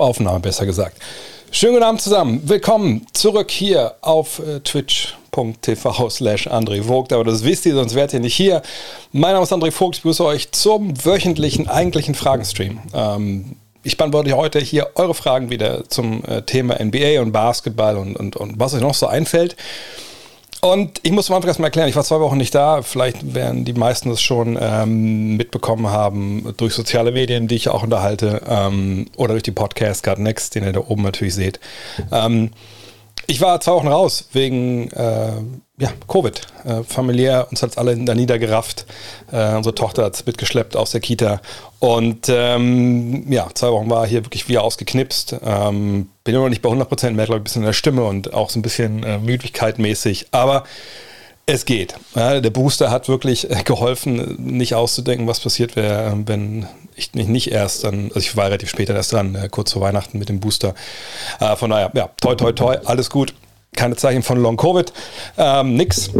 auf Aufnahme besser gesagt. Schönen guten Abend zusammen. Willkommen zurück hier auf äh, twitch.tv slash André Vogt. Aber das wisst ihr, sonst wärt ihr nicht hier. Mein Name ist André Vogt. Ich begrüße euch zum wöchentlichen eigentlichen Fragenstream. Ähm, ich beantworte heute hier eure Fragen wieder zum äh, Thema NBA und Basketball und, und, und was euch noch so einfällt. Und ich muss am Anfang erstmal erklären, ich war zwei Wochen nicht da. Vielleicht werden die meisten das schon ähm, mitbekommen haben durch soziale Medien, die ich auch unterhalte, ähm, oder durch die Podcast Card Next, den ihr da oben natürlich seht. Ähm, ich war zwei Wochen raus wegen äh, ja, Covid. Äh, familiär, uns hat es alle da niedergerafft. Äh, unsere Tochter hat es mitgeschleppt aus der Kita. Und ähm, ja, zwei Wochen war hier wirklich wie ausgeknipst. Ähm, bin immer noch nicht bei 100% mehr, glaube ich, ein bisschen in der Stimme und auch so ein bisschen äh, Müdigkeit mäßig. Aber es geht. Ja, der Booster hat wirklich äh, geholfen, nicht auszudenken, was passiert wäre, ähm, wenn ich nicht erst dann, also ich war relativ später erst dran, äh, kurz vor Weihnachten mit dem Booster. Äh, von daher, ja, toi, toi, toi, alles gut. Keine Zeichen von Long Covid, ähm, nix.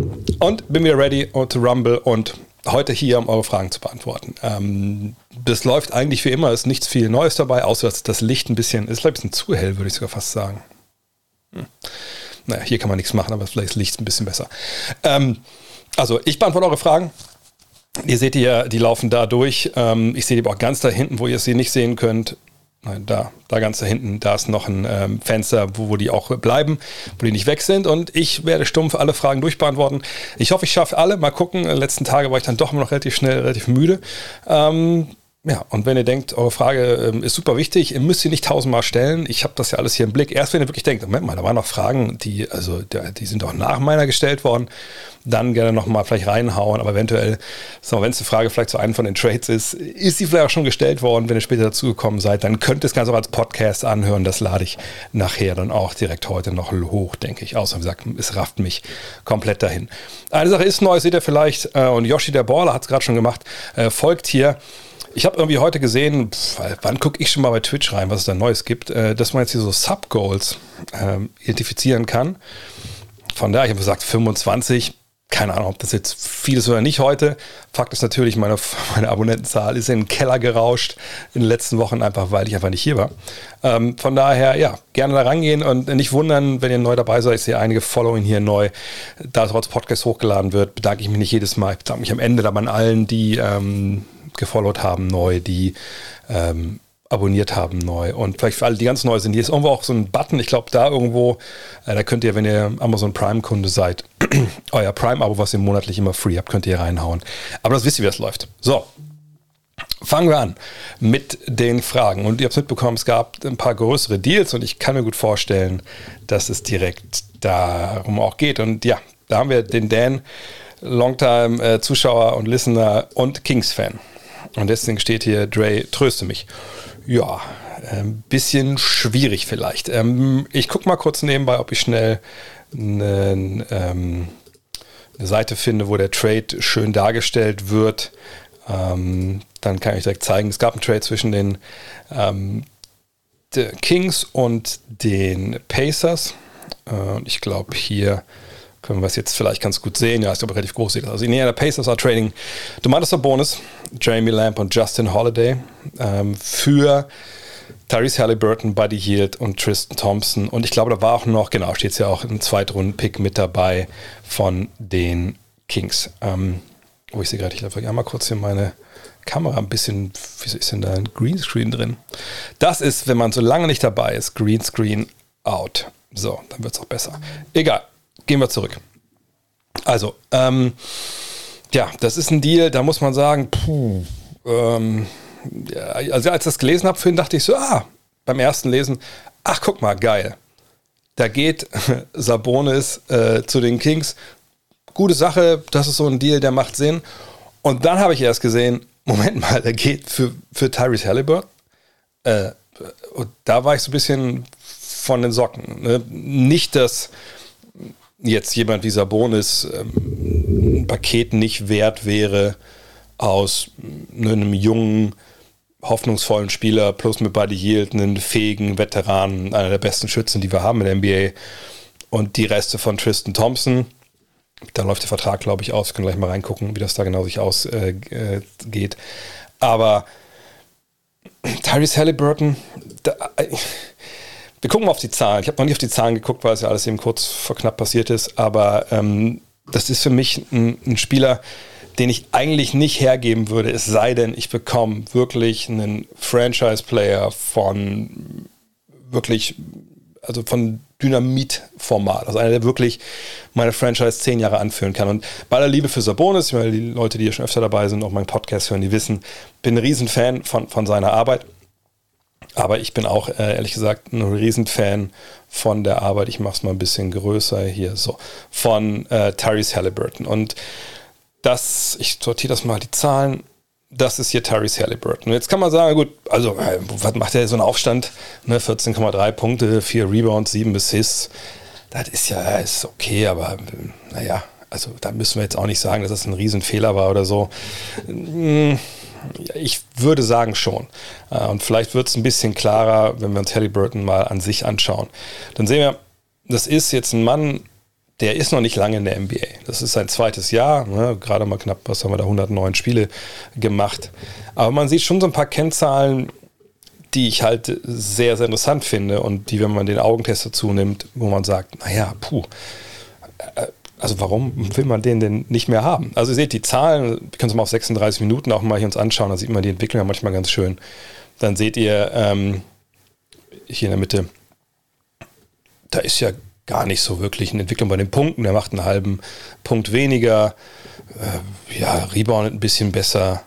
Und bin wieder ready to rumble und heute hier, um eure Fragen zu beantworten. Ähm, das läuft eigentlich wie immer, ist nichts viel Neues dabei, außer dass das Licht ein bisschen, ist vielleicht ein bisschen zu hell, würde ich sogar fast sagen. Hm. Naja, hier kann man nichts machen, aber vielleicht ist das Licht ein bisschen besser. Ähm, also, ich beantworte eure Fragen. Ihr seht die ja, die laufen da durch. Ähm, ich sehe die aber auch ganz da hinten, wo ihr sie nicht sehen könnt. Nein, da, da ganz da hinten, da ist noch ein ähm, Fenster, wo, wo die auch bleiben, wo die nicht weg sind. Und ich werde stumpf alle Fragen durchbeantworten. Ich hoffe, ich schaffe alle. Mal gucken. In den letzten Tagen war ich dann doch immer noch relativ schnell, relativ müde. Ähm, ja, und wenn ihr denkt, eure Frage ähm, ist super wichtig, ihr müsst sie nicht tausendmal stellen. Ich habe das ja alles hier im Blick. Erst wenn ihr wirklich denkt, Moment mal, da waren noch Fragen, die, also die sind doch nach meiner gestellt worden, dann gerne nochmal vielleicht reinhauen. Aber eventuell, wenn es eine Frage vielleicht zu einem von den Trades ist, ist sie vielleicht auch schon gestellt worden, wenn ihr später dazugekommen seid, dann könnt ihr es ganz auch als Podcast anhören. Das lade ich nachher dann auch direkt heute noch hoch, denke ich. Außer wie gesagt, es rafft mich komplett dahin. Eine Sache ist neu, seht ihr vielleicht, äh, und Yoshi der Baller hat es gerade schon gemacht, äh, folgt hier ich habe irgendwie heute gesehen, pff, wann gucke ich schon mal bei Twitch rein, was es da Neues gibt, äh, dass man jetzt hier so Sub-Goals äh, identifizieren kann. Von daher, ich habe gesagt, 25, keine Ahnung, ob das jetzt viel ist oder nicht heute. Fakt ist natürlich, meine, meine Abonnentenzahl ist in den Keller gerauscht in den letzten Wochen, einfach weil ich einfach nicht hier war. Ähm, von daher, ja, gerne da rangehen und nicht wundern, wenn ihr neu dabei seid. Ich sehe einige Following hier neu. Da es als Podcast hochgeladen wird, bedanke ich mich nicht jedes Mal. Ich bedanke mich am Ende dann an allen, die ähm, gefollowt haben neu, die ähm, abonniert haben neu. Und vielleicht für alle, die ganz neu sind, hier ist irgendwo auch so ein Button, ich glaube da irgendwo, äh, da könnt ihr, wenn ihr Amazon Prime-Kunde seid, euer Prime-Abo, was ihr monatlich immer free habt, könnt ihr reinhauen. Aber das wisst ihr, wie das läuft. So, Fangen wir an mit den Fragen. Und ihr habt es mitbekommen, es gab ein paar größere Deals und ich kann mir gut vorstellen, dass es direkt darum auch geht. Und ja, da haben wir den Dan, Longtime-Zuschauer äh, und Listener und Kings-Fan. Und deswegen steht hier, Dre, tröste mich. Ja, ein bisschen schwierig vielleicht. Ähm, ich gucke mal kurz nebenbei, ob ich schnell einen, ähm, eine Seite finde, wo der Trade schön dargestellt wird. Ähm, dann kann ich direkt zeigen, es gab einen Trade zwischen den ähm, Kings und den Pacers. Äh, und ich glaube hier können wir es jetzt vielleicht ganz gut sehen. Ja, ist aber relativ groß. Also Indiana Pacers are trading Domantas Bonus, Jamie Lamp und Justin Holiday ähm, für Tyrese Halliburton, Buddy Hield und Tristan Thompson. Und ich glaube, da war auch noch, genau, steht es ja auch ein Zweitrunden-Pick mit dabei von den Kings. Ähm, oh, ich sehe gerade, ich laufe einmal kurz hier meine Kamera ein bisschen, wieso ist denn da ein Greenscreen drin? Das ist, wenn man so lange nicht dabei ist, Greenscreen out. So, dann wird es auch besser. Egal gehen wir zurück. Also, ähm, ja, das ist ein Deal, da muss man sagen, puh, ähm, ja, also als ich das gelesen habe, dachte ich so, ah, beim ersten Lesen, ach guck mal, geil. Da geht Sabonis äh, zu den Kings. Gute Sache, das ist so ein Deal, der macht Sinn. Und dann habe ich erst gesehen, Moment mal, der geht für, für Tyrese Halliburton. Äh, und da war ich so ein bisschen von den Socken. Ne? Nicht, dass jetzt jemand wie Sabonis ähm, ein Paket nicht wert wäre aus ne, einem jungen, hoffnungsvollen Spieler plus mit Buddy Hield, einen fähigen Veteranen, einer der besten Schützen, die wir haben in der NBA und die Reste von Tristan Thompson. Da läuft der Vertrag, glaube ich, aus. Können gleich mal reingucken, wie das da genau sich ausgeht. Äh, Aber Tyrese Halliburton, da, wir gucken mal auf die Zahlen. Ich habe noch nicht auf die Zahlen geguckt, weil es ja alles eben kurz vor knapp passiert ist. Aber ähm, das ist für mich ein, ein, Spieler, den ich eigentlich nicht hergeben würde, es sei denn, ich bekomme wirklich einen Franchise-Player von wirklich, also von Dynamit-Format. Also einer, der wirklich meine Franchise zehn Jahre anführen kann. Und bei aller Liebe für Sabonis, weil die Leute, die hier schon öfter dabei sind, auch meinen Podcast hören, die wissen, bin ein Riesenfan von, von seiner Arbeit. Aber ich bin auch, äh, ehrlich gesagt, ein Riesenfan von der Arbeit. Ich mache es mal ein bisschen größer hier, so, von äh, Tyrese Halliburton. Und das, ich sortiere das mal, die Zahlen, das ist hier Tyrese Halliburton. Jetzt kann man sagen, gut, also äh, was macht der so einen Aufstand? Ne, 14,3 Punkte, 4 Rebounds, 7 Assists. Das ist ja ist okay, aber naja, also da müssen wir jetzt auch nicht sagen, dass das ein Riesenfehler war oder so. Hm, ich würde sagen schon. Äh, und vielleicht wird es ein bisschen klarer, wenn wir uns Halliburton mal an sich anschauen. Dann sehen wir, das ist jetzt ein Mann, der ist noch nicht lange in der NBA. Das ist sein zweites Jahr, ne? gerade mal knapp, was haben wir da, 109 Spiele gemacht. Aber man sieht schon so ein paar Kennzahlen, die ich halt sehr, sehr interessant finde und die, wenn man den Augentest dazu nimmt, wo man sagt, naja, puh, äh, also warum will man den denn nicht mehr haben? Also ihr seht die Zahlen, wir können es mal auf 36 Minuten auch mal hier uns anschauen, da sieht man die Entwicklung ja manchmal ganz schön. Dann seht ihr ähm, hier in der Mitte, da ist ja gar nicht so wirklich eine Entwicklung bei den Punkten. Der macht einen halben Punkt weniger, äh, ja, reboundet ein bisschen besser,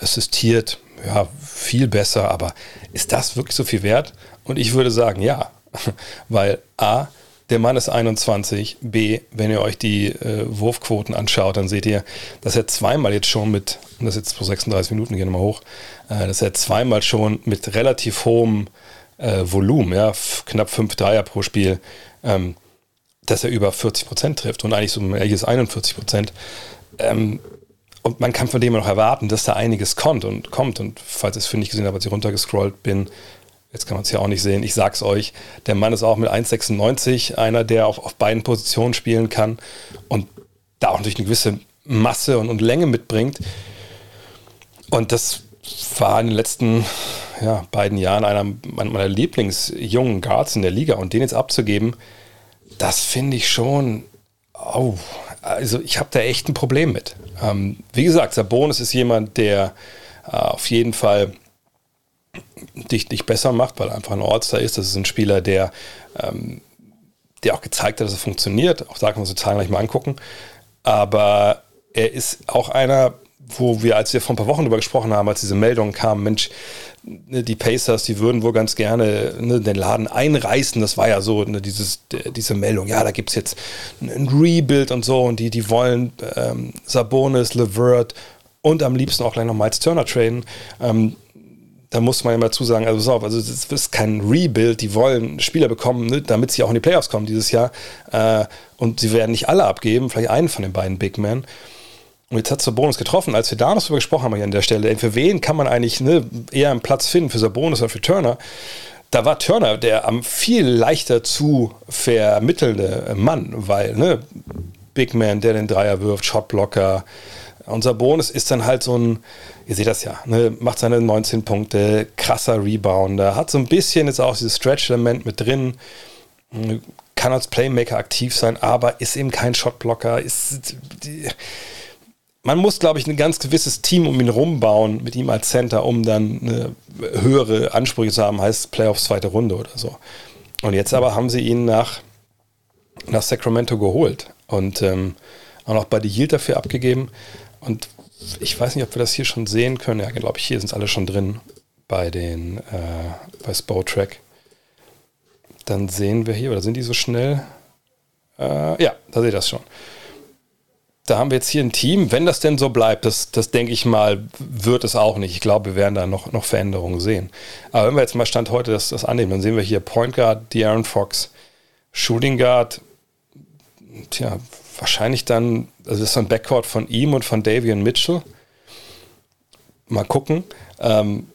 assistiert, ja, viel besser, aber ist das wirklich so viel wert? Und ich würde sagen, ja, weil A, der Mann ist 21, B, wenn ihr euch die äh, Wurfquoten anschaut, dann seht ihr, dass er zweimal jetzt schon mit, und das jetzt pro 36 Minuten, gehen wir mal hoch, äh, dass er zweimal schon mit relativ hohem äh, Volumen, ja, knapp 5 Dreier pro Spiel, ähm, dass er über 40 Prozent trifft und eigentlich so ehrliches 41 Prozent. Ähm, und man kann von dem noch erwarten, dass da einiges kommt und kommt. Und falls ich es für nicht gesehen habe, als ich runtergescrollt bin, jetzt kann man es ja auch nicht sehen, ich sag's euch, der Mann ist auch mit 1,96 einer, der auf, auf beiden Positionen spielen kann und da auch natürlich eine gewisse Masse und, und Länge mitbringt. Und das war in den letzten ja, beiden Jahren einer meiner Lieblingsjungen Guards in der Liga und den jetzt abzugeben, das finde ich schon, oh, also ich habe da echt ein Problem mit. Ähm, wie gesagt, Sabonis ist jemand, der äh, auf jeden Fall dich, dich besser macht, weil er einfach ein Ortster ist. Das ist ein Spieler, der, ähm, der auch gezeigt hat, dass es funktioniert. Auch da kann man die Zahlen gleich mal angucken. Aber er ist auch einer, wo wir, als wir vor ein paar Wochen darüber gesprochen haben, als diese Meldung kam, Mensch, ne, die Pacers, die würden wohl ganz gerne ne, den Laden einreißen. Das war ja so, ne, dieses, diese Meldung, ja, da gibt es jetzt ein Rebuild und so und die, die wollen ähm, Sabonis, Levert und am liebsten auch gleich noch Miles Turner traden. Ähm, da muss man ja mal zusagen, also pass auf, also das ist kein Rebuild, die wollen Spieler bekommen, ne, damit sie auch in die Playoffs kommen dieses Jahr. Äh, und sie werden nicht alle abgeben, vielleicht einen von den beiden Big Men. Und jetzt hat Sabonis getroffen, als wir da noch drüber gesprochen haben hier an der Stelle, für wen kann man eigentlich ne, eher einen Platz finden, für Sabonis oder für Turner? Da war Turner der am viel leichter zu vermittelnde Mann, weil ne, Big Man, der den Dreier wirft, Shotblocker. Und Sabonis ist dann halt so ein, ihr seht das ja, ne, macht seine 19 Punkte, krasser Rebounder, hat so ein bisschen jetzt auch dieses Stretch-Element mit drin, kann als Playmaker aktiv sein, aber ist eben kein Shotblocker, ist die, man muss, glaube ich, ein ganz gewisses Team um ihn rumbauen, mit ihm als Center, um dann höhere Ansprüche zu haben, heißt Playoffs zweite Runde oder so. Und jetzt aber haben sie ihn nach, nach Sacramento geholt und ähm, auch noch bei die Yield dafür abgegeben. Und ich weiß nicht, ob wir das hier schon sehen können. Ja, glaube ich, hier sind es alle schon drin bei den äh, bei Spotrack. Dann sehen wir hier, oder sind die so schnell? Äh, ja, da seht ihr das schon da haben wir jetzt hier ein Team, wenn das denn so bleibt, das, das denke ich mal, wird es auch nicht. Ich glaube, wir werden da noch, noch Veränderungen sehen. Aber wenn wir jetzt mal Stand heute das, das annehmen, dann sehen wir hier Point Guard, De'Aaron Fox, Shooting Guard, tja, wahrscheinlich dann, also ist ein Backcourt von ihm und von Davian Mitchell. Mal gucken. Ähm,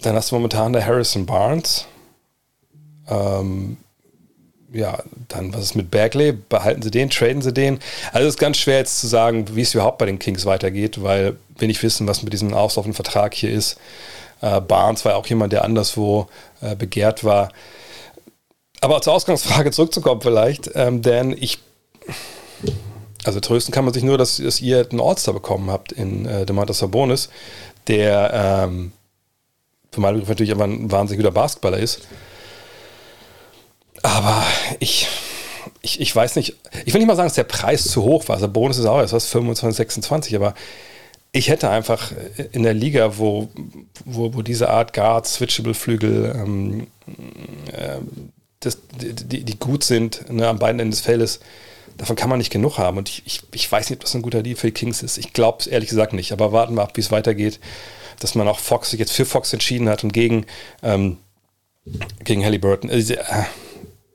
dann hast du momentan der Harrison Barnes. Ähm, ja, dann was ist mit Bagley? Behalten sie den, traden sie den? Also es ist ganz schwer jetzt zu sagen, wie es überhaupt bei den Kings weitergeht, weil wir nicht wissen, was mit diesem auslaufenden Vertrag hier ist. Äh, Barnes war ja auch jemand, der anderswo äh, begehrt war. Aber zur Ausgangsfrage zurückzukommen vielleicht, ähm, denn ich, also trösten kann man sich nur, dass, dass ihr einen All-Star bekommen habt in äh, Demantas Sabonis, der ähm, für meinen Begriff natürlich aber ein wahnsinnig guter Basketballer ist. Aber ich, ich, ich weiß nicht, ich will nicht mal sagen, dass der Preis zu hoch war. Sabonis ist auch erst was 25, 26, aber ich hätte einfach in der Liga, wo, wo, wo diese Art Guard, Switchable Flügel, ähm, äh, das, die, die gut sind ne, am beiden Enden des Feldes, davon kann man nicht genug haben. Und ich, ich, ich weiß nicht, ob das ein guter Deal für die Kings ist. Ich glaube es ehrlich gesagt nicht. Aber warten wir ab, wie es weitergeht. Dass man auch Fox sich jetzt für Fox entschieden hat und gegen, ähm, gegen Halliburton. Also, äh,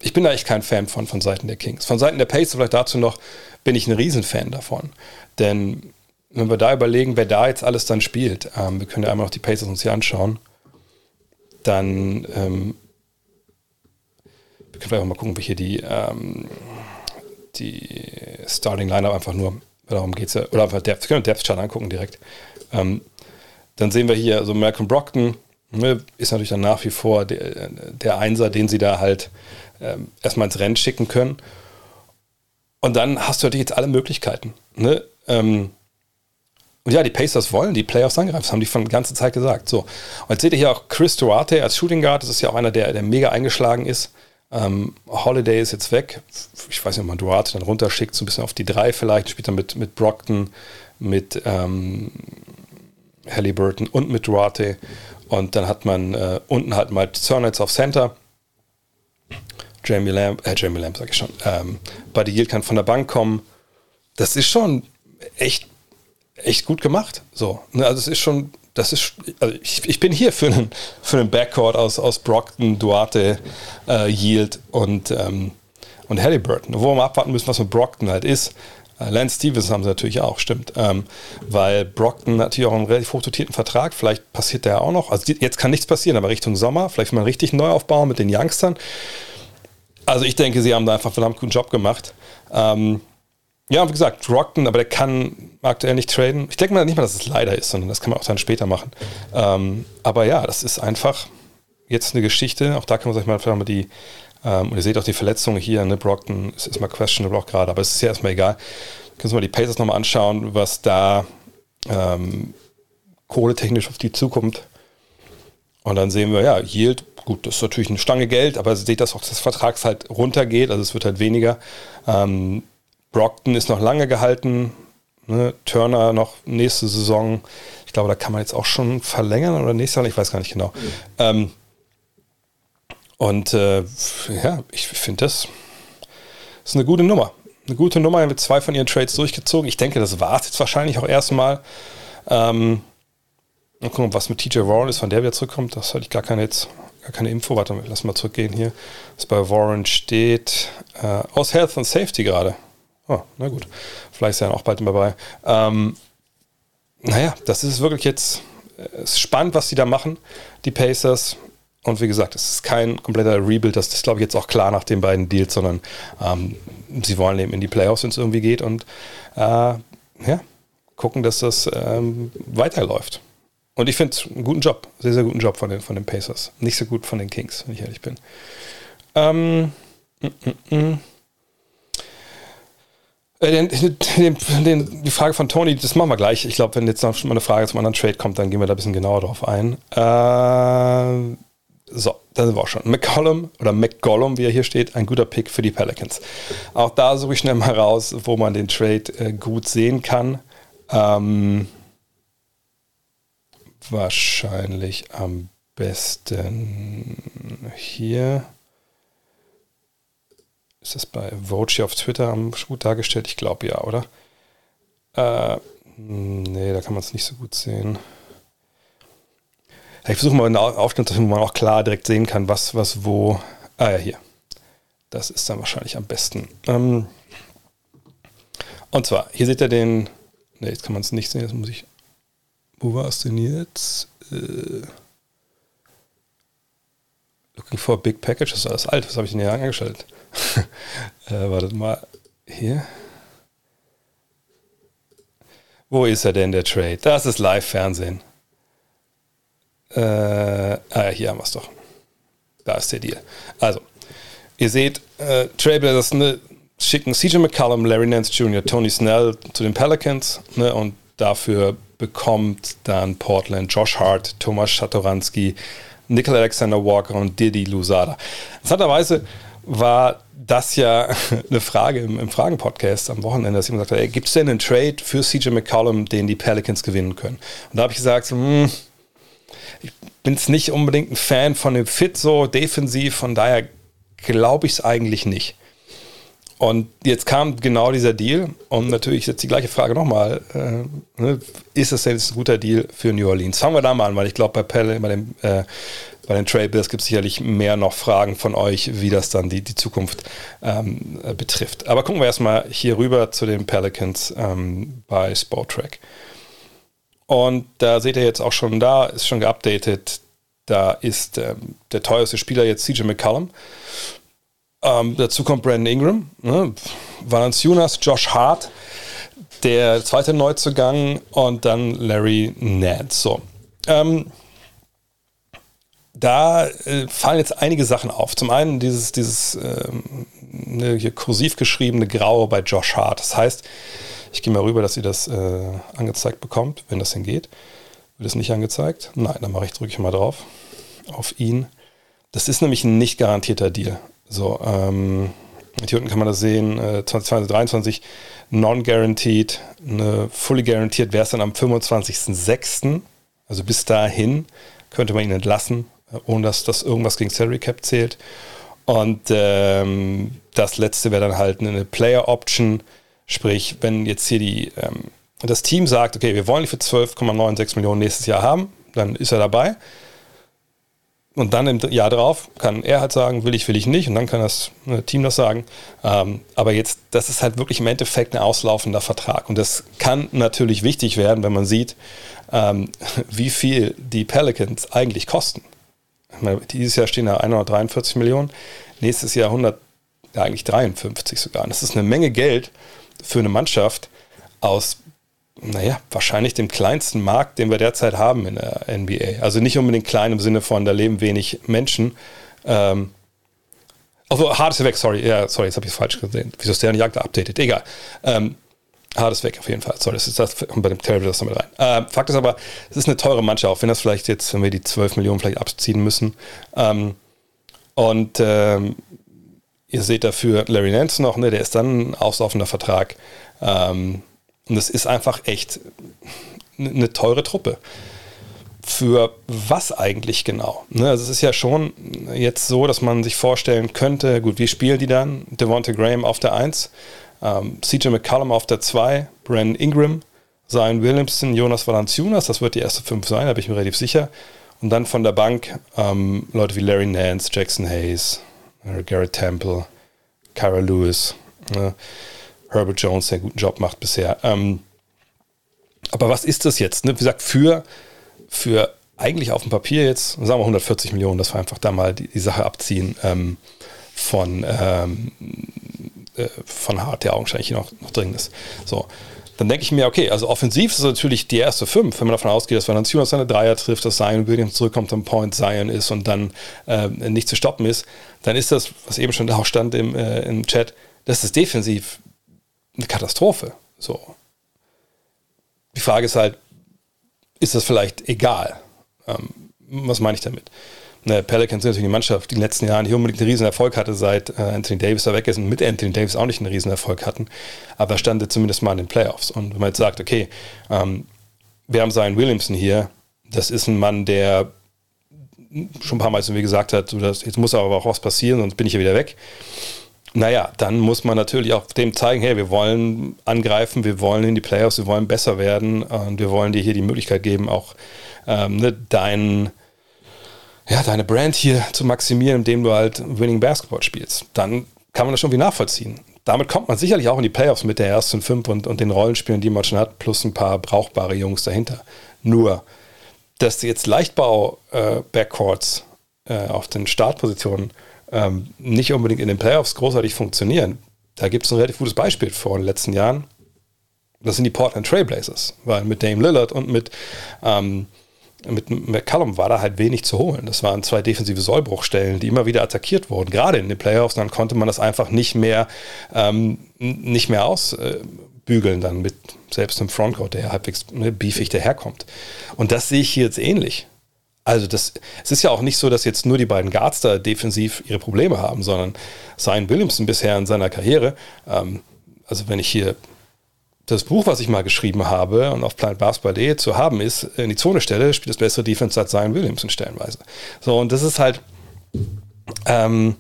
ich bin da echt kein Fan von, von Seiten der Kings. Von Seiten der Pacers vielleicht dazu noch, bin ich ein Riesenfan davon. Denn wenn wir da überlegen, wer da jetzt alles dann spielt, ähm, wir können ja einmal noch die Pacers uns hier anschauen, dann ähm, wir können vielleicht auch mal gucken, wir hier die, ähm, die Starting Lineup einfach nur, darum geht es ja, oder einfach Depth, können Depth Chart angucken direkt. Ähm, dann sehen wir hier, also Malcolm Brockton ne, ist natürlich dann nach wie vor der, der Einser, den sie da halt ähm, erstmal ins Rennen schicken können. Und dann hast du natürlich jetzt alle Möglichkeiten. Ne? Ähm, und ja, die Pacers wollen die Playoffs angreifen, das haben die von der ganzen Zeit gesagt. So. Und jetzt seht ihr hier auch Chris Duarte als Shooting Guard, das ist ja auch einer, der, der mega eingeschlagen ist. Ähm, Holiday ist jetzt weg. Ich weiß nicht, ob man Duarte dann runterschickt, so ein bisschen auf die drei vielleicht. Spielt dann mit, mit Brockton, mit ähm, Halliburton und mit Duarte. Und dann hat man äh, unten halt mal Zernets auf Center. Jamie Lamb, äh, Jamie Lamb sag ich schon. Ähm, Buddy Yield kann von der Bank kommen. Das ist schon echt, echt gut gemacht. So, ne? Also es ist schon, das ist, also ich, ich, bin hier für einen, für einen Backcourt aus, aus Brockton, Duarte, äh, Yield und, ähm, und Halliburton. Wo wir mal abwarten müssen, was mit Brockton halt ist. Äh, Lance Stevens haben sie natürlich auch, stimmt. Ähm, weil Brockton natürlich auch einen relativ hochdotierten Vertrag, vielleicht passiert der auch noch. Also jetzt kann nichts passieren, aber Richtung Sommer, vielleicht mal richtig neu aufbauen mit den Youngstern. Also ich denke, sie haben da einfach einen verdammt guten Job gemacht. Ähm, ja, wie gesagt, Brockton, aber der kann aktuell nicht traden. Ich denke mal nicht mal, dass es leider ist, sondern das kann man auch dann später machen. Ähm, aber ja, das ist einfach jetzt eine Geschichte. Auch da kann man sich mal, mal die, ähm, und ihr seht auch die Verletzungen hier, ne, Brockton ist erstmal questionable auch gerade, aber es ist ja erstmal egal. Können Sie mal die Pacers nochmal anschauen, was da ähm, kohletechnisch auf die zukommt. Und dann sehen wir, ja, Yield, gut, das ist natürlich eine Stange Geld, aber seht, dass auch das Vertrags halt runtergeht, also es wird halt weniger. Ähm, Brockton ist noch lange gehalten. Ne? Turner noch nächste Saison. Ich glaube, da kann man jetzt auch schon verlängern oder nächstes Jahr, ich weiß gar nicht genau. Mhm. Ähm, und äh, ja, ich finde das ist eine gute Nummer. Eine gute Nummer, mit zwei von ihren Trades durchgezogen. Ich denke, das war es jetzt wahrscheinlich auch erstmal. Ähm, mal gucken, was mit TJ Warren ist, von der wieder zurückkommt. Das hatte ich gar keine jetzt, gar keine Info. Warte, lass mal zurückgehen hier. Was bei Warren steht. Äh, aus Health and Safety gerade. Oh, na gut. Vielleicht ist er auch bald dabei. Ähm, naja, das ist wirklich jetzt äh, ist spannend, was die da machen, die Pacers. Und wie gesagt, es ist kein kompletter Rebuild, das ist, glaube ich, jetzt auch klar nach den beiden Deals, sondern ähm, sie wollen eben in die Playoffs, wenn es irgendwie geht und äh, ja, gucken, dass das ähm, weiterläuft. Und ich finde einen guten Job, sehr, sehr guten Job von den, von den Pacers. Nicht so gut von den Kings, wenn ich ehrlich bin. Ähm, m -m -m. Äh, den, den, den, die Frage von Tony, das machen wir gleich. Ich glaube, wenn jetzt noch mal eine Frage zum anderen Trade kommt, dann gehen wir da ein bisschen genauer drauf ein. Äh, so, da sind wir auch schon. McCollum oder McGollum, wie er hier steht, ein guter Pick für die Pelicans. Auch da suche ich schnell mal raus, wo man den Trade äh, gut sehen kann. Ähm, wahrscheinlich am besten hier. Ist das bei Voci auf Twitter gut dargestellt? Ich glaube ja, oder? Äh, nee, da kann man es nicht so gut sehen. Ich versuche mal einen Aufschnitt, wo man auch klar direkt sehen kann, was, was, wo. Ah ja, hier. Das ist dann wahrscheinlich am besten. Ähm, und zwar, hier seht ihr den. Ne, jetzt kann man es nicht sehen, jetzt muss ich. Wo war es denn jetzt? Äh, looking for big package, das ist alles alt. Was habe ich denn hier angeschaltet? äh, wartet mal. Hier. Wo ist er denn, der Trade? Das ist Live-Fernsehen. äh, ah, hier haben wir es doch. Da ist der Deal. Also, ihr seht, äh, Trailblazers ne, schicken CJ McCallum, Larry Nance Jr., Tony Snell zu den Pelicans ne, und dafür bekommt dann Portland Josh Hart, Thomas Schatoranski, Nickel Alexander Walker und Didi Lusada. Interessanterweise war das ja eine Frage im, im Fragen-Podcast am Wochenende, dass jemand hat, gibt es denn einen Trade für CJ McCollum, den die Pelicans gewinnen können? Und da habe ich gesagt, hm, ich bin jetzt nicht unbedingt ein Fan von dem Fit so defensiv, von daher glaube ich es eigentlich nicht. Und jetzt kam genau dieser Deal und natürlich jetzt die gleiche Frage nochmal. Äh, ne, ist das jetzt ein guter Deal für New Orleans? Fangen wir da mal an, weil ich glaube, bei Pelle, bei, dem, äh, bei den Trailbills gibt es sicherlich mehr noch Fragen von euch, wie das dann die, die Zukunft ähm, äh, betrifft. Aber gucken wir erstmal hier rüber zu den Pelicans ähm, bei Sportrack. Und da seht ihr jetzt auch schon da, ist schon geupdatet. Da ist ähm, der teuerste Spieler jetzt CJ McCallum ähm, dazu kommt Brandon Ingram, ne? Valanciunas, Josh Hart, der zweite Neuzugang und dann Larry Nance. So. Ähm, da äh, fallen jetzt einige Sachen auf. Zum einen dieses, dieses ähm, ne, hier kursiv geschriebene Graue bei Josh Hart. Das heißt, ich gehe mal rüber, dass ihr das äh, angezeigt bekommt, wenn das denn geht. Wird es nicht angezeigt? Nein, dann mache ich, drücke ich mal drauf auf ihn. Das ist nämlich ein nicht garantierter Deal. So, ähm, hier unten kann man das sehen, äh, 2023 non-guaranteed, eine fully guaranteed wäre es dann am 25.06. Also bis dahin könnte man ihn entlassen, äh, ohne dass das irgendwas gegen Salary Cap zählt. Und ähm, das letzte wäre dann halt eine Player Option, sprich, wenn jetzt hier die, ähm, das Team sagt, okay, wir wollen die für 12,96 Millionen nächstes Jahr haben, dann ist er dabei. Und dann im Jahr drauf kann er halt sagen, will ich, will ich nicht. Und dann kann das äh, Team das sagen. Ähm, aber jetzt, das ist halt wirklich im Endeffekt ein auslaufender Vertrag. Und das kann natürlich wichtig werden, wenn man sieht, ähm, wie viel die Pelicans eigentlich kosten. Dieses Jahr stehen da 143 Millionen, nächstes Jahr 100, ja eigentlich 53 sogar. Und das ist eine Menge Geld für eine Mannschaft aus naja, wahrscheinlich dem kleinsten Markt, den wir derzeit haben in der NBA. Also nicht unbedingt klein im Sinne von, da leben wenig Menschen. Ähm, also ist weg, sorry, ja, sorry, jetzt habe ich es falsch gesehen. Wieso ist der nicht updated? Egal. Ähm, ist weg auf jeden Fall. Sorry, das ist das bei dem Terrible das damit rein. Ähm, Fakt ist aber, es ist eine teure Mannschaft, auch wenn das vielleicht jetzt, wenn wir die 12 Millionen vielleicht abziehen müssen. Ähm, und ähm, ihr seht dafür Larry Nance noch, ne, der ist dann ein auslaufender Vertrag. Ähm, und es ist einfach echt eine teure Truppe. Für was eigentlich genau? Ne, also es ist ja schon jetzt so, dass man sich vorstellen könnte, gut, wie spielen die dann? Devonta Graham auf der 1, ähm, CJ McCallum auf der 2, Brandon Ingram, Zion Williamson, Jonas Valanciunas, das wird die erste 5 sein, da bin ich mir relativ sicher. Und dann von der Bank ähm, Leute wie Larry Nance, Jackson Hayes, Garrett Temple, Kyra Lewis. Ne? Herbert Jones der guten Job macht bisher. Ähm, aber was ist das jetzt? Ne? Wie gesagt, für, für eigentlich auf dem Papier jetzt, sagen wir 140 Millionen, dass wir einfach da mal die, die Sache abziehen ähm, von, ähm, äh, von Hart, der augenscheinlich noch, noch drin ist. So. Dann denke ich mir, okay, also offensiv ist natürlich die erste fünf, wenn man davon ausgeht, dass Valanciunas seine Dreier trifft, dass Zion Williams zurückkommt, am Point Zion ist und dann äh, nicht zu stoppen ist, dann ist das, was eben schon da auch stand im, äh, im Chat, das ist defensiv eine Katastrophe. So. Die Frage ist halt, ist das vielleicht egal? Ähm, was meine ich damit? Ne, Pelicans sind natürlich eine Mannschaft, die in den letzten Jahren nicht unbedingt einen riesen Erfolg hatte, seit äh, Anthony Davis da weg ist und mit Anthony Davis auch nicht einen riesen Erfolg hatten, aber stand zumindest mal in den Playoffs. Und wenn man jetzt sagt, okay, ähm, wir haben Zion Williamson hier, das ist ein Mann, der schon ein paar Mal, wie gesagt hat, so, dass, jetzt muss aber auch was passieren, sonst bin ich ja wieder weg. Naja, dann muss man natürlich auch dem zeigen, hey, wir wollen angreifen, wir wollen in die Playoffs, wir wollen besser werden und wir wollen dir hier die Möglichkeit geben, auch ähm, ne, dein, ja, deine Brand hier zu maximieren, indem du halt Winning Basketball spielst. Dann kann man das schon wie nachvollziehen. Damit kommt man sicherlich auch in die Playoffs mit der ersten fünf und, und den Rollenspielen, die man schon hat, plus ein paar brauchbare Jungs dahinter. Nur, dass jetzt Leichtbau-Backcourts äh, äh, auf den Startpositionen ähm, nicht unbedingt in den Playoffs großartig funktionieren. Da gibt es ein relativ gutes Beispiel vor den letzten Jahren. Das sind die Portland Trailblazers, weil mit Dame Lillard und mit, ähm, mit McCallum war da halt wenig zu holen. Das waren zwei defensive Sollbruchstellen, die immer wieder attackiert wurden, gerade in den Playoffs. Dann konnte man das einfach nicht mehr, ähm, nicht mehr ausbügeln dann mit selbst einem Frontcourt, der halbwegs ne, beefig daherkommt. Und das sehe ich hier jetzt ähnlich. Also das, es ist ja auch nicht so, dass jetzt nur die beiden Guards da defensiv ihre Probleme haben, sondern Zion Williamson bisher in seiner Karriere, ähm, also wenn ich hier das Buch, was ich mal geschrieben habe und auf planetbasketball.de zu haben ist, in die Zone stelle, spielt das bessere Defense als Zion Williamson stellenweise. So, und das ist halt, ähm,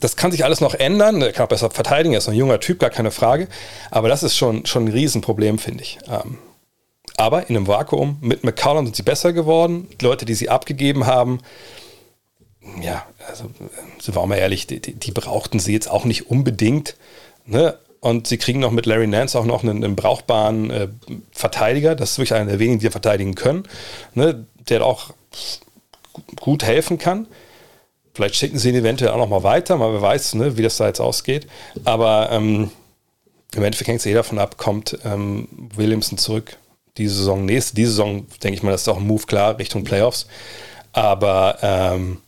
das kann sich alles noch ändern. Er kann auch besser verteidigen, er ist ein junger Typ, gar keine Frage. Aber das ist schon, schon ein Riesenproblem, finde ich. Ähm, aber in einem Vakuum mit McCollum sind sie besser geworden. Die Leute, die sie abgegeben haben, ja, also, sind wir auch mal ehrlich, die, die brauchten sie jetzt auch nicht unbedingt. Ne? Und sie kriegen noch mit Larry Nance auch noch einen, einen brauchbaren äh, Verteidiger. Das ist wirklich einer der wenigen, die verteidigen können. Ne? Der auch gut helfen kann. Vielleicht schicken sie ihn eventuell auch noch mal weiter, mal wer weiß, ne, wie das da jetzt ausgeht. Aber ähm, im Endeffekt hängt es eh davon ab, kommt ähm, Williamson zurück diese Saison, nächste, diese Saison, denke ich mal, das ist auch ein Move klar Richtung Playoffs. Aber ähm,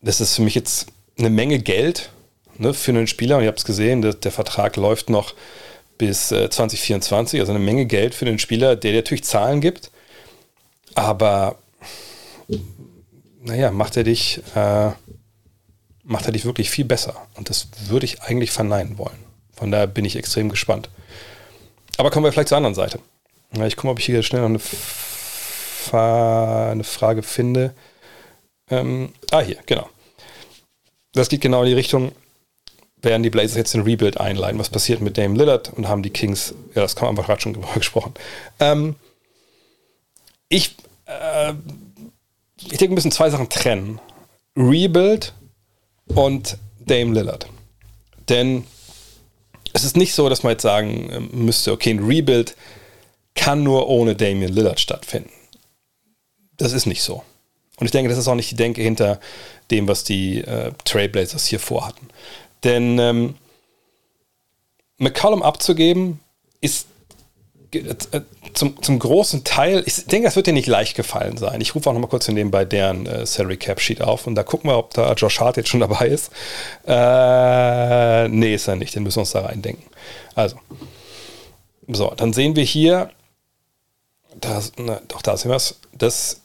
das ist für mich jetzt eine Menge Geld ne, für einen Spieler. Und ihr habt es gesehen, der, der, Vertrag läuft noch bis äh, 2024, also eine Menge Geld für den Spieler, der natürlich Zahlen gibt. Aber naja, macht er dich, äh, macht er dich wirklich viel besser. Und das würde ich eigentlich verneinen wollen. Von daher bin ich extrem gespannt. Aber kommen wir vielleicht zur anderen Seite. Ja, ich gucke mal, ob ich hier schnell noch eine, Fa eine Frage finde. Ähm, ah, hier, genau. Das geht genau in die Richtung, werden die Blazers jetzt den Rebuild einleiten? Was passiert mit Dame Lillard und haben die Kings, ja, das kann man einfach gerade schon gesprochen. Ähm, ich, äh, ich denke, wir müssen zwei Sachen trennen. Rebuild und Dame Lillard. Denn es ist nicht so, dass man jetzt sagen ähm, müsste, okay, ein Rebuild kann nur ohne Damian Lillard stattfinden. Das ist nicht so. Und ich denke, das ist auch nicht die Denke hinter dem, was die äh, Trailblazers hier vorhatten. Denn ähm, McCollum abzugeben, ist äh, zum, zum großen Teil, ich denke, das wird dir nicht leicht gefallen sein. Ich rufe auch noch mal kurz in dem bei deren äh, Salary Cap Sheet auf und da gucken wir, ob da Josh Hart jetzt schon dabei ist. Äh, nee, ist er nicht, den müssen wir uns da reindenken. Also, so, dann sehen wir hier, da, na, doch, da sehen wir es, dass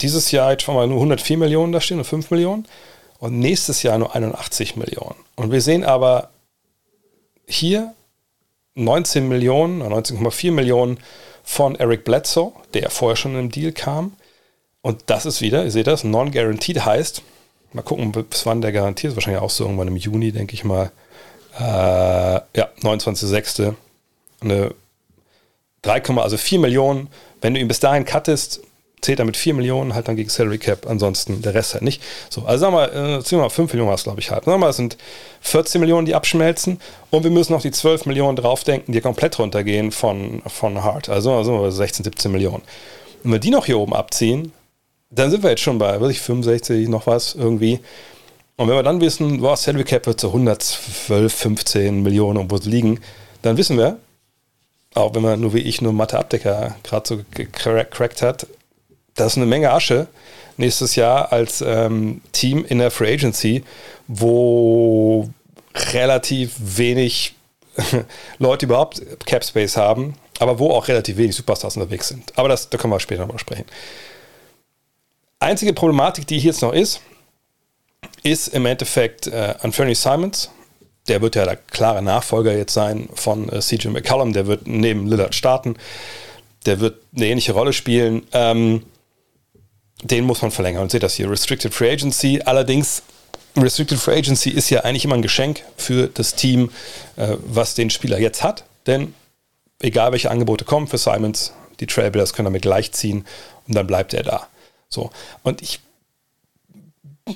dieses Jahr jetzt schon mal nur 104 Millionen da stehen und 5 Millionen und nächstes Jahr nur 81 Millionen. Und wir sehen aber hier 19 Millionen, 19,4 Millionen von Eric Bledsoe, der vorher schon im Deal kam. Und das ist wieder, ihr seht das, non-guaranteed heißt, mal gucken, bis wann der garantiert ist, wahrscheinlich auch so irgendwann im Juni, denke ich mal. Äh, ja, 29.06. Eine 3, also 4 Millionen. Wenn du ihn bis dahin cuttest, zählt er mit 4 Millionen halt dann gegen Salary Cap, ansonsten der Rest halt nicht. So, also sagen wir, äh, mal 5 Millionen was, glaube ich, halt. Sagen wir mal, es sind 14 Millionen, die abschmelzen und wir müssen noch die 12 Millionen draufdenken, die komplett runtergehen von, von Hart. Also, also 16, 17 Millionen. Wenn wir die noch hier oben abziehen, dann sind wir jetzt schon bei, weiß ich, 65, noch was irgendwie. Und wenn wir dann wissen, boah, Salary Cap wird so 112, 15 Millionen irgendwo liegen, dann wissen wir, auch wenn man nur wie ich nur Mathe-Abdecker gerade so gecrackt hat, das ist eine Menge Asche nächstes Jahr als ähm, Team in der Free Agency, wo relativ wenig Leute überhaupt Cap Space haben, aber wo auch relativ wenig Superstars unterwegs sind. Aber das, da können wir später nochmal sprechen. Einzige Problematik, die hier jetzt noch ist, ist im Endeffekt äh, Anthony Simons. Der wird ja der klare Nachfolger jetzt sein von äh, CJ McCollum. Der wird neben Lillard starten. Der wird eine ähnliche Rolle spielen. Ähm, den muss man verlängern. Und seht das hier, Restricted Free Agency. Allerdings, Restricted Free Agency ist ja eigentlich immer ein Geschenk für das Team, äh, was den Spieler jetzt hat. Denn egal welche Angebote kommen für Simons, die Trailblazers können damit gleichziehen und dann bleibt er da. So. Und ich,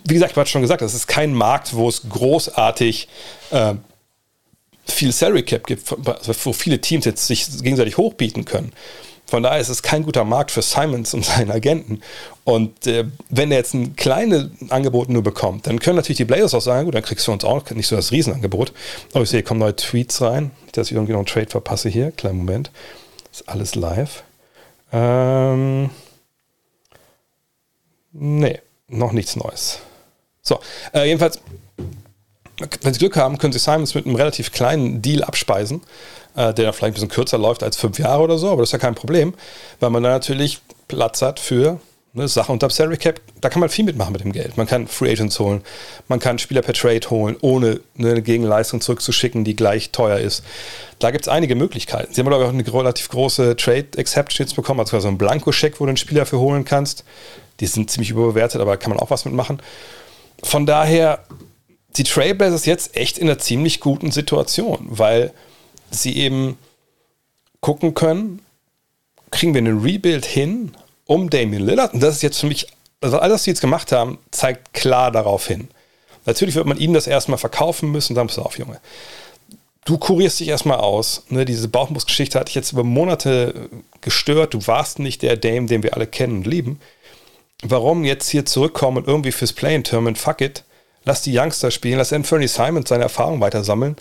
wie gesagt, ich habe schon gesagt, das ist kein Markt, wo es großartig äh, viel Salary Cap gibt, wo viele Teams jetzt sich gegenseitig hochbieten können. Von daher ist es kein guter Markt für Simons und seinen Agenten. Und äh, wenn er jetzt ein kleines Angebot nur bekommt, dann können natürlich die Blazers auch sagen, gut, dann kriegst du uns auch nicht so das Riesenangebot. Aber ich sehe, hier kommen neue Tweets rein, dass ich irgendwie noch einen Trade verpasse hier. Kleinen Moment. ist alles live. Ähm, Nee, noch nichts Neues. So, äh, jedenfalls, wenn Sie Glück haben, können Sie Simons mit einem relativ kleinen Deal abspeisen, äh, der vielleicht ein bisschen kürzer läuft als fünf Jahre oder so, aber das ist ja kein Problem, weil man da natürlich Platz hat für ne, Sachen unter Salary Cap. Da kann man viel mitmachen mit dem Geld. Man kann Free Agents holen, man kann Spieler per Trade holen, ohne eine Gegenleistung zurückzuschicken, die gleich teuer ist. Da gibt es einige Möglichkeiten. Sie haben, glaube ich, auch eine relativ große Trade Exception jetzt bekommen, also so einen Blankoscheck, wo du einen Spieler für holen kannst. Die sind ziemlich überbewertet, aber kann man auch was mitmachen. Von daher, die Trailblazers jetzt echt in einer ziemlich guten Situation, weil sie eben gucken können, kriegen wir einen Rebuild hin um Damian Lillard. Und das ist jetzt für mich, also alles, was sie jetzt gemacht haben, zeigt klar darauf hin. Natürlich wird man ihnen das erstmal verkaufen müssen, dann pass auf, Junge. Du kurierst dich erstmal aus. Ne, diese Bauchmusgeschichte hatte ich jetzt über Monate gestört. Du warst nicht der Dame, den wir alle kennen und lieben. Warum jetzt hier zurückkommen und irgendwie fürs Play-in-Tournament, fuck it, lass die Youngster spielen, lass Anthony Simon seine Erfahrung weiter sammeln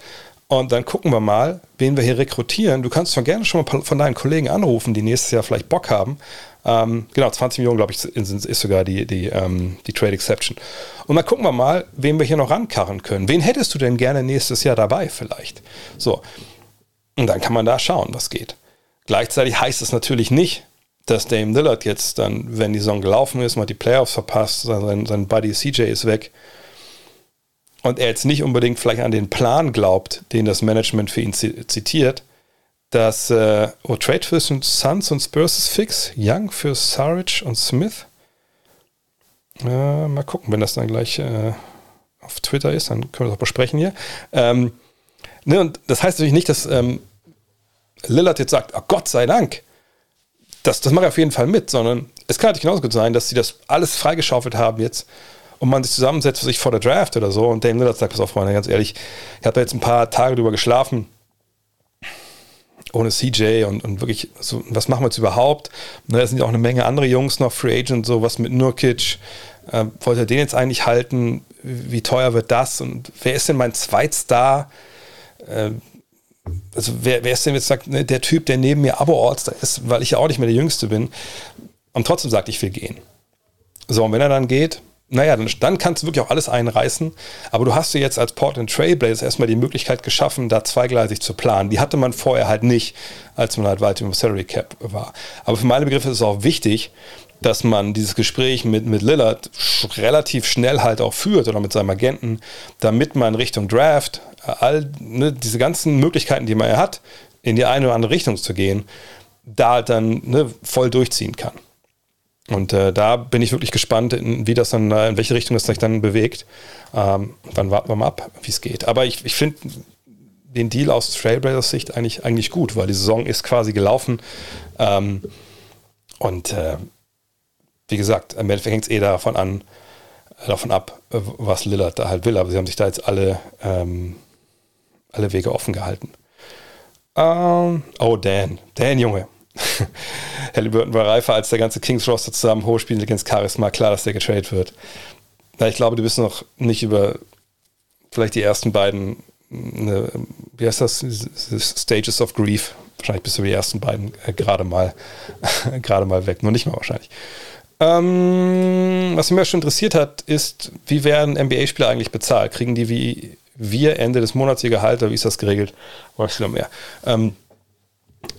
und dann gucken wir mal, wen wir hier rekrutieren. Du kannst doch gerne schon mal von deinen Kollegen anrufen, die nächstes Jahr vielleicht Bock haben ähm, genau, 20 Millionen, glaube ich, ist sogar die, die, ähm, die Trade Exception. Und dann gucken wir mal, wen wir hier noch rankarren können. Wen hättest du denn gerne nächstes Jahr dabei vielleicht? So. Und dann kann man da schauen, was geht. Gleichzeitig heißt es natürlich nicht, dass Dame Lillard jetzt dann, wenn die Saison gelaufen ist, mal die Playoffs verpasst, sein, sein Buddy CJ ist weg und er jetzt nicht unbedingt vielleicht an den Plan glaubt, den das Management für ihn zitiert, dass äh, oh, Trade zwischen Suns und Spurs ist fix. Young für Saric und Smith. Äh, mal gucken, wenn das dann gleich äh, auf Twitter ist, dann können wir das auch besprechen hier. Ähm, ne, und das heißt natürlich nicht, dass ähm, Lillard jetzt sagt, oh Gott sei Dank, das, das mache ich auf jeden Fall mit, sondern es kann natürlich genauso gut sein, dass sie das alles freigeschaufelt haben jetzt und man sich zusammensetzt, sich vor der Draft oder so und Dame Lillard sagt, pass auf, Freunde, ganz ehrlich, ich habe da jetzt ein paar Tage drüber geschlafen, ohne CJ und, und wirklich, so, was machen wir jetzt überhaupt? Da ne, sind ja auch eine Menge andere Jungs noch, Free Agent, so was mit Nurkic. Äh, wollte er den jetzt eigentlich halten? Wie teuer wird das? Und wer ist denn mein Zweitstar? Äh, also wer, wer ist denn jetzt sagt, ne, der Typ, der neben mir Abo-Orts ist, weil ich ja auch nicht mehr der Jüngste bin und trotzdem sagt, ich will gehen. So, und wenn er dann geht, naja, dann, dann kannst du wirklich auch alles einreißen. Aber du hast dir jetzt als Portland Trailblazers erstmal die Möglichkeit geschaffen, da zweigleisig zu planen. Die hatte man vorher halt nicht, als man halt weiter im Salary Cap war. Aber für meine Begriffe ist es auch wichtig, dass man dieses Gespräch mit, mit Lillard relativ schnell halt auch führt oder mit seinem Agenten, damit man Richtung Draft all ne, diese ganzen Möglichkeiten, die man ja hat, in die eine oder andere Richtung zu gehen, da dann ne, voll durchziehen kann. Und äh, da bin ich wirklich gespannt, in, wie das dann, äh, in welche Richtung es sich dann bewegt. Ähm, dann warten wir mal ab, wie es geht. Aber ich, ich finde den Deal aus Trailblazers Sicht eigentlich, eigentlich gut, weil die Saison ist quasi gelaufen. Ähm, und äh, wie gesagt, im Endeffekt hängt es eh davon an, äh, davon ab, äh, was Lillard da halt will. Aber sie haben sich da jetzt alle, ähm, alle Wege offen gehalten. Ähm, oh, Dan. Dan, Junge. Halliburton war reifer als der ganze Kings-Roster zusammen. Hohe Spiele gegen Charisma. Klar, dass der getradet wird. Ja, ich glaube, du bist noch nicht über vielleicht die ersten beiden, ne, wie heißt das? Stages of Grief. Wahrscheinlich bist du die ersten beiden äh, gerade mal, gerade mal weg. Nur nicht mal wahrscheinlich. Ähm, was mich schon interessiert hat, ist, wie werden NBA-Spieler eigentlich bezahlt? Kriegen die wie wir Ende des Monats ihr Gehalt oder wie ist das geregelt? Oder noch mehr? Ähm,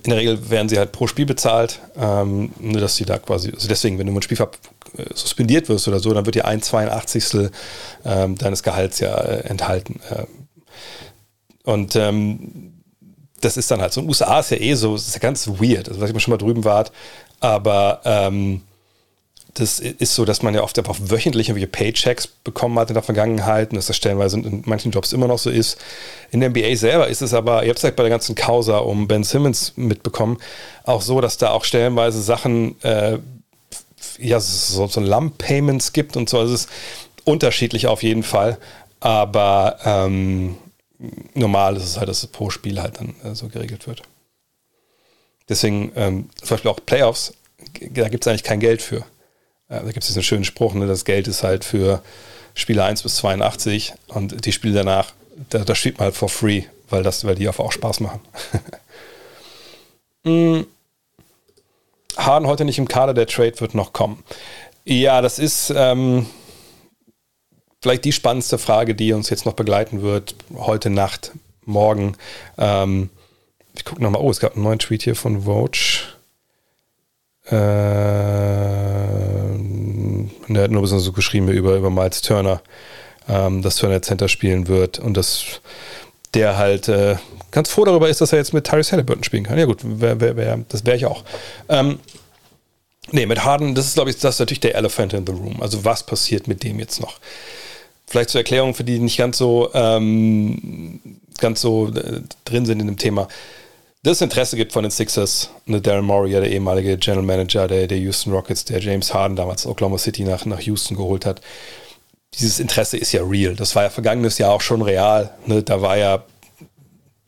in der Regel werden sie halt pro Spiel bezahlt, ähm, nur dass sie da quasi, also deswegen, wenn du mit Spiel äh, suspendiert wirst oder so, dann wird dir ein 82. Ähm, deines Gehalts ja äh, enthalten. Ähm, und ähm, das ist dann halt so. In den USA ist ja eh so, das ist ja ganz weird, also was ich mal schon mal drüben war, aber ähm, das ist so, dass man ja oft einfach wöchentlich irgendwelche Paychecks bekommen hat in der Vergangenheit und dass das stellenweise in manchen Jobs immer noch so ist. In der NBA selber ist es aber, ihr habt es halt bei der ganzen Causa um Ben Simmons mitbekommen, auch so, dass da auch stellenweise Sachen, äh, ja, so, so Lump-Payments gibt und so. Also es ist unterschiedlich auf jeden Fall, aber ähm, normal ist es halt, dass es pro Spiel halt dann äh, so geregelt wird. Deswegen, ähm, zum Beispiel auch Playoffs, da gibt es eigentlich kein Geld für. Ja, da gibt es diesen schönen Spruch, ne, das Geld ist halt für Spieler 1 bis 82 und die Spiele danach, da, da spielt man halt for free, weil, das, weil die einfach auch Spaß machen. mm. Harden heute nicht im Kader, der Trade wird noch kommen. Ja, das ist ähm, vielleicht die spannendste Frage, die uns jetzt noch begleiten wird, heute Nacht, morgen. Ähm, ich gucke nochmal, oh, es gab einen neuen Tweet hier von Vogue. Äh, der hat nur ein bisschen so geschrieben über, über Miles Turner, ähm, dass Turner Center spielen wird und dass der halt äh, ganz froh darüber ist, dass er jetzt mit Tyrese Halliburton spielen kann. Ja gut, wär, wär, wär, das wäre ich auch. Ähm, nee, mit Harden, das ist glaube ich, das ist natürlich der Elephant in the Room. Also was passiert mit dem jetzt noch? Vielleicht zur Erklärung für die, die nicht ganz so, ähm, ganz so äh, drin sind in dem Thema das Interesse gibt von den Sixers. Ne, Daryl Morey, der ehemalige General Manager der, der Houston Rockets, der James Harden damals Oklahoma City nach, nach Houston geholt hat. Dieses Interesse ist ja real. Das war ja vergangenes Jahr auch schon real. Ne? Da war ja,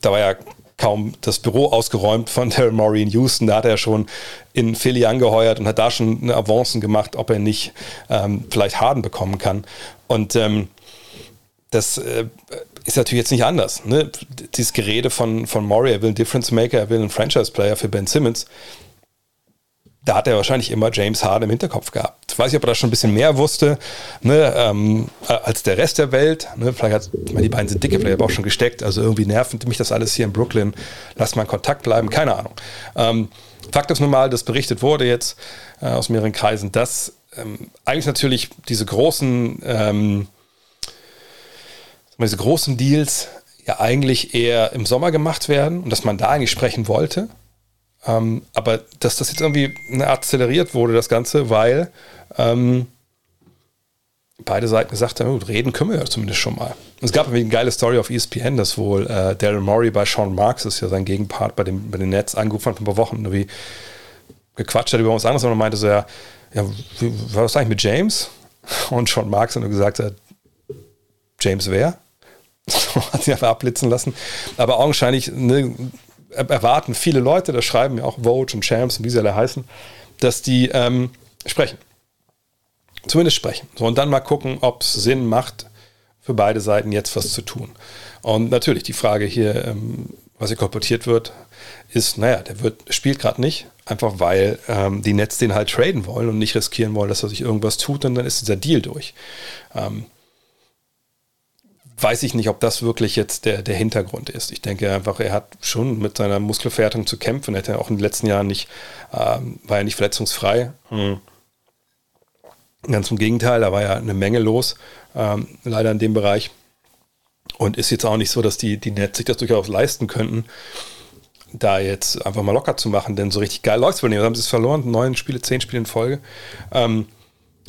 da war ja kaum das Büro ausgeräumt von Daryl Morey in Houston. Da hat er schon in Philly angeheuert und hat da schon Avancen gemacht, ob er nicht ähm, vielleicht Harden bekommen kann. Und ähm, das äh, ist natürlich jetzt nicht anders. Ne? Dieses Gerede von, von Maury, er will einen Difference Maker, er will einen Franchise-Player für Ben Simmons. Da hat er wahrscheinlich immer James Harden im Hinterkopf gehabt. Ich weiß nicht, ob er da schon ein bisschen mehr wusste ne, ähm, als der Rest der Welt. Ne? Vielleicht hat, ich meine, die beiden sind dicke, vielleicht aber auch schon gesteckt. Also irgendwie nervt mich das alles hier in Brooklyn. Lass mal in Kontakt bleiben, keine Ahnung. Ähm, Fakt ist nun mal, dass berichtet wurde jetzt äh, aus mehreren Kreisen, dass ähm, eigentlich natürlich diese großen ähm, diese großen Deals ja eigentlich eher im Sommer gemacht werden und dass man da eigentlich sprechen wollte. Ähm, aber dass das jetzt irgendwie akzeleriert wurde, das Ganze, weil ähm, beide Seiten gesagt haben, gut, reden können wir ja zumindest schon mal. Es gab eine geile Story auf ESPN, dass wohl äh, Daryl Morey bei Sean Marks, das ist ja sein Gegenpart bei, dem, bei den Nets, angerufen hat vor ein paar Wochen, irgendwie gequatscht hat über uns anderes und meinte so, ja, ja, was das eigentlich mit James? Und Sean Marks hat nur gesagt, James wer? hat sie einfach abblitzen lassen. Aber augenscheinlich ne, erwarten viele Leute, das schreiben ja auch Vogue und Champs und wie sie alle heißen, dass die ähm, sprechen. Zumindest sprechen. So, und dann mal gucken, ob es Sinn macht, für beide Seiten jetzt was zu tun. Und natürlich die Frage hier, ähm, was hier kolportiert wird, ist, naja, der wird, spielt gerade nicht, einfach weil ähm, die Nets den halt traden wollen und nicht riskieren wollen, dass er sich irgendwas tut und dann ist dieser Deal durch. Ähm, weiß ich nicht, ob das wirklich jetzt der, der Hintergrund ist. Ich denke einfach, er hat schon mit seiner Muskelverhärtung zu kämpfen. Er hat ja auch in den letzten Jahren nicht, ähm, war ja nicht verletzungsfrei. Mhm. Ganz im Gegenteil, da war ja eine Menge los, ähm, leider in dem Bereich. Und ist jetzt auch nicht so, dass die, die Nets sich das durchaus leisten könnten, da jetzt einfach mal locker zu machen, denn so richtig geil läuft es wohl nicht. haben sie es verloren, neun Spiele, zehn Spiele in Folge. Ähm,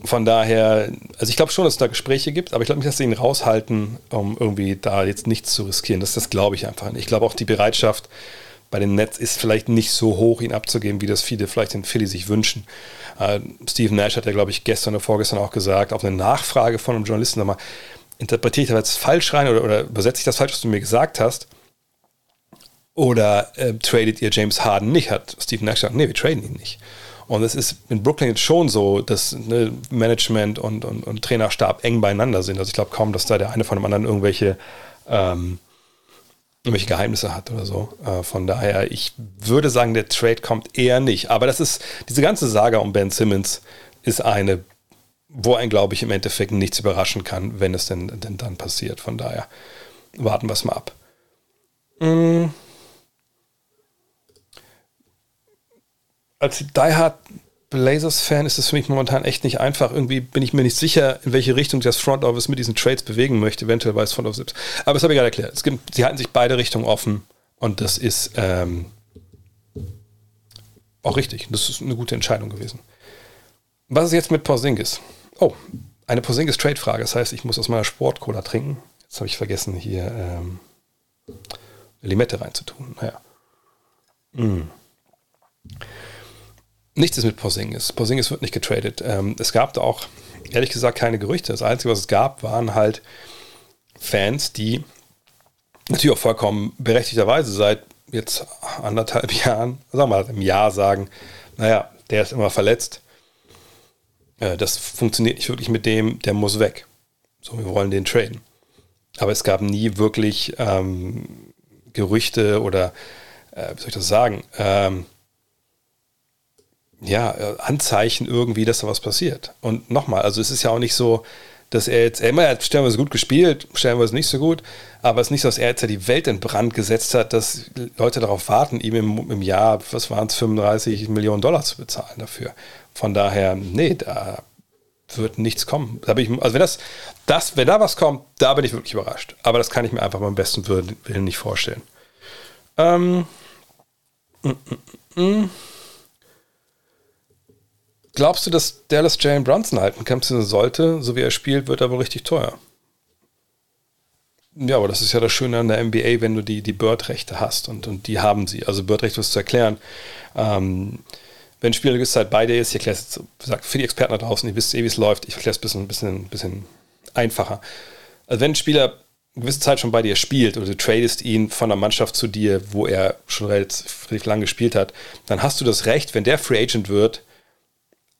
von daher, also ich glaube schon, dass es da Gespräche gibt, aber ich glaube nicht, dass sie ihn raushalten, um irgendwie da jetzt nichts zu riskieren. Das, das glaube ich einfach nicht. Ich glaube auch, die Bereitschaft bei den Nets ist vielleicht nicht so hoch, ihn abzugeben, wie das viele vielleicht in Philly sich wünschen. Äh, Steve Nash hat ja, glaube ich, gestern oder vorgestern auch gesagt, auf eine Nachfrage von einem Journalisten, sag mal, interpretiere ich das jetzt falsch rein oder, oder übersetze ich das falsch, was du mir gesagt hast? Oder äh, tradet ihr James Harden nicht? Hat Steve Nash gesagt, nee, wir traden ihn nicht. Und es ist in Brooklyn jetzt schon so, dass ne, Management und, und, und, Trainerstab eng beieinander sind. Also ich glaube kaum, dass da der eine von dem anderen irgendwelche, ähm, irgendwelche Geheimnisse hat oder so. Äh, von daher, ich würde sagen, der Trade kommt eher nicht. Aber das ist, diese ganze Saga um Ben Simmons ist eine, wo ein, glaube ich, im Endeffekt nichts überraschen kann, wenn es denn, denn dann passiert. Von daher warten wir es mal ab. Mmh. Als Die Hard Blazers-Fan ist es für mich momentan echt nicht einfach. Irgendwie bin ich mir nicht sicher, in welche Richtung das Front Office mit diesen Trades bewegen möchte. Eventuell weiß Front Office. Aber das habe ich gerade erklärt. Gibt, sie halten sich beide Richtungen offen und das ist ähm, auch richtig. Das ist eine gute Entscheidung gewesen. Was ist jetzt mit Porzingis? Oh, eine Porzingis-Trade-Frage. Das heißt, ich muss aus meiner Sportcola trinken. Jetzt habe ich vergessen, hier ähm, Limette reinzutun. Naja. Mm. Nichts ist mit Porzingis. Porzingis wird nicht getradet. Ähm, es gab da auch, ehrlich gesagt, keine Gerüchte. Das Einzige, was es gab, waren halt Fans, die natürlich auch vollkommen berechtigterweise seit jetzt anderthalb Jahren, sagen wir mal im Jahr sagen, naja, der ist immer verletzt. Äh, das funktioniert nicht wirklich mit dem, der muss weg. So, wir wollen den traden. Aber es gab nie wirklich ähm, Gerüchte oder, äh, wie soll ich das sagen, ähm, ja, äh, Anzeichen irgendwie, dass da was passiert. Und nochmal, also es ist ja auch nicht so, dass er jetzt, er hat stellenweise gut gespielt, stellenweise nicht so gut, aber es ist nicht so, dass er jetzt ja die Welt in Brand gesetzt hat, dass Leute darauf warten, ihm im, im Jahr, was waren es, 35 Millionen Dollar zu bezahlen dafür. Von daher, nee, da wird nichts kommen. Da bin ich, also wenn das, das, wenn da was kommt, da bin ich wirklich überrascht. Aber das kann ich mir einfach beim besten Willen nicht vorstellen. Ähm, mm, mm, mm. Glaubst du, dass Dallas Jalen Brunson halten kann? Sollte, so wie er spielt, wird er wohl richtig teuer. Ja, aber das ist ja das Schöne an der NBA, wenn du die, die Bird-Rechte hast und, und die haben sie. Also Bird-Rechte was zu erklären. Ähm, wenn Spieler eine gewisse Zeit bei dir ist, ich erkläre es jetzt für die Experten da draußen, ihr wisst eh, wie es läuft, ich erkläre es ein bisschen, bisschen, bisschen einfacher. Also wenn ein Spieler eine gewisse Zeit schon bei dir spielt oder du tradest ihn von der Mannschaft zu dir, wo er schon relativ lang gespielt hat, dann hast du das Recht, wenn der Free Agent wird,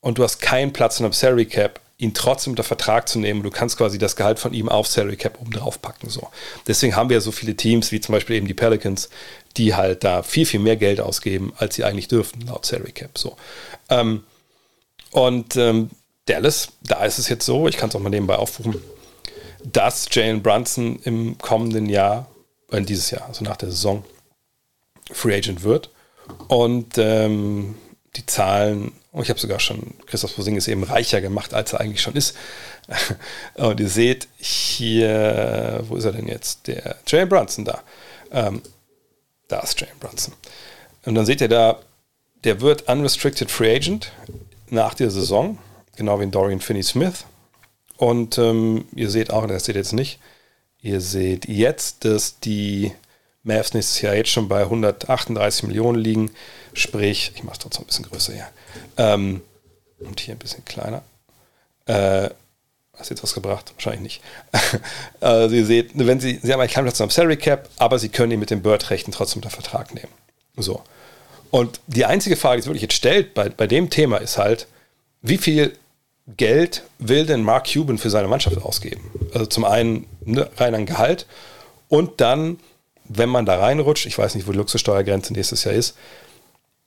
und du hast keinen Platz in einem Salary Cap, ihn trotzdem unter Vertrag zu nehmen. Du kannst quasi das Gehalt von ihm auf Salary Cap oben drauf packen. So. Deswegen haben wir so viele Teams, wie zum Beispiel eben die Pelicans, die halt da viel, viel mehr Geld ausgeben, als sie eigentlich dürften, laut Salary Cap. So. Ähm, und ähm, Dallas, da ist es jetzt so, ich kann es auch mal nebenbei aufrufen, dass Jalen Brunson im kommenden Jahr, äh, dieses Jahr, also nach der Saison, Free Agent wird. Und ähm, die Zahlen und ich habe sogar schon Christoph Posingis eben reicher gemacht, als er eigentlich schon ist. Und ihr seht hier, wo ist er denn jetzt? Der Jalen Brunson da. Ähm, da ist Jalen Brunson. Und dann seht ihr da, der wird Unrestricted Free Agent nach der Saison, genau wie in Dorian Finney-Smith. Und ähm, ihr seht auch, das seht ihr jetzt nicht, ihr seht jetzt, dass die Mavs nächstes Jahr jetzt schon bei 138 Millionen liegen. Sprich, ich mache es trotzdem ein bisschen größer hier. Ähm, und hier ein bisschen kleiner. Äh, hast jetzt was gebracht? Wahrscheinlich nicht. also ihr seht, wenn sie, sie haben eigentlich keinen Platz am Salary Cap, aber sie können ihn mit den Bird-Rechten trotzdem unter Vertrag nehmen. So. Und die einzige Frage, die sich wirklich jetzt stellt bei, bei dem Thema, ist halt, wie viel Geld will denn Mark Cuban für seine Mannschaft ausgeben? Also zum einen ne, rein an Gehalt und dann, wenn man da reinrutscht, ich weiß nicht, wo die Luxussteuergrenze nächstes Jahr ist,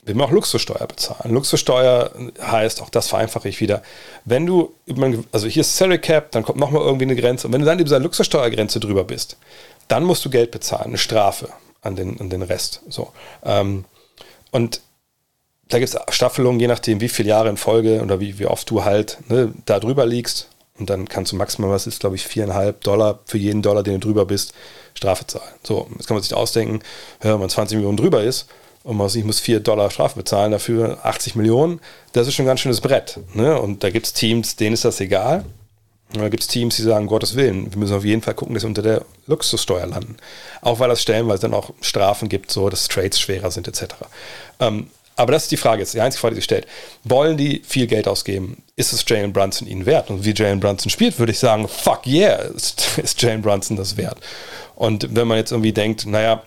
will man auch Luxussteuer bezahlen. Luxussteuer heißt, auch das vereinfache ich wieder, wenn du, also hier ist Salary Cap, dann kommt nochmal irgendwie eine Grenze und wenn du dann über dieser Luxussteuergrenze drüber bist, dann musst du Geld bezahlen, eine Strafe an den, an den Rest. So. Ähm, und da gibt es Staffelungen, je nachdem, wie viele Jahre in Folge oder wie, wie oft du halt ne, da drüber liegst. Und dann kannst du maximal, was ist, glaube ich, viereinhalb Dollar für jeden Dollar, den du drüber bist, Strafe zahlen. So, jetzt kann man sich ausdenken, wenn man 20 Millionen drüber ist, und man ich muss 4 Dollar Strafe bezahlen, dafür 80 Millionen, das ist schon ein ganz schönes Brett. Ne? Und da gibt es Teams, denen ist das egal. Und da gibt es Teams, die sagen, Gottes Willen, wir müssen auf jeden Fall gucken, dass wir unter der Luxussteuer landen. Auch weil das stellenweise dann auch Strafen gibt, so dass Trades schwerer sind etc. Ähm, aber das ist die Frage jetzt, die einzige Frage, die sich stellt. Wollen die viel Geld ausgeben? Ist es Jalen Brunson ihnen wert? Und wie Jalen Brunson spielt, würde ich sagen, fuck yeah, ist, ist Jalen Brunson das wert. Und wenn man jetzt irgendwie denkt, naja,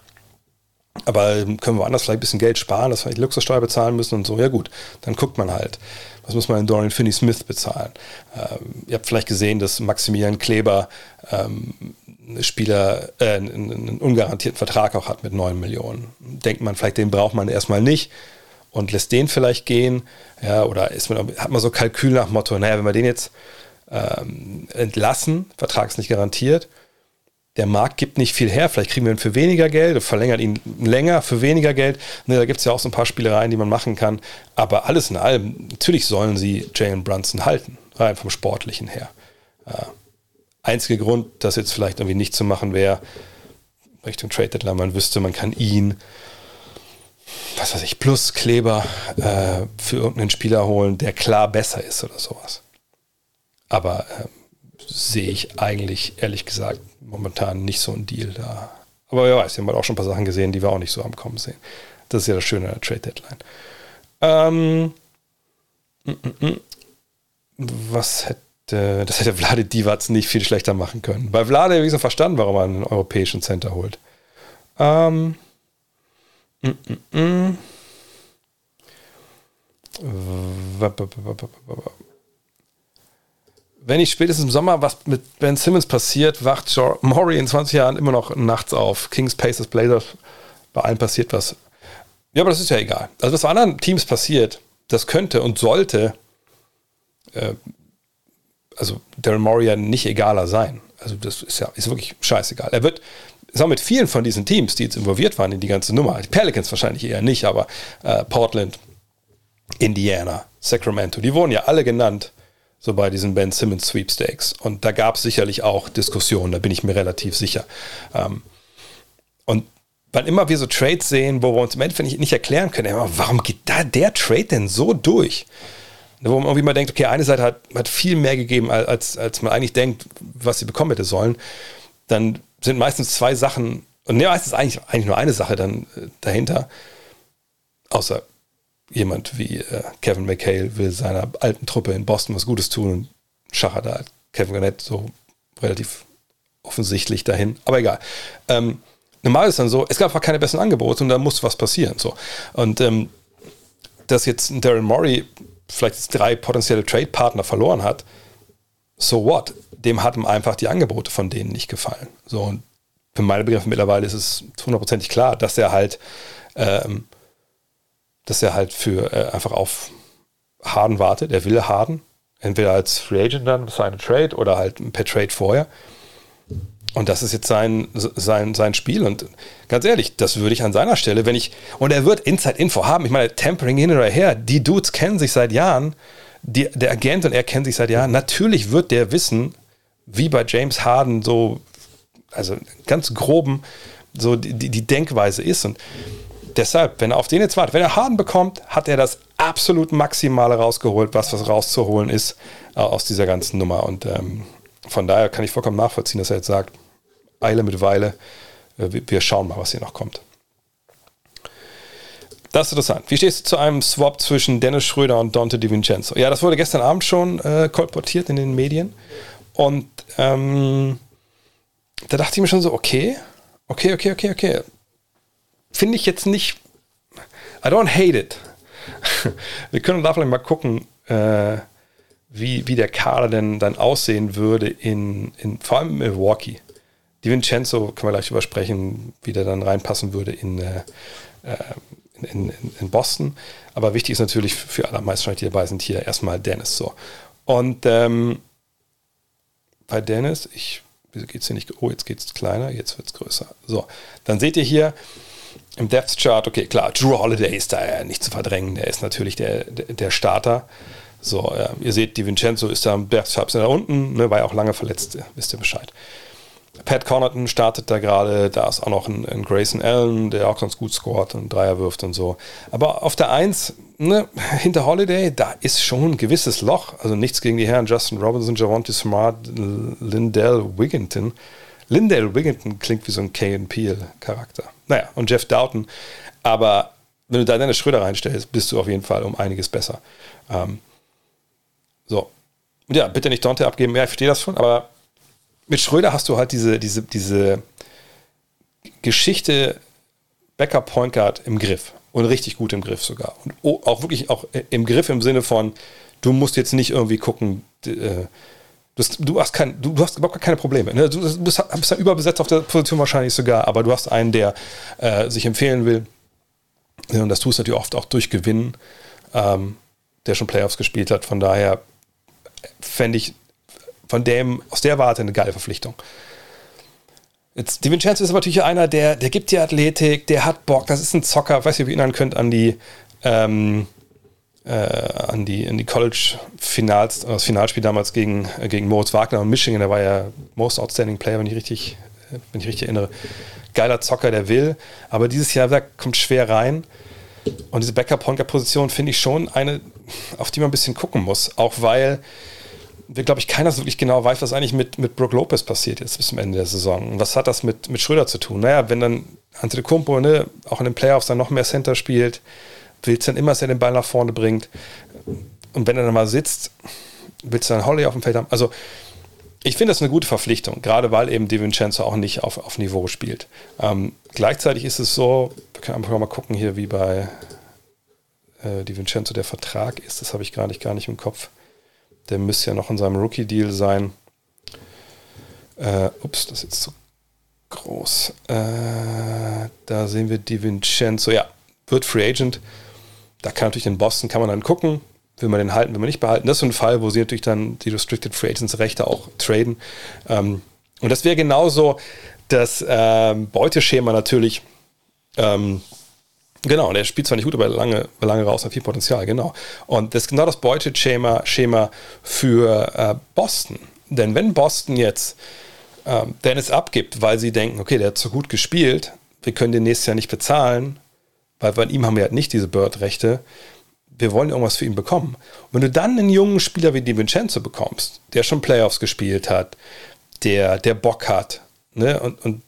aber können wir anders vielleicht ein bisschen Geld sparen, dass wir die Luxussteuer bezahlen müssen und so. Ja gut, dann guckt man halt. Was muss man in Dorian Finney-Smith bezahlen? Ähm, ihr habt vielleicht gesehen, dass Maximilian Kleber ähm, Spieler äh, einen, einen, ungarantierten Vertrag auch hat mit 9 Millionen. Denkt man vielleicht, den braucht man erstmal nicht und lässt den vielleicht gehen. Ja, oder ist man, hat man so Kalkül nach Motto, naja, wenn wir den jetzt ähm, entlassen, Vertrag ist nicht garantiert, der Markt gibt nicht viel her. Vielleicht kriegen wir ihn für weniger Geld, verlängern ihn länger für weniger Geld. Ne, da gibt es ja auch so ein paar Spielereien, die man machen kann. Aber alles in allem, natürlich sollen sie Jalen Brunson halten, rein vom Sportlichen her. Äh, einziger Grund, das jetzt vielleicht irgendwie nicht zu machen wäre, Richtung Trade Deadline, man wüsste, man kann ihn, was weiß ich, plus Kleber äh, für irgendeinen Spieler holen, der klar besser ist oder sowas. Aber äh, sehe ich eigentlich, ehrlich gesagt, momentan nicht so ein Deal da. Aber wer weiß, wir haben halt auch schon ein paar Sachen gesehen, die wir auch nicht so am Kommen sehen. Das ist ja das Schöne an der Trade Deadline. Ähm, mm, mm, mm. was hätte, das hätte Vlade Divac nicht viel schlechter machen können. Bei Vlade habe ich so verstanden, warum er einen europäischen Center holt. Ähm, wenn ich spätestens im Sommer was mit Ben Simmons passiert, wacht Maury in 20 Jahren immer noch nachts auf. Kings, Pacers, Blazers, bei allen passiert was. Ja, aber das ist ja egal. Also was bei anderen Teams passiert, das könnte und sollte äh, also Daryl Morey ja nicht egaler sein. Also das ist ja ist wirklich scheißegal. Er wird, sagen mit vielen von diesen Teams, die jetzt involviert waren in die ganze Nummer, die Pelicans wahrscheinlich eher nicht, aber äh, Portland, Indiana, Sacramento, die wurden ja alle genannt, so bei diesen Ben Simmons Sweepstakes. Und da gab es sicherlich auch Diskussionen, da bin ich mir relativ sicher. Ähm, und wann immer wir so Trades sehen, wo wir uns im Endeffekt nicht, erklären können, warum geht da der Trade denn so durch? Wo man irgendwie mal denkt, okay, eine Seite hat, hat viel mehr gegeben, als, als man eigentlich denkt, was sie bekommen hätte sollen. Dann sind meistens zwei Sachen, und ne, meistens eigentlich, eigentlich nur eine Sache dann äh, dahinter. Außer jemand wie äh, Kevin McHale will seiner alten Truppe in Boston was Gutes tun und schachert da Kevin Garnett so relativ offensichtlich dahin. Aber egal. Ähm, normal ist dann so, es gab keine besseren Angebote und da muss was passieren. So. Und ähm, dass jetzt Daryl Morey vielleicht drei potenzielle Trade-Partner verloren hat, so what? Dem hatten einfach die Angebote von denen nicht gefallen. So, und für meine Begriffe mittlerweile ist es hundertprozentig klar, dass er halt, ähm, dass er halt für äh, einfach auf Harden wartet. Er will Harden. Entweder als Free Agent dann für eine Trade oder halt per Trade vorher. Und das ist jetzt sein, sein, sein Spiel. Und ganz ehrlich, das würde ich an seiner Stelle, wenn ich. Und er wird Inside-Info haben. Ich meine, Tempering hin oder her, die Dudes kennen sich seit Jahren. Die, der Agent und er kennen sich seit Jahren. Natürlich wird der wissen, wie bei James Harden so, also ganz groben, so die, die Denkweise ist. Und deshalb, wenn er auf den jetzt wartet, wenn er Harden bekommt, hat er das absolut Maximale rausgeholt, was was rauszuholen ist äh, aus dieser ganzen Nummer. Und ähm, von daher kann ich vollkommen nachvollziehen, dass er jetzt sagt, Eile mit Weile. Äh, wir schauen mal, was hier noch kommt. Das ist interessant. Wie stehst du zu einem Swap zwischen Dennis Schröder und Dante DiVincenzo? Ja, das wurde gestern Abend schon äh, kolportiert in den Medien. Und ähm, da dachte ich mir schon so, okay, okay, okay, okay, okay. Finde ich jetzt nicht. I don't hate it. Wir können da vielleicht mal gucken, äh, wie, wie der Kader denn dann aussehen würde in, in vor allem Milwaukee. Di Vincenzo können wir gleich übersprechen, wie der dann reinpassen würde in, äh, in, in, in, Boston. Aber wichtig ist natürlich für alle meisten, die dabei sind, hier erstmal Dennis. So. Und ähm, bei Dennis, ich, wieso geht es hier nicht? Oh, jetzt geht es kleiner, jetzt wird es größer. So, dann seht ihr hier im Depth Chart, okay, klar, Drew Holiday ist da ja nicht zu verdrängen, der ist natürlich der, der, Starter. So, ja, ihr seht, Di Vincenzo ist da im Depth Chart da unten, ne, war ja auch lange verletzt, wisst ihr Bescheid. Pat Connaughton startet da gerade, da ist auch noch ein, ein, Grayson Allen, der auch ganz gut scoret und Dreier wirft und so. Aber auf der Eins, ne, hinter Holiday, da ist schon ein gewisses Loch. Also nichts gegen die Herren Justin Robinson, Javonte Smart, Lindell Wigginton. Lindell Wigginton klingt wie so ein K. Naja, und Jeff Doughton. Aber wenn du da deine Schröder reinstellst, bist du auf jeden Fall um einiges besser. Ähm, so. Und ja, bitte nicht Dante abgeben. Ja, ich verstehe das schon, aber mit Schröder hast du halt diese, diese, diese Geschichte Backup Point Guard im Griff. Und richtig gut im Griff sogar. Und auch wirklich auch im Griff im Sinne von, du musst jetzt nicht irgendwie gucken, äh, du, hast kein, du, hast überhaupt keine Probleme. Ne? Du bist, bist ja überbesetzt auf der Position wahrscheinlich sogar, aber du hast einen, der äh, sich empfehlen will. Und das tust du natürlich oft auch durch Gewinnen, ähm, der schon Playoffs gespielt hat. Von daher fände ich von dem, aus der Warte eine geile Verpflichtung. Jetzt, DiVincenzo ist natürlich einer, der, der gibt die Athletik, der hat Bock, das ist ein Zocker, weiß nicht, ob ihr erinnern könnt an die, ähm, äh, an die, an die College-Finals, das Finalspiel damals gegen, äh, gegen Moritz Wagner und Michigan, der war ja Most Outstanding Player, wenn ich richtig, äh, wenn ich richtig erinnere. Geiler Zocker, der will, aber dieses Jahr der kommt schwer rein. Und diese Backup-Honker-Position finde ich schon eine, auf die man ein bisschen gucken muss, auch weil wir, glaube ich, keiner so wirklich genau weiß, was eigentlich mit, mit Brook Lopez passiert jetzt bis zum Ende der Saison. Und was hat das mit, mit Schröder zu tun? Naja, wenn dann Antetokounmpo ne, auch in den Playoffs dann noch mehr Center spielt, willst dann immer, dass er den Ball nach vorne bringt. Und wenn er dann mal sitzt, willst du dann Holly auf dem Feld haben. Also ich finde das eine gute Verpflichtung, gerade weil eben DiVincenzo auch nicht auf, auf Niveau spielt. Ähm, gleichzeitig ist es so, wir können einfach mal gucken hier, wie bei äh, DiVincenzo der Vertrag ist. Das habe ich gar nicht, gar nicht im Kopf. Der müsste ja noch in seinem Rookie-Deal sein. Äh, ups, das ist jetzt zu groß. Äh, da sehen wir Di Vincenzo. Ja, wird Free Agent. Da kann natürlich den Boston, kann man dann gucken, will man den halten, will man nicht behalten. Das ist so ein Fall, wo sie natürlich dann die Restricted Free Agents Rechte auch traden. Ähm, und das wäre genauso das ähm, Beuteschema natürlich. Ähm, genau, der spielt zwar nicht gut, aber lange, lange raus, hat viel Potenzial, genau. Und das ist genau das Beuteschema Schema für äh, Boston. Denn wenn Boston jetzt ähm, Dennis abgibt, weil sie denken, okay, der hat so gut gespielt, wir können den nächstes Jahr nicht bezahlen, weil bei ihm haben wir halt nicht diese Bird-Rechte, wir wollen irgendwas für ihn bekommen. Und wenn du dann einen jungen Spieler wie Di Vincenzo bekommst, der schon Playoffs gespielt hat, der, der Bock hat, ne, und, und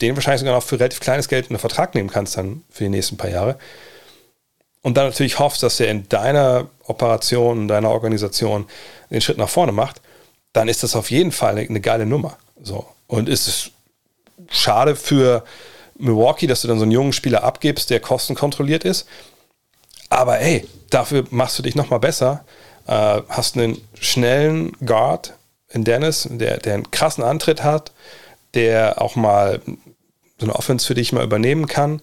den wahrscheinlich sogar noch für relativ kleines Geld in den Vertrag nehmen kannst dann für die nächsten paar Jahre, und dann natürlich hoffst, dass er in deiner Operation, in deiner Organisation den Schritt nach vorne macht, dann ist das auf jeden Fall eine, eine geile Nummer. So. Und ist es schade für Milwaukee, dass du dann so einen jungen Spieler abgibst, der kostenkontrolliert ist. Aber ey, dafür machst du dich nochmal besser. Äh, hast einen schnellen Guard in Dennis, der, der einen krassen Antritt hat, der auch mal so eine Offense für dich mal übernehmen kann.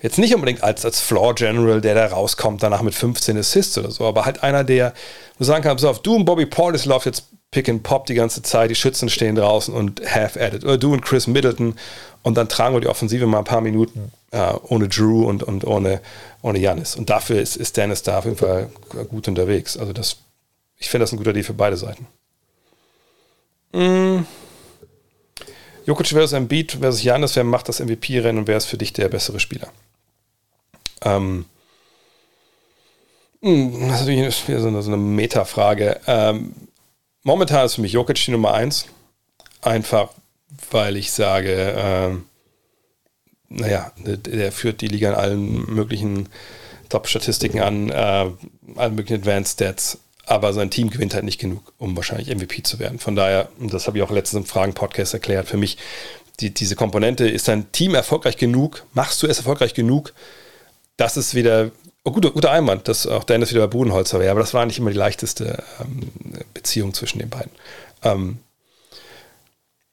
Jetzt nicht unbedingt als, als Floor General, der da rauskommt, danach mit 15 Assists oder so, aber halt einer, der, du sagen kannst, so auf du und Bobby Portis läuft jetzt Pick and Pop die ganze Zeit, die Schützen stehen draußen und half added. Oder du und Chris Middleton und dann tragen wir die Offensive mal ein paar Minuten äh, ohne Drew und, und ohne, ohne Janis. Und dafür ist, ist Dennis da auf jeden Fall gut unterwegs. Also das, ich finde das ein guter Deal für beide Seiten. Mm. Jokic versus Embiid versus Janis, wer macht das MVP-Rennen und wer ist für dich der bessere Spieler? Ähm, mm, das ist natürlich so eine, so eine Metafrage. Ähm, momentan ist für mich Jokic die Nummer 1. Einfach, weil ich sage, äh, naja, der führt die Liga in allen möglichen Top-Statistiken an, äh, allen möglichen Advanced Stats, aber sein Team gewinnt halt nicht genug, um wahrscheinlich MVP zu werden. Von daher, und das habe ich auch letztens im Fragen-Podcast erklärt, für mich die, diese Komponente, ist dein Team erfolgreich genug, machst du es erfolgreich genug, dass es wieder Oh, guter, guter Einwand, dass auch Dennis wieder bei Budenholzer wäre, aber das war nicht immer die leichteste ähm, Beziehung zwischen den beiden. Ähm,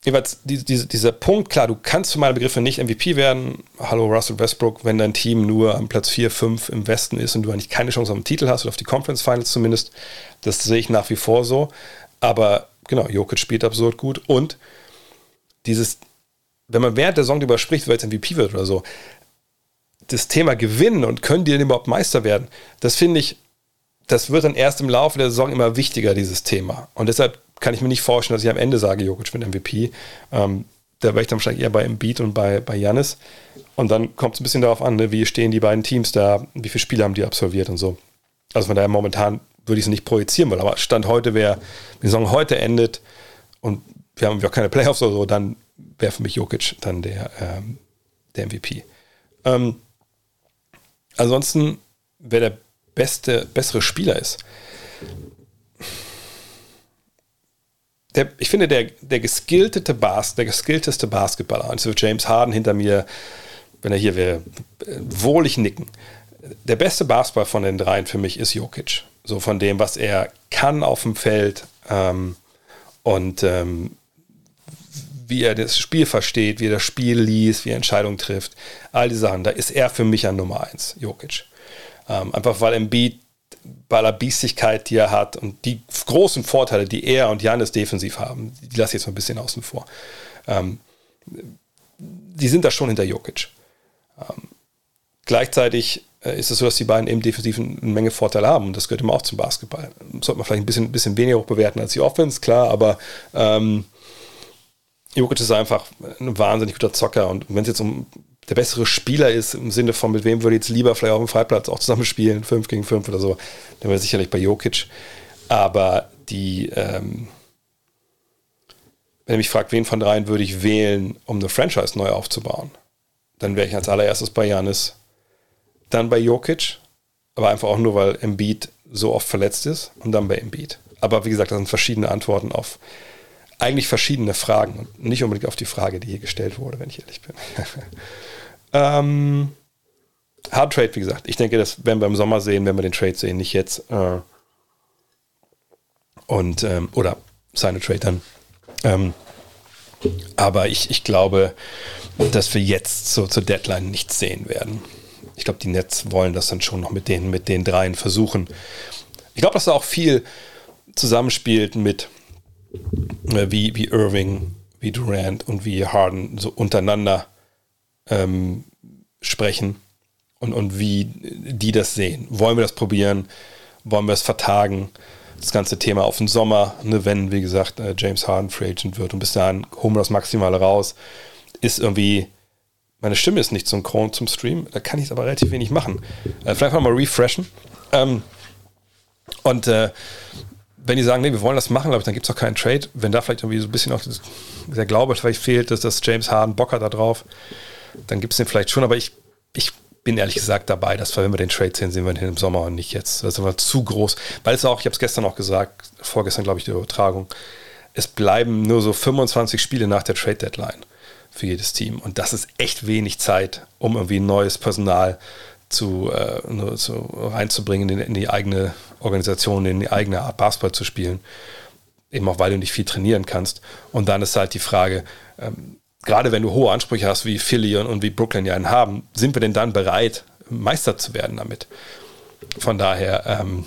jeweils die, die, dieser Punkt, klar, du kannst für meine Begriffe nicht MVP werden. Hallo Russell Westbrook, wenn dein Team nur am Platz 4, 5 im Westen ist und du eigentlich keine Chance auf den Titel hast oder auf die Conference Finals zumindest. Das sehe ich nach wie vor so. Aber genau, Jokic spielt absurd gut und dieses, wenn man während der Saison darüber spricht, wer jetzt MVP wird oder so, das Thema gewinnen und können die denn überhaupt Meister werden, das finde ich, das wird dann erst im Laufe der Saison immer wichtiger, dieses Thema. Und deshalb kann ich mir nicht vorstellen, dass ich am Ende sage, Jokic wird MVP. Ähm, da wäre ich dann wahrscheinlich eher bei Embiid und bei, bei Janis. Und dann kommt es ein bisschen darauf an, ne, wie stehen die beiden Teams da, wie viele Spiele haben die absolviert und so. Also von daher momentan würde ich es nicht projizieren wollen, aber Stand heute wäre, wenn die Saison heute endet und wir haben auch keine Playoffs oder so, dann wäre für mich Jokic dann der, ähm, der MVP. Ähm, ansonsten, wer der beste, bessere Spieler ist. Der, ich finde, der, der geskilltete Bas, der geskillteste Basketballer, also James Harden hinter mir, wenn er hier wäre, wohlig nicken. Der beste Basketball von den dreien für mich ist Jokic. So von dem, was er kann auf dem Feld ähm, und ähm, wie er das Spiel versteht, wie er das Spiel liest, wie er Entscheidungen trifft. All die Sachen, da ist er für mich an Nummer eins, Jokic. Ähm, einfach weil Embiid bei aller Biestigkeit, die er hat und die großen Vorteile, die er und Janis defensiv haben, die lasse ich jetzt mal ein bisschen außen vor. Ähm, die sind da schon hinter Jokic. Ähm, gleichzeitig äh, ist es so, dass die beiden eben defensiv eine Menge Vorteile haben und das gehört immer auch zum Basketball. Sollte man vielleicht ein bisschen, bisschen weniger hoch bewerten als die Offense, klar, aber ähm, Jokic ist einfach ein wahnsinnig guter Zocker und wenn es jetzt um der bessere Spieler ist, im Sinne von, mit wem würde ich jetzt lieber vielleicht auf dem Freiplatz auch zusammen spielen, 5 gegen 5 oder so, dann wäre sicherlich bei Jokic. Aber die, ähm, wenn ihr mich fragt, wen von dreien würde ich wählen, um eine Franchise neu aufzubauen, dann wäre ich als allererstes bei Janis, dann bei Jokic, aber einfach auch nur, weil Embiid so oft verletzt ist und dann bei Embiid. Aber wie gesagt, das sind verschiedene Antworten auf eigentlich verschiedene Fragen und nicht unbedingt auf die Frage, die hier gestellt wurde, wenn ich ehrlich bin. ähm, Hard Trade, wie gesagt. Ich denke, das werden wir im Sommer sehen, wenn wir den Trade sehen, nicht jetzt. Äh, und, ähm, oder seine Trade dann. Ähm, aber ich, ich glaube, dass wir jetzt so zur Deadline nichts sehen werden. Ich glaube, die Nets wollen das dann schon noch mit den, mit den dreien versuchen. Ich glaube, dass da auch viel zusammenspielt mit wie, wie Irving, wie Durant und wie Harden so untereinander ähm, sprechen und, und wie die das sehen. Wollen wir das probieren? Wollen wir es vertagen? Das ganze Thema auf den Sommer, ne, wenn, wie gesagt, äh, James Harden Free Agent wird und bis dahin holen wir das Maximale raus, ist irgendwie, meine Stimme ist nicht synchron zum Stream, da kann ich es aber relativ wenig machen. Äh, vielleicht mal refreshen. Ähm, und äh, wenn die sagen, nee, wir wollen das machen, glaube ich, dann gibt es auch keinen Trade. Wenn da vielleicht irgendwie so ein bisschen auch der Glaube vielleicht fehlt, dass das James Harden Bock hat da drauf, dann gibt es den vielleicht schon. Aber ich, ich bin ehrlich gesagt dabei, dass wir, wenn wir den Trade sehen, sehen wir den im Sommer und nicht jetzt. Das ist aber zu groß. Weil es auch, ich habe es gestern auch gesagt, vorgestern glaube ich die Übertragung, es bleiben nur so 25 Spiele nach der Trade Deadline für jedes Team. Und das ist echt wenig Zeit, um irgendwie neues Personal zu, äh, zu reinzubringen in, in, die eigene Organisation, in die eigene Art Basketball zu spielen. Eben auch, weil du nicht viel trainieren kannst. Und dann ist halt die Frage, ähm, gerade wenn du hohe Ansprüche hast, wie Philly und, und wie Brooklyn ja einen haben, sind wir denn dann bereit, Meister zu werden damit? Von daher ähm,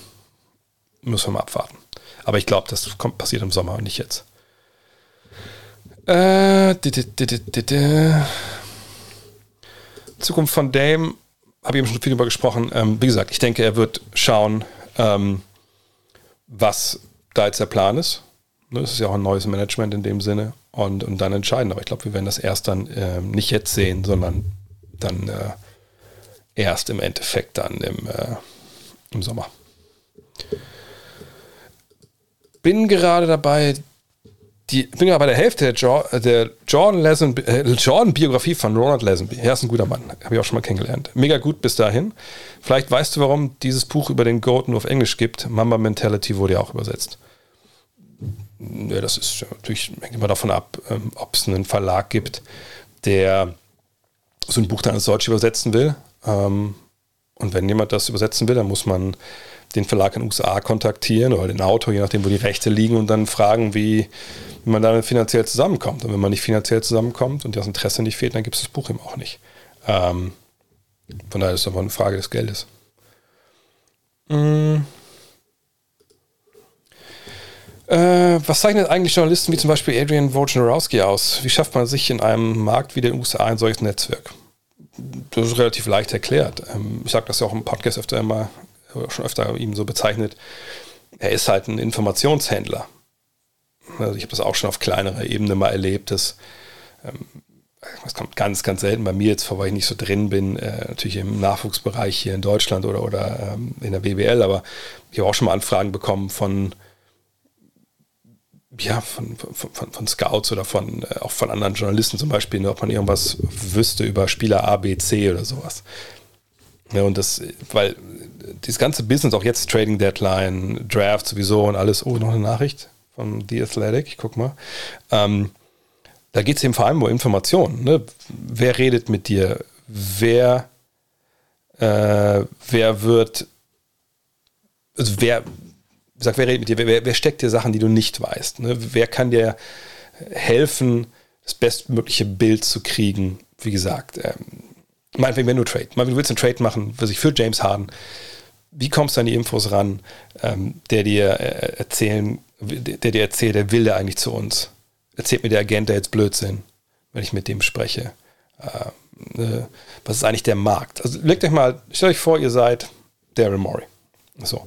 müssen wir mal abwarten. Aber ich glaube, das kommt, passiert im Sommer und nicht jetzt. Äh, Zukunft von Dame habe ich eben schon viel darüber gesprochen. Ähm, wie gesagt, ich denke, er wird schauen, ähm, was da jetzt der Plan ist. Ne, das ist ja auch ein neues Management in dem Sinne und, und dann entscheiden. Aber ich glaube, wir werden das erst dann äh, nicht jetzt sehen, sondern dann äh, erst im Endeffekt dann im, äh, im Sommer. Bin gerade dabei, die, bin ja bei der Hälfte der, jo der Jordan, äh, Jordan Biografie von Ronald Lazenby. Er ist ein guter Mann, habe ich auch schon mal kennengelernt. Mega gut bis dahin. Vielleicht weißt du, warum dieses Buch über den Goat nur auf Englisch gibt. Mamba Mentality wurde ja auch übersetzt. Ja, das ist natürlich hängt immer davon ab, ähm, ob es einen Verlag gibt, der so ein Buch dann ins Deutsche übersetzen will. Ähm, und wenn jemand das übersetzen will, dann muss man den Verlag in den USA kontaktieren oder den Autor, je nachdem, wo die Rechte liegen, und dann fragen, wie, wie man da finanziell zusammenkommt. Und wenn man nicht finanziell zusammenkommt und das Interesse nicht fehlt, dann gibt es das Buch eben auch nicht. Ähm, von daher ist es einfach eine Frage des Geldes. Mm. Äh, was zeichnet eigentlich Journalisten wie zum Beispiel Adrian Wojnarowski aus? Wie schafft man sich in einem Markt wie den USA ein solches Netzwerk? Das ist relativ leicht erklärt. Ähm, ich sage das ja auch im Podcast öfter immer, schon öfter ihm so bezeichnet. Er ist halt ein Informationshändler. Also ich habe das auch schon auf kleinerer Ebene mal erlebt, dass ähm, das kommt ganz, ganz selten bei mir jetzt vor, weil ich nicht so drin bin, äh, natürlich im Nachwuchsbereich hier in Deutschland oder, oder ähm, in der BBL, aber ich habe auch schon mal Anfragen bekommen von, ja, von, von, von, von Scouts oder von, äh, auch von anderen Journalisten zum Beispiel, ne, ob man irgendwas wüsste über Spieler A, B, C oder sowas. Ja, und das, weil dieses ganze Business, auch jetzt Trading Deadline, Draft sowieso und alles, oh, noch eine Nachricht von The Athletic, ich guck mal. Ähm, da geht es eben vor allem um Informationen. Ne? Wer redet mit dir? Wer, äh, wer wird, also wer, sag, wer redet mit dir? Wer, wer steckt dir Sachen, die du nicht weißt? Ne? Wer kann dir helfen, das bestmögliche Bild zu kriegen? Wie gesagt, ähm, meinetwegen, wenn du Trade, meinetwegen, du willst einen Trade machen, für sich für James Harden, wie kommst du an die Infos ran, ähm, der dir äh, erzählen, der dir erzählt, der will der eigentlich zu uns? Erzählt mir der Agent der jetzt Blödsinn, wenn ich mit dem spreche? Äh, äh, was ist eigentlich der Markt? Also legt euch mal, stellt euch vor, ihr seid Daryl Morey. So.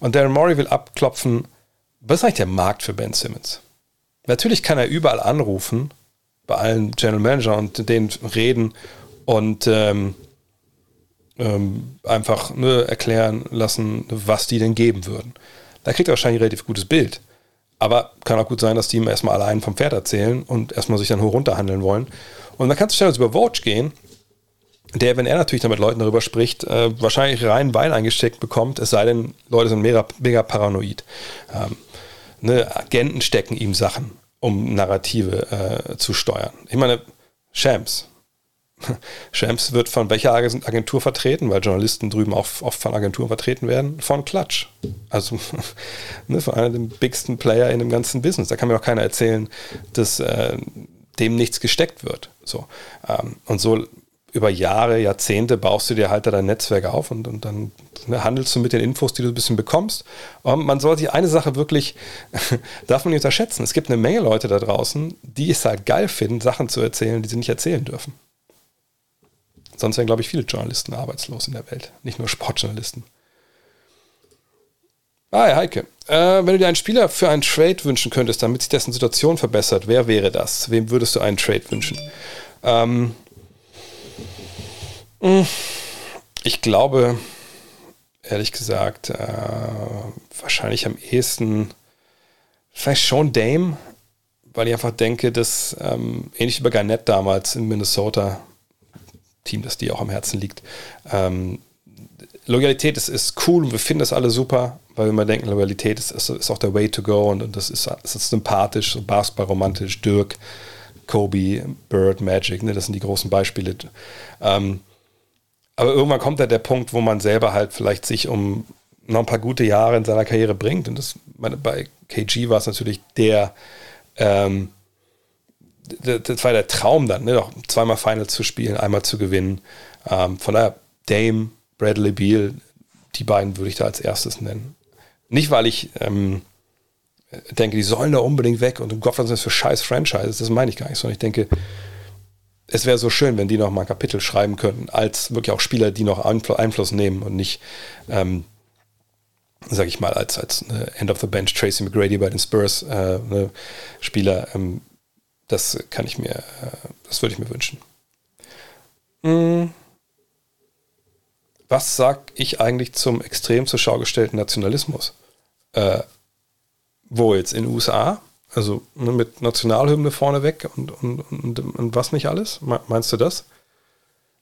Und Daryl Morey will abklopfen, was ist eigentlich der Markt für Ben Simmons? Natürlich kann er überall anrufen, bei allen General Manager und denen reden und ähm, ähm, einfach ne, erklären lassen, was die denn geben würden. Da kriegt er wahrscheinlich ein relativ gutes Bild. Aber kann auch gut sein, dass die ihm erstmal allein vom Pferd erzählen und erstmal sich dann hoch runterhandeln wollen. Und dann kannst du schnell über Vogue gehen, der, wenn er natürlich dann mit Leuten darüber spricht, äh, wahrscheinlich rein Wein eingesteckt bekommt, es sei denn, Leute sind mega, mega paranoid. Ähm, ne, Agenten stecken ihm Sachen, um Narrative äh, zu steuern. Ich meine, Shams, Shams wird von welcher Agentur vertreten, weil Journalisten drüben auch oft von Agenturen vertreten werden? Von Klatsch. Also ne, von einer der bigsten Player in dem ganzen Business. Da kann mir auch keiner erzählen, dass äh, dem nichts gesteckt wird. So. Ähm, und so über Jahre, Jahrzehnte baust du dir halt da dein Netzwerk auf und, und dann ne, handelst du mit den Infos, die du ein bisschen bekommst. Und man soll sich eine Sache wirklich, darf man nicht unterschätzen. Es gibt eine Menge Leute da draußen, die es halt geil finden, Sachen zu erzählen, die sie nicht erzählen dürfen. Sonst wären, glaube ich, viele Journalisten arbeitslos in der Welt, nicht nur Sportjournalisten. Ah, ja, Heike. Äh, wenn du dir einen Spieler für einen Trade wünschen könntest, damit sich dessen Situation verbessert, wer wäre das? Wem würdest du einen Trade wünschen? Ähm, hm. Ich glaube, ehrlich gesagt, äh, wahrscheinlich am ehesten vielleicht schon Dame, weil ich einfach denke, dass ähm, ähnlich wie bei Garnett damals in Minnesota, Team, das dir auch am Herzen liegt, ähm, Loyalität ist, ist cool und wir finden das alle super, weil wir immer denken, Loyalität ist, ist, ist auch der Way to go und, und das ist, ist sympathisch, so Basketball romantisch, Dirk, Kobe, Bird, Magic, ne, das sind die großen Beispiele. Ähm, aber irgendwann kommt da der Punkt, wo man selber halt vielleicht sich um noch ein paar gute Jahre in seiner Karriere bringt. Und das, meine, bei KG war es natürlich der, ähm, das war der Traum dann, ne? zweimal Final zu spielen, einmal zu gewinnen. Ähm, von daher, Dame, Bradley Beal, die beiden würde ich da als erstes nennen. Nicht, weil ich ähm, denke, die sollen da unbedingt weg und Gott, was ist für scheiß Franchises, das meine ich gar nicht, sondern ich denke, es wäre so schön, wenn die noch mal ein Kapitel schreiben könnten, als wirklich auch Spieler, die noch Einfluss nehmen und nicht, ähm, sage ich mal, als, als ne, End of the Bench Tracy McGrady bei den Spurs äh, ne, Spieler. Ähm, das kann ich mir, äh, das würde ich mir wünschen. Hm. Was sag ich eigentlich zum extrem zur Schau gestellten Nationalismus? Äh, wo jetzt in den USA? Also ne, mit Nationalhymne vorneweg und, und, und, und, was nicht alles? Meinst du das?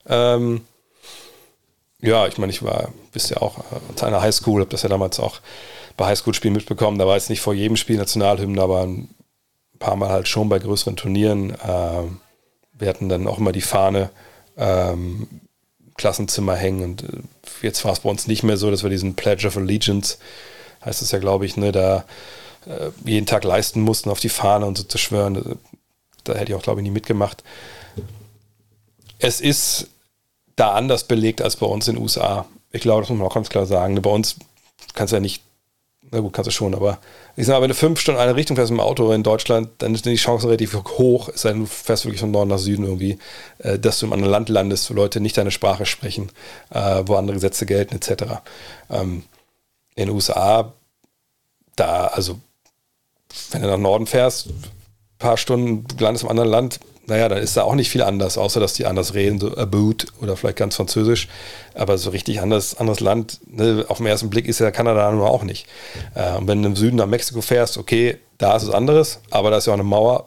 Ähm, ja, ich meine, ich war, wisst ihr auch, äh, an einer Highschool, habe das ja damals auch bei Highschool-Spielen mitbekommen. Da war jetzt nicht vor jedem Spiel Nationalhymne, aber ein paar Mal halt schon bei größeren Turnieren. Ähm, wir hatten dann auch immer die Fahne ähm, Klassenzimmer hängen und äh, jetzt war es bei uns nicht mehr so, dass wir diesen Pledge of Allegiance, heißt es ja, glaube ich, ne, da äh, jeden Tag leisten mussten, auf die Fahne und so zu schwören. Da hätte ich auch, glaube ich, nie mitgemacht. Es ist da anders belegt als bei uns in den USA. Ich glaube, das muss man auch ganz klar sagen. Bei uns kannst du ja nicht, na gut, kannst du schon, aber ich sage mal, wenn du fünf Stunden in eine Richtung fährst mit dem Auto in Deutschland, dann sind die Chancen relativ hoch, es sei denn, du fährst wirklich von Norden nach Süden irgendwie, äh, dass du einem anderen Land landest, wo Leute nicht deine Sprache sprechen, äh, wo andere Gesetze gelten, etc. Ähm, in den USA, da, also wenn du nach Norden fährst, paar Stunden, du landest im anderen Land, naja, dann ist da auch nicht viel anders, außer dass die anders reden, so about oder vielleicht ganz französisch. Aber so richtig anders, anderes Land, ne, auf den ersten Blick ist ja Kanada nur auch nicht. Äh, und wenn du im Süden nach Mexiko fährst, okay, da ist es anderes, aber da ist ja auch eine Mauer,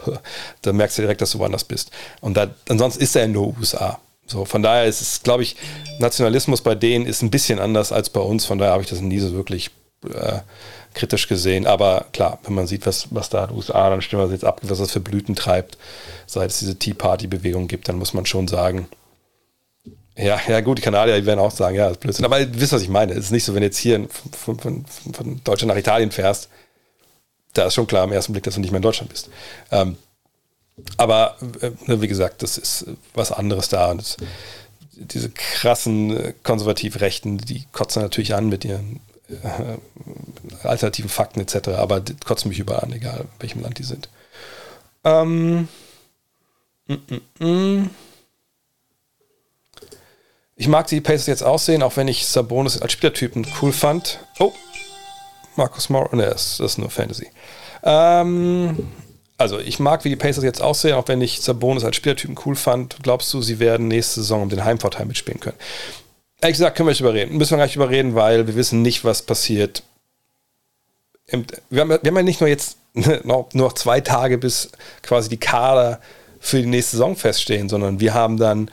dann merkst du direkt, dass du woanders bist. Und da, ansonsten ist er in den USA. So, von daher ist es, glaube ich, Nationalismus bei denen ist ein bisschen anders als bei uns. Von daher habe ich das nie so wirklich äh, kritisch gesehen. Aber klar, wenn man sieht, was, was da in den USA dann stimmt, was jetzt ab, was das für Blüten treibt, seit es diese Tea Party-Bewegung gibt, dann muss man schon sagen, ja, ja, gut, die Kanadier die werden auch sagen, ja, das ist Blödsinn. Aber ihr wisst, was ich meine. Es ist nicht so, wenn du jetzt hier von, von, von, Deutschland nach Italien fährst, da ist schon klar am ersten Blick, dass du nicht mehr in Deutschland bist. Ähm, aber äh, wie gesagt, das ist was anderes da. Und das, diese krassen äh, konservativ-Rechten, die kotzen natürlich an mit ihren äh, alternativen Fakten etc. Aber die kotzen mich überall an, egal welchem Land die sind. Ähm, mm, mm, mm. Ich mag die Pacers jetzt aussehen, auch wenn ich Sabonis als Spielertypen cool fand. Oh, Markus Morris, ne, das, das ist nur Fantasy. Ähm, also ich mag, wie die Pacers jetzt aussehen, auch wenn ich Sabonis als Spielertypen cool fand. Glaubst du, sie werden nächste Saison um den Heimvorteil mitspielen können? Ehrlich gesagt, können wir nicht überreden. Müssen wir gar nicht überreden, weil wir wissen nicht, was passiert. Wir haben, wir haben ja nicht nur jetzt noch, nur noch zwei Tage, bis quasi die Kader für die nächste Saison feststehen, sondern wir haben dann,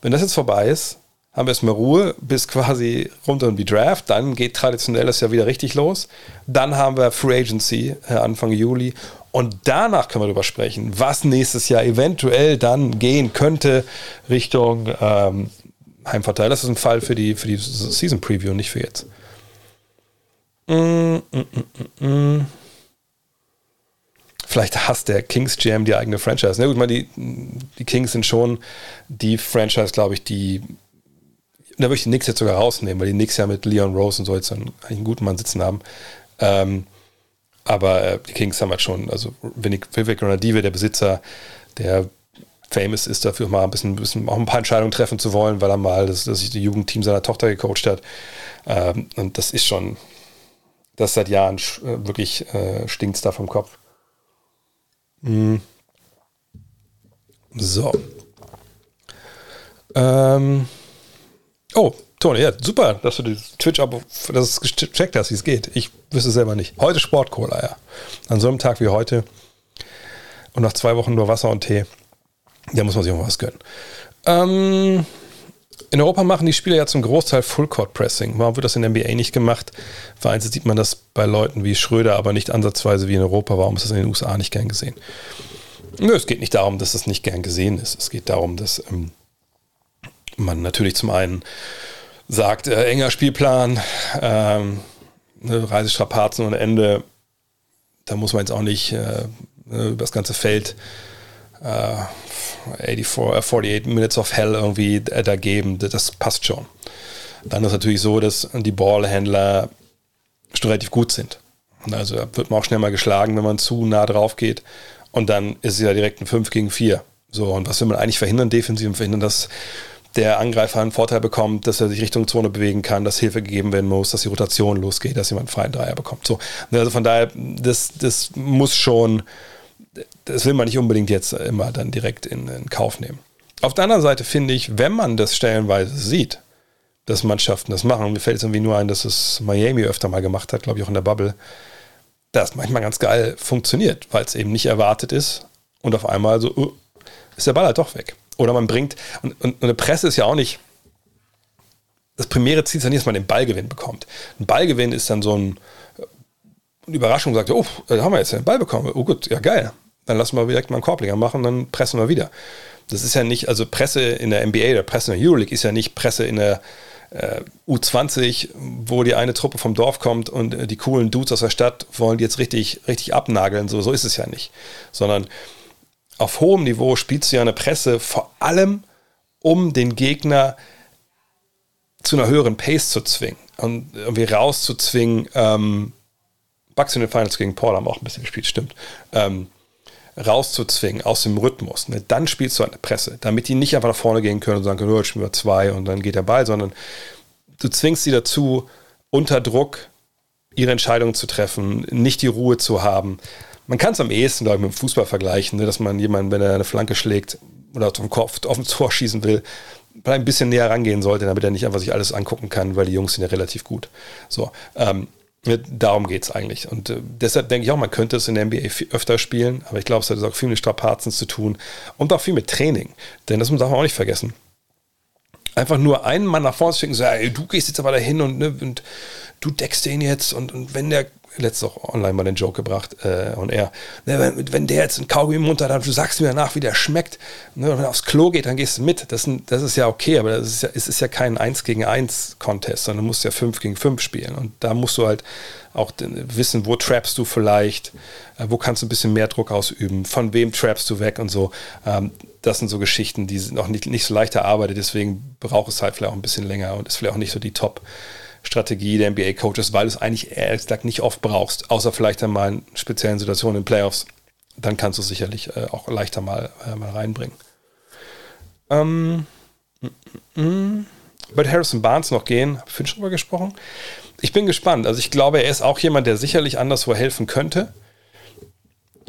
wenn das jetzt vorbei ist, haben wir erstmal Ruhe bis quasi runter um die Draft. Dann geht traditionell das ja wieder richtig los. Dann haben wir Free Agency äh, Anfang Juli. Und danach können wir darüber sprechen, was nächstes Jahr eventuell dann gehen könnte Richtung ähm, Heimvorteil. Das ist ein Fall für die, für die Season Preview, nicht für jetzt. Mm, mm, mm, vielleicht hasst der Kings GM die eigene Franchise. Na gut, mal die, die Kings sind schon die Franchise, glaube ich, die da würde ich die Knicks jetzt sogar rausnehmen, weil die Knicks ja mit Leon Rose und so jetzt einen, einen guten Mann sitzen haben. Ähm, aber äh, die Kings haben halt schon, also Vivek Ronadive, der Besitzer, der famous ist dafür, mal ein bisschen, bisschen, auch ein paar Entscheidungen treffen zu wollen, weil er mal das, das Jugendteam seiner Tochter gecoacht hat. Ähm, und das ist schon, das seit Jahren äh, wirklich äh, stinkt da vom Kopf. Mhm. So. Ähm. Oh, Toni, ja, super, dass du das Twitch-Abo, dass es gecheckt hast, wie es geht. Ich wüsste selber nicht. Heute Sportcola, ja. An so einem Tag wie heute und nach zwei Wochen nur Wasser und Tee, da muss man sich auch was gönnen. Ähm, in Europa machen die Spieler ja zum Großteil Full-Court-Pressing. Warum wird das in der NBA nicht gemacht? Vereinzelt sieht man das bei Leuten wie Schröder, aber nicht ansatzweise wie in Europa. Warum ist das in den USA nicht gern gesehen? Nö, es geht nicht darum, dass das nicht gern gesehen ist. Es geht darum, dass ähm, man natürlich zum einen sagt, äh, enger Spielplan, ähm, ne, Reisestrapazen und Ende, da muss man jetzt auch nicht äh, ne, über das ganze Feld 84, 48 äh, Minutes of Hell irgendwie äh, da geben. Das passt schon. Dann ist es natürlich so, dass die Ballhändler schon relativ gut sind. Also wird man auch schnell mal geschlagen, wenn man zu nah drauf geht. Und dann ist es ja direkt ein 5 gegen 4. So, und was will man eigentlich verhindern? Defensiv verhindern, dass der Angreifer einen Vorteil bekommt, dass er sich Richtung Zone bewegen kann, dass Hilfe gegeben werden muss, dass die Rotation losgeht, dass jemand einen freien Dreier bekommt. So, also von daher, das, das muss schon das will man nicht unbedingt jetzt immer dann direkt in, in Kauf nehmen. Auf der anderen Seite finde ich, wenn man das stellenweise sieht, dass Mannschaften das machen, mir fällt es irgendwie nur ein, dass es Miami öfter mal gemacht hat, glaube ich auch in der Bubble, das manchmal ganz geil funktioniert, weil es eben nicht erwartet ist und auf einmal so, uh, ist der Ball halt doch weg. Oder man bringt, und, und, und eine Presse ist ja auch nicht, das primäre Ziel ist ja nicht, dass man den Ballgewinn bekommt. Ein Ballgewinn ist dann so ein, eine Überraschung, sagt, oh, da haben wir jetzt den Ball bekommen. Oh gut, ja geil dann lassen wir direkt mal einen Korbleger machen, dann pressen wir wieder. Das ist ja nicht, also Presse in der NBA oder Presse in der Euroleague ist ja nicht Presse in der äh, U20, wo die eine Truppe vom Dorf kommt und äh, die coolen Dudes aus der Stadt wollen die jetzt richtig, richtig abnageln. So, so ist es ja nicht. Sondern auf hohem Niveau spielst du ja eine Presse vor allem, um den Gegner zu einer höheren Pace zu zwingen und irgendwie rauszuzwingen. Ähm, Bucks in den Finals gegen Paul haben auch ein bisschen gespielt, stimmt. Ähm, rauszuzwingen aus dem Rhythmus, ne, dann spielst du eine Presse, damit die nicht einfach nach vorne gehen können und sagen können, oh, jetzt spielen wir zwei und dann geht der Ball, sondern du zwingst sie dazu, unter Druck ihre Entscheidungen zu treffen, nicht die Ruhe zu haben. Man kann es am ehesten, glaube ich, mit dem Fußball vergleichen, ne, dass man jemanden, wenn er eine Flanke schlägt oder den Kopf auf dem Tor schießen will, ein bisschen näher rangehen sollte, damit er nicht einfach sich alles angucken kann, weil die Jungs sind ja relativ gut. So, ähm, Darum geht es eigentlich. Und äh, deshalb denke ich auch, man könnte es in der NBA öfter spielen, aber ich glaube, es hat auch viel mit Strapazen zu tun und auch viel mit Training. Denn das darf man auch nicht vergessen. Einfach nur einen Mann nach vorne schicken, so, ey, du gehst jetzt aber dahin und, ne, und du deckst den jetzt und, und wenn der letztes auch online mal den Joke gebracht äh, und er, ne, wenn, wenn, der jetzt ein Kaugummi Mund hat, du sagst mir danach, wie der schmeckt. Ne, wenn er aufs Klo geht, dann gehst du mit. Das, das ist ja okay, aber ist ja, es ist ja kein 1 gegen 1 Contest, sondern du musst ja 5 gegen 5 spielen. Und da musst du halt auch wissen, wo trappst du vielleicht, äh, wo kannst du ein bisschen mehr Druck ausüben, von wem trappst du weg und so. Ähm, das sind so Geschichten, die sind auch nicht, nicht so leicht erarbeitet, deswegen braucht es halt vielleicht auch ein bisschen länger und ist vielleicht auch nicht so die Top- Strategie der NBA-Coaches, weil du es eigentlich ehrlich gesagt nicht oft brauchst, außer vielleicht einmal in speziellen Situationen in Playoffs. Dann kannst du es sicherlich äh, auch leichter mal, äh, mal reinbringen. Ähm, mm, mm, wird Harrison Barnes noch gehen? Habe ich schon drüber gesprochen? Ich bin gespannt. Also ich glaube, er ist auch jemand, der sicherlich anderswo helfen könnte.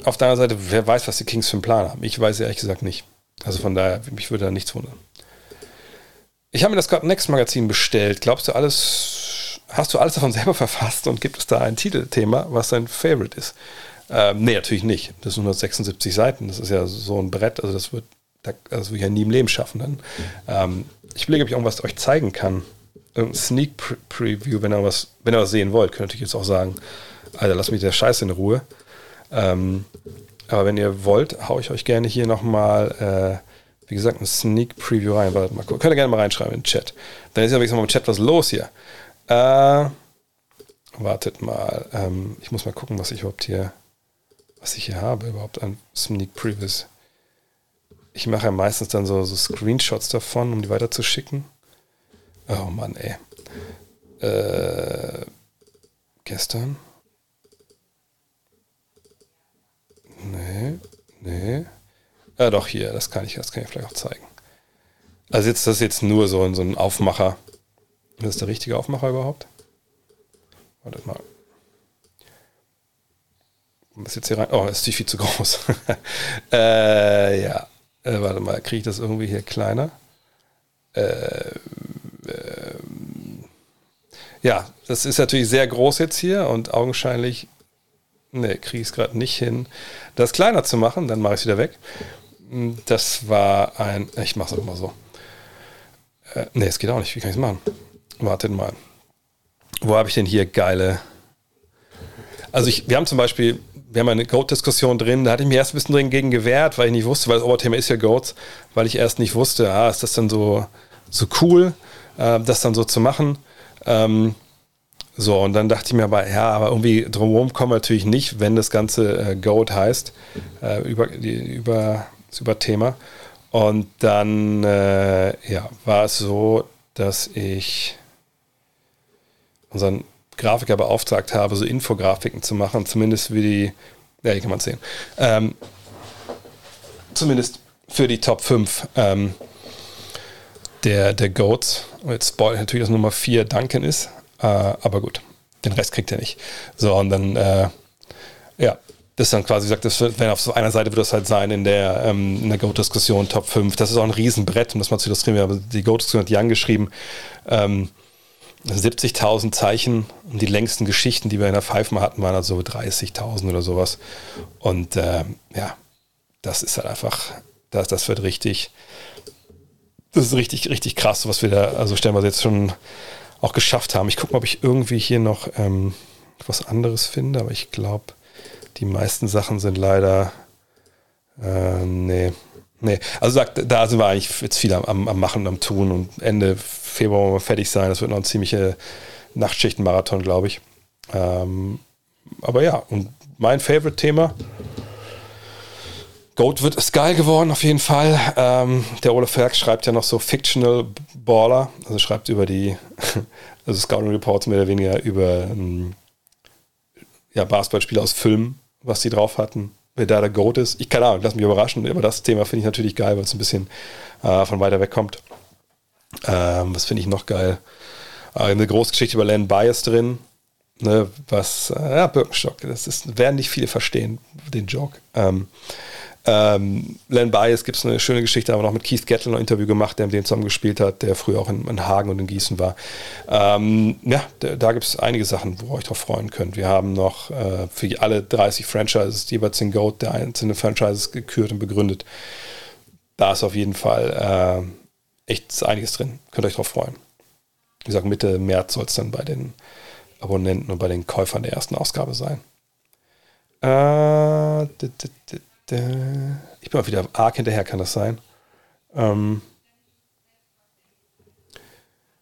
Auf der anderen Seite, wer weiß, was die Kings für einen Plan haben. Ich weiß ehrlich gesagt nicht. Also von daher, mich würde da nichts wundern. Ich habe mir das God Next Magazin bestellt. Glaubst du alles, hast du alles davon selber verfasst und gibt es da ein Titelthema, was dein Favorite ist? Ähm, nee, natürlich nicht. Das sind 176 Seiten. Das ist ja so ein Brett. Also das wird, das würde ich ja nie im Leben schaffen. Dann. Ähm, ich überlege, ob ich irgendwas euch zeigen kann. Ein Sneak Preview, wenn ihr was, wenn ihr was sehen wollt, könnt ihr jetzt auch sagen, Alter, lass mich der Scheiße in Ruhe. Ähm, aber wenn ihr wollt, haue ich euch gerne hier nochmal äh, wie gesagt, ein Sneak Preview rein. Wartet mal, könnt ihr gerne mal reinschreiben in den Chat. Dann ist ja wenigstens mal im Chat was los hier. Äh, wartet mal. Ähm, ich muss mal gucken, was ich überhaupt hier was ich hier habe, überhaupt an Sneak Previews. Ich mache ja meistens dann so, so Screenshots davon, um die weiterzuschicken. Oh Mann, ey. Äh, gestern? Nee, nee. Ja, doch, hier, das kann ich, das kann ich vielleicht auch zeigen. Also jetzt das ist jetzt nur so, ein, so ein Aufmacher. Ist das der richtige Aufmacher überhaupt? Warte mal. Was jetzt hier rein? Oh, ist viel zu groß. äh, ja. Äh, warte mal, kriege ich das irgendwie hier kleiner? Äh, äh, ja, das ist natürlich sehr groß jetzt hier und augenscheinlich, ne, kriege ich es gerade nicht hin, das kleiner zu machen. Dann mache ich es wieder weg. Das war ein, ich mache es auch mal so. Äh, ne, es geht auch nicht. Wie kann ich es machen? Wartet mal. Wo habe ich denn hier geile? Also ich, wir haben zum Beispiel wir haben eine Goat-Diskussion drin, da hatte ich mich erst ein bisschen drin gegen gewehrt, weil ich nicht wusste, weil das Oberthema ist ja Goats, weil ich erst nicht wusste, ah, ist das dann so, so cool, äh, das dann so zu machen. Ähm, so, und dann dachte ich mir aber, ja, aber irgendwie drumherum kommen wir natürlich nicht, wenn das Ganze äh, Goat heißt, äh, über, die, über das Überthema. Und dann äh, ja, war es so, dass ich unseren Grafiker beauftragt habe, so Infografiken zu machen, zumindest wie die, ja, hier kann man sehen, ähm, zumindest für die Top 5 ähm, der, der Goats. Und jetzt spoil natürlich, dass Nummer 4 Duncan ist, äh, aber gut, den Rest kriegt er nicht. So, und dann, äh, das dann quasi gesagt, das wenn auf einer Seite wird das halt sein in der, ähm, in der Goat-Diskussion Top 5. Das ist auch ein Riesenbrett, um das mal zu illustrieren. Aber die Goat-Diskussion hat Jan geschrieben. Ähm, 70.000 Zeichen und die längsten Geschichten, die wir in der Five mal hatten, waren also 30.000 oder sowas. Und äh, ja, das ist halt einfach, das, das wird richtig, das ist richtig, richtig krass, was wir da, also stellen wir jetzt schon auch geschafft haben. Ich gucke mal, ob ich irgendwie hier noch ähm, was anderes finde, aber ich glaube, die meisten Sachen sind leider, äh, nee, Nee, also sagt, da sind wir eigentlich jetzt viel am, am Machen, am Tun und Ende Februar wollen wir fertig sein. Das wird noch ein ziemlicher Nachtschichtenmarathon, glaube ich. Ähm, aber ja, und mein Favorite-Thema. Goat wird geil geworden, auf jeden Fall. Ähm, der Ole Ferg schreibt ja noch so Fictional Baller, also schreibt über die, also Scouting Reports mehr oder weniger über ähm, ja, Basketballspieler aus Filmen, was die drauf hatten wer da der Goat ist. Ich keine Ahnung, lass mich überraschen, aber das Thema finde ich natürlich geil, weil es ein bisschen äh, von weiter weg kommt. Ähm, was finde ich noch geil? Äh, eine Großgeschichte über Len Bias drin. Ne, was, äh, ja, Birkenstock, das ist, werden nicht viele verstehen, den Joke. Ähm, ähm, Len Bias gibt es eine schöne Geschichte, aber noch mit Keith Gettle ein Interview gemacht, der mit dem zusammen gespielt hat, der früher auch in, in Hagen und in Gießen war. Ähm, ja, da, da gibt es einige Sachen, wo ihr euch drauf freuen könnt. Wir haben noch äh, für alle 30 Franchises jeweils den Goat der einzelnen Franchises gekürt und begründet. Da ist auf jeden Fall äh, echt einiges drin. Könnt euch drauf freuen. Wie gesagt, Mitte März soll es dann bei den Abonnenten und bei den Käufern der ersten Ausgabe sein. Äh, ich bin auch wieder arg hinterher, kann das sein? Ähm,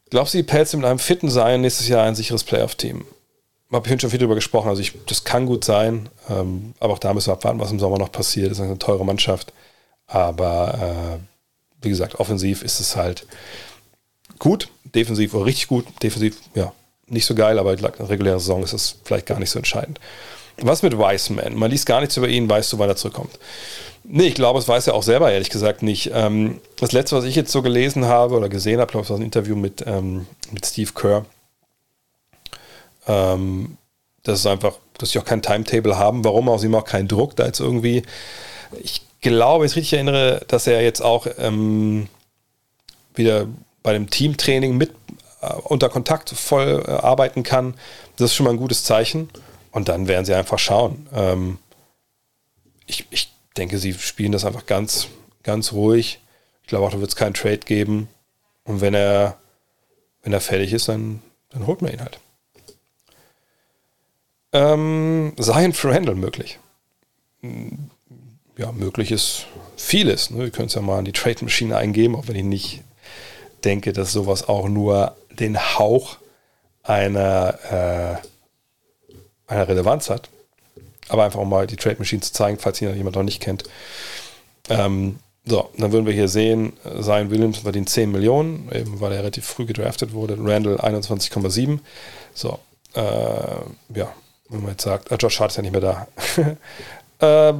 glaubst du, die Pelze mit einem fitten Sein nächstes Jahr ein sicheres Playoff-Team? Habe ich schon viel darüber gesprochen. Also ich, das kann gut sein, ähm, aber auch da müssen wir abwarten, was im Sommer noch passiert. Das ist eine teure Mannschaft. Aber äh, wie gesagt, offensiv ist es halt gut, defensiv oder richtig gut. Defensiv, ja, nicht so geil, aber in der regulären Saison ist es vielleicht gar nicht so entscheidend. Was mit Wiseman? Man liest gar nichts über ihn, weißt du, wann er zurückkommt. Nee, ich glaube, es weiß er auch selber, ehrlich gesagt, nicht. Ähm, das letzte, was ich jetzt so gelesen habe oder gesehen habe, glaube ich, war ein Interview mit, ähm, mit Steve Kerr. Ähm, das ist einfach, dass sie auch kein Timetable haben. Warum? Aus ihm auch keinen Druck. Da jetzt irgendwie, ich glaube, wenn ich richtig erinnere, dass er jetzt auch ähm, wieder bei dem Teamtraining mit äh, unter Kontakt voll äh, arbeiten kann. Das ist schon mal ein gutes Zeichen. Und dann werden sie einfach schauen. Ähm, ich, ich denke, sie spielen das einfach ganz, ganz ruhig. Ich glaube auch, da wird es keinen Trade geben. Und wenn er, wenn er fertig ist, dann, dann holt man ihn halt. Ähm, für Randall möglich. Ja, möglich ist vieles. Ne? Wir können es ja mal in die Trade-Maschine eingeben, auch wenn ich nicht denke, dass sowas auch nur den Hauch einer äh, eine Relevanz hat. aber einfach um mal die Trade Machine zu zeigen, falls ihn jemand noch nicht kennt. Ähm, so, dann würden wir hier sehen, Zion Williams verdient 10 Millionen, eben weil er relativ früh gedraftet wurde. Randall 21,7. So, äh, ja, wenn man jetzt sagt, äh, Josh Hart ist ja nicht mehr da. äh,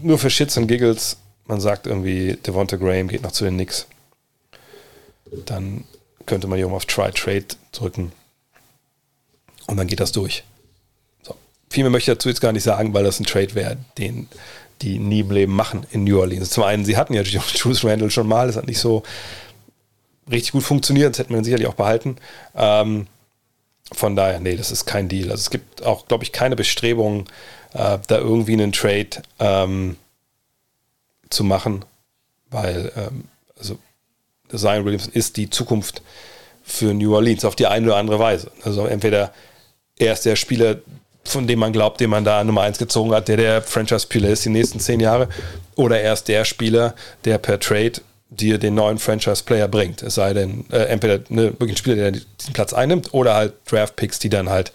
nur für Shits und Giggles, man sagt irgendwie, Devonta Graham geht noch zu den Knicks. Dann könnte man hier auf Try Trade drücken. Und dann geht das durch. So. Viel mehr möchte ich dazu jetzt gar nicht sagen, weil das ein Trade wäre, den die nie im Leben machen in New Orleans. Zum einen, sie hatten ja Juice Randall schon mal, das hat nicht so richtig gut funktioniert, das hätten wir sicherlich auch behalten. Ähm, von daher, nee, das ist kein Deal. Also es gibt auch, glaube ich, keine Bestrebungen, äh, da irgendwie einen Trade ähm, zu machen, weil ähm, also Zion Williamson ist die Zukunft für New Orleans auf die eine oder andere Weise. Also entweder er ist der Spieler, von dem man glaubt, den man da Nummer 1 gezogen hat, der der Franchise-Spieler ist die nächsten zehn Jahre, oder er ist der Spieler, der per Trade dir den neuen Franchise-Player bringt. Es sei denn, äh, entweder ne, wirklich ein Spieler, der diesen Platz einnimmt, oder halt Draft-Picks, die dann halt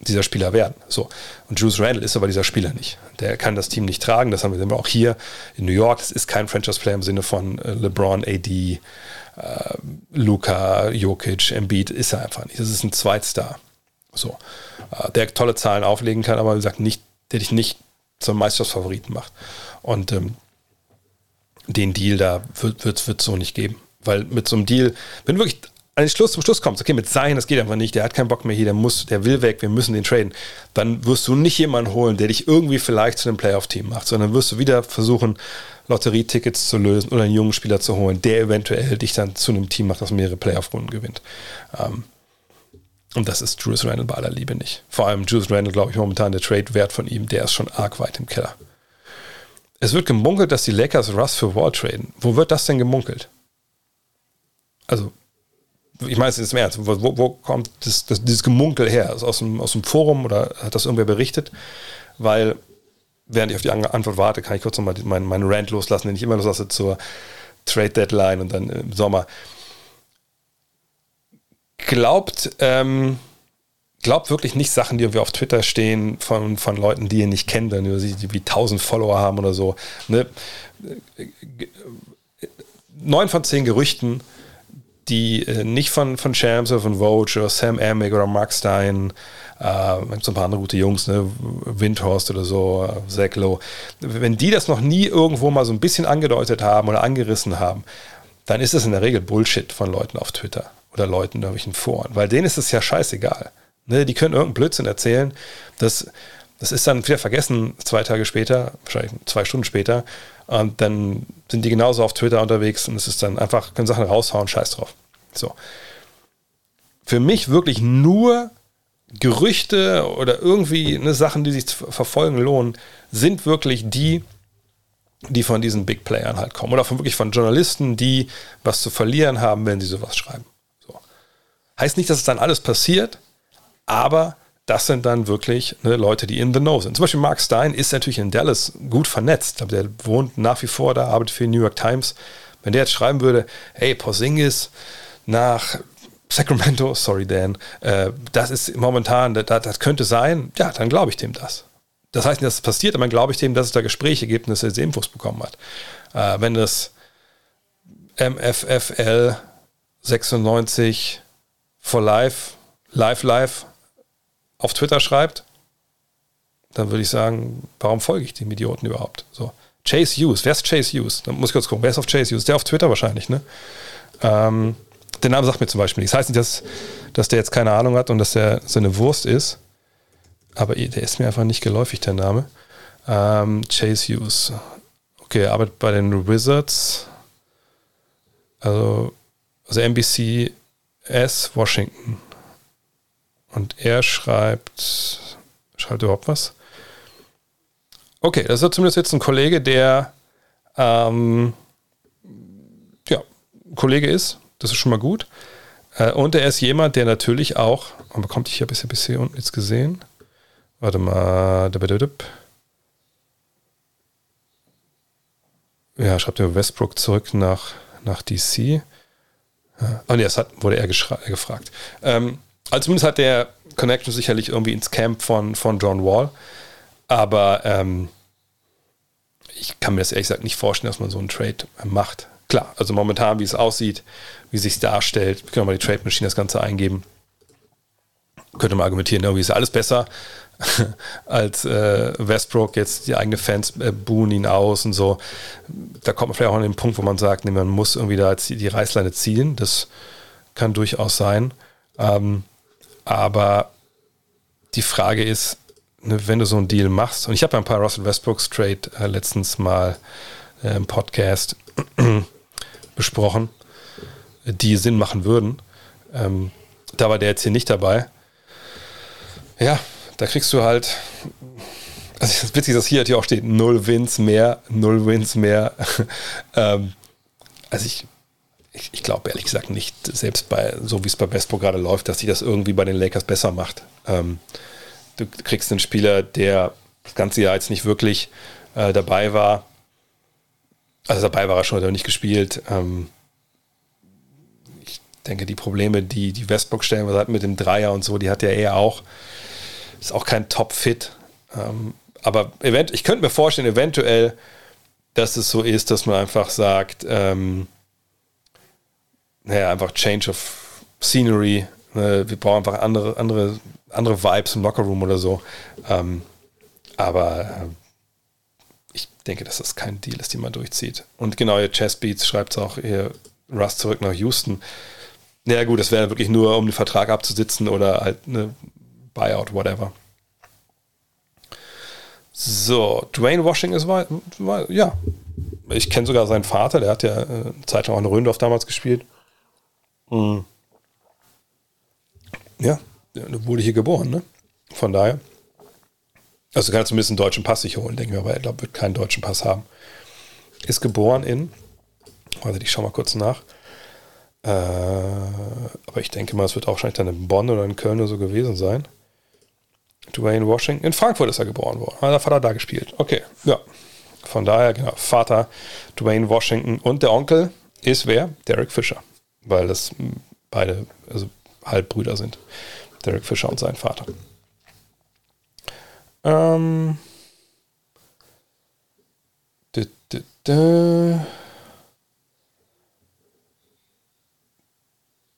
dieser Spieler werden. So. Und Juice Randall ist aber dieser Spieler nicht. Der kann das Team nicht tragen. Das haben wir auch hier in New York. Das ist kein Franchise-Player im Sinne von äh, LeBron, AD, äh, Luca, Jokic, Embiid. Ist er einfach nicht. Das ist ein Zweitstar. So. Äh, der tolle Zahlen auflegen kann, aber wie gesagt, nicht, der dich nicht zum Meisterschaftsfavoriten macht. Und ähm, den Deal da wird es so nicht geben. Weil mit so einem Deal, wenn du wirklich an den Schluss, zum Schluss kommst, okay, mit sein, das geht einfach nicht, der hat keinen Bock mehr hier, der muss, der will weg, wir müssen den traden, dann wirst du nicht jemanden holen, der dich irgendwie vielleicht zu einem Playoff-Team macht, sondern wirst du wieder versuchen, Lotterietickets zu lösen oder einen jungen Spieler zu holen, der eventuell dich dann zu einem Team macht, das mehrere Playoff-Runden gewinnt. Ähm, und das ist Julius Randle bei aller Liebe nicht. Vor allem Julius Randle, glaube ich, momentan der Trade-Wert von ihm, der ist schon arg weit im Keller. Es wird gemunkelt, dass die Lakers Russ für Wall traden. Wo wird das denn gemunkelt? Also, ich meine es jetzt im Ernst. Wo, wo, wo kommt das, das, dieses Gemunkel her? Also aus, dem, aus dem Forum oder hat das irgendwer berichtet? Weil, während ich auf die Antwort warte, kann ich kurz nochmal meinen, meinen Rant loslassen, den ich immer loslasse zur Trade Deadline und dann im Sommer glaubt, ähm, glaubt wirklich nicht Sachen, die irgendwie auf Twitter stehen von, von Leuten, die ihr nicht kennt, wenn sie wie 1000 Follower haben oder so. Ne? Neun von zehn Gerüchten, die äh, nicht von, von Champs oder von Vogue oder Sam Amick oder Mark Stein, äh, so ein paar andere gute Jungs, ne? Windhorst oder so, äh, Zach Lowe, wenn die das noch nie irgendwo mal so ein bisschen angedeutet haben oder angerissen haben, dann ist das in der Regel Bullshit von Leuten auf Twitter oder Leuten in irgendwelchen Foren, weil denen ist es ja scheißegal. Ne, die können irgendeinen Blödsinn erzählen. Das, das ist dann wieder vergessen zwei Tage später, wahrscheinlich zwei Stunden später. Und dann sind die genauso auf Twitter unterwegs und es ist dann einfach, können Sachen raushauen, scheiß drauf. So. Für mich wirklich nur Gerüchte oder irgendwie ne, Sachen, die sich verfolgen lohnen, sind wirklich die, die von diesen Big Playern halt kommen. Oder von wirklich von Journalisten, die was zu verlieren haben, wenn sie sowas schreiben. Heißt nicht, dass es dann alles passiert, aber das sind dann wirklich ne, Leute, die in the know sind. Zum Beispiel Mark Stein ist natürlich in Dallas gut vernetzt. Ich der wohnt nach wie vor da, arbeitet für die New York Times. Wenn der jetzt schreiben würde, hey, Porzingis nach Sacramento, sorry Dan, äh, das ist momentan, das, das könnte sein, ja, dann glaube ich dem das. Das heißt nicht, dass es passiert, aber dann glaube ich dem, dass es da Gespräche gibt und dass er Infos bekommen hat. Äh, wenn das MFFL 96 for Life, Live Live auf Twitter schreibt, dann würde ich sagen, warum folge ich dem Idioten überhaupt? So. Chase Hughes, wer ist Chase Hughes? Dann muss ich kurz gucken, wer ist auf Chase Hughes? Der auf Twitter wahrscheinlich, ne? Ähm, der Name sagt mir zum Beispiel nichts. Das heißt nicht, dass, dass der jetzt keine Ahnung hat und dass der so eine Wurst ist. Aber der ist mir einfach nicht geläufig, der Name. Ähm, Chase Hughes. Okay, arbeitet bei den Wizards. Also, also NBC S. Washington. Und er schreibt, schreibt überhaupt was? Okay, das ist zumindest jetzt ein Kollege, der ähm, ja, Kollege ist. Das ist schon mal gut. Äh, und er ist jemand, der natürlich auch, man bekommt ich hier bisher bis hier unten jetzt gesehen. Warte mal. Ja, schreibt er Westbrook zurück nach, nach DC. Oh nee, das hat, wurde er gefragt. Ähm, Also zumindest hat der Connection sicherlich irgendwie ins Camp von, von John Wall. Aber ähm, ich kann mir das ehrlich gesagt nicht vorstellen, dass man so einen Trade macht. Klar, also momentan, wie es aussieht, wie es sich darstellt, können wir mal die Trade Machine das Ganze eingeben. Könnte man argumentieren, irgendwie ist alles besser als äh, Westbrook. Jetzt die eigenen Fans äh, buhen ihn aus und so. Da kommt man vielleicht auch an den Punkt, wo man sagt, nee, man muss irgendwie da die, Reißleine ziehen. Das kann durchaus sein. Ähm, aber die Frage ist, ne, wenn du so einen Deal machst, und ich habe ein paar Russell Westbrooks Trade äh, letztens mal äh, im Podcast besprochen, die Sinn machen würden. Ähm, da war der jetzt hier nicht dabei. Ja, da kriegst du halt, also es ist witzig, dass hier, hier auch steht, null Wins mehr, null Wins mehr. ähm, also ich, ich, ich glaube ehrlich gesagt nicht, selbst bei, so wie es bei Westbrook gerade läuft, dass sich das irgendwie bei den Lakers besser macht. Ähm, du kriegst einen Spieler, der das ganze Jahr jetzt nicht wirklich äh, dabei war. Also dabei war er schon, hat er nicht gespielt. Ähm, ich denke, die Probleme, die die Westbrook stellen, was hat mit dem Dreier und so, die hat er eher auch. Ist auch kein Top-Fit. Ähm, aber event ich könnte mir vorstellen, eventuell, dass es so ist, dass man einfach sagt, ähm, naja, einfach Change of Scenery. Ne? Wir brauchen einfach andere, andere, andere Vibes im Lockerroom oder so. Ähm, aber äh, ich denke, dass das kein Deal ist, den man durchzieht. Und genau, ihr Chessbeats schreibt es auch hier, Russ zurück nach Houston. Naja, gut, das wäre wirklich nur, um den Vertrag abzusitzen oder halt eine Buyout, whatever. So, Dwayne Washington ist war, war ja. Ich kenne sogar seinen Vater, der hat ja äh, eine Zeit lang auch in Röndorf damals gespielt. Mhm. Ja, wurde hier geboren, ne? Von daher. Also kann er zumindest einen deutschen Pass sich holen, denke ich, aber er glaube, wird keinen deutschen Pass haben. Ist geboren in, warte, ich schau mal kurz nach. Äh, aber ich denke mal, es wird auch wahrscheinlich dann in Bonn oder in Köln oder so gewesen sein. Dwayne Washington. In Frankfurt ist er geboren worden. Der Vater da gespielt. Okay, ja. Von daher, genau, Vater Dwayne Washington und der Onkel ist wer? Derek Fischer weil das beide also Halbbrüder sind. Derek Fischer und sein Vater. Ähm.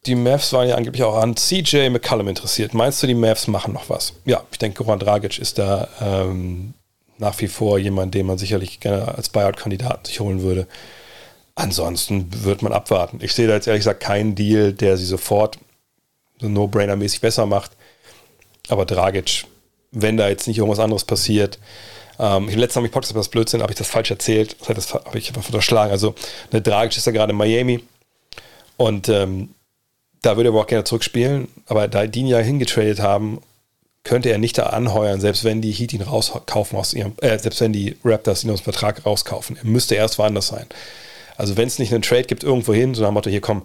Die Mavs waren ja angeblich auch an CJ McCallum interessiert. Meinst du, die Mavs machen noch was? Ja, ich denke, Goran Dragic ist da ähm, nach wie vor jemand, den man sicherlich gerne als Buyout-Kandidaten sich holen würde. Ansonsten wird man abwarten. Ich sehe da jetzt ehrlich gesagt keinen Deal, der sie sofort so No-Brainer-mäßig besser macht. Aber Dragic, wenn da jetzt nicht irgendwas anderes passiert, ähm, ich letztes Mal ich Podcast was Blödsinn, habe ich das falsch erzählt, das habe ich einfach unterschlagen. Also, eine Dragic ist ja gerade in Miami und ähm, da würde er auch gerne zurückspielen, aber da die ihn ja hingetradet haben, könnte er nicht da anheuern, selbst wenn die Heat ihn rauskaufen aus ihrem, äh, selbst wenn die Raptors ihn aus dem Vertrag rauskaufen. Er müsste erst woanders sein. Also wenn es nicht einen Trade gibt irgendwo hin, so nach dem Motto, hier komm,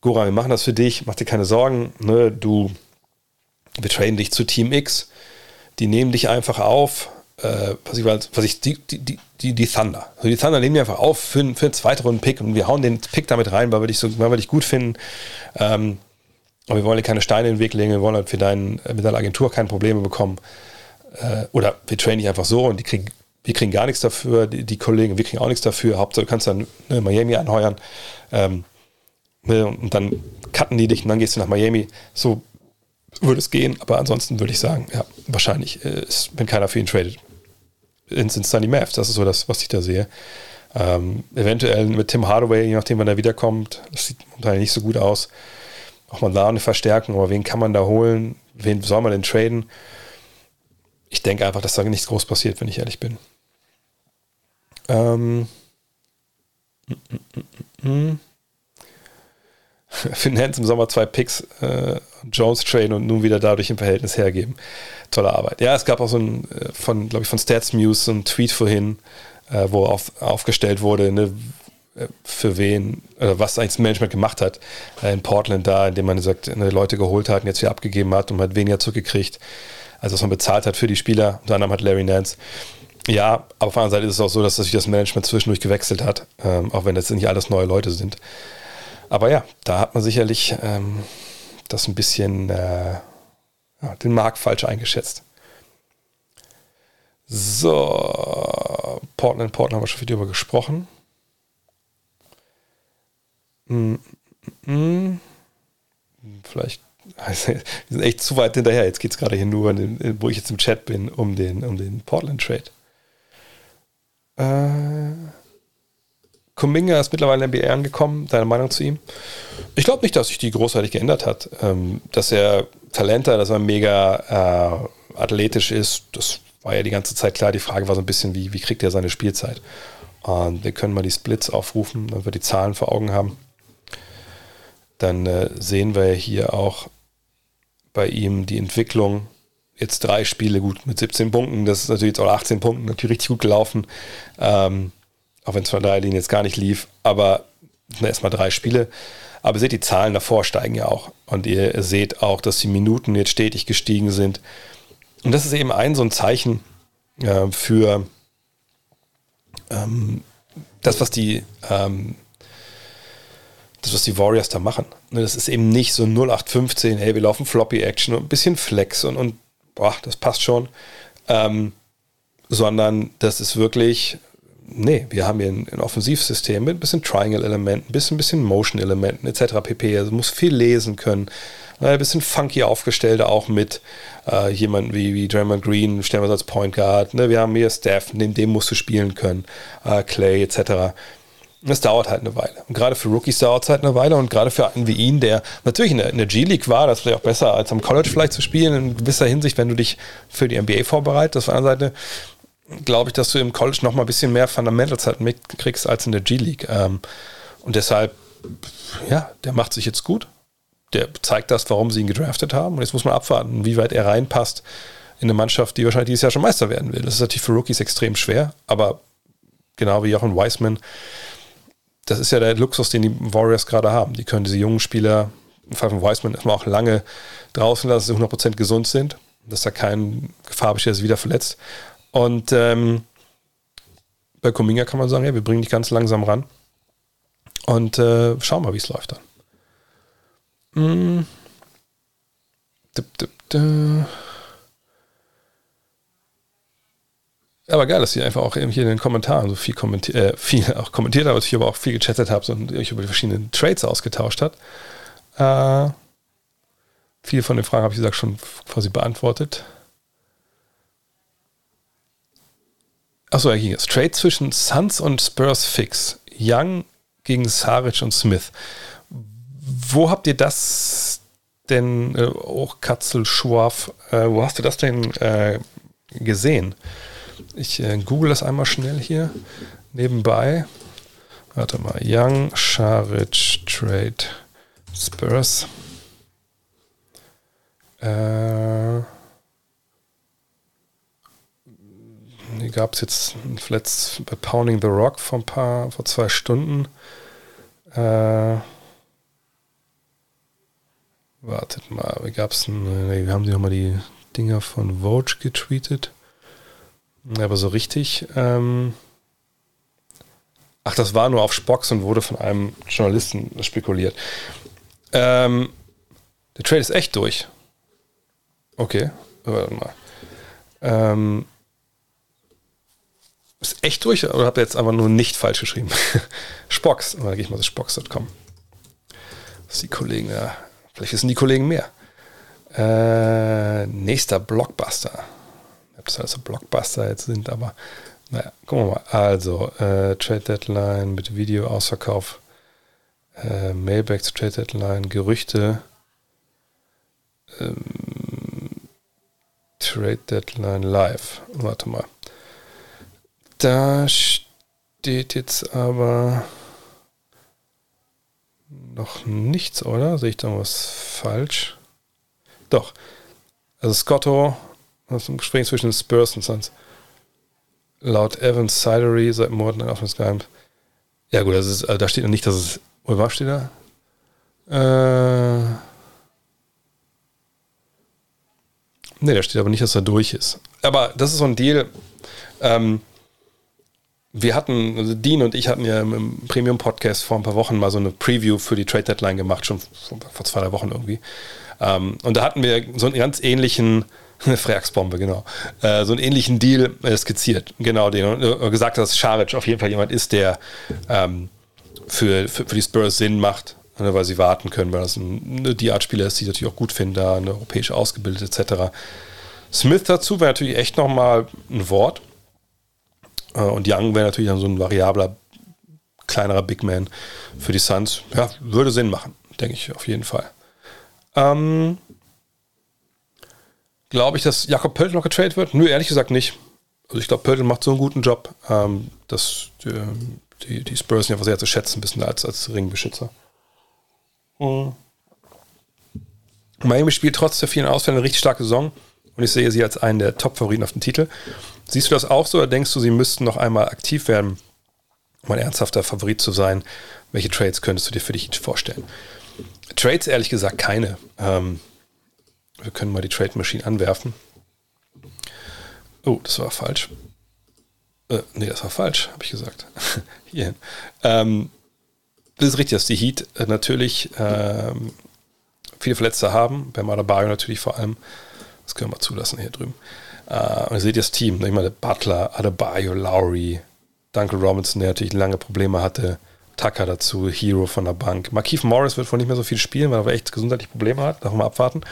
Goran, wir machen das für dich, mach dir keine Sorgen, ne, du, wir traden dich zu Team X, die nehmen dich einfach auf, äh, was ich, was ich die, die, die, die Thunder. Also die Thunder nehmen die einfach auf für, für einen Zweitrunden-Pick und wir hauen den Pick damit rein, weil wir dich, so, weil wir dich gut finden. Ähm, aber wir wollen dir keine Steine in den Weg legen, wir wollen halt für dein, mit deiner Agentur keine Probleme bekommen. Äh, oder wir trainen dich einfach so und die kriegen wir kriegen gar nichts dafür, die, die, Kollegen, wir kriegen auch nichts dafür. Hauptsache, du kannst dann ne, Miami anheuern. Ähm, ne, und dann cutten die dich und dann gehst du nach Miami. So würde es gehen, aber ansonsten würde ich sagen, ja, wahrscheinlich, äh, ist, wenn keiner für ihn tradet, dann die Mavs. Das ist so das, was ich da sehe. Ähm, eventuell mit Tim Hardaway, je nachdem, wann er wiederkommt, das sieht momentan nicht so gut aus. Auch mal da eine Verstärkung, aber wen kann man da holen? Wen soll man denn traden? Ich denke einfach, dass da nichts groß passiert, wenn ich ehrlich bin. Ähm, Finance im Sommer zwei Picks, äh, Jones Train und nun wieder dadurch im Verhältnis hergeben. Tolle Arbeit. Ja, es gab auch so ein, äh, von, glaube ich, von Stats Muse so ein Tweet vorhin, äh, wo auf, aufgestellt wurde, ne, äh, für wen, äh, was eigentlich das Management gemacht hat äh, in Portland da, indem man sagt, ne, Leute geholt hat und jetzt wieder abgegeben hat und hat weniger zurückgekriegt, als was man bezahlt hat für die Spieler. Unter anderem hat Larry Nance ja, aber auf der anderen Seite ist es auch so, dass sich das Management zwischendurch gewechselt hat, ähm, auch wenn das nicht alles neue Leute sind. Aber ja, da hat man sicherlich ähm, das ein bisschen äh, ja, den Markt falsch eingeschätzt. So, Portland, Portland haben wir schon viel darüber gesprochen. Hm, hm, hm. Vielleicht, also, wir sind echt zu weit hinterher. Jetzt geht es gerade hier nur, den, wo ich jetzt im Chat bin, um den, um den Portland-Trade. Äh, Kuminga ist mittlerweile in der NBA angekommen. Deine Meinung zu ihm? Ich glaube nicht, dass sich die großartig geändert hat. Ähm, dass er Talent hat, dass er mega äh, athletisch ist, das war ja die ganze Zeit klar. Die Frage war so ein bisschen, wie, wie kriegt er seine Spielzeit? Und wir können mal die Splits aufrufen, damit wir die Zahlen vor Augen haben. Dann äh, sehen wir hier auch bei ihm die Entwicklung. Jetzt drei Spiele gut mit 17 Punkten. Das ist natürlich jetzt auch 18 Punkten, natürlich richtig gut gelaufen. Ähm, auch wenn es von der Linie jetzt gar nicht lief. Aber erstmal drei Spiele. Aber seht, die Zahlen davor steigen ja auch. Und ihr seht auch, dass die Minuten jetzt stetig gestiegen sind. Und das ist eben ein so ein Zeichen äh, für ähm, das, was die ähm, das, was die Warriors da machen. Ne, das ist eben nicht so 0815, hey, wir laufen Floppy Action und ein bisschen Flex und, und boah, das passt schon. Ähm, sondern das ist wirklich, nee, wir haben hier ein, ein Offensivsystem mit ein bisschen Triangle-Elementen, ein bisschen, bisschen Motion-Elementen etc. pp. Also muss viel lesen können. Ein bisschen funky aufgestellt, auch mit äh, jemandem wie, wie Draymond Green, stellen wir uns als Point Guard. Ne? Wir haben hier Steph, neben dem musst du spielen können, äh, Clay etc. Das dauert halt eine Weile. Und gerade für Rookies dauert es halt eine Weile und gerade für einen wie ihn, der natürlich in der, der G-League war, das vielleicht auch besser als am College vielleicht zu spielen, in gewisser Hinsicht, wenn du dich für die NBA vorbereitest. Auf der anderen Seite glaube ich, dass du im College noch mal ein bisschen mehr Fundamentals halt mitkriegst als in der G-League. Ähm, und deshalb, ja, der macht sich jetzt gut. Der zeigt das, warum sie ihn gedraftet haben. Und jetzt muss man abwarten, wie weit er reinpasst in eine Mannschaft, die wahrscheinlich dieses Jahr schon Meister werden will. Das ist natürlich für Rookies extrem schwer, aber genau wie Jochen Weisman, das ist ja der Luxus, den die Warriors gerade haben. Die können diese jungen Spieler, im Fall von Weisman, erstmal auch lange draußen lassen, dass sie 100% gesund sind, dass da kein Gefahr besteht, dass sie wieder verletzt. Und ähm, bei Kuminga kann man sagen, ja, wir bringen dich ganz langsam ran. Und äh, schauen mal, wie es läuft dann. Mm. Dip, dip, dip. Aber geil, dass ihr einfach auch hier in den Kommentaren so viel kommentiert, äh, viel auch kommentiert habt, ich aber auch viel gechattet habt und euch über die verschiedenen Trades ausgetauscht habt. Äh, viele von den Fragen habe ich, gesagt, schon quasi beantwortet. Achso, er ging es. Trade zwischen Suns und Spurs fix. Young gegen Saric und Smith. Wo habt ihr das denn, äh, auch Katzel, Schwaf, äh, wo hast du das denn äh, gesehen? Ich äh, google das einmal schnell hier nebenbei. Warte mal, Young, Saric, Trade, Spurs. Äh, Die gab es jetzt letzt bei Pounding the Rock vor ein paar, vor zwei Stunden. Äh, wartet mal, gab es Wir haben sie nochmal die Dinger von Vogue getweetet. Aber so richtig. Ähm, ach, das war nur auf Spox und wurde von einem Journalisten spekuliert. Ähm, der Trade ist echt durch. Okay, warte mal. Ähm, ist echt durch oder habt ihr jetzt einfach nur nicht falsch geschrieben? Spox, oder gehe ich mal zu spox.com. Was die Kollegen, ja, vielleicht wissen die Kollegen mehr. Äh, nächster Blockbuster. Ob das also Blockbuster jetzt sind, aber naja, gucken wir mal. Also, äh, Trade Deadline mit Video, Ausverkauf, äh, Mailback zu Trade Deadline, Gerüchte, ähm, Trade Deadline live. Warte mal. Da steht jetzt aber noch nichts, oder? Sehe ich da was falsch? Doch. Also Scotto, das im Gespräch zwischen den Spurs und Suns. Laut Evans Sidery seit Monaten ein offenes Geheimnis. Ja gut, das ist, also da steht noch nicht, dass es. Oder was steht da? Äh. Ne, da steht aber nicht, dass er durch ist. Aber das ist so ein Deal. Ähm, wir hatten, also Dean und ich hatten ja im Premium-Podcast vor ein paar Wochen mal so eine Preview für die Trade Deadline gemacht, schon vor zwei, drei Wochen irgendwie. Ähm, und da hatten wir so einen ganz ähnlichen, eine Freaksbombe, genau, äh, so einen ähnlichen Deal äh, skizziert, genau, den und äh, gesagt, dass Scharic auf jeden Fall jemand ist, der ähm, für, für, für, die Spurs Sinn macht, ne, weil sie warten können, weil das ein, ne, die Art Spieler ist, die natürlich auch gut finden, da eine europäisch ausgebildet etc. Smith dazu wäre natürlich echt nochmal ein Wort. Äh, und Young wäre natürlich dann so ein variabler, kleinerer Big Man für die Suns. Ja, würde Sinn machen, denke ich auf jeden Fall. Ähm, glaube ich, dass Jakob Pöltl noch getradet wird? Nö, ehrlich gesagt nicht. Also ich glaube, Pöltl macht so einen guten Job, ähm, dass die, die, die, Spurs ihn einfach sehr zu schätzen, bisschen als, als Ringbeschützer. Mhm. Miami spielt trotz der vielen Ausfälle eine richtig starke Saison und ich sehe sie als einen der Top-Favoriten auf den Titel. Siehst du das auch so oder denkst du, sie müssten noch einmal aktiv werden, um ein ernsthafter Favorit zu sein? Welche Trades könntest du dir für dich vorstellen? Trades ehrlich gesagt keine. Ähm, wir können mal die Trade Machine anwerfen. Oh, das war falsch. Äh, nee, das war falsch, habe ich gesagt. Hier. Ähm, das ist richtig, dass die Heat äh, natürlich ähm, viele Verletzte haben. Bei Madabayo natürlich vor allem. Das können wir zulassen hier drüben. Äh, und ihr seht das Team. Ich meine, Butler, Adebayo, Lowry, Duncan Robinson, der natürlich lange Probleme hatte. Tucker dazu, Hero von der Bank. Markeith Morris wird wohl nicht mehr so viel spielen, weil er echt gesundheitliche Probleme hat. Darf mal abwarten.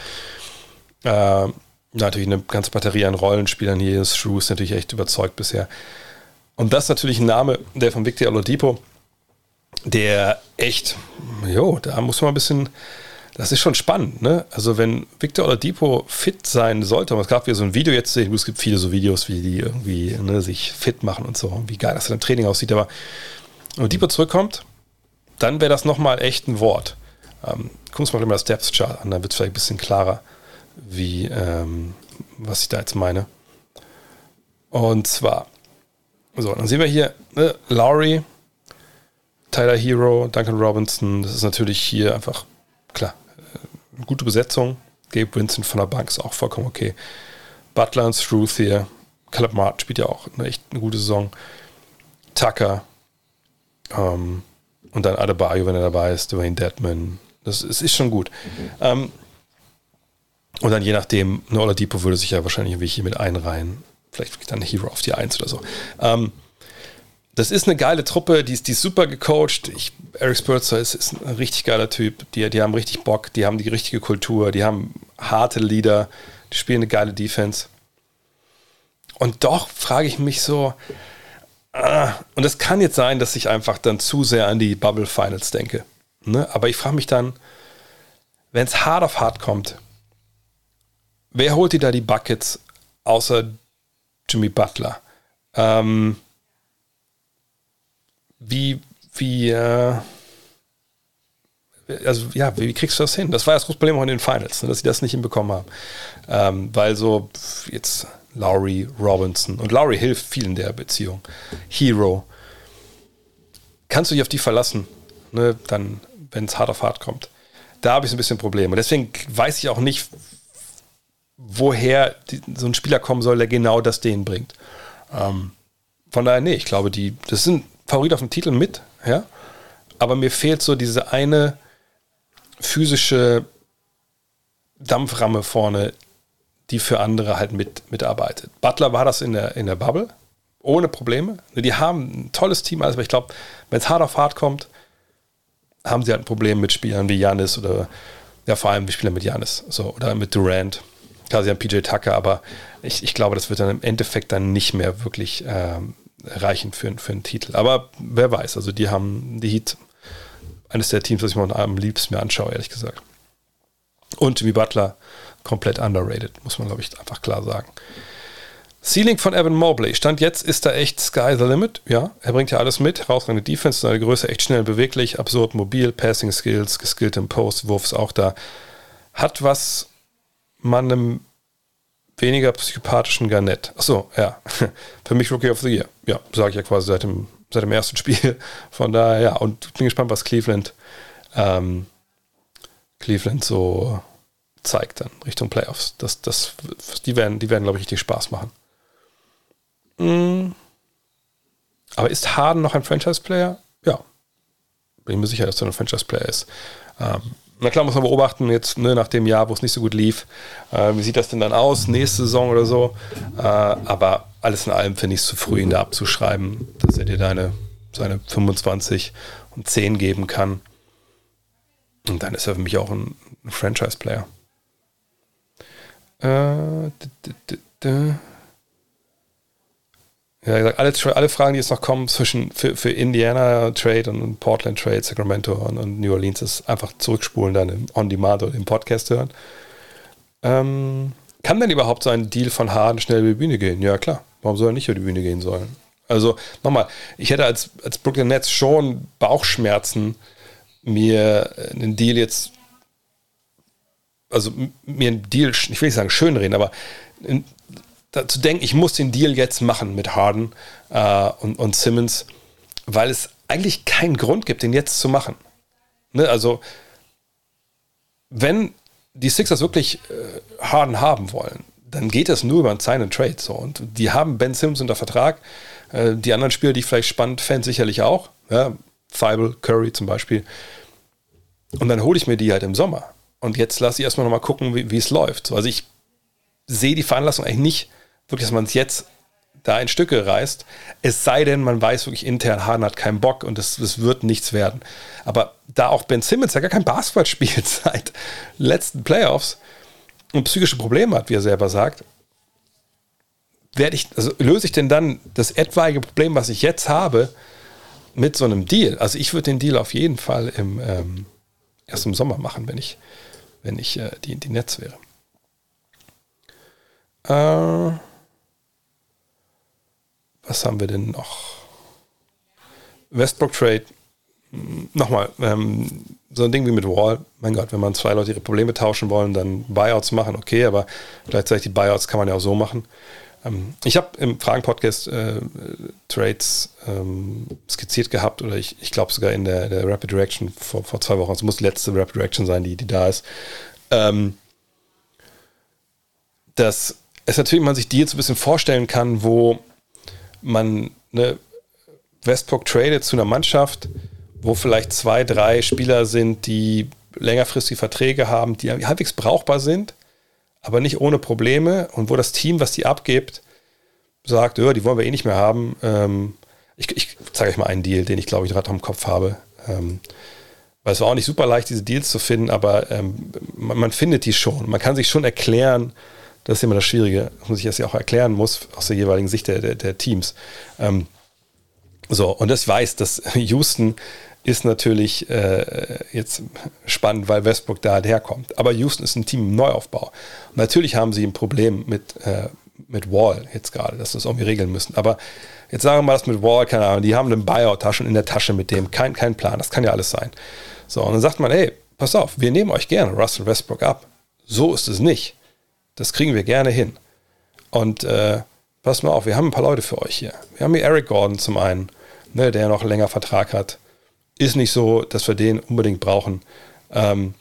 Äh, natürlich eine ganze Batterie an Rollenspielern hier. Shrew ist natürlich echt überzeugt bisher. Und das ist natürlich ein Name, der von Victor Oladipo, der echt, jo, da muss man ein bisschen das ist schon spannend, ne? Also wenn Victor Oladipo fit sein sollte, und es gab wieder so ein Video jetzt, es gibt viele so Videos, wie die irgendwie ne, sich fit machen und so, wie geil das im Training aussieht, aber wenn Oladipo zurückkommt, dann wäre das nochmal echt ein Wort. Ähm, gucken wir mal das Depth Chart an, dann wird es vielleicht ein bisschen klarer, wie, ähm, was ich da jetzt meine. Und zwar, so, dann sehen wir hier ne, Lowry, Tyler Hero, Duncan Robinson, das ist natürlich hier einfach, klar, gute Besetzung. Gabe Vincent von der Bank ist auch vollkommen okay. Butler und Struth hier. Caleb Martin spielt ja auch eine echt eine gute Saison. Tucker. Ähm, und dann Adebayo, wenn er dabei ist. Dwayne Deadman. Das ist, ist schon gut. Mhm. Ähm, und dann je nachdem, ne, Oladipo würde sich ja wahrscheinlich irgendwie hier mit einreihen. Vielleicht dann Hero auf die Eins oder so. Ähm, das ist eine geile Truppe, die ist, die ist super gecoacht. Ich, Eric Spurzer ist, ist, ein richtig geiler Typ. Die, die haben richtig Bock, die haben die richtige Kultur, die haben harte Leader, die spielen eine geile Defense. Und doch frage ich mich so, ah, und es kann jetzt sein, dass ich einfach dann zu sehr an die Bubble Finals denke. Ne? Aber ich frage mich dann, wenn es hart auf hart kommt, wer holt dir da die Buckets außer Jimmy Butler? Ähm, wie, wie, also ja, wie, kriegst du das hin? Das war das große Problem auch in den Finals, ne, dass sie das nicht hinbekommen haben. Ähm, weil so jetzt Lowry, Robinson und Lowry hilft viel in der Beziehung. Hero. Kannst du dich auf die verlassen, ne, dann, wenn es hart auf hart kommt. Da habe ich so ein bisschen Probleme. Deswegen weiß ich auch nicht, woher die, so ein Spieler kommen soll, der genau das denen bringt. Ähm, von daher, nee, ich glaube, die, das sind Favorit auf den Titel mit, ja. Aber mir fehlt so diese eine physische Dampframme vorne, die für andere halt mit, mitarbeitet. Butler war das in der, in der Bubble, ohne Probleme. Die haben ein tolles Team, aber ich glaube, wenn es hart auf hart kommt, haben sie halt ein Problem mit Spielern wie Janis oder ja, vor allem Spieler mit Janis so, oder mit Durant. Klar, sie haben PJ Tucker, aber ich, ich glaube, das wird dann im Endeffekt dann nicht mehr wirklich ähm, reichen für, für einen Titel. Aber wer weiß, also die haben die Heat, eines der Teams, das ich mir am liebsten mir anschaue, ehrlich gesagt. Und Jimmy Butler komplett underrated, muss man, glaube ich, einfach klar sagen. Ceiling von Evan Mobley. Stand jetzt ist da echt Sky the Limit. Ja, er bringt ja alles mit. Herausragende Defense, seine Größe echt schnell beweglich, absurd mobil, Passing Skills, geskillt im Post, Wurf ist auch da. Hat was man einem weniger psychopathischen Garnett. Achso, ja. Für mich Rookie of the Year. Ja, sage ich ja quasi seit dem, seit dem ersten Spiel. Von daher, ja, und bin gespannt, was Cleveland, ähm, Cleveland so zeigt dann Richtung Playoffs. Das, das, die werden, die werden, glaube ich, richtig Spaß machen. Mm. Aber ist Harden noch ein Franchise-Player? Ja. Bin mir sicher, dass er ein Franchise-Player ist. Ähm, na klar muss man beobachten, jetzt ne, nach dem Jahr, wo es nicht so gut lief, äh, wie sieht das denn dann aus, nächste Saison oder so. Äh, aber alles in allem finde ich es zu früh, ihn da abzuschreiben, dass er dir deine, seine 25 und 10 geben kann. Und dann ist er für mich auch ein, Franchise-Player. Äh, ja, gesagt, alle, alle Fragen, die jetzt noch kommen zwischen für, für Indiana Trade und Portland Trade, Sacramento und, und New Orleans, ist einfach zurückspulen, dann On Demand oder im Podcast hören. Ähm, kann denn überhaupt so ein Deal von Harden schnell über die Bühne gehen? Ja, klar. Warum soll er nicht über die Bühne gehen sollen? Also, nochmal, ich hätte als, als Brooklyn Nets schon Bauchschmerzen, mir einen Deal jetzt, also mir einen Deal, ich will nicht sagen schönreden, aber zu denken, ich muss den Deal jetzt machen mit Harden äh, und, und Simmons, weil es eigentlich keinen Grund gibt, den jetzt zu machen. Ne? Also, wenn die Sixers wirklich äh, Harden haben wollen, dann geht das nur über ein Sign and Trade. So. Und die haben Ben Simmons unter Vertrag. Äh, die anderen Spieler, die ich vielleicht spannend fände, sicherlich auch. Ja, Feibel, Curry zum Beispiel. Und dann hole ich mir die halt im Sommer. Und jetzt lasse ich erstmal nochmal gucken, wie, es läuft. So, also ich sehe die Veranlassung eigentlich nicht wirklich, dass man es jetzt da in Stücke reißt. Es sei denn, man weiß wirklich intern, Harden hat keinen Bock und es, wird nichts werden. Aber da auch Ben Simmons ja gar kein Basketball spielt seit letzten Playoffs und psychische Probleme hat, wie er selber sagt, werde ich, also löse ich denn dann das etwaige Problem, was ich jetzt habe, mit so einem Deal? Also ich würde den Deal auf jeden Fall im, ähm, erst im Sommer machen, wenn ich, wenn ich äh, die, die Netz wäre. Äh, was haben wir denn noch? Westbrook Trade. Hm, nochmal, ähm, so ein Ding wie mit Wall. Mein Gott, wenn man zwei Leute ihre Probleme tauschen wollen, dann Buyouts machen, okay, aber gleichzeitig die Buyouts kann man ja auch so machen. Ähm, ich habe im Fragen-Podcast äh, Trades ähm, skizziert gehabt oder ich, ich glaube sogar in der, der, Rapid Reaction vor, vor zwei Wochen. Es muss die letzte Rapid Reaction sein, die, die da ist. Ähm, dass es natürlich man sich die jetzt ein bisschen vorstellen kann, wo man eine Westbrook tradet zu einer Mannschaft, wo vielleicht zwei, drei Spieler sind, die längerfristige Verträge haben, die halbwegs brauchbar sind, aber nicht ohne Probleme und wo das Team, was die abgibt, sagt, ja, die wollen wir eh nicht mehr haben. Ähm, ich, ich zeige euch mal einen Deal, den ich glaube ich gerade im Kopf habe. Ähm, weil es war auch nicht super leicht, diese Deals zu finden, aber ähm, man, man, findet die schon. Man kann sich schon erklären, das ist immer das Schwierige, dass sich das ja auch erklären muss aus der jeweiligen Sicht der, der, der Teams. Ähm, so, und das weiß, dass Houston ist natürlich äh, jetzt spannend, weil Westbrook da halt herkommt. Aber Houston ist ein Team im Neuaufbau. Und natürlich haben sie ein Problem mit, äh, mit Wall jetzt gerade, dass sie das irgendwie regeln müssen. Aber jetzt sagen wir mal das mit Wall, keine Ahnung, die haben einen Buyout-Taschen in der Tasche mit dem, kein, kein Plan, das kann ja alles sein. So, und dann sagt man, hey, pass auf, wir nehmen euch gerne Russell Westbrook ab. So ist es nicht. Das kriegen wir gerne hin. Und äh, pass mal auf, wir haben ein paar Leute für euch hier. Wir haben hier Eric Gordon zum einen, ne, der noch länger Vertrag hat. Ist nicht so, dass wir den unbedingt brauchen. Ähm,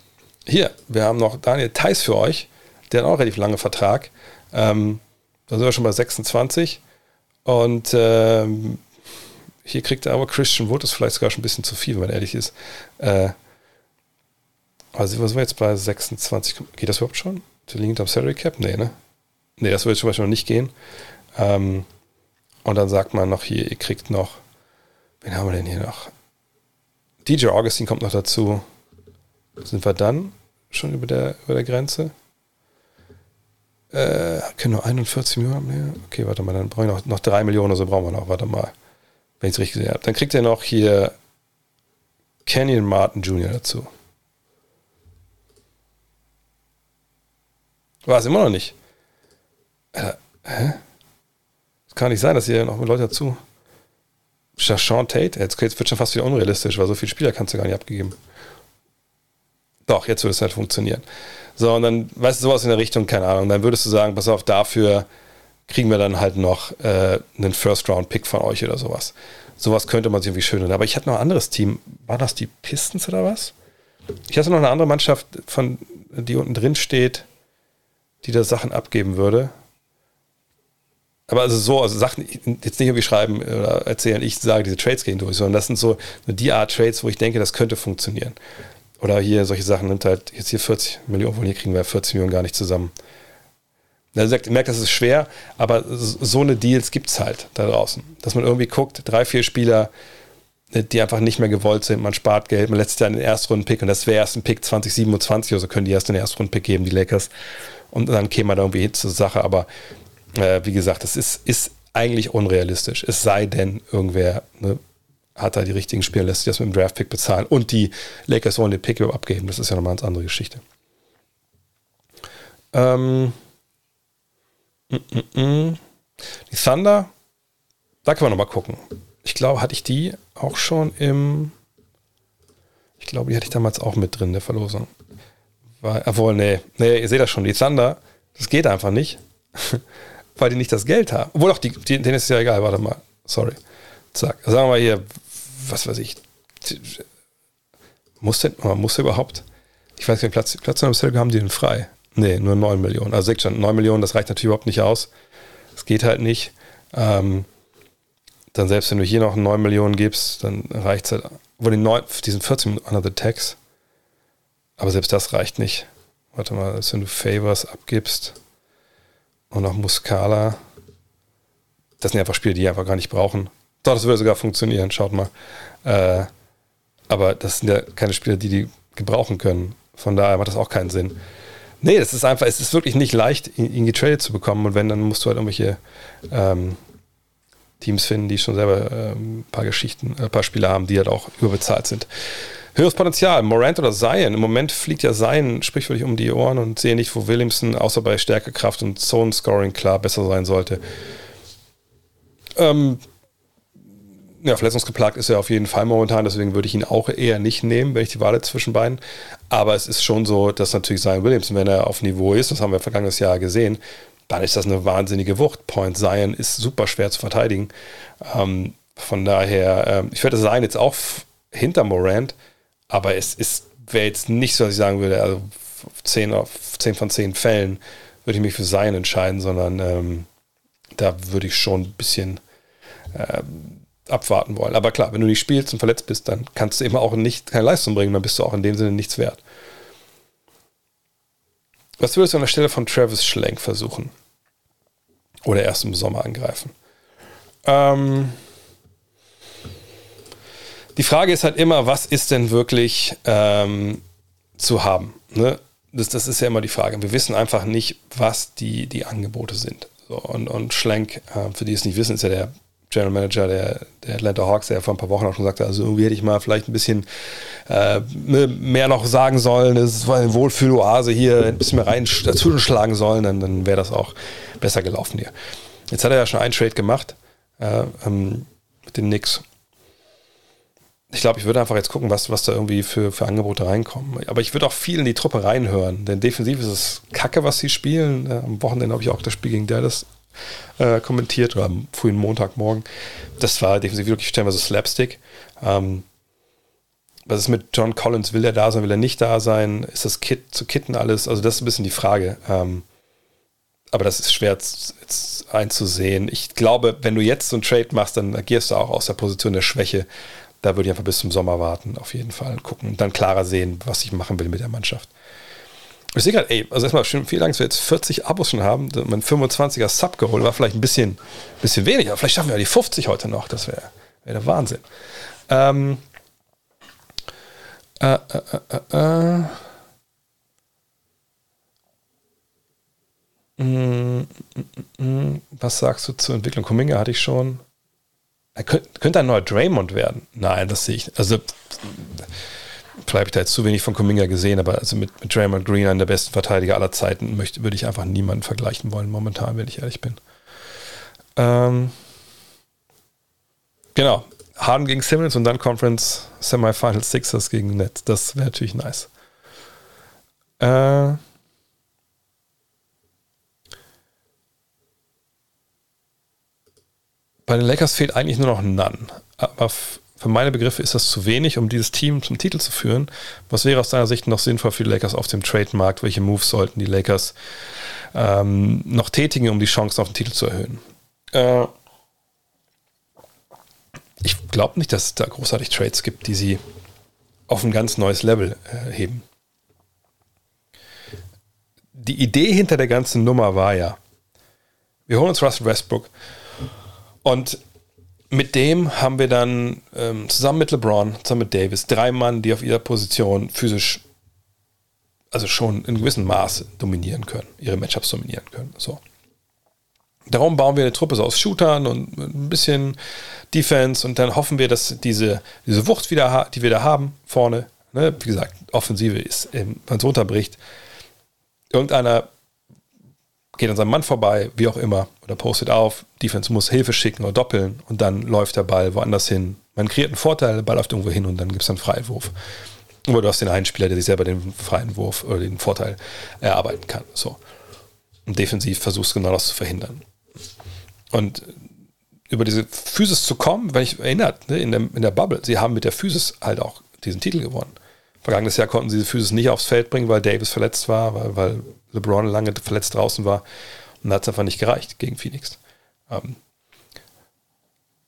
hier, wir haben noch Daniel Theiss für euch, der hat auch relativ lange Vertrag. Ähm, da sind wir schon bei 26. Und ähm, hier kriegt er aber Christian Wood, ist vielleicht sogar schon ein bisschen zu viel, wenn man ehrlich ist. Äh, also, was sind wir jetzt bei 26? Geht das überhaupt schon? Der liegt am Salary Cap? Nee, ne? Nee, das würde zum Beispiel noch nicht gehen. Ähm, und dann sagt man noch hier, ihr kriegt noch, wen haben wir denn hier noch? DJ Augustin kommt noch dazu. Sind wir dann schon über der, über der Grenze? Äh, können nur 41 Millionen mehr? Okay, warte mal, dann brauche ich noch, noch 3 Millionen so brauchen wir noch. Warte mal, wenn ich es richtig gesehen habe. Dann kriegt ihr noch hier Kenyon Martin Jr. dazu. War es immer noch nicht. Äh, hä? Das kann nicht sein, dass ihr noch mit Leuten dazu. Sean Tate, jetzt, jetzt wird schon fast wieder unrealistisch, weil so viele Spieler kannst du gar nicht abgegeben. Doch, jetzt würde es halt funktionieren. So, und dann, weißt du, sowas in der Richtung, keine Ahnung, dann würdest du sagen, pass auf, dafür kriegen wir dann halt noch äh, einen First-Round-Pick von euch oder sowas. Sowas könnte man sich irgendwie schön Aber ich hatte noch ein anderes Team. War das die Pistons oder was? Ich hatte noch eine andere Mannschaft, von, die unten drin steht, die da Sachen abgeben würde. Aber also so, also Sachen jetzt nicht irgendwie schreiben oder erzählen, ich sage, diese Trades gehen durch, sondern das sind so die Art Trades, wo ich denke, das könnte funktionieren. Oder hier solche Sachen nimmt halt jetzt hier 40 Millionen, wohl hier kriegen wir 40 Millionen gar nicht zusammen. Er sagt, merkt, das ist schwer, aber so eine Deals gibt es halt da draußen. Dass man irgendwie guckt, drei, vier Spieler, die einfach nicht mehr gewollt sind, man spart Geld, man lässt ja einen Erstrunden-Pick und das wäre erst ein Pick 2027 oder so, können die erst einen Erstrunden-Pick geben, die Lakers. Und dann käme man da irgendwie hin zur Sache, aber äh, wie gesagt, das ist, ist eigentlich unrealistisch. Es sei denn, irgendwer ne, hat da die richtigen Spieler, lässt sich das mit dem Draft-Pick bezahlen und die Lakers wollen den Pick abgeben. Das ist ja nochmal eine andere Geschichte. Ähm, die Thunder, da kann man nochmal gucken. Ich glaube, hatte ich die auch schon im. Ich glaube, die hatte ich damals auch mit drin, der Verlosung. War, obwohl, nee, nee, ihr seht das schon, die Thunder, das geht einfach nicht, weil die nicht das Geld haben. Obwohl auch, die, die, denen ist ja egal, warte mal, sorry. Zack, sagen wir hier, was weiß ich, muss denn, muss überhaupt, ich weiß nicht, Platz, Platz der haben die denn frei? Nee, nur 9 Millionen. Also schon 9 Millionen, das reicht natürlich überhaupt nicht aus. Das geht halt nicht. Ähm, dann selbst wenn du hier noch 9 Millionen gibst, dann reicht es halt, wo die 9, diesen 14 under the tax. Aber selbst das reicht nicht. Warte mal, wenn du Favors abgibst und noch Muscala, das sind einfach Spiele, die einfach gar nicht brauchen. Doch, das würde sogar funktionieren, schaut mal. Äh, aber das sind ja keine Spiele, die die gebrauchen können. Von daher macht das auch keinen Sinn. Nee, das ist einfach, es ist wirklich nicht leicht, ihn getradet zu bekommen. Und wenn, dann musst du halt irgendwelche ähm, Teams finden, die schon selber ähm, ein paar Geschichten, ein paar Spieler haben, die halt auch überbezahlt sind. Höheres Potenzial, Morant oder Zion. Im Moment fliegt ja Zion sprichwörtlich um die Ohren und sehe nicht, wo Williamson außer bei Stärkekraft und Zone-Scoring klar besser sein sollte. Ähm, ja, verletzungsgeplagt ist er auf jeden Fall momentan, deswegen würde ich ihn auch eher nicht nehmen, wenn ich die Wahl zwischen beiden. Aber es ist schon so, dass natürlich Zion Williamson, wenn er auf Niveau ist, das haben wir vergangenes Jahr gesehen, dann ist das eine wahnsinnige Wucht. Point Zion ist super schwer zu verteidigen. Ähm, von daher, ähm, ich würde Zion jetzt auch hinter Morant, aber es ist wäre jetzt nicht so, dass ich sagen würde, also 10, auf 10 von 10 Fällen würde ich mich für Zion entscheiden, sondern ähm, da würde ich schon ein bisschen ähm, abwarten wollen. Aber klar, wenn du nicht spielst und verletzt bist, dann kannst du eben auch nicht keine Leistung bringen, dann bist du auch in dem Sinne nichts wert. Was würdest du an der Stelle von Travis Schlenk versuchen? Oder erst im Sommer angreifen? Ähm die Frage ist halt immer, was ist denn wirklich ähm, zu haben? Ne? Das, das, ist ja immer die Frage. Wir wissen einfach nicht, was die, die Angebote sind. So, und, und Schlenk, äh, für die es nicht wissen, ist ja der General Manager der, der Atlanta Hawks, der vor ein paar Wochen auch schon sagte, also irgendwie hätte ich mal vielleicht ein bisschen äh, ne, mehr noch sagen sollen, es war eine Wohlfühloase hier, ein bisschen mehr rein dazu schlagen sollen, dann, dann wäre das auch besser gelaufen hier. Jetzt hat er ja schon einen Trade gemacht äh, ähm, mit den Knicks. Ich glaube, ich würde einfach jetzt gucken, was, was da irgendwie für, für Angebote reinkommen. Aber ich würde auch viel in die Truppe reinhören, denn defensiv ist es kacke, was sie spielen. Äh, am Wochenende habe ich auch das Spiel gegen Dallas äh, kommentiert oder am frühen Montagmorgen. Das war definitiv wirklich stellenweise Slapstick. Ähm, was ist mit John Collins? Will er da sein? Will er nicht da sein? Ist das Kit zu kitten alles? Also, das ist ein bisschen die Frage. Ähm, aber das ist schwer jetzt einzusehen. Ich glaube, wenn du jetzt so einen Trade machst, dann agierst du auch aus der Position der Schwäche. Da würde ich einfach bis zum Sommer warten, auf jeden Fall gucken und dann klarer sehen, was ich machen will mit der Mannschaft. Ich sehe gerade, ey, also erstmal schön, vielen Dank, dass wir jetzt 40 Abos schon haben. Mein 25er Sub geholt war vielleicht ein bisschen, bisschen weniger. Vielleicht schaffen wir ja die 50 heute noch. Das wäre wär der Wahnsinn. Ähm, äh, äh, äh, äh. Mm, mm, mm, Was sagst du zur Entwicklung? Kuminga hatte ich schon. Er könnte, ein neuer Draymond werden. Nein, das sehe ich. Also vielleicht habe ich da jetzt zu wenig von Kuminga gesehen, aber also mit, mit Draymond Green, einer der besten Verteidiger aller Zeiten, möchte, würde ich einfach niemanden vergleichen wollen, momentan, wenn ich ehrlich bin. Ähm, genau. Harden gegen Simmons und dann Conference Semifinal Sixers gegen Nets. Das wäre natürlich nice. Äh, bei den Lakers fehlt eigentlich nur noch None. Aber für meine Begriffe ist das zu wenig, um dieses Team zum Titel zu führen. Was wäre aus deiner Sicht noch sinnvoll für die Lakers auf dem Trademarkt? Welche Moves sollten die Lakers ähm, noch tätigen, um die Chancen auf den Titel zu erhöhen? Äh, ich glaube nicht, dass es da großartig Trades gibt, die sie auf ein ganz neues Level äh, heben. Die Idee hinter der ganzen Nummer war ja, wir holen uns Russell Westbrook und mit dem haben wir dann ähm, zusammen mit LeBron, zusammen mit Davis, drei Mann, die auf ihrer Position physisch, also schon in gewissem Maße dominieren können, ihre Matchups dominieren können. So. Darum bauen wir eine Truppe so aus Shootern und ein bisschen Defense und dann hoffen wir, dass diese, diese Wucht wieder, die wir da haben, vorne, ne, wie gesagt, Offensive ist, wenn es runterbricht, irgendeiner geht an seinem Mann vorbei, wie auch immer, oder postet auf, Defense muss Hilfe schicken oder doppeln und dann läuft der Ball woanders hin. Man kreiert einen Vorteil, der Ball läuft irgendwo hin und dann gibt es einen Freiwurf. Oder du hast den einen Spieler, der sich selber den freien Wurf oder den Vorteil erarbeiten kann. So. Und defensiv versuchst genau das zu verhindern. Und über diese Physis zu kommen, wenn ich erinnert, ne, in, der, in der Bubble, sie haben mit der Physis halt auch diesen Titel gewonnen. Vergangenes Jahr konnten sie diese Physis nicht aufs Feld bringen, weil Davis verletzt war, weil, weil LeBron lange verletzt draußen war. Und da hat es einfach nicht gereicht gegen Phoenix. Ähm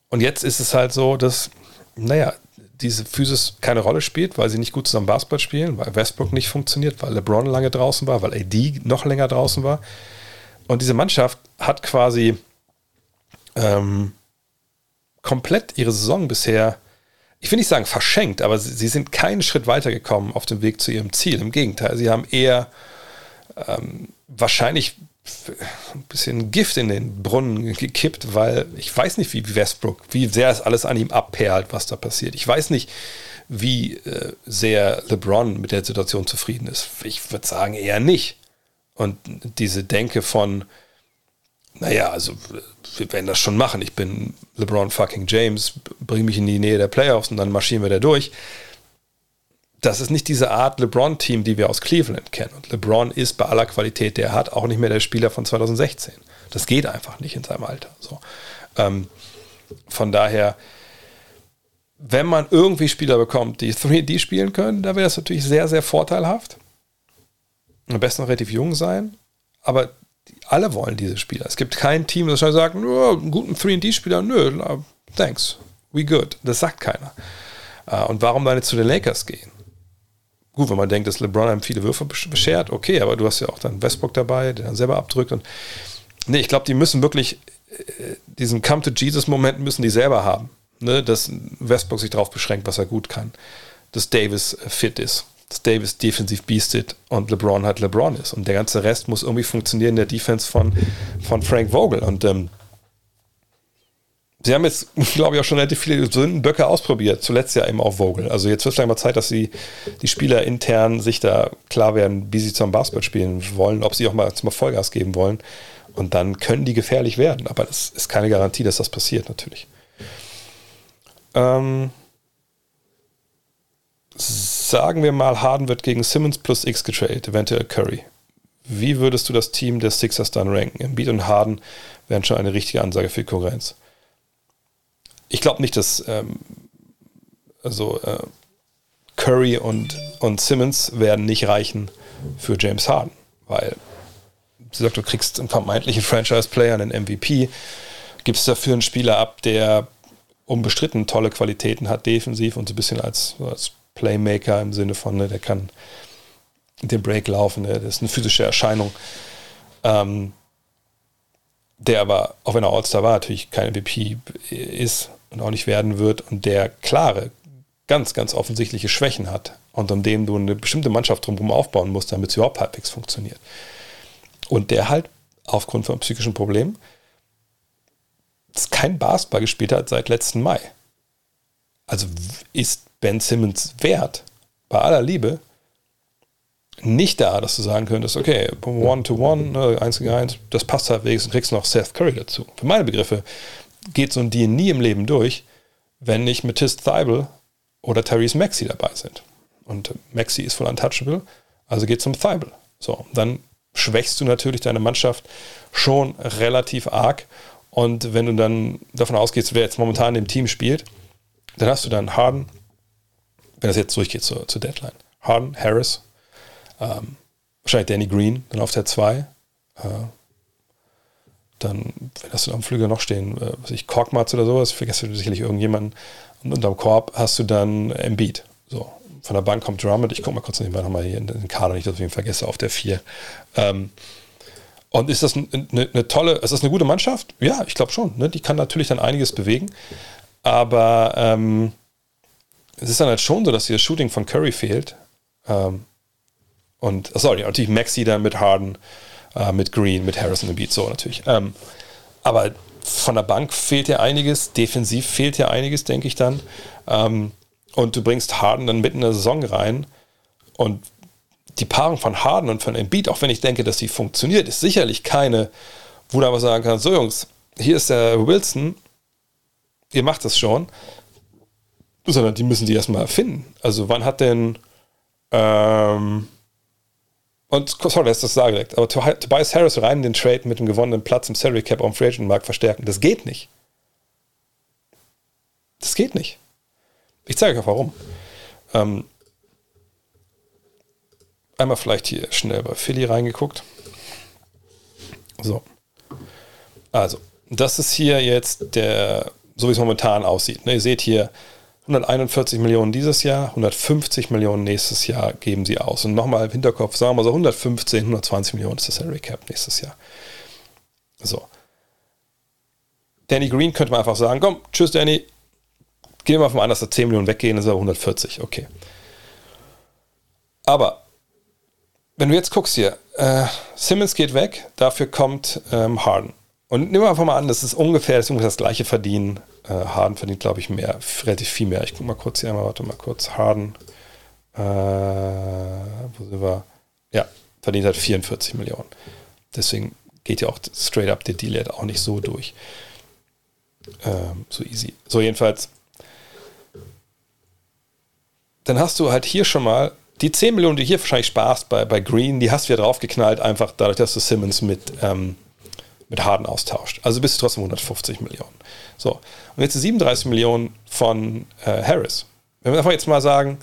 und jetzt ist es halt so, dass, naja, diese Physis keine Rolle spielt, weil sie nicht gut zusammen Basketball spielen, weil Westbrook nicht funktioniert, weil LeBron lange draußen war, weil AD noch länger draußen war. Und diese Mannschaft hat quasi ähm, komplett ihre Saison bisher, ich will nicht sagen verschenkt, aber sie, sie, sind keinen Schritt weitergekommen auf dem Weg zu ihrem Ziel. Im Gegenteil, sie haben eher ähm, wahrscheinlich ein bisschen Gift in den Brunnen gekippt, weil ich weiß nicht, wie Westbrook, wie sehr es alles an ihm abperlt, was da passiert. Ich weiß nicht, wie äh, sehr LeBron mit der Situation zufrieden ist. Ich würde sagen, eher nicht. Und diese Denke von, naja, also wir werden das schon machen. Ich bin LeBron fucking James, bring mich in die Nähe der Playoffs und dann marschieren wir da durch. Das ist nicht diese Art LeBron-Team, die wir aus Cleveland kennen. Und LeBron ist bei aller Qualität, der hat auch nicht mehr der Spieler von 2016. Das geht einfach nicht in seinem Alter. So. Ähm, von daher, wenn man irgendwie Spieler bekommt, die 3D spielen können, da wäre das natürlich sehr, sehr vorteilhaft. Am besten relativ jung sein. Aber alle wollen diese Spieler. Es gibt kein Team, das sagt, oh, einen guten 3D-Spieler, nö, thanks, we good. Das sagt keiner. Äh, und warum dann jetzt zu den Lakers gehen? Gut, wenn man denkt, dass LeBron einem viele Würfe beschert, okay, aber du hast ja auch dann Westbrook dabei, der dann selber abdrückt. Und nee, ich glaube, die müssen wirklich äh, diesen Come to Jesus-Moment müssen die selber haben. Ne? Dass Westbrook sich darauf beschränkt, was er gut kann. Dass Davis fit ist dass Davis defensiv beastet und LeBron halt LeBron ist. Und der ganze Rest muss irgendwie funktionieren in der Defense von, von Frank Vogel. Und ähm, sie haben jetzt, glaube ich, auch schon relativ viele Sündenböcke ausprobiert. Zuletzt ja eben auch Vogel. Also jetzt wird es mal Zeit, dass sie die Spieler intern sich da klar werden, wie sie zum Basketball spielen wollen, ob sie auch mal zum Vollgas geben wollen. Und dann können die gefährlich werden. Aber das ist keine Garantie, dass das passiert, natürlich. Ähm, sagen wir mal, Harden wird gegen Simmons plus X getradet, eventuell Curry. Wie würdest du das Team der Sixers dann ranken? Embiid und Harden wären schon eine richtige Ansage für Konkurrenz. Ich glaube nicht, dass ähm, also äh, Curry und, und Simmons werden nicht reichen für James Harden, weil sie sagt, du kriegst einen vermeintlichen Franchise-Player, einen MVP, gibst dafür einen Spieler ab, der unbestritten tolle Qualitäten hat, defensiv und so ein bisschen als, als Playmaker im Sinne von, ne, der kann den Break laufen, ne, das ist eine physische Erscheinung. Ähm, der aber, auch wenn er All-Star war, natürlich kein MVP ist und auch nicht werden wird und der klare, ganz, ganz offensichtliche Schwächen hat und um dem du eine bestimmte Mannschaft drumherum aufbauen musst, damit es überhaupt halbwegs funktioniert. Und der halt aufgrund von psychischen Problemen kein Basketball gespielt hat seit letzten Mai. Also ist Ben Simmons wert, bei aller Liebe, nicht da, dass du sagen könntest, okay, One-to-One, ne, eins gegen eins, das passt halbwegs und kriegst noch Seth Curry dazu. Für meine Begriffe geht so ein Deal nie im Leben durch, wenn nicht Matisse Thibel oder Therese Maxi dabei sind. Und Maxi ist voll untouchable, also geht zum Thibel. So, dann schwächst du natürlich deine Mannschaft schon relativ arg. Und wenn du dann davon ausgehst, wer jetzt momentan im Team spielt, dann hast du dann Harden, wenn das jetzt durchgeht zur, zur Deadline. Harden, Harris, ähm, wahrscheinlich Danny Green, dann auf der 2. Äh, dann, wenn du am Flügel noch stehen, äh, was ich, Korkmaz oder sowas, vergesst du sicherlich irgendjemanden. Und unterm Korb hast du dann Embiid. So, von der Bank kommt Drummond. Ich gucke mal kurz nebenbei nochmal hier in den Kader, nicht, dass ich ihn vergesse, auf der 4. Ähm, und ist das eine, eine, tolle, ist das eine gute Mannschaft? Ja, ich glaube schon. Ne? Die kann natürlich dann einiges bewegen. Aber ähm, es ist dann halt schon so, dass hier das Shooting von Curry fehlt. Ähm, und, sorry, natürlich Maxi dann mit Harden, äh, mit Green, mit Harrison Beat, so natürlich. Ähm, aber von der Bank fehlt ja einiges, defensiv fehlt ja einiges, denke ich dann. Ähm, und du bringst Harden dann mitten in der Saison rein und die Paarung von Harden und von Embiid, auch wenn ich denke, dass sie funktioniert, ist sicherlich keine, wo du aber sagen kannst, so Jungs, hier ist der Wilson, ihr macht das schon, sondern die müssen die erstmal finden. Also wann hat denn ähm, und sorry, dass ich das sage direkt, aber Tobias Harris rein in den Trade mit dem gewonnenen Platz im Salary Cap am Free Agent Markt verstärken, das geht nicht. Das geht nicht. Ich zeige euch warum. Ähm, einmal vielleicht hier schnell bei Philly reingeguckt. So. Also, das ist hier jetzt der, so wie es momentan aussieht. Ne, ihr seht hier 141 Millionen dieses Jahr, 150 Millionen nächstes Jahr geben sie aus. Und nochmal im Hinterkopf, sagen wir so 115, 120 Millionen ist das Salary Cap nächstes Jahr. So. Danny Green könnte man einfach sagen, komm, tschüss Danny, gehen wir mal an, dass da 10 Millionen weggehen, ist aber 140, okay. Aber wenn du jetzt guckst hier, äh, Simmons geht weg, dafür kommt ähm, Harden. Und nehmen wir einfach mal an, das ist ungefähr das, ungefähr das gleiche Verdienen. Äh, Harden verdient, glaube ich, mehr, relativ viel mehr. Ich gucke mal kurz hier einmal, warte mal kurz. Harden, äh, wo sind wir? Ja, verdient halt 44 Millionen. Deswegen geht ja auch straight up der Deal auch nicht so durch. Ähm, so easy. So, jedenfalls. Dann hast du halt hier schon mal die 10 Millionen, die hier wahrscheinlich sparst bei, bei Green, die hast du ja draufgeknallt, einfach dadurch, dass du Simmons mit, ähm, mit Harden austauscht. Also bist du trotzdem 150 Millionen. So, und jetzt 37 Millionen von äh, Harris. Wenn wir einfach jetzt mal sagen,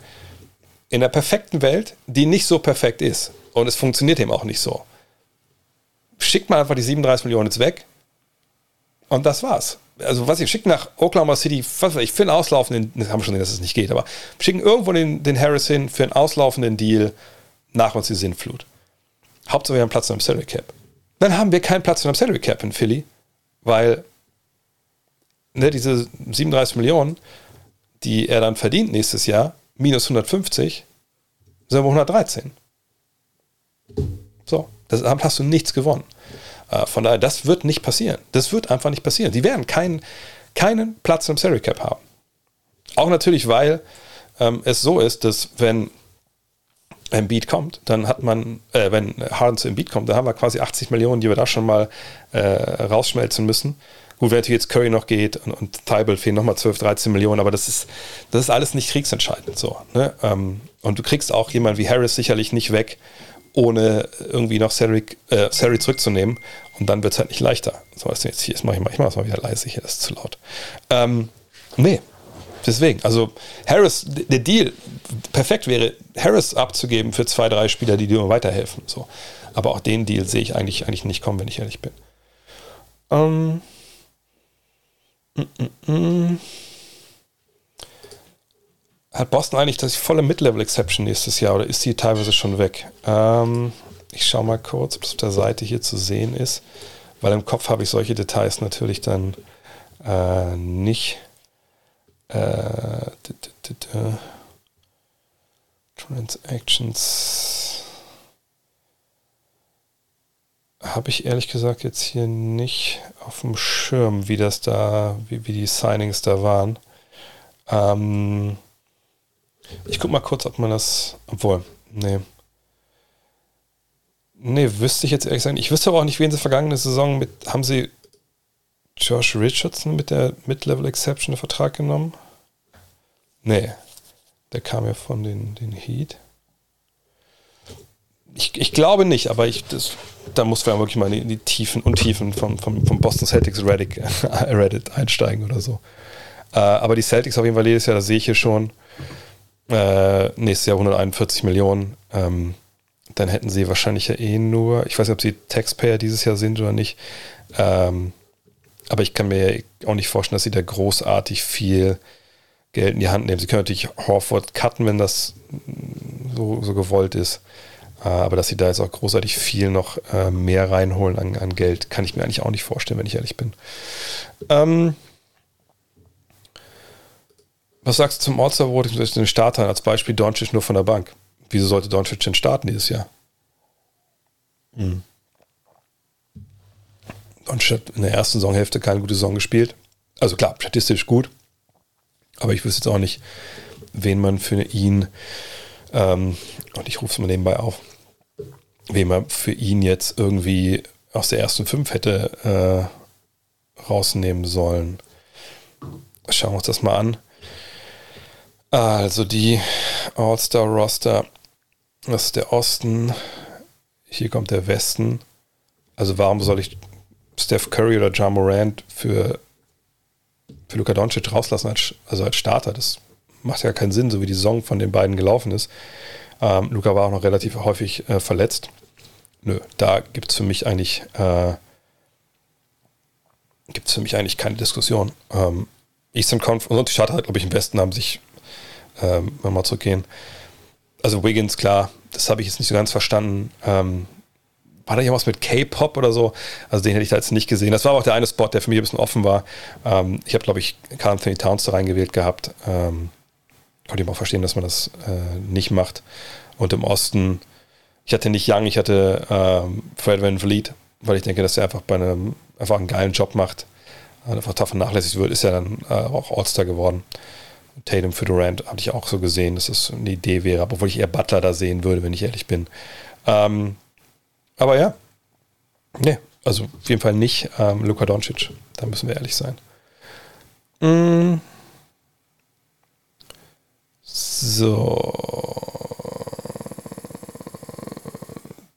in der perfekten Welt, die nicht so perfekt ist, und es funktioniert eben auch nicht so, schickt man einfach die 37 Millionen jetzt weg und das war's also was ich schicken nach Oklahoma City, was weiß ich, für einen auslaufenden, das haben wir schon gesehen, dass es nicht geht, aber schicken irgendwo den, den Harris hin für einen auslaufenden Deal nach uns die Sinnflut. Hauptsache wir haben Platz einem Salary Cap. Dann haben wir keinen Platz in einem Salary Cap in Philly, weil ne, diese 37 Millionen, die er dann verdient nächstes Jahr, minus 150, sind wir 113. So, das hast du nichts gewonnen. Äh, von daher, das wird nicht passieren. Das wird einfach nicht passieren. Sie werden keinen, keinen Platz im Salary Cap haben. Auch natürlich, weil ähm, es so ist, dass wenn Beat kommt, dann hat man, äh, wenn Harden zu Beat kommt, dann haben wir quasi 80 Millionen, die wir da schon mal äh, rausschmelzen müssen. Gut, wenn natürlich jetzt Curry noch geht und, und Thibault fehlen nochmal 12, 13 Millionen, aber das ist, das ist alles nicht kriegsentscheidend so. Ne? Ähm, und du kriegst auch jemanden wie Harris sicherlich nicht weg, ohne irgendwie noch Salary, äh, zurückzunehmen. Und dann wird es halt nicht leichter. So, was jetzt hier ist, mach ich mal, ich mach mal wieder leise, hier das ist zu laut. Ähm, nee, deswegen. Also Harris, der Deal, perfekt wäre, Harris abzugeben für zwei, drei Spieler, die dir weiterhelfen. So. Aber auch den Deal sehe ich eigentlich, eigentlich nicht kommen, wenn ich ehrlich bin. Ähm, mm, mm, mm. Hat Boston eigentlich das volle Mid-Level-Exception nächstes Jahr oder ist die teilweise schon weg? Ähm, ich schaue mal kurz, ob es auf der Seite hier zu sehen ist, weil im Kopf habe ich solche Details natürlich dann äh, nicht. Äh, Transactions habe ich ehrlich gesagt jetzt hier nicht auf dem Schirm, wie das da, wie, wie die Signings da waren. Ähm, ich guck mal kurz, ob man das. Obwohl, nee. Nee, wüsste ich jetzt ehrlich gesagt. Ich wüsste aber auch nicht, wen sie vergangene Saison mit. Haben sie Josh Richardson mit der Mid-Level Exception Vertrag genommen? Nee. Der kam ja von den, den Heat. Ich, ich glaube nicht, aber ich, das, da muss man wirklich mal in die Tiefen und Tiefen vom, vom, vom Boston Celtics Reddit, Reddit einsteigen oder so. Äh, aber die Celtics auf jeden Fall jedes Jahr, das sehe ich hier schon. Äh, nächstes Jahr 141 Millionen. Ähm, dann hätten sie wahrscheinlich ja eh nur, ich weiß nicht, ob sie Taxpayer dieses Jahr sind oder nicht, ähm, aber ich kann mir auch nicht vorstellen, dass sie da großartig viel Geld in die Hand nehmen. Sie können natürlich Horford cutten, wenn das so, so gewollt ist. Äh, aber dass sie da jetzt auch großartig viel noch äh, mehr reinholen an, an, Geld, kann ich mir eigentlich auch nicht vorstellen, wenn ich ehrlich bin. Ähm, was sagst du zum All-Star Voting, den Startern als Beispiel Doncic nur von der Bank? Wieso sollte Doncic denn starten dieses Jahr? Hm. Hat in der ersten Saisonhälfte keine gute Saison gespielt. Also klar, statistisch gut. Aber ich wüsste jetzt auch nicht, wen man für ihn, ähm, und ich rufe es mal nebenbei auf, wen man für ihn jetzt irgendwie aus der ersten fünf hätte äh, rausnehmen sollen. Schauen wir uns das mal an. Also die All-Star-Roster, das ist der Osten, hier kommt der Westen. Also warum soll ich Steph Curry oder John Morant für, für Luka Doncic rauslassen, als, also als Starter? Das macht ja keinen Sinn, so wie die Saison von den beiden gelaufen ist. Ähm, Luca war auch noch relativ häufig äh, verletzt. Nö, da gibt es für mich eigentlich äh, gibt für mich eigentlich keine Diskussion. Ähm, Eastern Conference und die Starter, glaube ich, im Westen haben sich ähm, wenn wir mal zurückgehen. Also Wiggins, klar, das habe ich jetzt nicht so ganz verstanden. Ähm, war da irgendwas mit K-Pop oder so? Also den hätte ich da jetzt nicht gesehen. Das war aber auch der eine Spot, der für mich ein bisschen offen war. Ähm, ich habe, glaube ich, Carl Anthony Towns da reingewählt gehabt. Ähm, konnte ich mal verstehen, dass man das äh, nicht macht. Und im Osten, ich hatte nicht Young, ich hatte ähm, Fred Van Vliet, weil ich denke, dass er einfach bei einem einfach einen geilen Job macht. Einfach tough vernachlässigt wird, ist er dann äh, auch All-Star geworden. Tatum für Durant hatte ich auch so gesehen, dass das eine Idee wäre, obwohl ich eher Butler da sehen würde, wenn ich ehrlich bin. Ähm, aber ja, ne, also auf jeden Fall nicht ähm, Luka Doncic, da müssen wir ehrlich sein. Mm. So.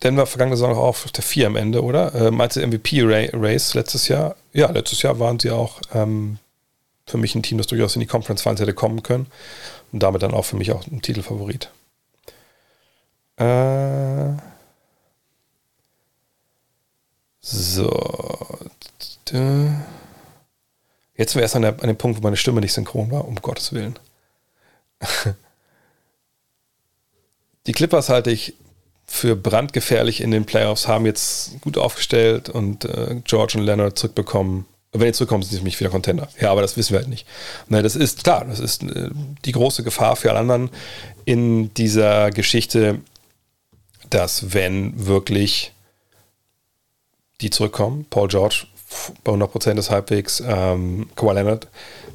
Denver vergangene Saison auch auf der 4 am Ende, oder? Äh, meinst du MVP-Race letztes Jahr? Ja, letztes Jahr waren sie auch ähm, für mich ein Team, das durchaus in die Conference Finals hätte kommen können. Und damit dann auch für mich auch ein Titelfavorit. Äh so. Jetzt sind wir erst an, der, an dem Punkt, wo meine Stimme nicht synchron war, um Gottes Willen. Die Clippers halte ich für brandgefährlich in den Playoffs, haben jetzt gut aufgestellt und äh, George und Leonard zurückbekommen. Wenn die zurückkommen, sind sie nämlich wieder Contender. Ja, aber das wissen wir halt nicht. Ne, das ist klar, das ist äh, die große Gefahr für alle anderen in dieser Geschichte, dass wenn wirklich die zurückkommen, Paul George bei 100% ist halbwegs, ähm, Kawhi Leonard,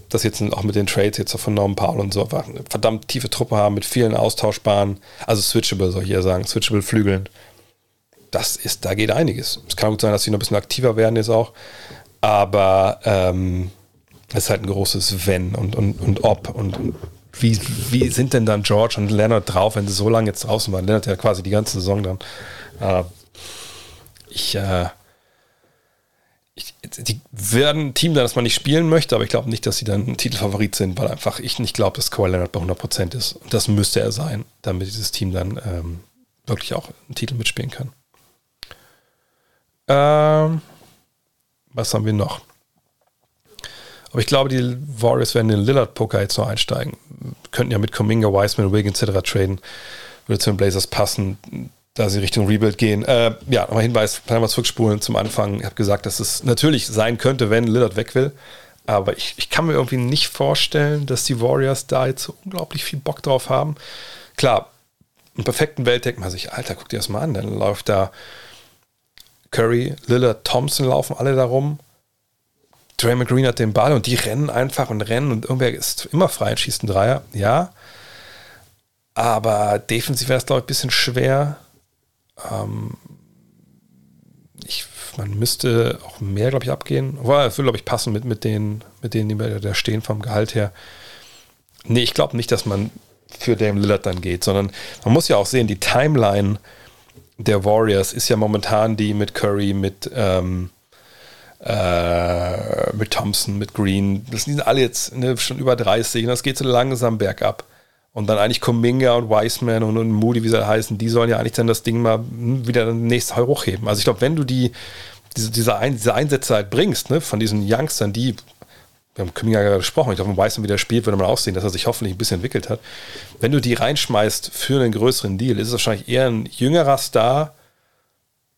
dass jetzt auch mit den Trades jetzt von Norman Paul und so eine verdammt tiefe Truppe haben mit vielen austauschbaren, also switchable soll ich hier sagen, switchable Flügeln. Das ist, da geht einiges. Es kann gut sein, dass sie noch ein bisschen aktiver werden jetzt auch. Aber ähm, es ist halt ein großes Wenn und, und, und Ob. Und, und, wie, wie sind denn dann George und Leonard drauf, wenn sie so lange jetzt draußen waren? Leonard ja quasi die ganze Saison dann. Äh, ich, äh, ich, die werden ein Team sein, das man nicht spielen möchte, aber ich glaube nicht, dass sie dann ein Titelfavorit sind, weil einfach ich nicht glaube, dass Kawhi Leonard bei 100% ist. Und das müsste er sein, damit dieses Team dann ähm, wirklich auch einen Titel mitspielen kann. Ähm, was haben wir noch? Aber ich glaube, die Warriors werden den Lillard-Poker jetzt noch einsteigen. Könnten ja mit Cominga, Wiseman, Wiggins etc. traden. Würde zu den Blazers passen, da sie Richtung Rebuild gehen. Äh, ja, nochmal Hinweis, mal zurückspulen zum Anfang. Ich habe gesagt, dass es natürlich sein könnte, wenn Lillard weg will. Aber ich, ich kann mir irgendwie nicht vorstellen, dass die Warriors da jetzt so unglaublich viel Bock drauf haben. Klar, im perfekten Welt denkt man sich, Alter, guck dir das mal an. Dann läuft da Curry, Lillard, Thompson laufen alle darum. Draymond Green hat den Ball und die rennen einfach und rennen und irgendwer ist immer frei und schießt einen Dreier. Ja. Aber defensiv wäre es, glaube ich, ein bisschen schwer. Ähm, ich, man müsste auch mehr, glaube ich, abgehen. Aber es würde, glaube ich, passen mit, mit, den, mit denen, die da stehen vom Gehalt her. Nee, ich glaube nicht, dass man für Dame Lillard dann geht, sondern man muss ja auch sehen, die Timeline der Warriors ist ja momentan die mit Curry, mit, ähm, äh, mit Thompson, mit Green. Das sind alle jetzt ne, schon über 30 und das geht so langsam bergab. Und dann eigentlich Kuminga und Wiseman und, und Moody, wie sie heißen, die sollen ja eigentlich dann das Ding mal wieder nächstes Jahr hochheben. Also ich glaube, wenn du die, diese, diese, Ein diese Einsätze halt bringst, ne, von diesen Youngstern, die, wir haben Kuminga gerade gesprochen, ich glaube, wenn Wiseman wieder spielt, würde man auch sehen, dass er sich hoffentlich ein bisschen entwickelt hat. Wenn du die reinschmeißt für einen größeren Deal, ist es wahrscheinlich eher ein jüngerer Star,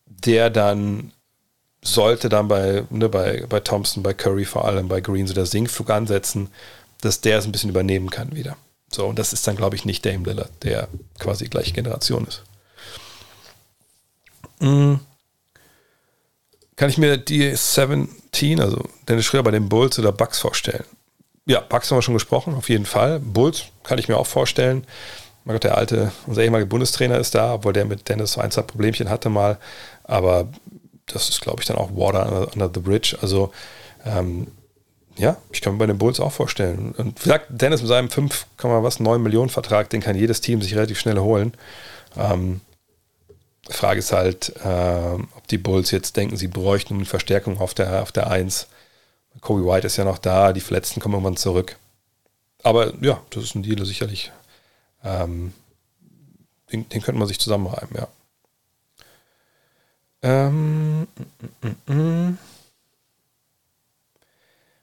der dann sollte dann bei, ne, bei, bei Thompson, bei Curry vor allem, bei Green so der Sinkflug ansetzen, dass der es ein bisschen übernehmen kann wieder. So, und das ist dann, glaube ich, nicht Dame Lillard, der quasi gleiche Generation ist. Mhm. Kann ich mir die 17, also Dennis Schröder bei den Bulls oder Bucks vorstellen? Ja, Bucks haben wir schon gesprochen, auf jeden Fall. Bulls kann ich mir auch vorstellen. Mein Gott, der alte, unser ehemaliger Bundestrainer ist da, obwohl der mit Dennis so ein, zwei Problemchen hatte mal. Aber das ist, glaube ich, dann auch Water under, under the Bridge. Also, ähm, ja, ich kann mir bei den Bulls auch vorstellen. Und wie gesagt, Dennis mit seinem 5,9 Millionen Vertrag, den kann jedes Team sich relativ schnell holen. Ähm, Frage ist halt, äh, ob die Bulls jetzt denken, sie bräuchten eine Verstärkung auf der, auf der 1. Kobe White ist ja noch da, die Verletzten kommen irgendwann zurück. Aber ja, das ist ein Deal sicherlich. Ähm, den, den könnte man sich zusammenreiben, ja. Ähm, mm, mm, mm.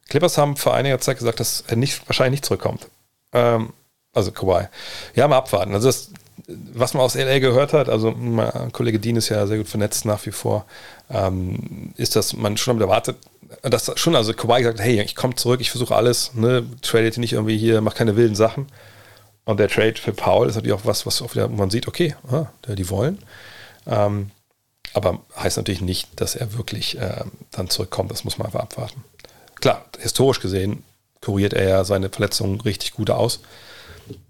Clippers haben vor einiger Zeit gesagt, dass er nicht, wahrscheinlich nicht zurückkommt. Ähm, also Kawhi. Ja, mal abwarten. Also das, was man aus LA gehört hat, also mein Kollege Dean ist ja sehr gut vernetzt nach wie vor, ähm, ist, dass man schon damit erwartet, dass schon, also Kawhi gesagt, hey, ich komme zurück, ich versuche alles, ne, tradet nicht irgendwie hier, mach keine wilden Sachen. Und der Trade für Paul ist natürlich auch was, was auch wieder, man sieht, okay, ah, die wollen. Ähm, aber heißt natürlich nicht, dass er wirklich äh, dann zurückkommt. Das muss man einfach abwarten. Klar, historisch gesehen kuriert er ja seine Verletzungen richtig gut aus.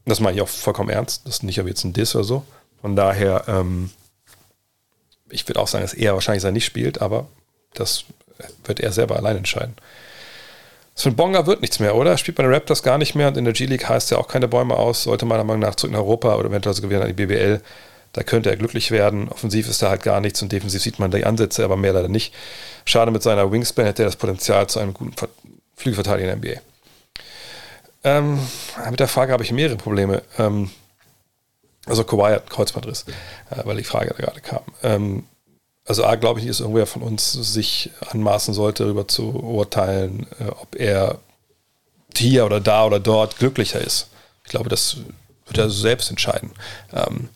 Das meine ich auch vollkommen ernst. Das ist nicht aber jetzt ein Diss oder so. Von daher, ähm, ich würde auch sagen, dass er wahrscheinlich sein nicht spielt, aber das wird er selber allein entscheiden. Von Bonga wird nichts mehr, oder? Spielt bei den Raptors gar nicht mehr und in der G-League heißt ja auch keine Bäume aus, sollte meiner Meinung nach zurück in Europa oder eventuell sogar wieder an die BBL. Da könnte er glücklich werden. Offensiv ist da halt gar nichts und defensiv sieht man die Ansätze, aber mehr leider nicht. Schade, mit seiner Wingspan hätte er das Potenzial zu einem guten Flügelverteidiger in der NBA. Ähm, mit der Frage habe ich mehrere Probleme. Ähm, also Kawhi hat einen Kreuzbandriss, äh, weil die Frage da gerade kam. Ähm, also A, glaube ich nicht, dass irgendwer von uns sich anmaßen sollte, darüber zu urteilen, äh, ob er hier oder da oder dort glücklicher ist. Ich glaube, das wird er selbst entscheiden. Ähm,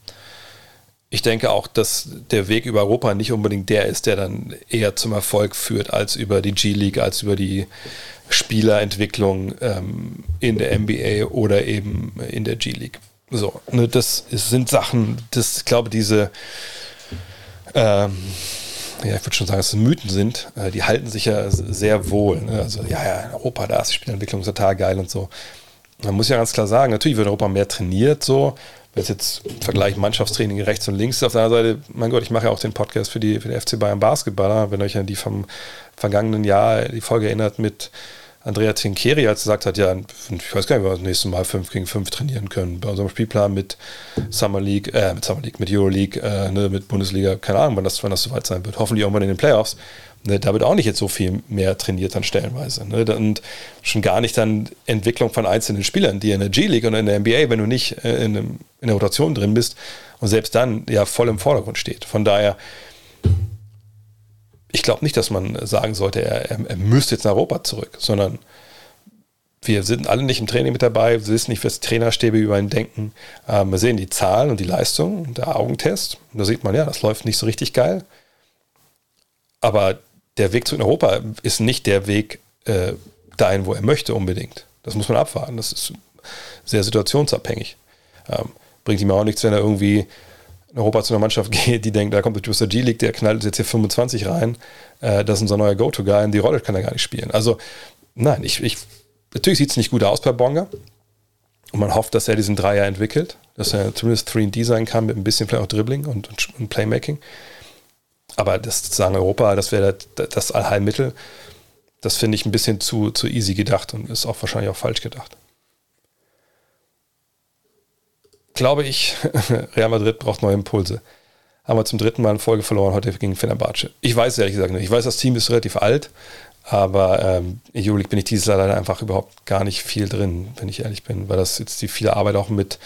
ich denke auch, dass der Weg über Europa nicht unbedingt der ist, der dann eher zum Erfolg führt, als über die G-League, als über die Spielerentwicklung ähm, in der NBA oder eben in der G-League. So, ne, das sind Sachen, das, ich glaube, diese, ähm, ja, ich würde schon sagen, dass es Mythen sind, äh, die halten sich ja sehr wohl. Ne? Also, ja, ja, in Europa, da ist die Spielentwicklung total geil und so. Man muss ja ganz klar sagen, natürlich wird Europa mehr trainiert, so, wenn es jetzt Vergleich Mannschaftstraining rechts und links ist, auf der anderen Seite, mein Gott, ich mache ja auch den Podcast für die, für die FC Bayern Basketballer, wenn euch an die vom vergangenen Jahr die Folge erinnert mit Andrea Tinkeri, als er gesagt hat, ja, ich weiß gar nicht, ob wir das nächste Mal 5 gegen 5 trainieren können. Bei unserem Spielplan mit Summer League, äh, mit Summer League, mit Euroleague, äh, ne, mit Bundesliga, keine Ahnung, wann das, wann das soweit sein wird. Hoffentlich irgendwann in den Playoffs. Ne, da wird auch nicht jetzt so viel mehr trainiert dann stellenweise. Ne? Und schon gar nicht dann Entwicklung von einzelnen Spielern, die in der G-League oder in der NBA, wenn du nicht äh, in, in der Rotation drin bist und selbst dann ja voll im Vordergrund steht. Von daher, ich glaube nicht, dass man sagen sollte, er, er, er, müsste jetzt nach Europa zurück, sondern wir sind alle nicht im Training mit dabei, wir wissen nicht, was Trainerstäbe über ihn denken. Ähm, wir sehen die Zahlen und die Leistung, der Augentest. Und da sieht man, ja, das läuft nicht so richtig geil. Aber der Weg zu Europa ist nicht der Weg äh, dahin, wo er möchte unbedingt. Das muss man abwarten. Das ist sehr situationsabhängig. Ähm, bringt ihm auch nichts, wenn er irgendwie in Europa zu einer Mannschaft geht, die denkt, da kommt der Juicer G-League, der knallt jetzt hier 25 rein. Äh, das ist unser neuer Go-To-Guy und die Rolle kann er gar nicht spielen. Also, nein, ich, ich natürlich sieht es nicht gut aus bei Bonga. Und man hofft, dass er diesen Dreier entwickelt, dass er zumindest 3D sein kann mit ein bisschen vielleicht auch Dribbling und, und, und Playmaking. Aber das zu sagen, Europa, das wäre das, Allheilmittel, das finde ich ein bisschen zu, zu easy gedacht und ist auch wahrscheinlich auch falsch gedacht. Glaube ich, Real Madrid braucht neue Impulse. Haben wir zum dritten Mal in Folge verloren, heute gegen Fenerbahce. Ich weiß ehrlich gesagt nicht. Ich weiß, das Team ist relativ alt, Aber ähm, in Euroleague bin ich dieses Jahr leider einfach überhaupt gar nicht viel drin, wenn ich ehrlich bin, weil das jetzt die viele Arbeit auch mit,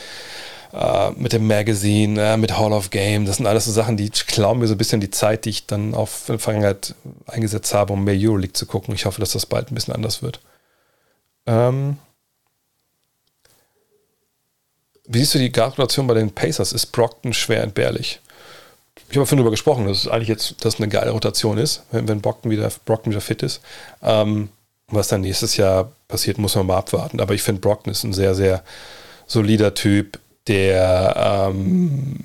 äh, mit dem Magazine, äh, mit Hall of Game, das sind alles so Sachen, die klauen mir so ein bisschen die Zeit, die ich dann auf der Vergangenheit eingesetzt habe, um mehr Euroleague zu gucken. Ich hoffe, dass das bald ein bisschen anders wird. Ähm, wie siehst du die Gratulation bei den Pacers? Ist Brockton schwer entbehrlich? Ich habe vorhin darüber gesprochen, dass es eigentlich jetzt dass eine geile Rotation ist, wenn, wenn Brockton, wieder, Brockton wieder fit ist. Ähm, was dann nächstes Jahr passiert, muss man mal abwarten. Aber ich finde, Brockton ist ein sehr, sehr solider Typ, der ähm,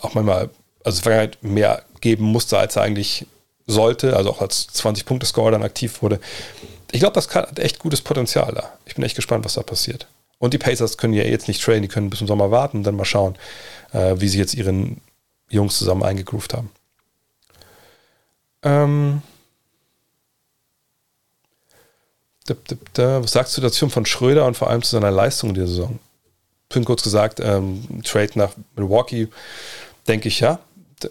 auch manchmal, also Vergangenheit mehr geben musste, als er eigentlich sollte, also auch als 20-Punkte-Scorer dann aktiv wurde. Ich glaube, das hat echt gutes Potenzial da. Ich bin echt gespannt, was da passiert. Und die Pacers können ja jetzt nicht trainen, die können bis zum Sommer warten und dann mal schauen, äh, wie sie jetzt ihren Jungs zusammen eingegroovt haben. Ähm, was sagst du dazu von Schröder und vor allem zu seiner Leistung in der Saison? Bin kurz gesagt, ähm, Trade nach Milwaukee, denke ich ja,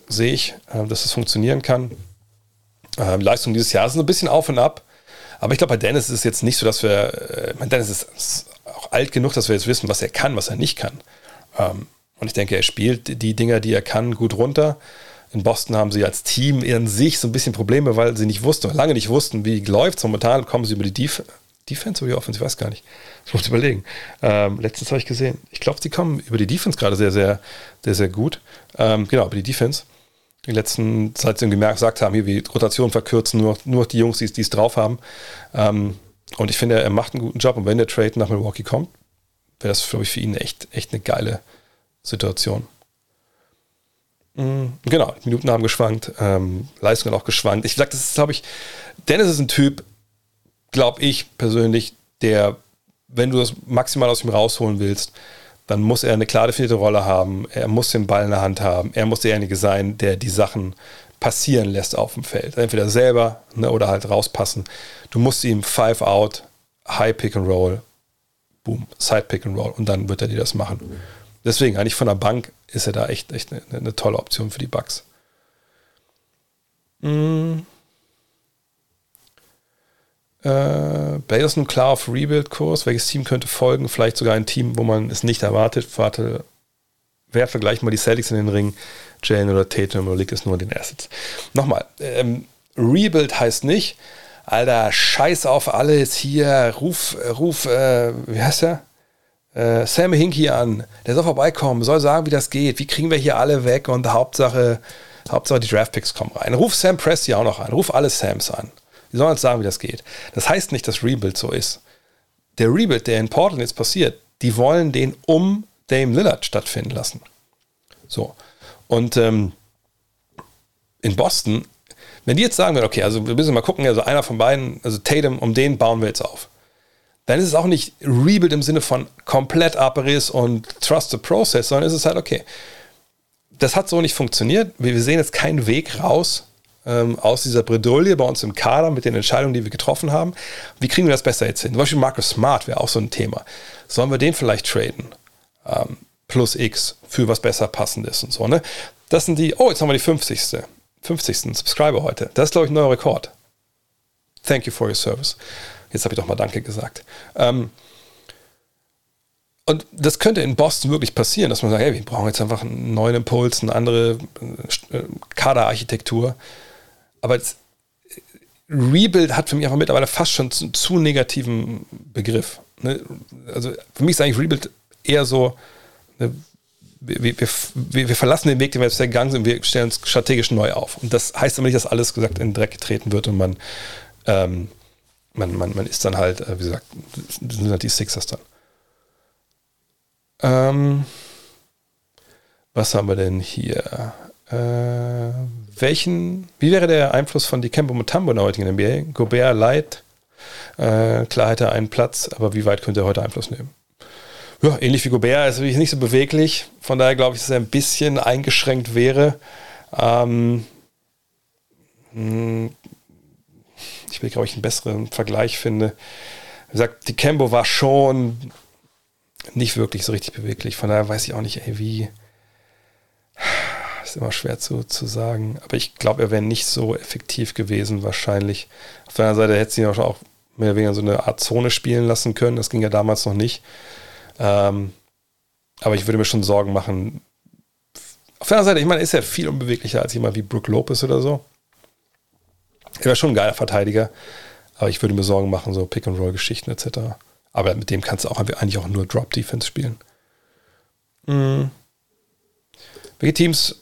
sehe ich, äh, dass das funktionieren kann. Ähm, Leistung dieses Jahres ist ein bisschen auf und ab. Aber ich glaube, bei Dennis ist es jetzt nicht so, dass wir, äh, mein Dennis ist, auch alt genug, dass wir jetzt wissen, was er kann, was er nicht kann. Ähm, und ich denke, er spielt die Dinger, die er kann, gut runter. In Boston haben sie als Team in sich so ein bisschen Probleme, weil sie nicht wussten, lange nicht wussten, wie läuft Momentan kommen sie über die Def Defense oder die Offense, ich weiß gar nicht. Ich muss überlegen. Ähm, letztens habe ich gesehen. Ich glaube, sie kommen über die Defense gerade sehr, sehr, sehr, sehr gut. Ähm, genau, über die Defense. Die letzten, seit sie gemerkt gesagt haben, hier wie Rotation verkürzen, nur, nur die Jungs, die es drauf haben. Ähm, und ich finde, er macht einen guten Job. Und wenn der Trade nach Milwaukee kommt, wäre das, glaube ich, für ihn echt, echt eine geile, Situation. Mhm, genau, Minuten haben geschwankt, ähm, Leistungen auch geschwankt. Ich sage, das ist, glaube ich, Dennis ist ein Typ, glaube ich persönlich, der, wenn du das maximal aus ihm rausholen willst, dann muss er eine klar definierte Rolle haben. Er muss den Ball in der Hand haben. Er muss derjenige sein, der die Sachen passieren lässt auf dem Feld. Entweder selber ne, oder halt rauspassen. Du musst ihm Five Out, High Pick and Roll, Boom, Side Pick and Roll und dann wird er dir das machen. Deswegen, eigentlich von der Bank ist er da echt, echt eine, eine tolle Option für die Bugs. Mhm. Äh, Blazers nun klar auf Rebuild-Kurs. Welches Team könnte folgen? Vielleicht sogar ein Team, wo man es nicht erwartet. Warte, wer vergleicht mal die Celtics in den Ring? Jane oder Tatum oder liegt es nur an den Assets? Nochmal, ähm, Rebuild heißt nicht, Alter, scheiß auf alles hier, ruf, ruf, äh, wie heißt der? äh, Sam Hinkie an. Der soll vorbeikommen, soll sagen, wie das geht. Wie kriegen wir hier alle weg und Hauptsache, Hauptsache die Draftpicks kommen rein. Ruf Sam Presti auch noch an. Ruf alle Sams an. Die sollen uns sagen, wie das geht. Das heißt nicht, dass Rebuild so ist. Der Rebuild, der in Portland jetzt passiert, die wollen den um Dame Lillard stattfinden lassen. So. Und ähm, in Boston, wenn die jetzt sagen würden, okay, also wir müssen mal gucken, also einer von beiden, also Tatum, um den bauen wir jetzt auf dann ist es auch nicht Rebuild im Sinne von komplett Abriss und Trust the Process, sondern ist es halt, okay, das hat so nicht funktioniert. Wir sehen jetzt keinen Weg raus ähm, aus dieser Bredouille bei uns im Kader mit den Entscheidungen, die wir getroffen haben. Wie kriegen wir das besser jetzt hin? Zum Beispiel Marcus Smart wäre auch so ein Thema. Sollen wir den vielleicht traden? Ähm, plus X für was besser passendes und so. Ne? Das sind die, oh, jetzt haben wir die 50. 50. Subscriber heute. Das ist, glaube ich, ein neuer Rekord. Thank you for your service. Jetzt habe ich doch mal Danke gesagt. Ähm, und das könnte in Boston wirklich passieren, dass man sagt, hey, wir brauchen jetzt einfach einen neuen Impuls, eine andere äh, Kaderarchitektur. Aber das Rebuild hat für mich einfach mittlerweile fast schon einen zu negativen Begriff. Ne? Also für mich ist eigentlich Rebuild eher so, ne, wir, wir, wir, wir, verlassen den Weg, den wir jetzt gegangen sind, wir stellen uns strategisch neu auf. Und das heißt aber nicht, dass alles gesagt in den Dreck getreten wird und man ähm, man, man, man ist dann halt, äh, wie gesagt, sind halt die Sixers dann. Ähm, was haben wir denn hier? Äh, welchen, wie wäre der Einfluss von Dikembe Mutombo in der heutigen NBA? Gobert Light, äh, klar hätte er einen Platz, aber wie weit könnte er heute Einfluss nehmen? Ja, ähnlich wie Gobert, ist wirklich nicht so beweglich. Von daher glaube ich, dass er ein bisschen eingeschränkt wäre. Ähm, hm, ich will, glaube ich, einen besseren Vergleich finde. Er sagt, die Cambo war schon nicht wirklich so richtig beweglich. Von daher weiß ich auch nicht, ey, wie. Ist immer schwer zu, zu sagen. Aber ich glaube, er wäre nicht so effektiv gewesen, wahrscheinlich. Auf der anderen Seite hätte sie auch mehr oder weniger so eine Art Zone spielen lassen können. Das ging ja damals noch nicht. Ähm, aber ich würde mir schon Sorgen machen. Auf der anderen Seite, ich meine, ist er viel unbeweglicher als jemand wie Brook Lopez oder so. Er wäre schon ein geiler Verteidiger. Aber ich würde mir Sorgen machen, so Pick-and-Roll-Geschichten etc. Aber mit dem kannst du auch eigentlich auch nur Drop-Defense spielen. Mhm. Welche Teams,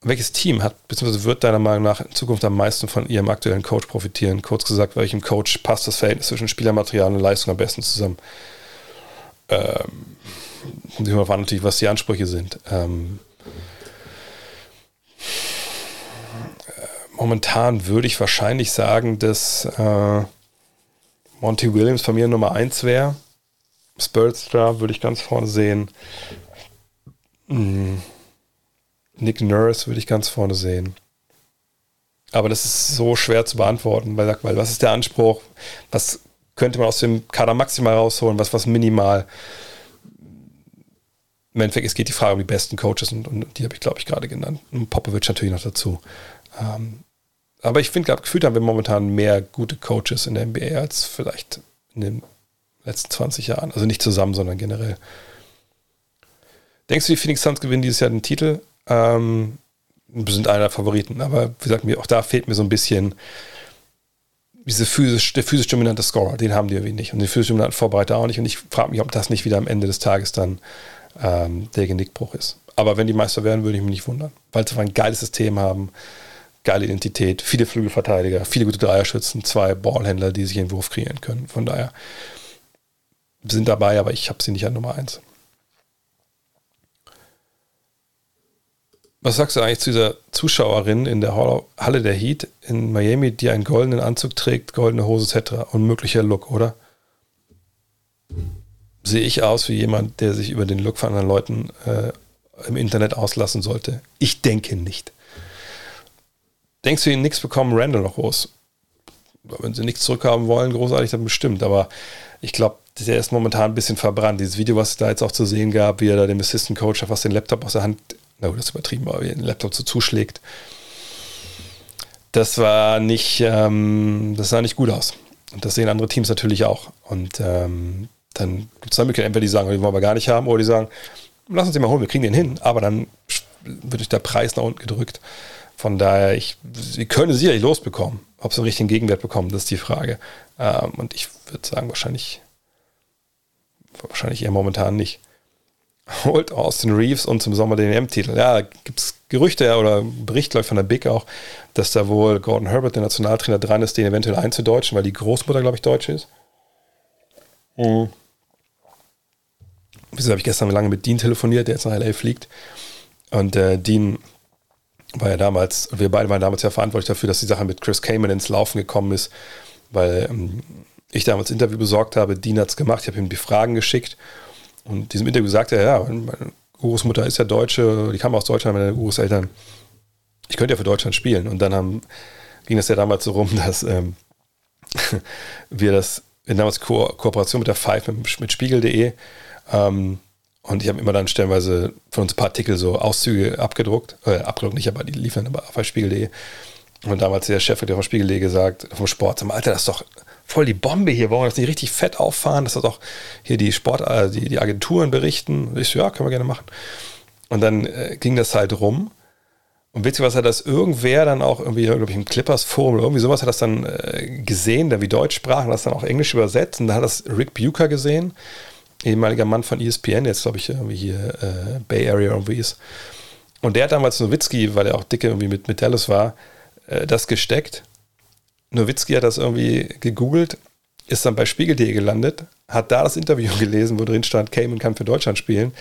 welches Team hat bzw. wird deiner Meinung nach in Zukunft am meisten von ihrem aktuellen Coach profitieren? Kurz gesagt, welchem Coach passt das Verhältnis zwischen Spielermaterial und Leistung am besten zusammen? Ähm, auf an, natürlich, was die Ansprüche sind. Ähm, momentan würde ich wahrscheinlich sagen, dass äh, Monty Williams von mir Nummer 1 wäre. Spurster würde ich ganz vorne sehen. Hm. Nick Nurse würde ich ganz vorne sehen. Aber das ist so schwer zu beantworten, weil, weil was ist der Anspruch? Was könnte man aus dem Kader maximal rausholen? Was was minimal? Im Endeffekt, es geht die Frage um die besten Coaches und, und die habe ich, glaube ich, gerade genannt. Und Popovic natürlich noch dazu. Ähm, aber ich finde, gefühlt haben wir momentan mehr gute Coaches in der NBA als vielleicht in den letzten 20 Jahren. Also nicht zusammen, sondern generell. Denkst du, die Phoenix Suns gewinnen dieses Jahr den Titel? Ähm, sind einer der Favoriten, aber wie gesagt, mir, auch da fehlt mir so ein bisschen diese physisch, der physisch dominante Scorer, den haben die irgendwie nicht. Und den physisch dominanten Vorbereiter auch nicht. Und ich frage mich, ob das nicht wieder am Ende des Tages dann ähm, der Genickbruch ist. Aber wenn die Meister werden, würde ich mich nicht wundern, weil sie ein geiles System haben, geile Identität, viele Flügelverteidiger, viele gute Dreierschützen, zwei Ballhändler, die sich einen Wurf kreieren können. Von daher sind dabei, aber ich habe sie nicht an Nummer 1. Was sagst du eigentlich zu dieser Zuschauerin in der Halle der Heat in Miami, die einen goldenen Anzug trägt, goldene Hose etc. Unmöglicher Look, oder? Sehe ich aus wie jemand, der sich über den Look von anderen Leuten äh, im Internet auslassen sollte? Ich denke nicht. Denkst du, ihnen nichts bekommen Randall noch groß? Wenn sie nichts zurückhaben wollen, großartig, dann bestimmt. Aber ich glaube, der ist momentan ein bisschen verbrannt. Dieses Video, was es da jetzt auch zu sehen gab, wie er da dem Assistant Coach fast den Laptop aus der Hand na gut, das ist übertrieben, aber wie den Laptop so zuschlägt. Das war nicht, ähm, das sah nicht gut aus. Und das sehen andere Teams natürlich auch. Und ähm, dann gibt es dann Möglichkeiten, entweder die sagen, die wollen wir gar nicht haben, oder die sagen, lass uns den mal holen, wir kriegen den hin, aber dann wird der Preis nach unten gedrückt. Von daher, ich, sie können sicherlich losbekommen. Ob sie einen richtigen Gegenwert bekommen, das ist die Frage. Ähm, und ich würde sagen, wahrscheinlich, wahrscheinlich eher momentan nicht holt Austin Reeves und zum Sommer den EM-Titel. Ja, gibt es Gerüchte oder Bericht, glaube ich, von der Big auch, dass da wohl Gordon Herbert, der Nationaltrainer, dran ist, den eventuell einzudeutschen, weil die Großmutter, glaube ich, Deutsch ist. Mhm. Wieso habe ich gestern lange mit Dean telefoniert, der jetzt nach LA fliegt. Und äh, Dean war ja damals, wir beide waren damals ja verantwortlich dafür, dass die Sache mit Chris Kamen ins Laufen gekommen ist, weil ähm, ich damals Interview besorgt habe. Dean hat es gemacht, ich habe ihm die Fragen geschickt und diesem Interview sagte er, ja, meine Großmutter ist ja Deutsche, die kam aus Deutschland, meine Großeltern, ich könnte ja für Deutschland spielen. Und dann haben, ging das ja damals so rum, dass ähm, wir das in damals Ko Kooperation mit der Five, mit, mit Spiegel.de, ähm, und ich habe immer dann stellenweise von uns ein paar Artikel so Auszüge abgedruckt, äh, abgedruckt nicht, aber die liefern aber auf Spiegel.de. Und damals der Chef von Spiegel.de gesagt, vom Sport, Alter, das ist doch voll die Bombe hier, wollen wir das nicht richtig fett auffahren, dass das auch hier die Sport, äh, die, die Agenturen berichten. Und ich so, ja, können wir gerne machen. Und dann äh, ging das halt rum. Und witzig was hat das irgendwer dann auch irgendwie, glaube ich, im Clippers-Forum oder irgendwie sowas hat das dann äh, gesehen, der wie Deutsch sprach und das dann auch Englisch übersetzt. Und da hat das Rick Bucher gesehen, ehemaliger Mann von ESPN, jetzt glaube ich irgendwie hier äh, Bay Area irgendwie ist. Und der hat damals Nowitzki, weil er auch dicke irgendwie mit, mit Dallas war, äh, das gesteckt Nowitzki hat das irgendwie gegoogelt, ist dann bei Spiegel.de gelandet, hat da das Interview gelesen, wo drin stand, Cayman kann für Deutschland spielen,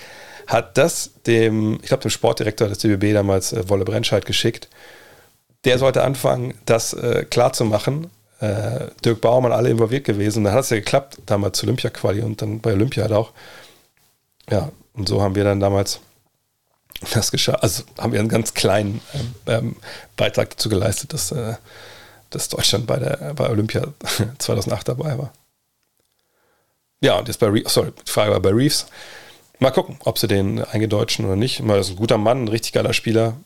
hat das dem, ich glaube, dem Sportdirektor des DBB damals, äh, Wolle Brennscheid, geschickt. Der sollte anfangen, das äh, klarzumachen. Äh, Dirk Baumann, alle involviert gewesen. Dann hat es ja geklappt, damals zur Olympia-Quali und dann bei Olympia halt auch. Ja, und so haben wir dann damals das geschafft. Also haben wir einen ganz kleinen ähm, ähm Beitrag dazu geleistet, dass äh, dass Deutschland bei, der, bei Olympia 2008 dabei war. Ja, und jetzt bei Reeves, sorry, die Frage war bei Reeves. Mal gucken, ob sie den eingedeutschen oder nicht. Mal ist ein guter Mann, ein richtig geiler Spieler.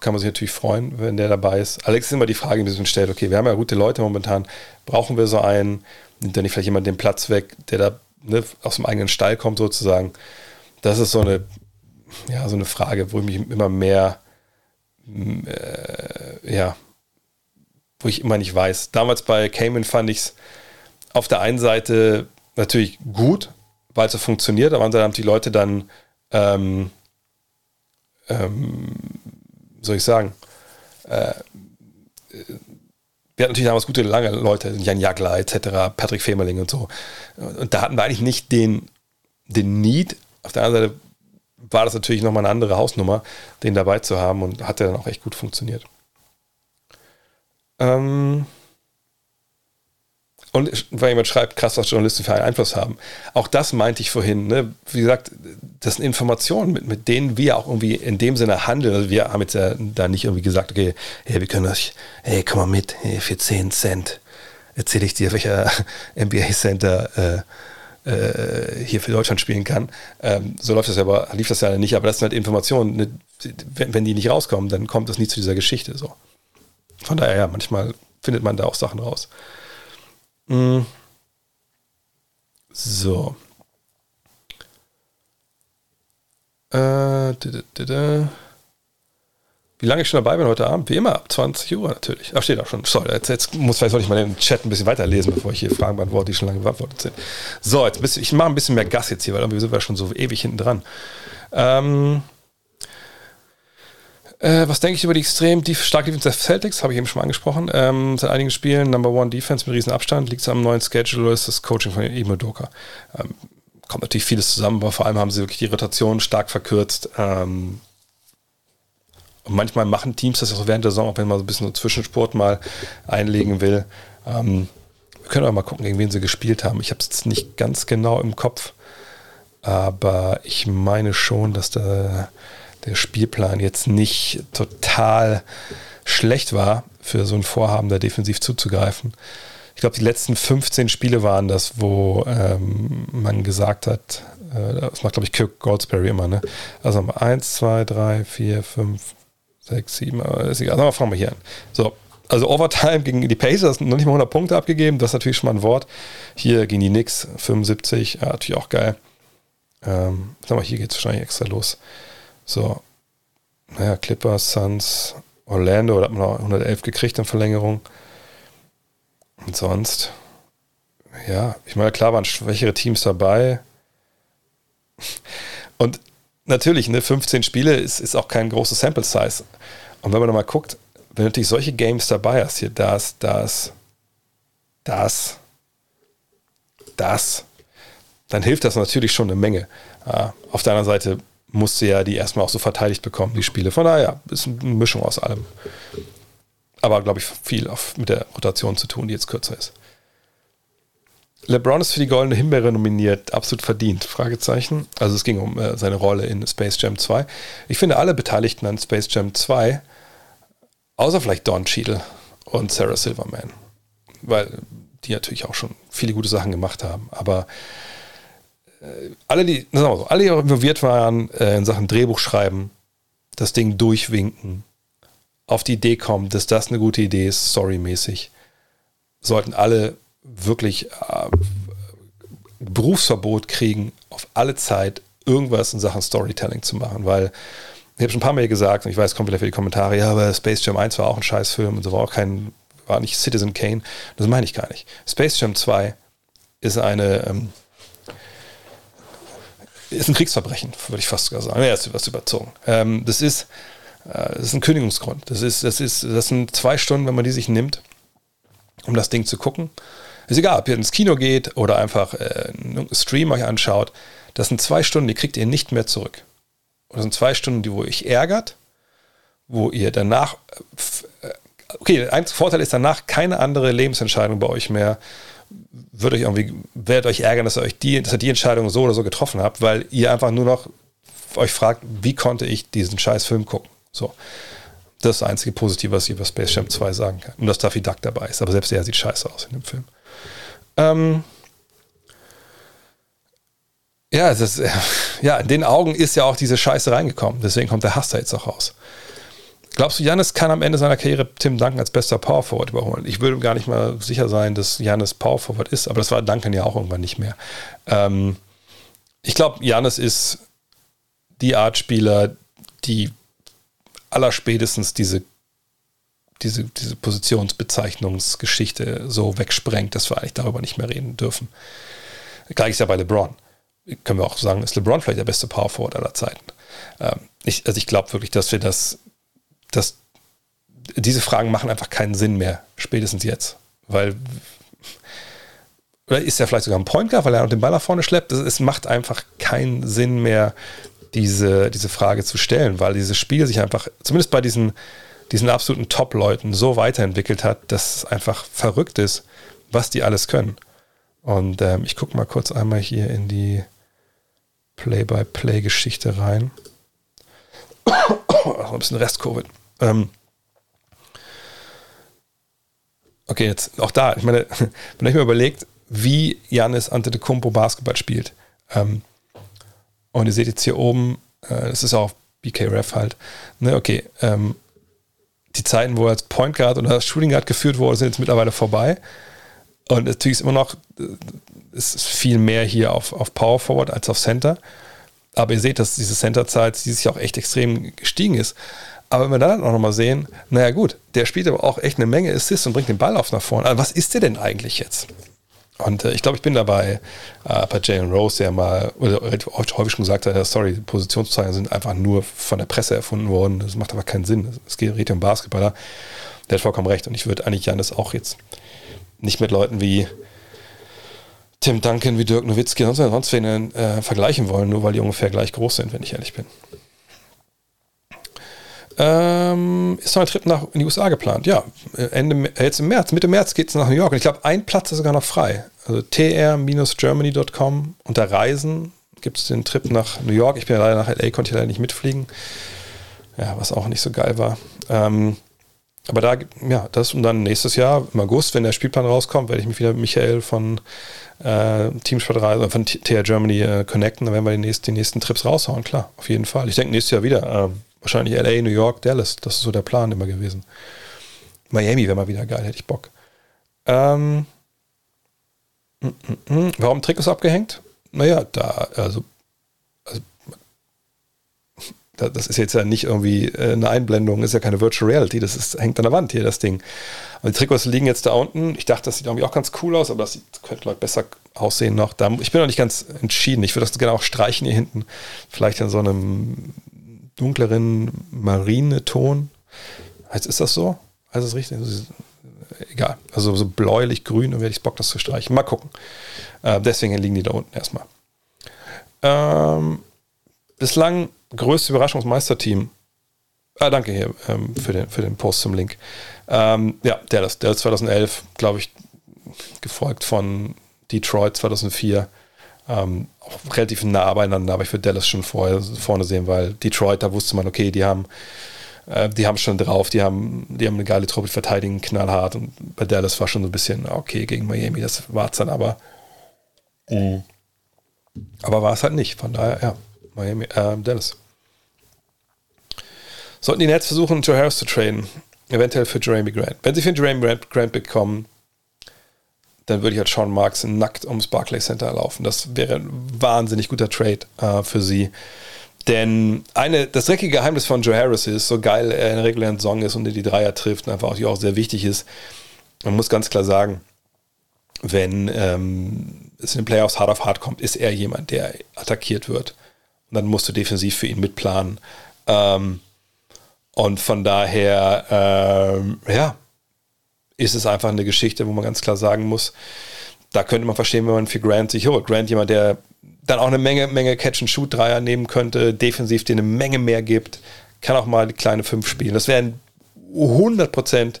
kann man sich natürlich freuen, wenn der dabei ist. Alex ist immer die Frage, die man stellt, okay, wir haben ja gute Leute momentan, brauchen wir so einen, nimmt da nicht vielleicht jemand den Platz weg, der da ne, aus dem eigenen Stall kommt sozusagen. Das ist so eine, ja, so eine Frage, wo ich mich immer mehr, äh, ja, wo ich immer nicht weiß. Damals bei Cayman fand ich es auf der einen Seite natürlich gut, weil es so funktioniert, aber andere haben die Leute dann, ähm, ähm, soll ich sagen, äh, wir hatten natürlich damals gute, lange Leute, Jan Jagler etc., Patrick Femerling und so. Und da hatten wir eigentlich nicht den, den Need. Auf der anderen Seite war das natürlich nochmal eine andere Hausnummer, den dabei zu haben und hat ja dann auch echt gut funktioniert. Ähm, und weil jemand schreibt, krass, was Journalisten für einen Einfluss haben. Auch das meinte ich vorhin. Ne? Wie gesagt, das sind Informationen, mit, mit denen wir auch irgendwie in dem Sinne handeln. Also wir haben jetzt ja da nicht irgendwie gesagt, okay, hey, wir können euch, hey, komm mal mit, hey, für 10 Cent erzähle ich dir, welcher NBA Center äh, äh, hier für Deutschland spielen kann. Ähm, so läuft das ja, aber lief das ja nicht. Aber das sind halt Informationen, ne? wenn, wenn die nicht rauskommen, dann kommt es nie zu dieser Geschichte. So. Von daher, ja, manchmal findet man da auch Sachen raus. Mhm. So. Äh, Wie lange ich schon dabei bin heute Abend? Wie immer, ab 20 Uhr natürlich. Ach, steht auch schon. Sorry, jetzt, jetzt muss, vielleicht sollte ich mal den Chat ein bisschen weiterlesen, bevor ich hier Fragen beantworte, die schon lange beantwortet sind. So, jetzt bisschen, ich mache ein bisschen mehr Gas jetzt hier, weil irgendwie sind wir schon so ewig hinten dran. Ähm, äh, was denke ich über die extrem die starke Defense der Celtics? Habe ich eben schon mal angesprochen. Ähm, seit einigen Spielen Number One Defense mit riesen Abstand. Liegt es am neuen Schedule oder ist das Coaching von Imo Doka? Ähm, kommt natürlich vieles zusammen, aber vor allem haben sie wirklich die Rotation stark verkürzt. Ähm, und manchmal machen Teams das auch während der Saison, auch wenn man so ein bisschen so Zwischensport mal einlegen will. Ähm, wir können auch mal gucken, gegen wen sie gespielt haben. Ich habe es jetzt nicht ganz genau im Kopf, aber ich meine schon, dass da der Spielplan jetzt nicht total schlecht war, für so ein Vorhaben da defensiv zuzugreifen. Ich glaube, die letzten 15 Spiele waren das, wo ähm, man gesagt hat, äh, das macht, glaube ich, Kirk Goldsberry immer, ne? Also 1, 2, 3, 4, 5, 6, 7, aber ist egal. Also fangen wir hier an. So, also Overtime gegen die Pacers, noch nicht mal 100 Punkte abgegeben, das ist natürlich schon mal ein Wort. Hier gegen die Knicks 75, ja, natürlich auch geil. Ähm, sag mal, hier geht es wahrscheinlich extra los. So, naja, Clippers, Suns, Orlando, da hat man auch 111 gekriegt in Verlängerung. Und sonst, ja, ich meine, klar waren schwächere Teams dabei. Und natürlich, ne, 15 Spiele ist, ist auch kein großes Sample Size. Und wenn man da mal guckt, wenn du natürlich solche Games dabei hast, hier das, das, das, das, dann hilft das natürlich schon eine Menge. Ja, auf der anderen Seite musste ja die erstmal auch so verteidigt bekommen, die Spiele. Von daher ist eine Mischung aus allem. Aber, glaube ich, viel auf, mit der Rotation zu tun, die jetzt kürzer ist. LeBron ist für die Goldene Himbeere nominiert, absolut verdient, Fragezeichen. Also es ging um äh, seine Rolle in Space Jam 2. Ich finde alle Beteiligten an Space Jam 2, außer vielleicht Don Cheadle und Sarah Silverman, weil die natürlich auch schon viele gute Sachen gemacht haben. Aber alle, die, sagen wir so, alle, die involviert waren äh, in Sachen Drehbuch schreiben, das Ding durchwinken, auf die Idee kommen, dass das eine gute Idee ist, storymäßig, sollten alle wirklich äh, Berufsverbot kriegen, auf alle Zeit irgendwas in Sachen Storytelling zu machen, weil ich habe schon ein paar Mal gesagt, und ich weiß, kommt vielleicht für die Kommentare, ja, aber Space Jam 1 war auch ein Scheißfilm und so war auch kein, war nicht Citizen Kane. Das meine ich gar nicht. Space Jam 2 ist eine ähm, ist ein Kriegsverbrechen, würde ich fast sogar sagen. Ja, ist was überzogen. Ähm, das ist, äh, das ist ein Kündigungsgrund. Das ist, das ist, das sind zwei Stunden, wenn man die sich nimmt, um das Ding zu gucken. Ist egal, ob ihr ins Kino geht oder einfach äh, einen Stream euch anschaut. Das sind zwei Stunden, die kriegt ihr nicht mehr zurück. Und das sind zwei Stunden, die wo ihr ärgert, wo ihr danach, äh, okay, ein Vorteil ist danach keine andere Lebensentscheidung bei euch mehr wird euch irgendwie, werdet euch ärgern, dass ihr euch die, dass ihr die Entscheidung so oder so getroffen habt, weil ihr einfach nur noch euch fragt, wie konnte ich diesen scheiß Film gucken? So. Das ist das einzige Positive, was ich über Space Jam 2 sagen kann. Und dass Daffy Duck dabei ist. Aber selbst er sieht scheiße aus in dem Film. Ähm ja, ist, ja, in den Augen ist ja auch diese Scheiße reingekommen. Deswegen kommt der Hass da jetzt auch raus. Glaubst du, Janis kann am Ende seiner Karriere Tim Duncan als bester Power Forward überholen? Ich würde gar nicht mal sicher sein, dass Janis Power Forward ist, aber das war Duncan ja auch irgendwann nicht mehr. Ähm, ich glaube, Janis ist die Art Spieler, die allerspätestens diese, diese, diese Positionsbezeichnungsgeschichte so wegsprengt, dass wir eigentlich darüber nicht mehr reden dürfen. Gleich ist ja bei LeBron. Können wir auch sagen, ist LeBron vielleicht der beste Power Forward aller Zeiten. Ähm, ich, also ich glaube wirklich, dass wir das dass diese Fragen machen einfach keinen Sinn mehr, spätestens jetzt. Weil, oder ist er vielleicht sogar ein Point Guard, weil er noch den Ball nach vorne schleppt? Es macht einfach keinen Sinn mehr, diese, diese Frage zu stellen, weil dieses Spiel sich einfach, zumindest bei diesen, diesen absoluten Top-Leuten, so weiterentwickelt hat, dass es einfach verrückt ist, was die alles können. Und ähm, ich gucke mal kurz einmal hier in die Play-by-Play-Geschichte rein. ein bisschen Rest-Covid. Ähm, okay, jetzt auch da, ich meine, wenn ihr mir überlegt, wie Janis Antetokounmpo Basketball spielt, ähm, und ihr seht jetzt hier oben, äh, das ist auch BKRF halt, ne, okay, ähm, die Zeiten, wo er als Point Guard oder als Shooting Guard geführt wurde, sind jetzt mittlerweile vorbei. Und natürlich ist immer noch, äh, ist viel mehr hier auf, auf Power Forward als auf Center. Aber ihr seht, dass diese Center-Zeit dieses Jahr auch echt extrem gestiegen ist. Aber wenn wir dann auch nochmal sehen, naja gut, der spielt aber auch echt eine Menge Assists und bringt den Ball auf nach vorne. Also was ist der denn eigentlich jetzt? Und äh, ich glaube, ich bin dabei äh, bei Jalen Rose, der mal, oder häufig schon gesagt hat, sorry, Positionsbezeichnungen sind einfach nur von der Presse erfunden worden. Das macht aber keinen Sinn. Es geht um Basketballer. Der hat vollkommen recht. Und ich würde eigentlich Janis auch jetzt nicht mit Leuten wie Tim Duncan, wie Dirk Nowitzki und sonst wen äh, vergleichen wollen, nur weil die ungefähr gleich groß sind, wenn ich ehrlich bin. Ähm, ist noch ein Trip nach in die USA geplant. Ja, Ende, äh, jetzt im März, Mitte März geht es nach New York. Und ich glaube, ein Platz ist sogar noch frei. Also tr-germany.com unter Reisen gibt es den Trip nach New York. Ich bin ja leider nach LA, konnte ich leider nicht mitfliegen. Ja, was auch nicht so geil war. Ähm, aber da, ja, das und dann nächstes Jahr im August, wenn der Spielplan rauskommt, werde ich mich wieder mit Michael von äh, Teamsportreise, von TR Germany äh, connecten. Dann werden wir die nächsten, die nächsten Trips raushauen, klar, auf jeden Fall. Ich denke nächstes Jahr wieder. Äh, Wahrscheinlich LA, New York, Dallas. Das ist so der Plan immer gewesen. Miami wäre mal wieder geil, hätte ich Bock. Ähm, mm, mm, mm. Warum Trikots abgehängt? Naja, da, also, also das ist jetzt ja nicht irgendwie äh, eine Einblendung, ist ja keine Virtual Reality, das ist, hängt an der Wand hier, das Ding. Und die Trikots liegen jetzt da unten. Ich dachte, das sieht irgendwie auch ganz cool aus, aber das sieht, könnte Leute besser aussehen noch. Da, ich bin noch nicht ganz entschieden. Ich würde das gerne auch streichen hier hinten. Vielleicht in so einem dunkleren Marineton. Heißt, ist das so? Heißt das richtig? Egal. Also so bläulich-grün, dann werde ich Bock, das zu streichen. Mal gucken. Äh, deswegen liegen die da unten erstmal. Ähm, bislang größte Überraschungsmeisterteam. Ah, danke hier ähm, für, den, für den Post zum Link. Ähm, ja, Dallas. Dallas 2011, glaube ich, gefolgt von Detroit 2004 ähm, auch relativ nah beieinander, aber ich würde Dallas schon vorher, vorne sehen, weil Detroit, da wusste man, okay, die haben äh, die haben schon drauf, die haben, die haben eine geile Truppe, die verteidigen knallhart und bei Dallas war schon so ein bisschen, okay, gegen Miami, das war es dann aber. Mhm. Aber war es halt nicht, von daher, ja, Miami, äh, Dallas. Sollten die Nets versuchen, Joe Harris zu traden, eventuell für Jeremy Grant. Wenn sie für Jeremy Grant, Grant bekommen, dann würde ich halt Sean Marks nackt ums Barclays Center laufen. Das wäre ein wahnsinnig guter Trade äh, für sie. Denn eine, das dreckige Geheimnis von Joe Harris ist, so geil er in der regulären Song ist und er die Dreier trifft und einfach auch, auch sehr wichtig ist, man muss ganz klar sagen, wenn ähm, es in den Playoffs hart auf hart kommt, ist er jemand, der attackiert wird. Und dann musst du defensiv für ihn mitplanen. Ähm, und von daher, ähm, ja, ist es einfach eine Geschichte, wo man ganz klar sagen muss, da könnte man verstehen, wenn man für Grant sich holt. Grant jemand, der dann auch eine Menge, Menge Catch-and-Shoot-Dreier nehmen könnte, defensiv dir eine Menge mehr gibt, kann auch mal die kleine 5 spielen. Das wäre ein 100%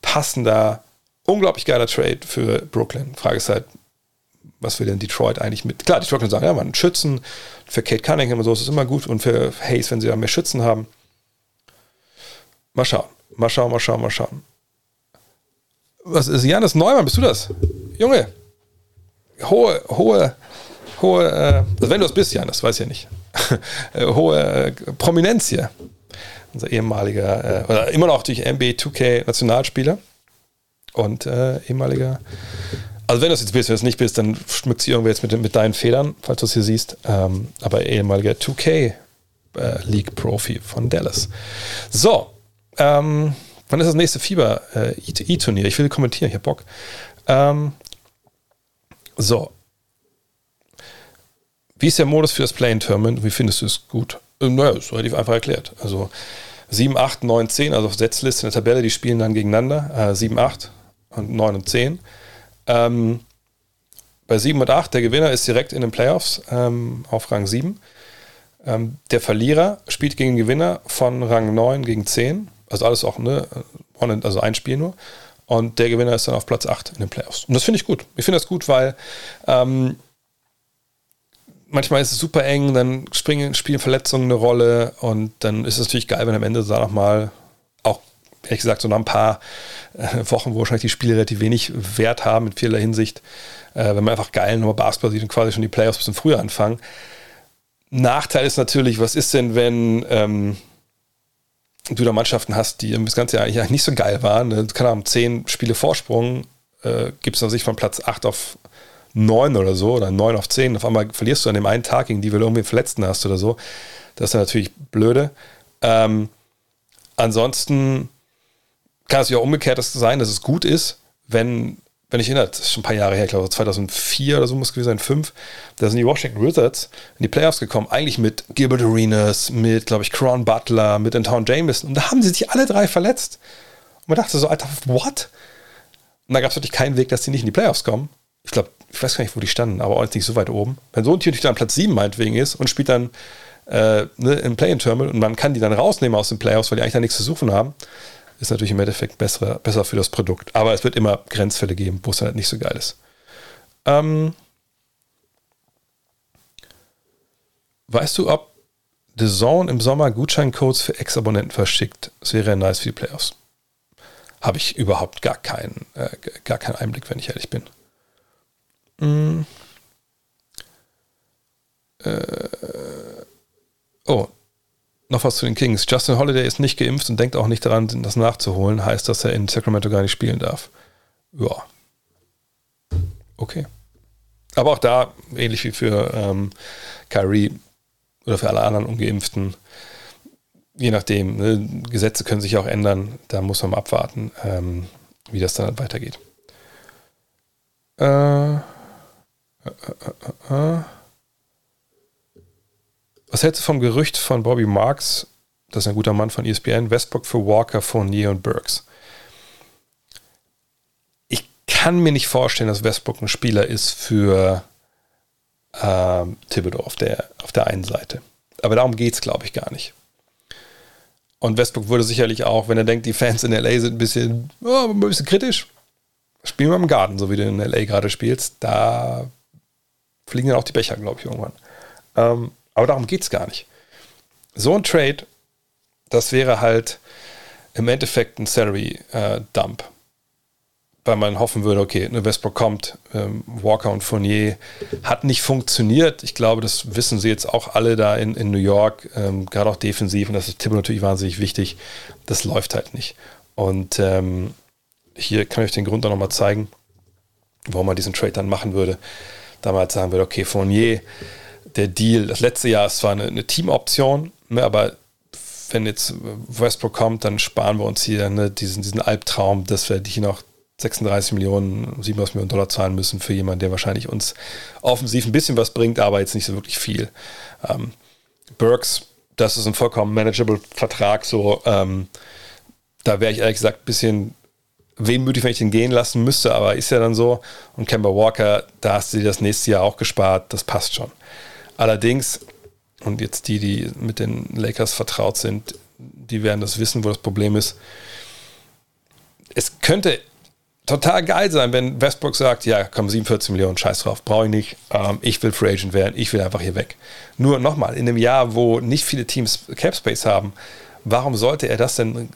passender, unglaublich geiler Trade für Brooklyn. Frage ist halt, was will denn Detroit eigentlich mit? Klar, Detroit kann sagen, ja, man Schützen, für Kate Cunningham und so ist es immer gut und für Hayes, wenn sie da mehr Schützen haben. Mal schauen, mal schauen, mal schauen, mal schauen. Was ist Janis Neumann? Bist du das? Junge. Hohe, hohe, hohe, äh, wenn du es bist, Janis, weiß ich ja nicht. Äh, hohe äh, Prominenz hier. unser ehemaliger, äh, oder immer noch durch NBA 2K Nationalspieler und äh, ehemaliger. Also wenn du es jetzt bist, wenn du es nicht bist, dann schmückt sie irgendwie jetzt mit, mit deinen Federn, falls du es hier siehst. Ähm, aber ehemaliger 2K äh, League Profi von Dallas. So, ähm, wann ist das nächste Fieber äh? Ich will kommentieren, ich habe Bock. Ähm, so. Wie ist der Modus für das Play-In-Tournament? Wie findest du es gut? Äh, naja, ist relativ einfach erklärt. Also 7, 8, 9, 10, also auf Setzliste in der Tabelle, die spielen dann gegeneinander. Äh, 7, 8 und 9 und 10. Ähm, bei 7 und 8, der Gewinner ist direkt in den Playoffs ähm, auf Rang 7. Ähm, der Verlierer spielt gegen den Gewinner von Rang 9 gegen 10. Also alles auch, ne? Also ein Spiel nur. Und der Gewinner ist dann auf Platz 8 in den Playoffs. Und das finde ich gut. Ich finde das gut, weil ähm, manchmal ist es super eng, dann springen, spielen Verletzungen eine Rolle und dann ist es natürlich geil, wenn am Ende da nochmal auch, ehrlich gesagt, so nach ein paar äh, Wochen, wo wahrscheinlich die Spiele relativ wenig Wert haben in vielerlei Hinsicht, äh, wenn man einfach geil nur Basketball sieht und quasi schon die Playoffs ein bisschen früher anfangen. Nachteil ist natürlich, was ist denn, wenn ähm, du da Mannschaften hast, die das ganze Jahr eigentlich nicht so geil waren, ne? keine Ahnung, zehn Spiele Vorsprung, äh, gibt es sich von Platz 8 auf 9 oder so oder 9 auf 10. Auf einmal verlierst du an dem einen Tag, gegen die du irgendwie einen Verletzten hast oder so. Das ist natürlich blöde. Ähm, ansonsten kann es ja umgekehrt sein, dass es gut ist, wenn, wenn ich erinnere, das ist schon ein paar Jahre her, ich glaube 2004 oder so muss es gewesen sein, 5, da sind die Washington Wizards in die Playoffs gekommen, eigentlich mit Gilbert Arenas, mit, glaube ich, Cron Butler, mit Anton Jameson und da haben sie sich alle drei verletzt. Und man dachte so, Alter, what? Und da gab es wirklich keinen Weg, dass die nicht in die Playoffs kommen. Ich glaube, ich weiß gar nicht, wo die standen, aber auch nicht so weit oben. Wenn so ein Team dann Platz 7 meinetwegen ist und spielt dann äh, ne, im Play-In-Terminal und man kann die dann rausnehmen aus den Playoffs, weil die eigentlich da nichts zu suchen haben, ist natürlich im Endeffekt besser, besser für das Produkt. Aber es wird immer Grenzfälle geben, wo es halt nicht so geil ist. Ähm, weißt du, ob The Zone im Sommer Gutscheincodes für Ex-Abonnenten verschickt? Das wäre nice für die Playoffs. Habe ich überhaupt gar keinen, äh, gar keinen Einblick, wenn ich ehrlich bin. Mm. Äh, oh, noch was zu den Kings. Justin Holiday ist nicht geimpft und denkt auch nicht daran, das nachzuholen. Heißt, dass er in Sacramento gar nicht spielen darf. Ja. Okay. Aber auch da, ähnlich wie für ähm, Kyrie oder für alle anderen Ungeimpften, je nachdem, ne, Gesetze können sich auch ändern. Da muss man mal abwarten, ähm, wie das dann weitergeht. Äh. Was hältst du vom Gerücht von Bobby Marks, das ist ein guter Mann von ESPN, Westbrook für Walker, Fournier und Burks? Ich kann mir nicht vorstellen, dass Westbrook ein Spieler ist für ähm, Thibodeau auf der, auf der einen Seite. Aber darum geht es, glaube ich, gar nicht. Und Westbrook würde sicherlich auch, wenn er denkt, die Fans in LA sind ein bisschen, oh, ein bisschen kritisch, spielen wir im Garten, so wie du in LA gerade spielst. Da fliegen dann auch die Becher, glaube ich, irgendwann. Ähm, aber darum geht es gar nicht. So ein Trade, das wäre halt im Endeffekt ein Salary-Dump. Äh, weil man hoffen würde, okay, eine Westbrook kommt, ähm, Walker und Fournier hat nicht funktioniert. Ich glaube, das wissen sie jetzt auch alle da in, in New York, ähm, gerade auch defensiv, und das ist Tim natürlich wahnsinnig wichtig. Das läuft halt nicht. Und ähm, hier kann ich euch den Grund auch nochmal zeigen, warum man diesen Trade dann machen würde damals sagen wir, okay, Fournier, der Deal, das letzte Jahr ist zwar eine, eine Teamoption, ne, aber wenn jetzt Westbrook kommt, dann sparen wir uns hier ne, diesen, diesen Albtraum, dass wir hier noch 36 Millionen, 37 Millionen Dollar zahlen müssen für jemanden, der wahrscheinlich uns offensiv ein bisschen was bringt, aber jetzt nicht so wirklich viel. Ähm, Burks, das ist ein vollkommen manageable Vertrag, so ähm, da wäre ich ehrlich gesagt ein bisschen wehmütig, wenn ich den gehen lassen müsste, aber ist ja dann so. Und Kemba Walker, da hast du dir das nächste Jahr auch gespart, das passt schon. Allerdings, und jetzt die, die mit den Lakers vertraut sind, die werden das wissen, wo das Problem ist. Es könnte total geil sein, wenn Westbrook sagt, ja, komm, 47 Millionen, scheiß drauf, brauche ich nicht, ähm, ich will Free Agent werden, ich will einfach hier weg. Nur nochmal, in einem Jahr, wo nicht viele Teams Cap Space haben, warum sollte er das denn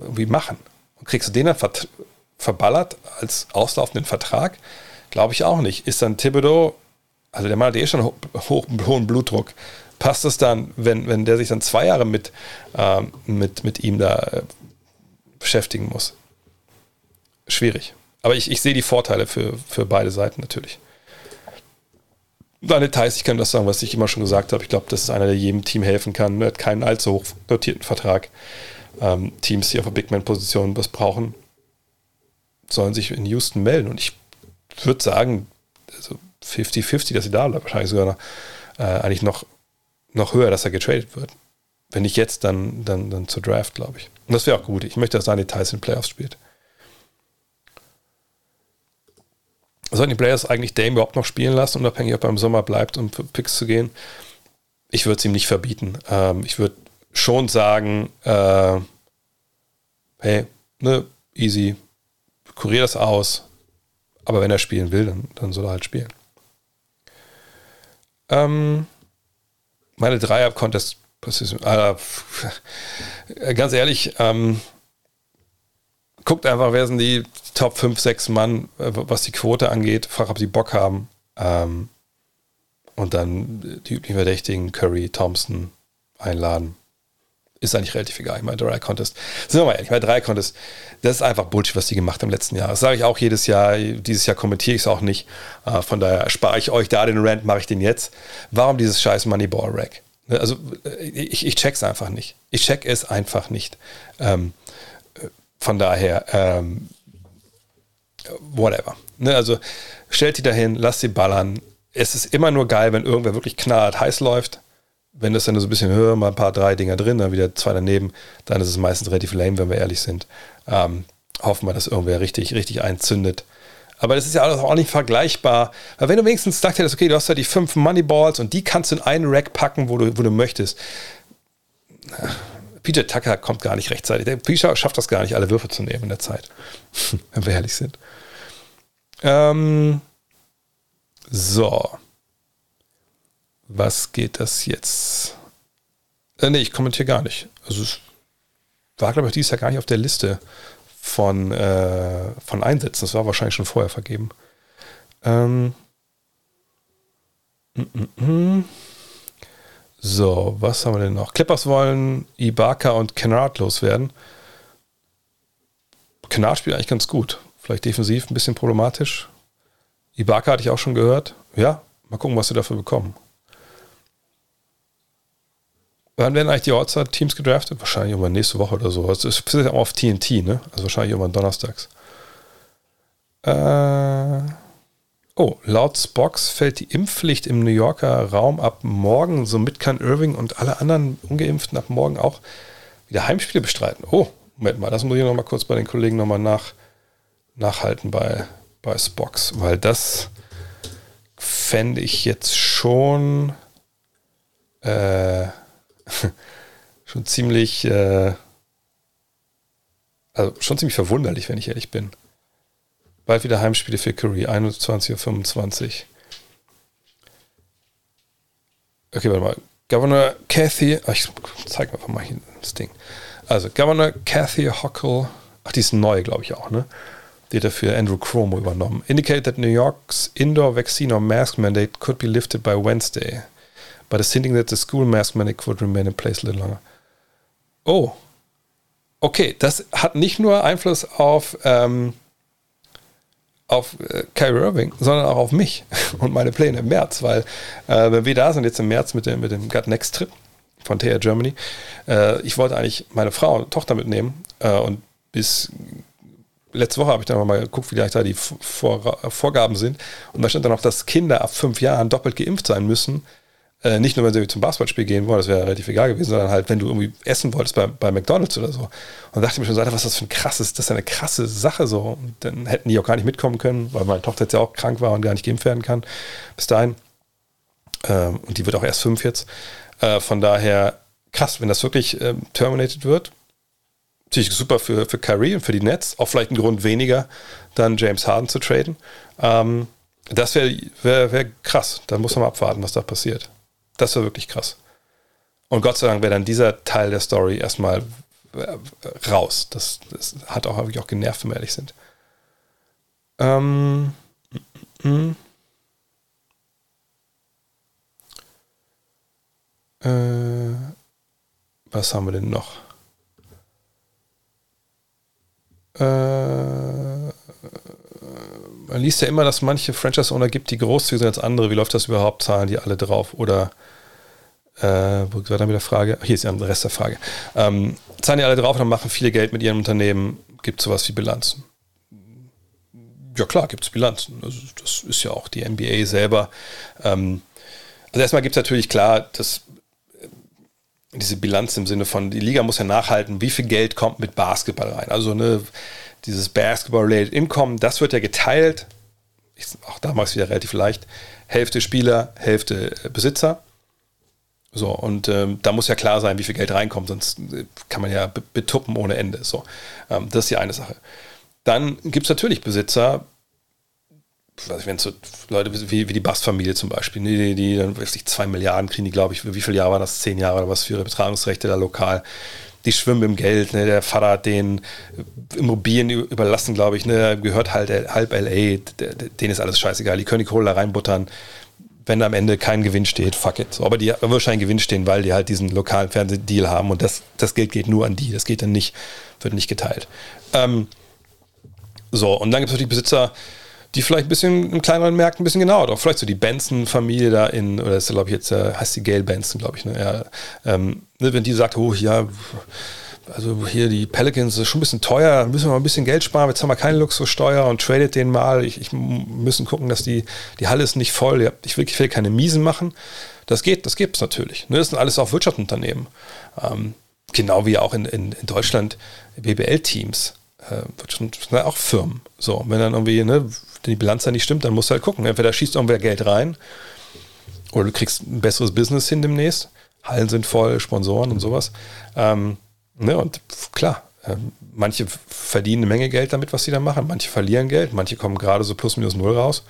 irgendwie machen? kriegst du den dann ver verballert als auslaufenden Vertrag? Glaube ich auch nicht. Ist dann Thibodeau, also der Mann hat eh schon ho hoch, hohen Blutdruck, Passt es dann, wenn, wenn der sich dann zwei Jahre mit, ähm, mit, mit ihm da äh, beschäftigen muss? Schwierig. Aber ich, ich sehe die Vorteile für, für beide Seiten natürlich. Dann Details, ich kann das sagen, was ich immer schon gesagt habe. Ich glaube, das ist einer, der jedem Team helfen kann. Er hat keinen allzu hoch dotierten Vertrag. Ähm, Teams, die auf der Big Man-Position was brauchen, sollen sich in Houston melden. Und ich würde sagen, also 50-50, dass sie da bleibt. Wahrscheinlich sogar noch, äh, eigentlich noch, noch höher, dass er getradet wird. Wenn nicht jetzt, dann, dann, dann zur Draft, glaube ich. Und das wäre auch gut. Ich möchte, dass Daniel Tyson Playoffs spielt. Sollten die Players eigentlich Dame überhaupt noch spielen lassen, unabhängig, ob er im Sommer bleibt, um für Picks zu gehen? Ich würde es ihm nicht verbieten. Ähm, ich würde schon sagen, äh, hey, ne, easy, kurier das aus. Aber wenn er spielen will, dann, dann soll er halt spielen. Ähm, meine Dreier-Contest, äh, ganz ehrlich, ähm, guckt einfach, wer sind die Top 5, 6 Mann, äh, was die Quote angeht, fragt, ob sie Bock haben. Ähm, und dann die üblichen Verdächtigen, Curry, Thompson einladen ist eigentlich relativ egal. Ich meine, Dry Contest, sind wir mal ehrlich, bei Dry Contest, das ist einfach Bullshit, was die gemacht haben im letzten Jahr. Das sage ich auch jedes Jahr. Dieses Jahr kommentiere ich es auch nicht. Äh, von daher spare ich euch da den Rant, mache ich den jetzt. Warum dieses scheiß Moneyball-Rack? Ne, also, äh, ich, ich check's einfach nicht. Ich check es einfach nicht. Ähm, von daher, ähm, whatever. Ne, also, stellt die dahin, lasst sie ballern. Es ist immer nur geil, wenn irgendwer wirklich knallhart heiß läuft wenn das dann so ein bisschen höher, mal ein paar, drei Dinger drin, dann wieder zwei daneben, dann ist es meistens relativ lame, wenn wir ehrlich sind. Ähm, hoffen wir, dass irgendwer richtig, richtig einzündet. Aber das ist ja auch nicht vergleichbar. Weil wenn du wenigstens gesagt hättest, okay, du hast ja die fünf Moneyballs und die kannst du in einen Rack packen, wo du, wo du möchtest. Peter Tucker kommt gar nicht rechtzeitig. Der Peter schafft das gar nicht, alle Würfe zu nehmen in der Zeit. wenn wir ehrlich sind. Ähm, so. Was geht das jetzt? Äh, nee, ich kommentiere gar nicht. Also es war, glaube ich, dieses Jahr gar nicht auf der Liste von, äh, von Einsätzen. Das war wahrscheinlich schon vorher vergeben. Ähm. Mm, mm, mm. So, was haben wir denn noch? Clippers wollen Ibaka und Kennard loswerden. Kennard spielt eigentlich ganz gut. Vielleicht defensiv ein bisschen problematisch. Ibaka hatte ich auch schon gehört. Ja, mal gucken, was sie dafür bekommen. Wann werden eigentlich die Outside-Teams gedraftet? Wahrscheinlich irgendwann nächste Woche oder so. Das ist ja auch auf TNT, ne? Also wahrscheinlich irgendwann donnerstags. Äh, oh, laut Spox fällt die Impfpflicht im New Yorker Raum ab morgen. Somit kann Irving und alle anderen Ungeimpften ab morgen auch wieder Heimspiele bestreiten. Oh, Moment mal, das muss ich noch mal kurz bei den Kollegen noch mal nach, nachhalten bei, bei Spox, weil das fände ich jetzt schon. Äh, schon ziemlich, äh, also schon ziemlich verwunderlich, wenn ich ehrlich bin. Bald wieder Heimspiele für Curry, 21.25 Uhr. Okay, warte mal. Governor Kathy, ach, ich zeig einfach mal hier das Ding. Also, Governor Kathy Hochul, ach, die ist neu, glaube ich auch, ne? Die hat dafür Andrew Cuomo übernommen. Indicate that New York's indoor vaccine or mask mandate could be lifted by Wednesday but is hinting that the school mask mandate would remain in place a little longer. Oh. Okay, das hat nicht nur Einfluss auf, ähm, auf äh, Kyrie Irving, sondern auch auf mich und meine Pläne im März, weil äh, wenn wir da sind jetzt im März mit dem, mit dem Gut Next Trip von TR Germany, äh, ich wollte eigentlich meine Frau und Tochter mitnehmen äh, und bis letzte Woche habe ich dann mal geguckt, wie da die Vor Vorgaben sind und da stand dann auch, dass Kinder ab fünf Jahren doppelt geimpft sein müssen, äh, nicht nur, wenn sie zum Basketballspiel gehen wollen, das wäre relativ egal gewesen, sondern halt, wenn du irgendwie essen wolltest bei, bei McDonalds oder so. Und dachte ich mir schon, was ist das für ein krasses, das ist eine krasse Sache so. Und dann hätten die auch gar nicht mitkommen können, weil meine Tochter jetzt ja auch krank war und gar nicht geimpft werden kann bis dahin. Ähm, und die wird auch erst fünf jetzt. Äh, von daher krass, wenn das wirklich ähm, terminated wird. Natürlich super für, für Kyrie und für die Nets. Auch vielleicht ein Grund weniger, dann James Harden zu traden. Ähm, das wäre wär, wär krass. Da muss man mal abwarten, was da passiert. Das war wirklich krass. Und Gott sei Dank wäre dann dieser Teil der Story erstmal äh, raus. Das, das hat auch wirklich auch genervt, wenn wir ehrlich sind. Ähm, mm, mm, mm. Äh, was haben wir denn noch? Äh, man liest ja immer, dass manche Franchise-Owner gibt, die großzügiger sind als andere. Wie läuft das überhaupt? Zahlen die alle drauf? Oder äh, wo war dann wieder Frage? Hier ist ja der Rest der Frage. Ähm, zahlen die alle drauf und machen viele Geld mit ihrem Unternehmen. Gibt es sowas wie Bilanzen? Ja klar, gibt es Bilanzen. Also das ist ja auch die NBA selber. Ähm, also erstmal gibt es natürlich klar, dass äh, diese Bilanz im Sinne von, die Liga muss ja nachhalten, wie viel Geld kommt mit Basketball rein. Also ne, dieses Basketball-Related Income, das wird ja geteilt, auch damals wieder relativ leicht, Hälfte Spieler, Hälfte Besitzer. So, und ähm, da muss ja klar sein, wie viel Geld reinkommt, sonst äh, kann man ja betuppen ohne Ende. So, ähm, das ist die eine Sache. Dann gibt es natürlich Besitzer, wenn so Leute wie, wie die Bass-Familie zum Beispiel, die, die, dann wirklich zwei Milliarden kriegen, die glaube ich, wie viele Jahre war das? Zehn Jahre oder was für ihre Betragungsrechte da lokal. Die schwimmen im Geld, ne? der Vater hat den Immobilien überlassen, glaube ich, ne? gehört halt halb LA, denen ist alles scheißegal, die können die Kohle da reinbuttern wenn am Ende kein Gewinn steht, fuck it. Aber die haben wahrscheinlich Gewinn stehen, weil die halt diesen lokalen Fernsehdeal haben und das, das Geld geht nur an die. Das geht dann nicht, wird nicht geteilt. Ähm, so, und dann gibt es natürlich Besitzer, die vielleicht ein bisschen in kleineren Märkten ein bisschen genauer drauf. Vielleicht so die Benson-Familie da in, oder das ist glaube ich jetzt, äh, heißt die Gail Benson, glaube ich, ne? Ja, ähm, ne, wenn die sagt, oh ja, also hier die Pelicans ist schon ein bisschen teuer, müssen wir mal ein bisschen Geld sparen, jetzt haben wir keine Luxussteuer und tradet den mal. Ich, ich müssen gucken, dass die, die Halle ist nicht voll. Ich will, ich will keine Miesen machen. Das geht, das gibt es natürlich. Ne, das sind alles auch Wirtschaftsunternehmen. Ähm, genau wie auch in, in, in Deutschland BBL-Teams. Äh, auch Firmen. So, wenn dann irgendwie ne, die Bilanz dann nicht stimmt, dann musst du halt gucken. Entweder schießt irgendwer Geld rein oder du kriegst ein besseres Business hin demnächst. Hallen sind voll, Sponsoren und sowas. Ähm, Ne, und klar, äh, manche verdienen eine Menge Geld damit, was sie da machen, manche verlieren Geld, manche kommen gerade so plus minus null raus.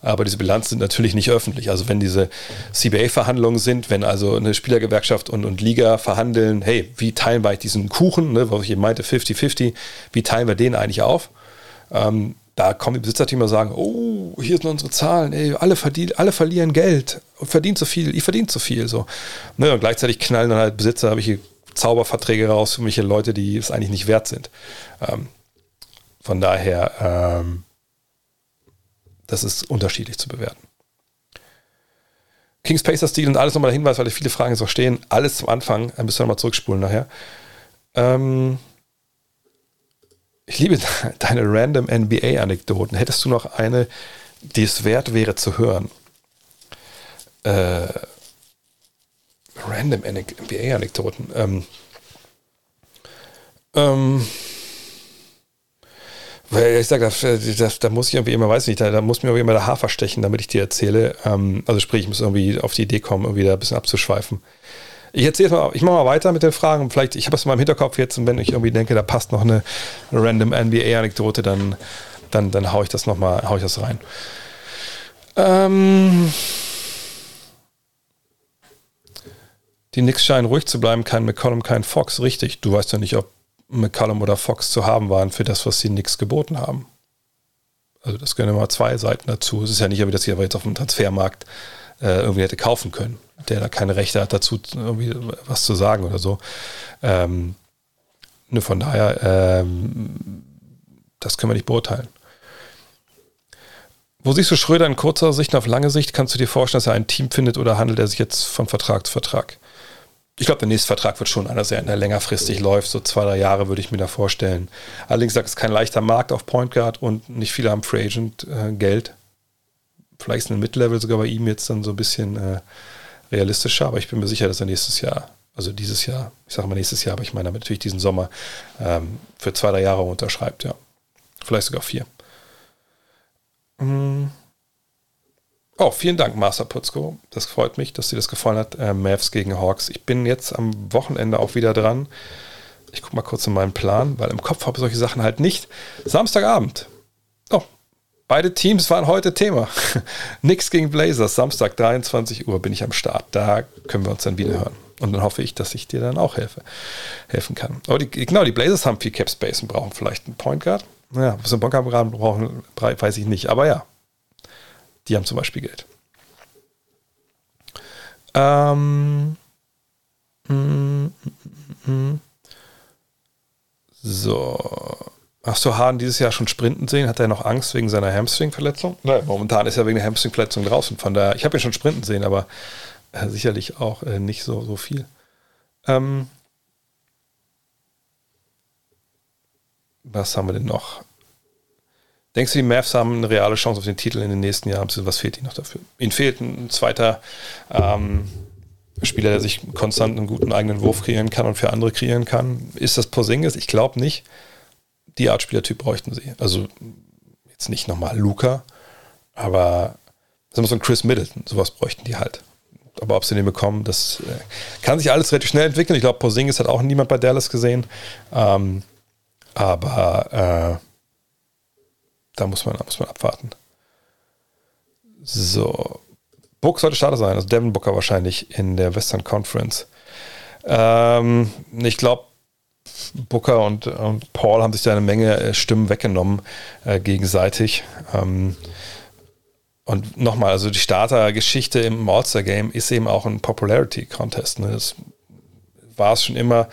Aber diese Bilanz sind natürlich nicht öffentlich. Also wenn diese CBA-Verhandlungen sind, wenn also eine Spielergewerkschaft und, und Liga verhandeln, hey, wie teilen wir diesen Kuchen, ne, was ich eben meinte, 50-50, wie teilen wir den eigentlich auf? Ähm, da kommen die Besitzerteams und sagen, oh, hier sind unsere Zahlen, ey, alle, verdien, alle verlieren Geld verdient zu viel, ich verdiene zu viel. So. Ne, und gleichzeitig knallen dann halt Besitzer, habe ich hier Zauberverträge raus für welche Leute, die es eigentlich nicht wert sind. Ähm, von daher, ähm, das ist unterschiedlich zu bewerten. Kings Pacers Stil und alles nochmal der Hinweis, weil viele Fragen jetzt auch stehen. Alles zum Anfang, ein bisschen nochmal zurückspulen nachher. Ähm, ich liebe deine random NBA-Anekdoten. Hättest du noch eine, die es wert wäre zu hören? Äh, random NBA-Anekdoten. Ähm, ähm, weil ich sage, da, muss ich irgendwie immer, weiß nicht, da, da muss mir irgendwie immer der Hafer stechen, damit ich dir erzähle. Ähm, also sprich, ich muss irgendwie auf die Idee kommen, irgendwie da ein bisschen abzuschweifen. Ich erzähle mal, ich mache mal weiter mit den Fragen. Vielleicht, ich habe es in meinem Hinterkopf jetzt und wenn ich irgendwie denke, da passt noch eine, eine random NBA-Anekdote, dann, dann, dann haue ich das nochmal, haue ich das rein. Ähm, die Knicks scheinen ruhig zu bleiben, kein McCollum, kein Fox. Richtig, du weißt ja nicht, ob McCollum oder Fox zu haben waren für das, was die Knicks geboten haben. Also das gehören immer zwei Seiten dazu. Es ist ja nicht, dass sie aber jetzt auf dem Transfermarkt äh, irgendwie hätte kaufen können, der da keine Rechte hat dazu, irgendwie was zu sagen oder so. Ähm, nur von daher, ähm, das können wir nicht beurteilen. Wo siehst du Schröder in kurzer Sicht und auf lange Sicht? Kannst du dir vorstellen, dass er ein Team findet oder handelt er sich jetzt von Vertrag zu Vertrag? Ich glaube, der nächste Vertrag wird schon einer sein, der längerfristig läuft. So zwei, drei Jahre würde ich mir da vorstellen. Allerdings sagt es kein leichter Markt auf Point Guard und nicht viele haben Free Agent äh, Geld. Vielleicht ist ein Mid-Level sogar bei ihm jetzt dann so ein bisschen äh, realistischer, aber ich bin mir sicher, dass er nächstes Jahr, also dieses Jahr, ich sage mal nächstes Jahr, aber ich meine natürlich diesen Sommer, ähm, für zwei, drei Jahre unterschreibt, ja. Vielleicht sogar vier. Mhm. Oh, vielen Dank, Master Putzko. Das freut mich, dass dir das gefallen hat. Äh, Mavs gegen Hawks. Ich bin jetzt am Wochenende auch wieder dran. Ich gucke mal kurz in meinen Plan, weil im Kopf habe ich solche Sachen halt nicht. Samstagabend. Oh, beide Teams waren heute Thema. Nix gegen Blazers. Samstag 23 Uhr bin ich am Start. Da können wir uns dann wieder hören. Und dann hoffe ich, dass ich dir dann auch helfe, helfen kann. Aber die, genau, die Blazers haben viel Cap Space und brauchen vielleicht einen Point Guard. Ja, was einen Point Guard brauchen, weiß ich nicht. Aber ja, die haben zum Beispiel Geld. Ähm, So. Hast du Hahn dieses Jahr schon sprinten sehen? Hat er noch Angst wegen seiner Hamstring-Verletzung? Nein, momentan ist er wegen der Hamstring-Verletzung draußen. Von daher, ich habe ihn schon sprinten sehen, aber äh, sicherlich auch äh, nicht so, so viel. Ähm, was haben wir denn noch? Denkst du, die Mavs haben eine reale Chance auf den Titel in den nächsten Jahren? Was fehlt ihnen noch dafür? Ihnen fehlt ein zweiter ähm, Spieler, der sich konstant einen guten eigenen Wurf kreieren kann und für andere kreieren kann. Ist das Porzingis? Ich glaube nicht. Die Art Spielertyp bräuchten sie. Also jetzt nicht nochmal Luca, aber so ein Chris Middleton, sowas bräuchten die halt. Aber ob sie den bekommen, das äh, kann sich alles relativ schnell entwickeln. Ich glaube, Porzingis hat auch niemand bei Dallas gesehen. Ähm, aber äh, da muss man, muss man abwarten. So. Book sollte Starter sein, also Devin Booker wahrscheinlich in der Western Conference. Ähm, ich glaube, Booker und, und, Paul haben sich da eine Menge äh, Stimmen weggenommen äh, gegenseitig. Ähm, und nochmal, also die Starter-Geschichte im All-Star-Game ist eben auch ein Popularity-Contest. Ne? Das war es schon immer.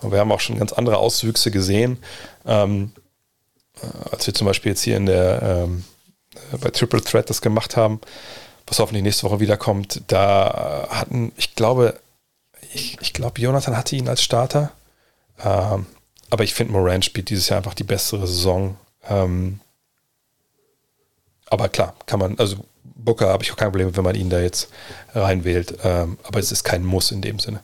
Und wir haben auch schon ganz andere Auswüchse gesehen. Ähm, äh, als wir zum Beispiel jetzt hier in der ähm, bei Triple Threat das gemacht haben, was hoffentlich nächste Woche wiederkommt, da hatten, ich glaube, ich, ich glaube, Jonathan hatte ihn als Starter. Ähm, aber ich finde, Moran spielt dieses Jahr einfach die bessere Saison. Ähm, aber klar, kann man, also Booker habe ich auch kein Problem, wenn man ihn da jetzt reinwählt. Ähm, aber es ist kein Muss in dem Sinne.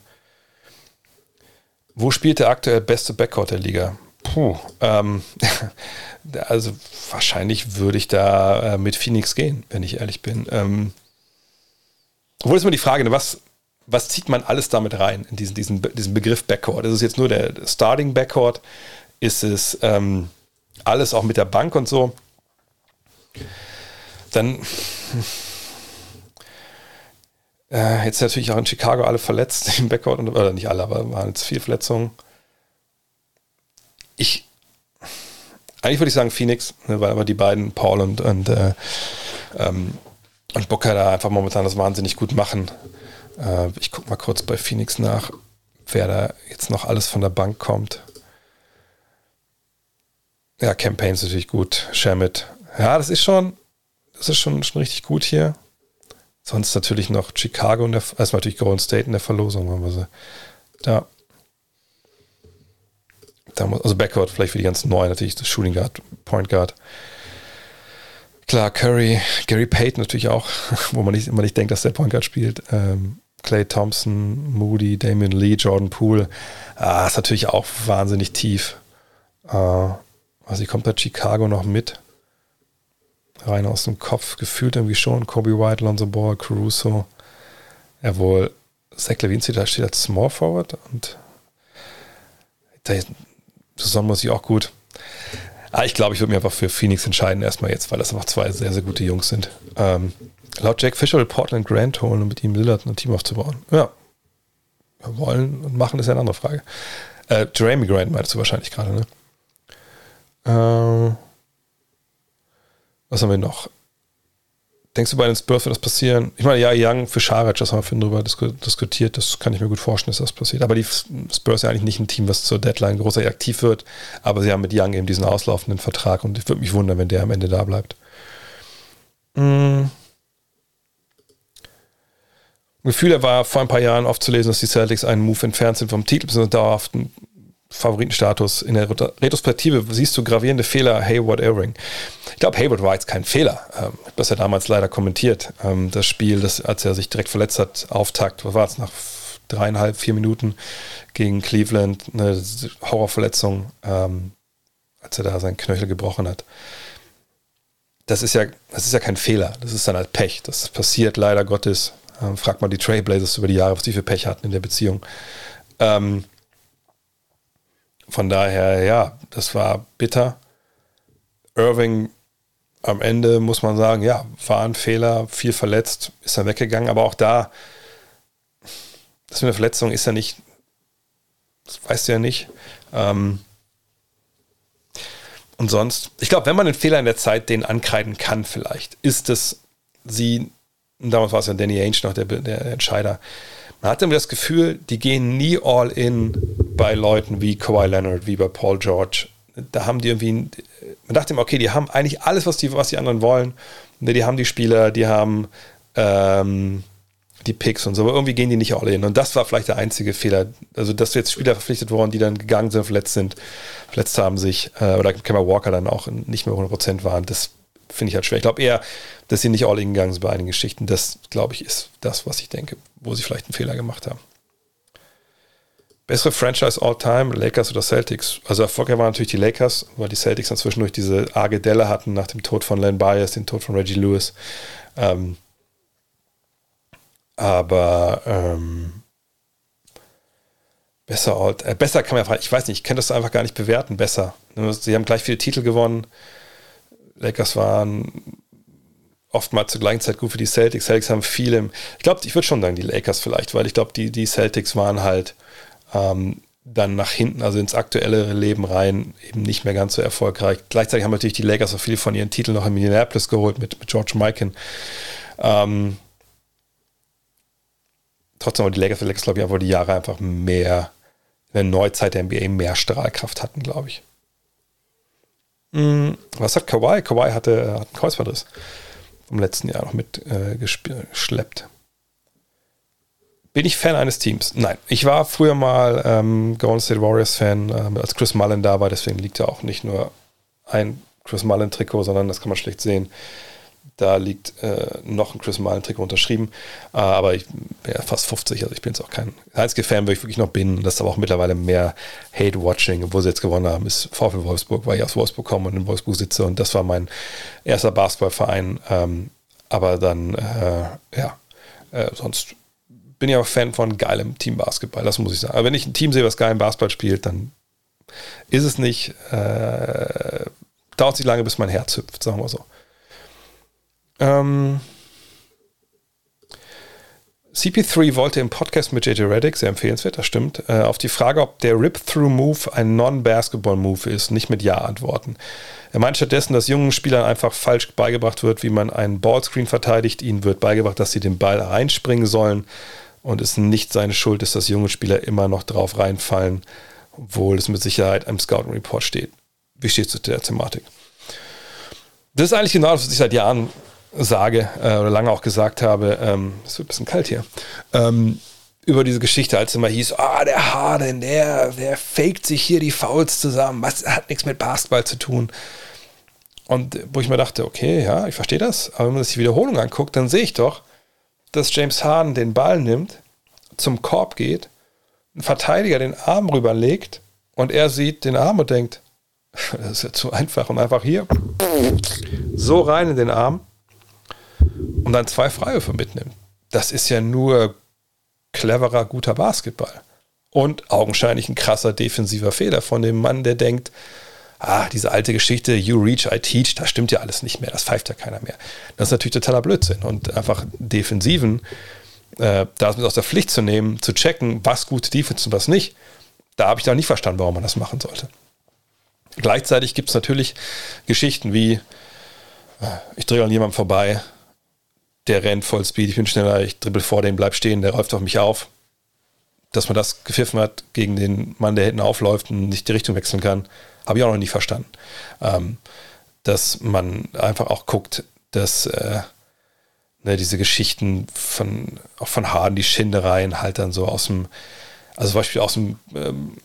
Wo spielt der aktuell beste Backcourt der Liga? Puh, ähm, also wahrscheinlich würde ich da äh, mit Phoenix gehen, wenn ich ehrlich bin. Ähm, obwohl ist immer die Frage, ne, was, was zieht man alles damit rein in diesen, diesen, diesen Begriff Backcourt? Ist es jetzt nur der Starting Backcourt? Ist es ähm, alles auch mit der Bank und so? Dann äh, jetzt natürlich auch in Chicago alle verletzt im Backcourt, oder nicht alle, aber waren jetzt vier Verletzungen ich, eigentlich würde ich sagen Phoenix, ne, weil aber die beiden, Paul und, und, äh, ähm, und Booker da einfach momentan das wahnsinnig gut machen. Äh, ich gucke mal kurz bei Phoenix nach, wer da jetzt noch alles von der Bank kommt. Ja, Campaign ist natürlich gut. Shamit. Ja, das ist schon, das ist schon, schon richtig gut hier. Sonst natürlich noch Chicago und der, erstmal natürlich Golden State in der Verlosung, sie. Da da muss, also Backcourt vielleicht für die ganzen neuen, natürlich das Shooting Guard, Point Guard. Klar, Curry, Gary Payton natürlich auch, wo man nicht, immer nicht denkt, dass der Point Guard spielt. Ähm, Clay Thompson, Moody, Damian Lee, Jordan Poole. Ah, ist natürlich auch wahnsinnig tief. Äh, also, kommt bei Chicago noch mit. Rein aus dem Kopf, gefühlt irgendwie schon. Kobe White, Lonzo Ball, Caruso. Jawohl, Zach Levine steht da steht als Small Forward und da Saison muss ich auch gut. Ah, ich glaube, ich würde mich einfach für Phoenix entscheiden, erstmal jetzt, weil das einfach zwei sehr, sehr gute Jungs sind. Ähm, laut Jack Fisher will Portland Grant holen, um mit ihm Lillard ein Team aufzubauen. Ja. Wollen und machen ist ja eine andere Frage. Äh, Jeremy Grant meinst du wahrscheinlich gerade, ne? Äh, was haben wir noch? Denkst du bei den Spurs wird das passieren? Ich meine, ja, Young für Scharic, das haben wir vorhin drüber diskutiert, das kann ich mir gut vorstellen, dass das passiert. Aber die Spurs sind eigentlich nicht ein Team, was zur Deadline großartig aktiv wird, aber sie haben mit Young eben diesen auslaufenden Vertrag und ich würde mich wundern, wenn der am Ende da bleibt. Hm. Gefühl war vor ein paar Jahren oft zu lesen, dass die Celtics einen Move entfernt sind vom Titel, sondern dauerhaften Favoritenstatus. In der Retrospektive siehst du gravierende Fehler Hayward Irving. Ich glaube, Hayward war jetzt kein Fehler. Ähm, ich habe das ja damals leider kommentiert. Ähm, das Spiel, das, als er sich direkt verletzt hat, Auftakt, was war es, nach dreieinhalb, vier Minuten gegen Cleveland, eine Horrorverletzung, ähm, als er da seinen Knöchel gebrochen hat. Das ist ja, das ist ja kein Fehler. Das ist dann halt Pech. Das passiert leider Gottes. Fragt mal die Trailblazers über die Jahre, was die für Pech hatten in der Beziehung. Ähm, von daher, ja, das war bitter. Irving am Ende muss man sagen, ja, war ein Fehler, viel verletzt, ist dann weggegangen, aber auch da, das mit der Verletzung ist ja nicht, das weißt du ja nicht. Ähm, und sonst, ich glaube, wenn man den Fehler in der Zeit den ankreiden kann, vielleicht, ist es, sie damals war es ja Danny Ainge noch der, der Entscheider. Man hatte immer das Gefühl, die gehen nie all in bei Leuten wie Kawhi Leonard, wie bei Paul George. Da haben die irgendwie, man dachte immer, okay, die haben eigentlich alles, was die, was die anderen wollen. Die haben die Spieler, die haben ähm, die Picks und so, aber irgendwie gehen die nicht all in. Und das war vielleicht der einzige Fehler. Also, dass jetzt Spieler verpflichtet wurden, die dann gegangen sind, verletzt sind, verletzt haben sich, äh, oder Kemba Walker dann auch nicht mehr 100% waren, das finde ich halt schwer. Ich glaube eher, dass sie nicht all in gegangen sind bei einigen Geschichten. Das, glaube ich, ist das, was ich denke, wo sie vielleicht einen Fehler gemacht haben. Bessere Franchise all time, Lakers oder Celtics? Also erfolgreich waren natürlich die Lakers, weil die Celtics dann zwischendurch diese arge Delle hatten nach dem Tod von Len Bias, dem Tod von Reggie Lewis. Ähm, aber ähm, besser, äh, besser kann man, ich weiß nicht, ich kann das einfach gar nicht bewerten, besser. Sie haben gleich viele Titel gewonnen. Lakers waren oftmals zur gleichen Zeit gut für die Celtics. Celtics haben viele, ich glaube, ich würde schon sagen, die Lakers vielleicht, weil ich glaube, die, die Celtics waren halt ähm, dann nach hinten, also ins aktuellere Leben rein, eben nicht mehr ganz so erfolgreich. Gleichzeitig haben natürlich die Lakers auch viele von ihren Titeln noch in Minneapolis geholt mit, mit George Mikan. Ähm, trotzdem aber die Lakers, die Lakers glaube ich, einfach die Jahre einfach mehr, in der Neuzeit der NBA mehr Strahlkraft hatten, glaube ich. Was hat Kawhi? Kawhi hatte, hat einen Kreuzbandriss vom letzten Jahr noch mitgeschleppt. Äh, Bin ich Fan eines Teams? Nein. Ich war früher mal ähm, Golden State Warriors Fan, äh, als Chris Mullen da war, deswegen liegt ja auch nicht nur ein Chris Mullen Trikot, sondern das kann man schlecht sehen. Da liegt äh, noch ein Chris Mullen Trikot unterschrieben. Äh, aber ich bin ja fast 50, also ich bin jetzt auch kein einziger Fan, wo ich wirklich noch bin. Das ist aber auch mittlerweile mehr Hate-Watching. Wo sie jetzt gewonnen haben, ist VfL Wolfsburg, weil ich aus Wolfsburg komme und in Wolfsburg sitze. Und das war mein erster Basketballverein. Ähm, aber dann, äh, ja, äh, sonst bin ich auch Fan von geilem Team-Basketball, das muss ich sagen. Aber wenn ich ein Team sehe, was geil im Basketball spielt, dann ist es nicht, äh, dauert es nicht lange, bis mein Herz hüpft, sagen wir so. Ähm, CP3 wollte im Podcast mit JJ Reddick, sehr empfehlenswert, das stimmt, äh, auf die Frage, ob der Rip-Through-Move ein Non-Basketball-Move ist, nicht mit Ja antworten. Er meint stattdessen, dass jungen Spielern einfach falsch beigebracht wird, wie man einen Ballscreen verteidigt. Ihnen wird beigebracht, dass sie den Ball reinspringen sollen und es nicht seine Schuld ist, dass junge Spieler immer noch drauf reinfallen, obwohl es mit Sicherheit im Scouting Report steht. Wie steht es zu der Thematik? Das ist eigentlich genau das, was ich seit Jahren sage äh, oder lange auch gesagt habe, ähm, es wird ein bisschen kalt hier, ähm, über diese Geschichte, als es immer hieß, ah, der Harden, der, der faked sich hier die Fouls zusammen, was hat nichts mit Basketball zu tun. Und wo ich mir dachte, okay, ja, ich verstehe das, aber wenn man sich die Wiederholung anguckt, dann sehe ich doch, dass James Harden den Ball nimmt, zum Korb geht, ein Verteidiger den Arm rüberlegt und er sieht den Arm und denkt, das ist ja zu einfach und einfach hier so rein in den Arm und dann zwei Freiwürfe mitnimmt. Das ist ja nur cleverer, guter Basketball. Und augenscheinlich ein krasser defensiver Fehler von dem Mann, der denkt, ah, diese alte Geschichte, you reach, I teach, das stimmt ja alles nicht mehr, das pfeift ja keiner mehr. Das ist natürlich totaler Blödsinn. Und einfach Defensiven, äh, da ist es aus der Pflicht zu nehmen, zu checken, was gute Defense und was nicht, da habe ich noch nicht verstanden, warum man das machen sollte. Gleichzeitig gibt es natürlich Geschichten wie, äh, ich drehe an jemandem vorbei, der rennt voll Speed, ich bin schneller, ich dribbel vor dem, bleib stehen, der läuft auf mich auf. Dass man das gepfiffen hat gegen den Mann, der hinten aufläuft und nicht die Richtung wechseln kann, habe ich auch noch nicht verstanden. Ähm, dass man einfach auch guckt, dass äh, ne, diese Geschichten von, auch von Harden, die Schindereien halt dann so aus dem, also zum Beispiel aus dem ähm,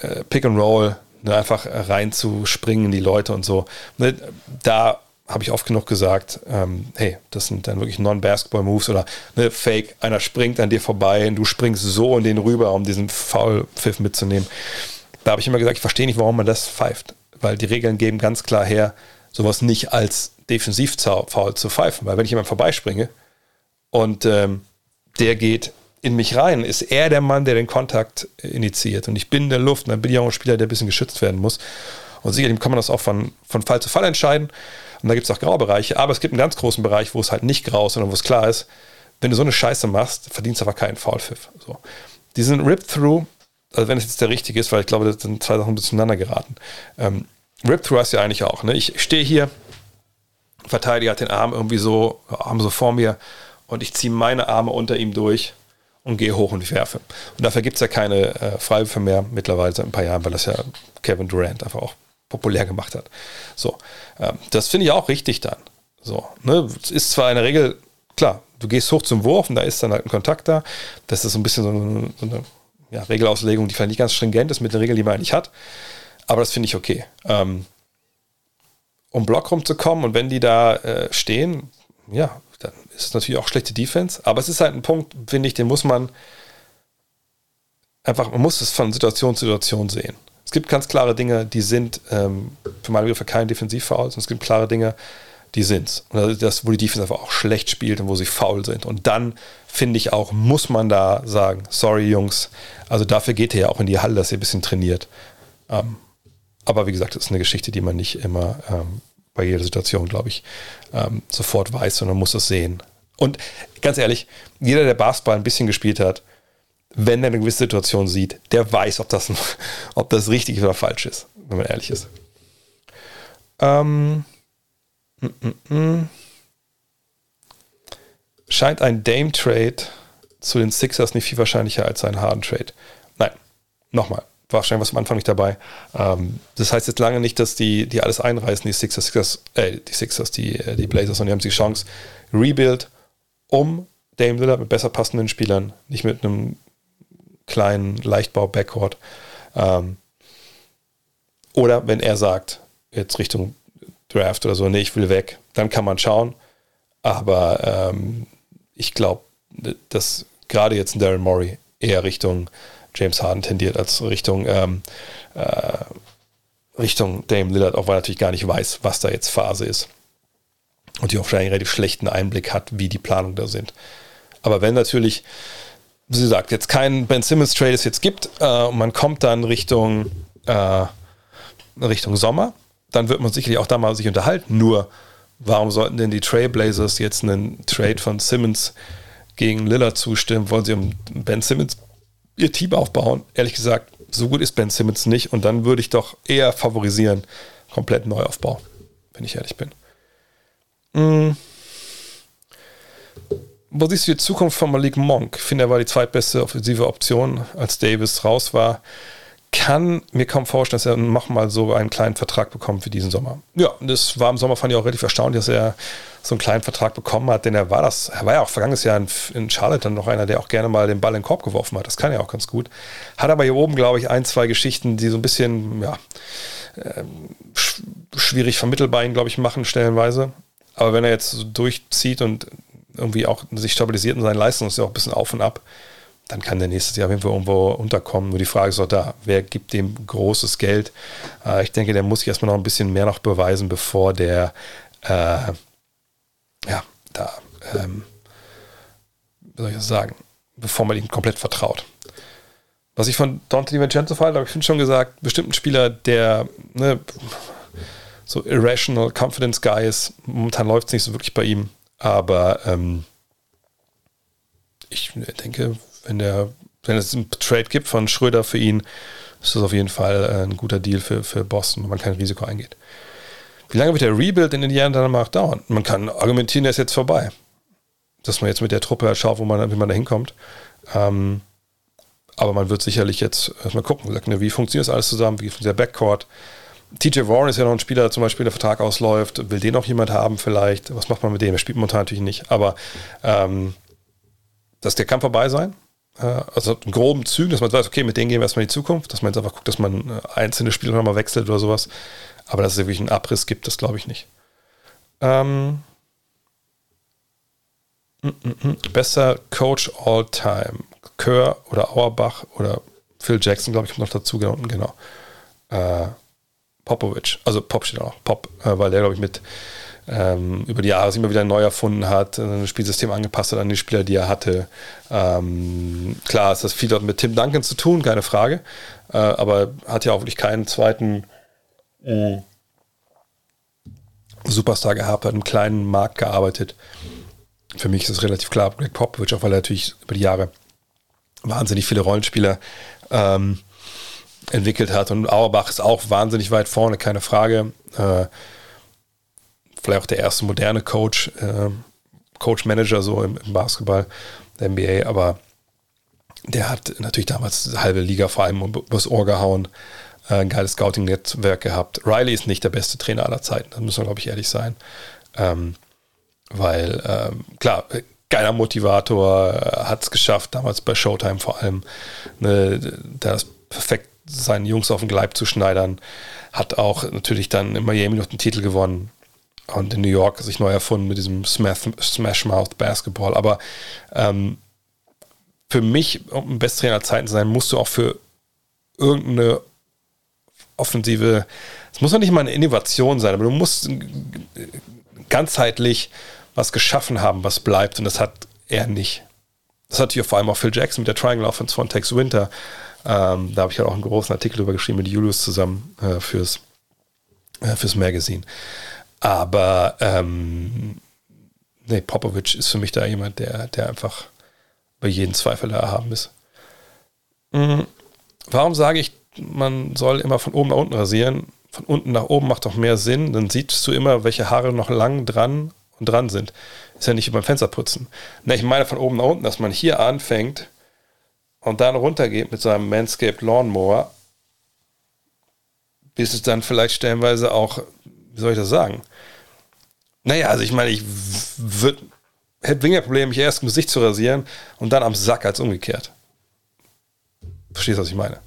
äh, Pick and Roll, ne, einfach reinzuspringen in die Leute und so. Ne, da habe ich oft genug gesagt, ähm, hey, das sind dann wirklich Non-Basketball-Moves oder ne, Fake, einer springt an dir vorbei und du springst so in den rüber, um diesen Foul-Pfiff mitzunehmen. Da habe ich immer gesagt, ich verstehe nicht, warum man das pfeift, weil die Regeln geben ganz klar her, sowas nicht als Defensiv-Foul zu pfeifen, weil wenn ich jemand vorbeispringe und ähm, der geht in mich rein, ist er der Mann, der den Kontakt initiiert und ich bin in der Luft und dann bin ich auch ein Spieler, der ein bisschen geschützt werden muss. Und sicherlich kann man das auch von, von Fall zu Fall entscheiden. Und da gibt es auch graue Bereiche, aber es gibt einen ganz großen Bereich, wo es halt nicht grau ist, sondern wo es klar ist, wenn du so eine Scheiße machst, verdienst du aber keinen Foulpfiff. So. Diesen Rip-Through, also wenn es jetzt der richtige ist, weil ich glaube, das sind zwei Sachen ein bisschen zueinander geraten. Ähm, Rip-Through hast du ja eigentlich auch. Ne? Ich stehe hier, Verteidiger hat den Arm irgendwie so, Arm so vor mir und ich ziehe meine Arme unter ihm durch und gehe hoch und ich werfe. Und dafür gibt es ja keine äh, Freiwürfe mehr mittlerweile seit ein paar Jahren, weil das ja Kevin Durant einfach auch populär gemacht hat. So, ähm, das finde ich auch richtig dann. So, ne, es ist zwar in der Regel, klar, du gehst hoch zum Wurf und da ist dann halt ein Kontakt da. Das ist so ein bisschen so eine, so eine ja, Regelauslegung, die vielleicht nicht ganz stringent ist mit der Regel, die man eigentlich hat. Aber das finde ich okay. Ähm, um Block rumzukommen und wenn die da äh, stehen, ja, dann ist es natürlich auch schlechte Defense. Aber es ist halt ein Punkt, finde ich, den muss man einfach, man muss es von Situation zu Situation sehen. Es gibt ganz klare Dinge, die sind ähm, für meine Begriffe kein Defensivfouls und es gibt klare Dinge, die sind's. Und das, wo die Defense einfach auch schlecht spielt und wo sie faul sind. Und dann finde ich auch, muss man da sagen, sorry Jungs, also dafür geht ihr ja auch in die Halle, dass ihr ein bisschen trainiert. Ähm, aber wie gesagt, das ist eine Geschichte, die man nicht immer ähm, bei jeder Situation, glaube ich, ähm, sofort weiß, sondern muss es sehen. Und ganz ehrlich, jeder, der Basketball ein bisschen gespielt hat, wenn er eine gewisse Situation sieht, der weiß, ob das, ob das richtig oder falsch ist, wenn man ehrlich ist. Ähm, mm, mm, mm. Scheint ein Dame-Trade zu den Sixers nicht viel wahrscheinlicher als ein Harden-Trade. Nein, nochmal, wahrscheinlich was am Anfang nicht dabei. Ähm, das heißt jetzt lange nicht, dass die, die alles einreißen, die Sixers, Sixers äh, die Sixers, die, äh, die Blazers, und die haben die Chance, Rebuild um Dame Lillard mit besser passenden Spielern, nicht mit einem kleinen Leichtbau-Backcourt. Ähm, oder wenn er sagt, jetzt Richtung Draft oder so, nee, ich will weg, dann kann man schauen. Aber ähm, ich glaube, dass gerade jetzt ein Darren Morey eher Richtung James Harden tendiert als Richtung, ähm, äh, Richtung Dame Lillard, auch weil er natürlich gar nicht weiß, was da jetzt Phase ist. Und die auch wahrscheinlich einen relativ schlechten Einblick hat, wie die Planungen da sind. Aber wenn natürlich, wie sie sagt, jetzt kein Ben Simmons Trade es jetzt gibt äh, und man kommt dann Richtung, äh, Richtung Sommer, dann wird man sicherlich auch da mal sich unterhalten. Nur, warum sollten denn die Trailblazers jetzt einen Trade von Simmons gegen Lillard zustimmen? Wollen sie um Ben Simmons ihr Team aufbauen. Ehrlich gesagt, so gut ist Ben Simmons nicht und dann würde ich doch eher favorisieren, komplett Neuaufbau, wenn ich ehrlich bin. Hm. Wo siehst du die Zukunft von Malik Monk? Ich finde, er war die zweitbeste offensive Option, als Davis raus war kann mir kaum vorstellen, dass er nochmal so einen kleinen Vertrag bekommt für diesen Sommer. Ja, das war im Sommer, fand ich auch relativ erstaunlich, dass er so einen kleinen Vertrag bekommen hat, denn er war das, er war ja auch vergangenes Jahr in, in Charlotte dann noch einer, der auch gerne mal den Ball in den Korb geworfen hat. Das kann er auch ganz gut. Hat aber hier oben, glaube ich, ein, zwei Geschichten, die so ein bisschen, ja, äh, schwierig vermittelbar ihn, glaube ich, machen, stellenweise. Aber wenn er jetzt so durchzieht und irgendwie auch sich stabilisiert in seinen Leistungen, ist ja auch ein bisschen auf und ab dann kann der nächstes Jahr auf jeden Fall irgendwo unterkommen. Nur die Frage ist auch da, wer gibt dem großes Geld? Äh, ich denke, der muss sich erstmal noch ein bisschen mehr noch beweisen, bevor der, äh, ja, da, ähm, wie soll ich das sagen, bevor man ihm komplett vertraut. Was ich von Dante DiVincenzo halte, habe ich finde schon gesagt, bestimmt ein Spieler, der ne, so irrational confidence guy ist. Momentan läuft es nicht so wirklich bei ihm, aber ähm, ich denke, wenn, der, wenn es einen Trade gibt von Schröder für ihn, ist das auf jeden Fall äh, ein guter Deal für, für Boston, wenn man kein Risiko eingeht. Wie lange wird der Rebuild in Indiana dann mal dauern? Man kann argumentieren, der ist jetzt vorbei. Dass man jetzt mit der Truppe halt schaut, wo man, wie man da hinkommt. Ähm, aber man wird sicherlich jetzt erstmal gucken, wie funktioniert das alles zusammen, wie funktioniert der Backcourt. TJ Warren ist ja noch ein Spieler, zum Beispiel der Vertrag ausläuft, will den noch jemand haben vielleicht? Was macht man mit dem? Er spielt momentan natürlich nicht, aber ähm, dass der kann vorbei sein. Äh, also in groben Zügen, dass man weiß, okay, mit denen gehen wir erstmal in die Zukunft, dass man jetzt einfach guckt, dass man äh, einzelne Spiele nochmal wechselt oder sowas. Aber dass es wirklich einen Abriss gibt, das glaube ich nicht. Ähm, mm, mm, mm. Bester Coach all time. Kör oder Auerbach oder Phil Jackson, glaube ich, kommt noch dazu, genau. genau. Äh, Popovic, also Pop steht auch, Pop, äh, weil der, glaube ich, mit ähm, über die Jahre sich immer wieder neu erfunden hat, ein Spielsystem angepasst hat an die Spieler, die er hatte. Ähm, klar ist das viel dort mit Tim Duncan zu tun, keine Frage, äh, aber hat ja auch wirklich keinen zweiten äh, Superstar gehabt, hat einen kleinen Markt gearbeitet. Für mich ist es relativ klar, Greg Popovich, auch weil er natürlich über die Jahre wahnsinnig viele Rollenspieler ähm, entwickelt hat. Und Auerbach ist auch wahnsinnig weit vorne, keine Frage. Äh, vielleicht auch der erste moderne Coach, äh, Coach-Manager so im, im, Basketball der NBA, aber der hat natürlich damals die halbe Liga vor allem übers Ohr gehauen, äh, ein geiles Scouting-Netzwerk gehabt. Riley ist nicht der beste Trainer aller Zeiten, da muss man, glaube ich, ehrlich sein. Ähm, weil, ähm, klar, geiler Motivator, äh, hat es geschafft, damals bei Showtime vor allem, ne, das perfekt seinen Jungs auf den Gleib zu schneidern. Hat auch natürlich dann in Miami noch den Titel gewonnen und in New York sich neu erfunden mit diesem Smash, Smash Mouth Basketball. Aber ähm, für mich, um ein Besttrainer Zeiten zu sein, musst du auch für irgendeine offensive, es muss noch nicht mal eine Innovation sein, aber du musst ganzheitlich was geschaffen haben, was bleibt. Und das hat er nicht. Das hat hier vor allem auch Phil Jackson mit der Triangle Offense von Tex Winter. Ähm, da habe ich ja auch einen großen Artikel drüber geschrieben mit Julius zusammen äh, fürs, äh, fürs Magazine. Aber ähm, nee, Popovic ist für mich da jemand, der, der einfach bei jedem Zweifel erhaben ist. Mhm. Warum sage ich, man soll immer von oben nach unten rasieren? Von unten nach oben macht doch mehr Sinn. Dann siehst du immer, welche Haare noch lang dran und dran sind. Ist ja nicht wie beim Fensterputzen. Ne, ich meine von oben nach unten, dass man hier anfängt und dann runtergeht mit seinem Manscaped Lawnmower, bis es dann vielleicht stellenweise auch, wie soll ich das sagen? Naja, also ich meine, ich würde, hätte weniger Probleme, mich erst im Gesicht zu rasieren und dann am Sack als umgekehrt. Verstehst du, was ich meine?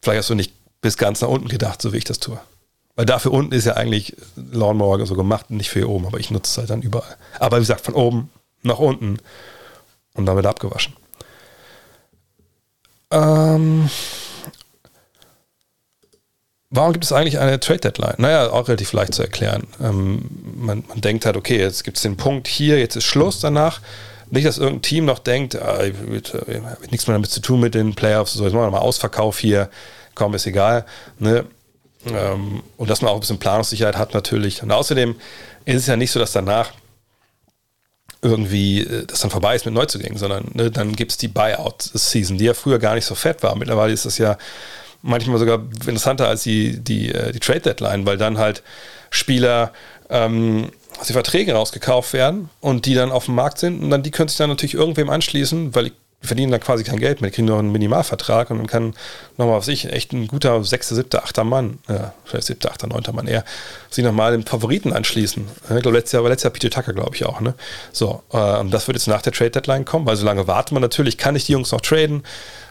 Vielleicht hast du nicht bis ganz nach unten gedacht, so wie ich das tue. Weil dafür unten ist ja eigentlich Lawnmower so gemacht, nicht für hier oben, aber ich nutze es halt dann überall. Aber wie gesagt, von oben nach unten und damit abgewaschen. Ähm, warum gibt es eigentlich eine Trade Deadline? Naja, auch relativ leicht zu erklären. Ähm, man, man, denkt halt, okay, jetzt gibt es den Punkt hier, jetzt ist Schluss danach. Nicht, dass irgendein Team noch denkt, ah, ich habe nichts mehr damit zu tun mit den Playoffs, so jetzt machen wir mal Ausverkauf hier, komm, ist egal. Ne? Ähm, und dass man auch ein bisschen Planungssicherheit hat natürlich. Und außerdem ist es ja nicht so, dass danach irgendwie äh, das dann vorbei ist mit Neuzugängen, sondern ne, dann gibt es die Buyout-Season, die ja früher gar nicht so fett war. Mittlerweile ist das ja manchmal sogar interessanter als die, die, äh, die Trade-Deadline, weil dann halt Spieler ähm, aus den Verträgen rausgekauft werden und die dann auf dem Markt sind und dann die können sich dann natürlich irgendwem anschließen, weil verdienen da quasi kein Geld mehr, die kriegen nur einen Minimalvertrag und dann kann nochmal auf sich echt ein guter sechster, siebter, achter Mann, ja, vielleicht siebter, achter, neunter Mann eher, sich nochmal den Favoriten anschließen. Ich glaube, letztes Jahr war letztes Jahr Peter Tucker, glaube ich auch. Ne? So, äh, und das wird jetzt nach der Trade Deadline kommen, weil so lange wartet man natürlich, kann ich die Jungs noch traden?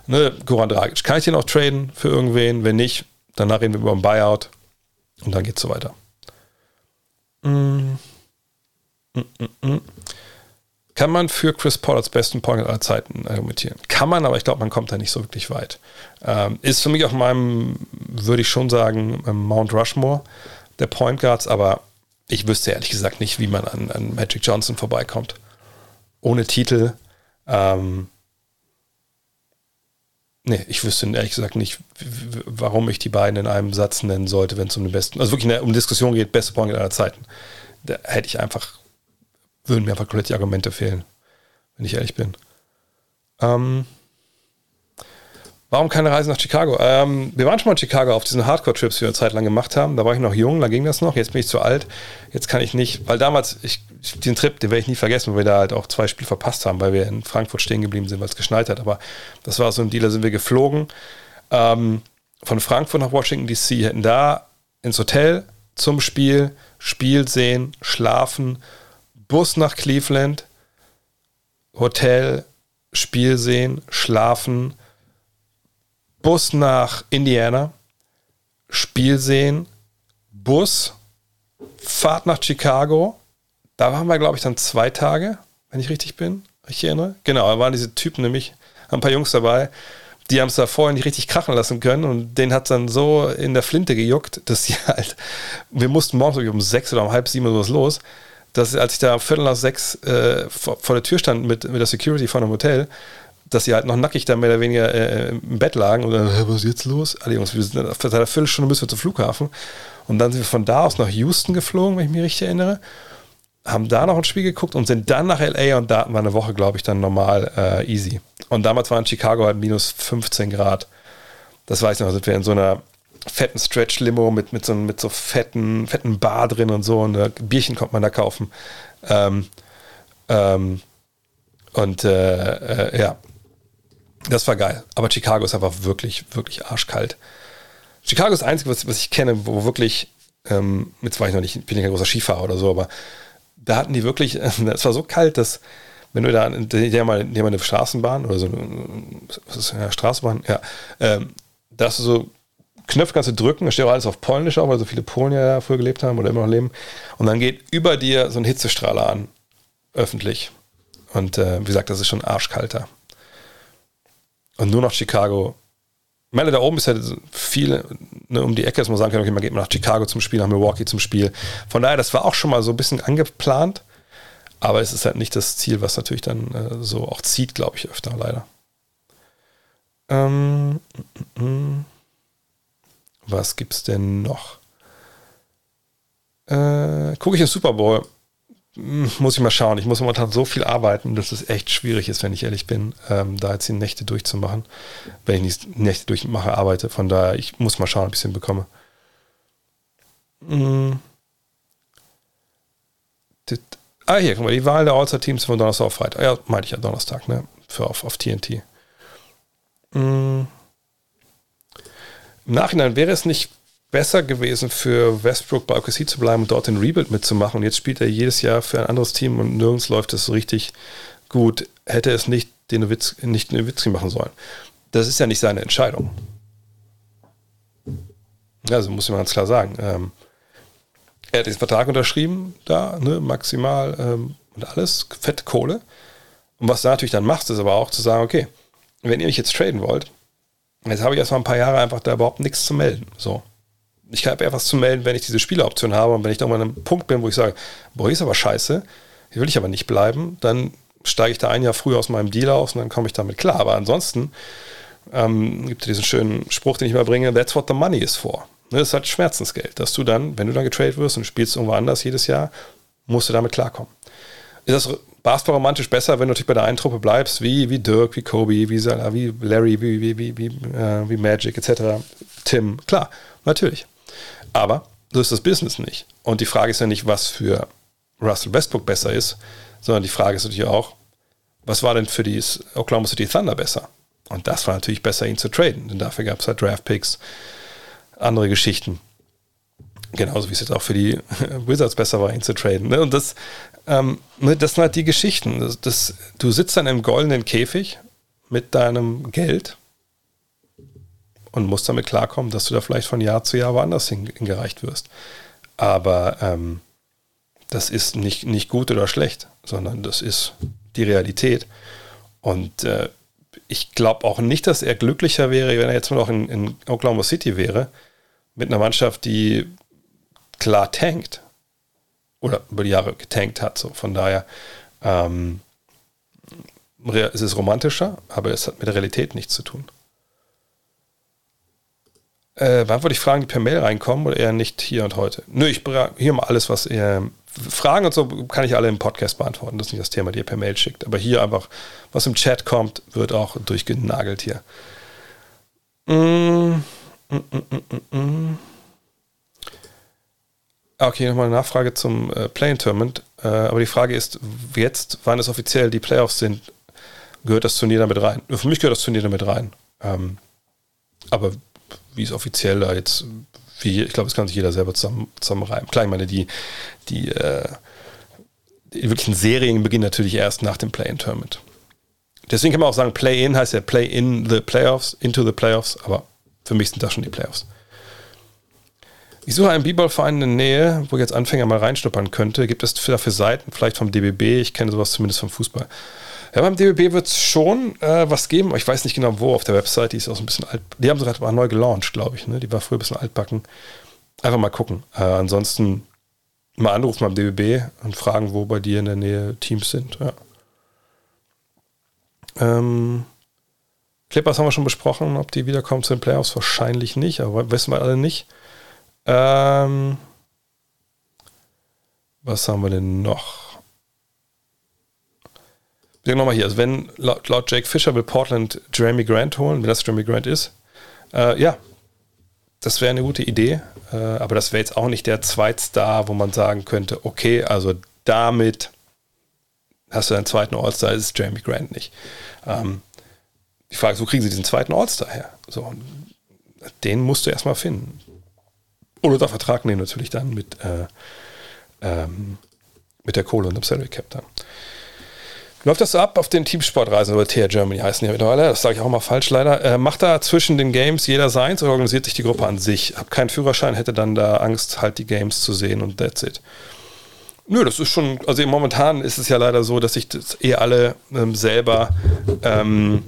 Ne? Goran Dragic, kann ich den noch traden für irgendwen? Wenn nicht, danach reden wir über ein Buyout und dann geht es so weiter. Mm. Mm, mm, mm. Kann man für Chris Paul als besten Point aller Zeiten argumentieren? Kann man, aber ich glaube, man kommt da nicht so wirklich weit. Ähm, ist für mich auf meinem, würde ich schon sagen, ähm, Mount Rushmore der Point Guards, aber ich wüsste ehrlich gesagt nicht, wie man an, an Magic Johnson vorbeikommt. Ohne Titel. Ähm, nee, ich wüsste ehrlich gesagt nicht, warum ich die beiden in einem Satz nennen sollte, wenn es um den besten, also wirklich um Diskussion geht, beste Point aller Zeiten. Da hätte ich einfach würden mir einfach komplett die Argumente fehlen, wenn ich ehrlich bin. Ähm, warum keine Reise nach Chicago? Ähm, wir waren schon mal in Chicago auf diesen Hardcore-Trips, die wir eine Zeit lang gemacht haben. Da war ich noch jung, da ging das noch. Jetzt bin ich zu alt. Jetzt kann ich nicht, weil damals, ich, den Trip, den werde ich nie vergessen, weil wir da halt auch zwei Spiele verpasst haben, weil wir in Frankfurt stehen geblieben sind, weil es geschneit hat. Aber das war so ein Deal, da sind wir geflogen. Ähm, von Frankfurt nach Washington DC, hätten da ins Hotel zum Spiel, Spiel sehen, schlafen, Bus nach Cleveland, Hotel, Spiel sehen, schlafen, Bus nach Indiana, Spiel sehen, Bus, Fahrt nach Chicago. Da waren wir, glaube ich, dann zwei Tage, wenn ich richtig bin, ich erinnere. Genau, da waren diese Typen nämlich, ein paar Jungs dabei, die haben es da vorher nicht richtig krachen lassen können und den hat es dann so in der Flinte gejuckt, dass sie halt, wir mussten morgens um sechs oder um halb sieben oder sowas los dass als ich da Viertel nach sechs äh, vor, vor, der Tür stand mit, mit der Security von einem Hotel, dass sie halt noch nackig da mehr oder weniger äh, im Bett lagen und dann, was ist jetzt los? Alle Jungs, wir sind seit einer Viertelstunde müssen wir zum Flughafen. Und dann sind wir von da aus nach Houston geflogen, wenn ich mich richtig erinnere. Haben da noch ein Spiel geguckt und sind dann nach LA und da war eine Woche, glaube ich, dann normal äh, easy. Und damals war in Chicago halt minus 15 Grad. Das weiß ich noch, sind wir in so einer fetten Stretch-Limo mit, mit, so, mit so fetten, fetten Bar drin und so. Und ein Bierchen konnte man da kaufen. Ähm, Ähm, und äh, äh, ja, das war geil. Aber Chicago ist einfach wirklich, wirklich arschkalt. Chicago ist das Einzige, was, was ich kenne, wo wirklich, ähm, jetzt war ich noch nicht, bin ich kein großer Skifahrer oder so, aber da hatten die wirklich, es war so kalt, dass wenn du da, der mal, der mal eine Straßenbahn oder so, was ist ja, Straßenbahn, ja, ähm, da hast du so Knöpfe kannst du drücken, da steht auch alles auf Polnisch auch, weil so viele Polen ja früher gelebt haben oder immer noch leben. Und dann geht über dir so ein Hitzestrahler an, öffentlich. Und äh, wie gesagt, das ist schon arschkalter. Und nur nach Chicago. Ich meine, da oben ist ja viel ne, um die Ecke, dass man sagen kann, okay, man geht mal nach Chicago zum Spiel, nach Milwaukee zum Spiel. Von daher, das war auch schon mal so ein bisschen angeplant. Aber es ist halt nicht das Ziel, was natürlich dann äh, so auch zieht, glaube ich, öfter, leider. Ähm, mm, mm. Was gibt's denn noch? Äh, Gucke ich den Super Bowl? Hm, muss ich mal schauen. Ich muss momentan so viel arbeiten, dass es echt schwierig ist, wenn ich ehrlich bin, ähm, da jetzt die Nächte durchzumachen. Wenn ich nicht Nächte durchmache, arbeite. Von daher, ich muss mal schauen, ob ich es hinbekomme. Hm. Ah, hier, guck mal, die Wahl der All-Star-Teams von Donnerstag auf Freitag. Ja, meinte ich ja Donnerstag, ne? Für auf, auf TNT. Hm. Im Nachhinein wäre es nicht besser gewesen für Westbrook bei OKC zu bleiben und dort den Rebuild mitzumachen. Und jetzt spielt er jedes Jahr für ein anderes Team und nirgends läuft es so richtig gut. Hätte es nicht den Nowitzki, nicht Nowitzki machen sollen. Das ist ja nicht seine Entscheidung. Also muss ich mal ganz klar sagen. Ähm, er hat den Vertrag unterschrieben, da, ne, maximal ähm, und alles, fette Kohle. Und was du natürlich dann machst, ist aber auch zu sagen, okay, wenn ihr mich jetzt traden wollt, jetzt habe ich erstmal ein paar Jahre einfach da überhaupt nichts zu melden. So ich habe eher was zu melden, wenn ich diese Spieleroption habe und wenn ich da mal an einem Punkt bin, wo ich sage, boah, hier ist aber scheiße, hier will ich aber nicht bleiben, dann steige ich da ein Jahr früher aus meinem Deal aus und dann komme ich damit klar. Aber ansonsten ähm, gibt es diesen schönen Spruch, den ich mal bringe, that's what the money is for. Ne, das ist halt Schmerzensgeld, dass du dann, wenn du dann getradet wirst und spielst irgendwo anders jedes Jahr, musst du damit klarkommen. Ist das Basketball romantisch besser, wenn du natürlich bei der einen Truppe bleibst, wie, wie Dirk, wie Kobe, wie, wie Larry, wie, wie, wie, wie, äh, wie Magic etc., Tim, klar, natürlich. Aber so ist das Business nicht. Und die Frage ist ja nicht, was für Russell Westbrook besser ist, sondern die Frage ist natürlich auch, was war denn für die Oklahoma City Thunder besser? Und das war natürlich besser, ihn zu traden, denn dafür gab es halt Draft Picks, andere Geschichten. Genauso wie es jetzt auch für die Wizards besser war, ihn zu traden. Ne? Und das, ähm, ne, das sind halt die Geschichten. Das, das, du sitzt dann im goldenen Käfig mit deinem Geld und musst damit klarkommen, dass du da vielleicht von Jahr zu Jahr woanders hingereicht wirst. Aber ähm, das ist nicht, nicht gut oder schlecht, sondern das ist die Realität. Und äh, ich glaube auch nicht, dass er glücklicher wäre, wenn er jetzt noch in, in Oklahoma City wäre, mit einer Mannschaft, die klar tankt oder über die Jahre getankt hat. So. Von daher ähm, es ist romantischer, aber es hat mit der Realität nichts zu tun. Äh, wollte ich Fragen, die per Mail reinkommen oder eher nicht hier und heute? Nö, ich hier mal alles, was ihr. Fragen und so kann ich alle im Podcast beantworten. Das ist nicht das Thema, die ihr per Mail schickt. Aber hier einfach, was im Chat kommt, wird auch durchgenagelt hier. Mm, mm, mm, okay, nochmal eine Nachfrage zum äh, Play-In-Tournament. Äh, aber die Frage ist jetzt, wann es offiziell die Playoffs sind, gehört das Turnier damit rein? Für mich gehört das Turnier damit rein. Ähm, aber wie es offiziell da jetzt, wie, ich glaube, das kann sich jeder selber zusammen, zusammenreimen. Klar, ich meine, die, die, äh, die wirklichen Serien beginnen natürlich erst nach dem Play-In-Tournament. Deswegen kann man auch sagen, Play-In heißt ja Play in the Playoffs, into the Playoffs, aber für mich sind das schon die Playoffs. Ich suche einen B-Ball-Verein in der Nähe, wo ich als Anfänger mal reinschnuppern könnte. Gibt es dafür Seiten, vielleicht vom DBB? Ich kenne sowas zumindest vom Fußball. Ja, beim DBB wird es schon äh, was geben, ich weiß nicht genau wo auf der Website. Die ist auch so ein bisschen alt. Die haben sie gerade neu gelauncht, glaube ich. Ne? Die war früher ein bisschen altbacken. Einfach mal gucken. Äh, ansonsten mal anrufen beim DBB und fragen, wo bei dir in der Nähe Teams sind. Ja. Ähm, Clippers haben wir schon besprochen, ob die wiederkommen zu den Playoffs. Wahrscheinlich nicht, aber wissen wir alle nicht. Ähm, was haben wir denn noch? Wir nochmal hier, also wenn laut, laut, Jake Fisher will Portland Jeremy Grant holen, wenn das Jeremy Grant ist, äh, ja, das wäre eine gute Idee, äh, aber das wäre jetzt auch nicht der Zweitstar, wo man sagen könnte, okay, also damit hast du einen zweiten All-Star, ist Jeremy Grant nicht. Ähm, die Frage ist, wo kriegen sie diesen zweiten All-Star her? So, den musst du erstmal finden. Oder unter Vertrag nehmen natürlich dann mit, äh, ähm, mit der Kohle und dem Salary Cap dann. Läuft das so ab auf den Teamsportreisen oder TR Germany heißen die mittlerweile? Das sage ich auch mal falsch leider. Äh, macht da zwischen den Games jeder seins oder organisiert sich die Gruppe an sich? Hab keinen Führerschein, hätte dann da Angst, halt die Games zu sehen und that's it. Nö, das ist schon, also momentan ist es ja leider so, dass sich das eh alle ähm, selber ähm,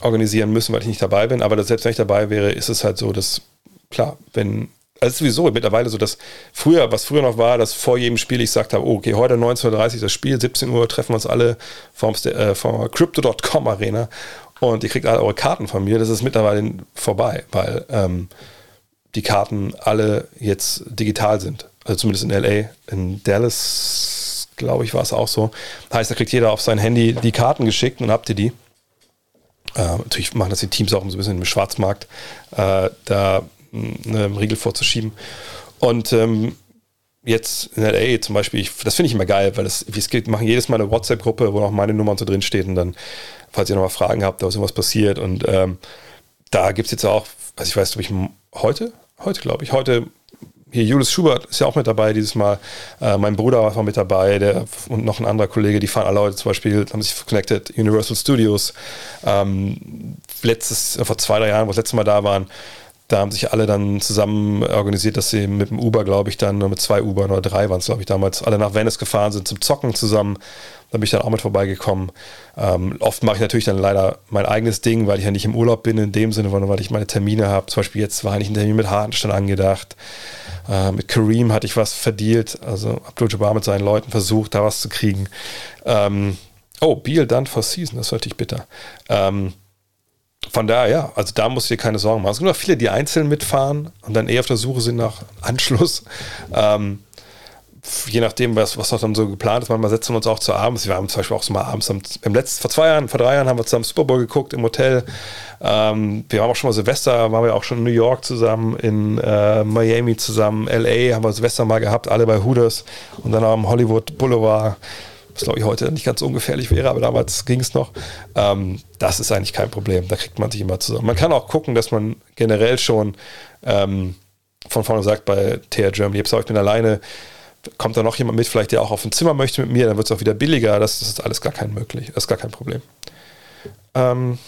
organisieren müssen, weil ich nicht dabei bin. Aber selbst wenn ich dabei wäre, ist es halt so, dass, klar, wenn also sowieso mittlerweile so, dass früher, was früher noch war, dass vor jedem Spiel ich gesagt habe, okay, heute 19.30 Uhr das Spiel, 17 Uhr treffen wir uns alle vom, äh, vom Crypto.com Arena und ihr kriegt alle eure Karten von mir. Das ist mittlerweile vorbei, weil ähm, die Karten alle jetzt digital sind. Also zumindest in LA. In Dallas, glaube ich, war es auch so. Heißt, da kriegt jeder auf sein Handy die Karten geschickt und habt ihr die. Äh, natürlich machen das die Teams auch so ein bisschen im Schwarzmarkt. Äh, da einen Riegel vorzuschieben. Und ähm, jetzt in LA zum Beispiel, ich, das finde ich immer geil, weil das, es geht, machen jedes Mal eine WhatsApp-Gruppe, wo noch meine Nummer und so drin steht und dann, falls ihr nochmal Fragen habt, da ist irgendwas passiert und ähm, da gibt es jetzt auch, also ich weiß, ob ich heute, heute glaube ich, heute hier Julius Schubert ist ja auch mit dabei dieses Mal. Äh, mein Bruder war mit dabei, der und noch ein anderer Kollege, die fahren alle heute zum Beispiel, haben sich connected, Universal Studios. Ähm, letztes, vor zwei, drei Jahren, wo das letzte Mal da waren, da haben sich alle dann zusammen organisiert, dass sie mit dem Uber, glaube ich, dann mit zwei Uber oder drei waren es, glaube ich, damals, alle nach Venice gefahren sind zum Zocken zusammen. Da bin ich dann auch mit vorbeigekommen. Ähm, oft mache ich natürlich dann leider mein eigenes Ding, weil ich ja nicht im Urlaub bin in dem Sinne, sondern weil ich meine Termine habe. Zum Beispiel jetzt war eigentlich ein Termin mit Hartenstein angedacht. Äh, mit Kareem hatte ich was verdient. Also Abdul Jabbar mit seinen Leuten versucht, da was zu kriegen. Ähm, oh, Beal done for season, das hörte ich bitter. Ähm, von daher, ja, also da musst du dir keine Sorgen machen. Es gibt noch viele, die einzeln mitfahren und dann eher auf der Suche sind nach Anschluss. Ähm, je nachdem, was, was auch dann so geplant ist, manchmal setzen wir uns auch zu abends. Wir haben zum Beispiel auch so mal abends, im letzten, vor zwei Jahren, vor drei Jahren haben wir zusammen Super Bowl geguckt im Hotel. Ähm, wir haben auch schon mal Silvester, waren wir auch schon in New York zusammen, in äh, Miami zusammen, LA haben wir Silvester mal gehabt, alle bei Hooters und dann am Hollywood Boulevard was glaube ich heute nicht ganz ungefährlich wäre, aber damals ging es noch. Ähm, das ist eigentlich kein Problem. Da kriegt man sich immer zusammen. Man kann auch gucken, dass man generell schon ähm, von vorne sagt bei TR Germany, jetzt ich bin alleine, kommt da noch jemand mit, vielleicht der auch auf ein Zimmer möchte mit mir, dann wird es auch wieder billiger. Das, das, ist alles gar kein möglich, das ist gar kein Problem. Ähm,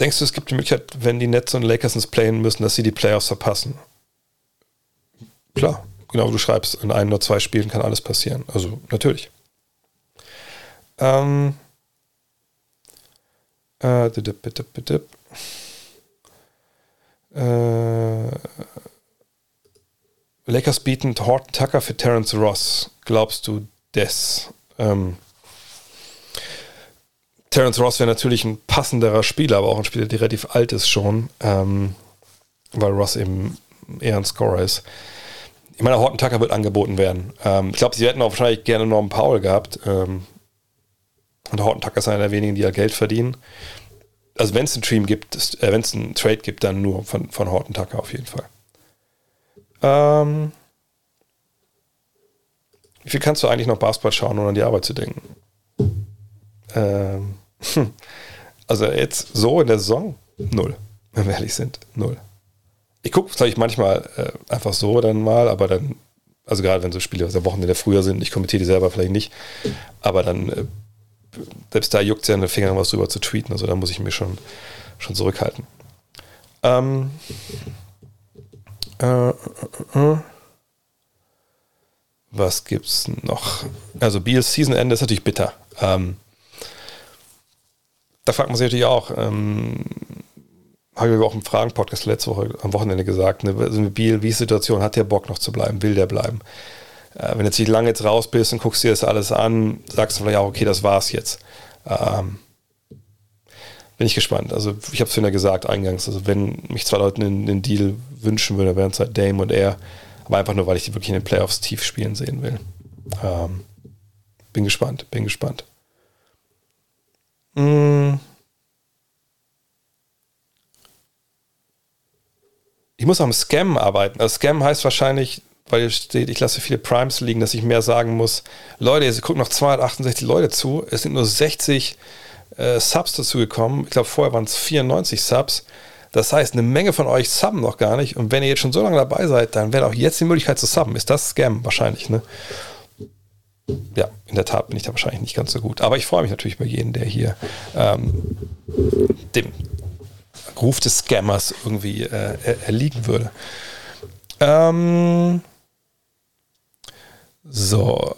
denkst du, es gibt die Möglichkeit, wenn die Nets und Lakers ins Playen müssen, dass sie die Playoffs verpassen? Klar genau, du schreibst, in ein oder zwei Spielen kann alles passieren. Also natürlich. Ähm, äh, dip, dip, dip, äh, Lakers bieten Horton Tucker für Terence Ross. Glaubst du das? Ähm, Terence Ross wäre natürlich ein passenderer Spieler, aber auch ein Spieler, der relativ alt ist schon, ähm, weil Ross eben eher ein Scorer ist ich meine, Horton Tucker wird angeboten werden. Ähm, ich glaube, sie hätten auch wahrscheinlich gerne Norman Powell gehabt. Ähm, und Horton Tucker ist einer der wenigen, die ja Geld verdienen. Also wenn es einen Stream gibt, äh, wenn es einen Trade gibt, dann nur von, von Horton Tucker auf jeden Fall. Ähm, wie viel kannst du eigentlich noch Basketball schauen, ohne an die Arbeit zu denken? Ähm, also jetzt so in der Saison? Null, wenn wir ehrlich sind. Null. Ich gucke vielleicht manchmal äh, einfach so dann mal, aber dann, also gerade wenn so Spiele aus der Woche in der früher sind, ich kommentiere die selber vielleicht nicht, aber dann, äh, selbst da juckt es ja in den Fingern, was drüber zu tweeten, also da muss ich mich schon, schon zurückhalten. Ähm, äh, äh, äh. was gibt's noch? Also Beals Season Ende ist natürlich bitter. Ähm, da fragt man sich natürlich auch, ähm, habe ich auch im Fragen-Podcast letzte Woche am Wochenende gesagt, ne, also eine Biel, wie Situation, hat der Bock noch zu bleiben, will der bleiben? Äh, wenn du jetzt nicht lange jetzt raus bist und guckst dir das alles an, sagst du vielleicht auch, okay, das war's jetzt. Ähm, bin ich gespannt. Also ich habe es ja gesagt eingangs, also wenn mich zwei Leute einen, einen Deal wünschen würde, wären es halt Dame und er, aber einfach nur, weil ich die wirklich in den Playoffs tief spielen sehen will. Ähm, bin gespannt, bin gespannt. Mmh. Ich muss am Scam arbeiten. Also Scam heißt wahrscheinlich, weil hier steht, ich lasse viele Primes liegen, dass ich mehr sagen muss. Leute, es gucken noch 268 Leute zu. Es sind nur 60 äh, Subs dazu gekommen. Ich glaube, vorher waren es 94 Subs. Das heißt, eine Menge von euch subben noch gar nicht. Und wenn ihr jetzt schon so lange dabei seid, dann wäre auch jetzt die Möglichkeit zu subben. Ist das Scam wahrscheinlich, ne? Ja, in der Tat bin ich da wahrscheinlich nicht ganz so gut. Aber ich freue mich natürlich über jeden, der hier ähm, dem Ruf des Scammers irgendwie äh, erliegen würde. Ähm, so.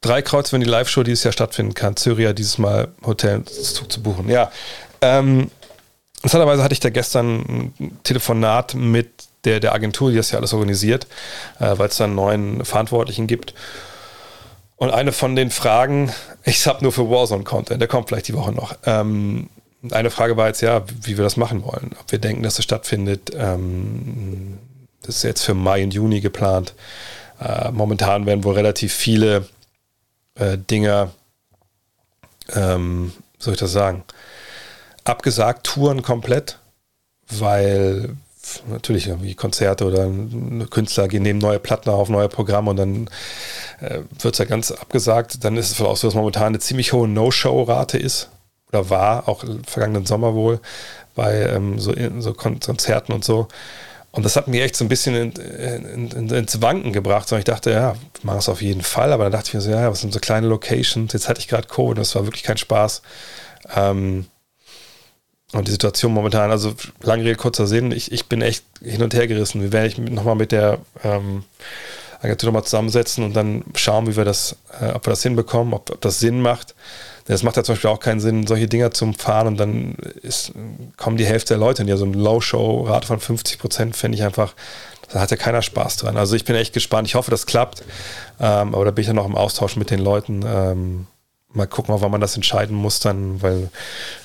Drei Kreuz, wenn die Live-Show dieses Jahr stattfinden kann. Syria dieses Mal Hotel zu buchen. Ja. Ähm, interessanterweise hatte ich da gestern ein Telefonat mit der, der Agentur, die das ja alles organisiert, äh, weil es da einen neuen Verantwortlichen gibt. Und eine von den Fragen, ich habe nur für Warzone-Content, der kommt vielleicht die Woche noch. Ähm, eine Frage war jetzt ja, wie wir das machen wollen. Ob wir denken, dass es stattfindet. Ähm, das ist jetzt für Mai und Juni geplant. Äh, momentan werden wohl relativ viele äh, Dinge, ähm, soll ich das sagen, abgesagt, Touren komplett, weil natürlich irgendwie Konzerte oder Künstler gehen nehmen neue Platten auf, neue Programme und dann äh, wird es ja ganz abgesagt. Dann ist es auch so, dass momentan eine ziemlich hohe No-Show-Rate ist oder war, auch vergangenen Sommer wohl, bei ähm, so, so Konzerten und so. Und das hat mich echt so ein bisschen in, in, in, ins Wanken gebracht. Und ich dachte, ja, ich mache es auf jeden Fall. Aber dann dachte ich mir so, ja, was sind so kleine Locations? Jetzt hatte ich gerade Covid, das war wirklich kein Spaß. Ähm, und die Situation momentan, also lange Rede, kurzer Sinn, ich, ich bin echt hin und her gerissen. Wir werden ich nochmal mit der ähm, Agentur nochmal zusammensetzen und dann schauen, wie wir das, äh, ob wir das hinbekommen, ob, ob das Sinn macht. Es macht ja zum Beispiel auch keinen Sinn, solche Dinger zum Fahren und dann ist, kommen die Hälfte der Leute in ja so eine Low-Show-Rate von 50 Prozent, finde ich einfach, da hat ja keiner Spaß dran. Also ich bin echt gespannt. Ich hoffe, das klappt. Ähm, aber da bin ich ja noch im Austausch mit den Leuten. Ähm, mal gucken, wann man das entscheiden muss dann, weil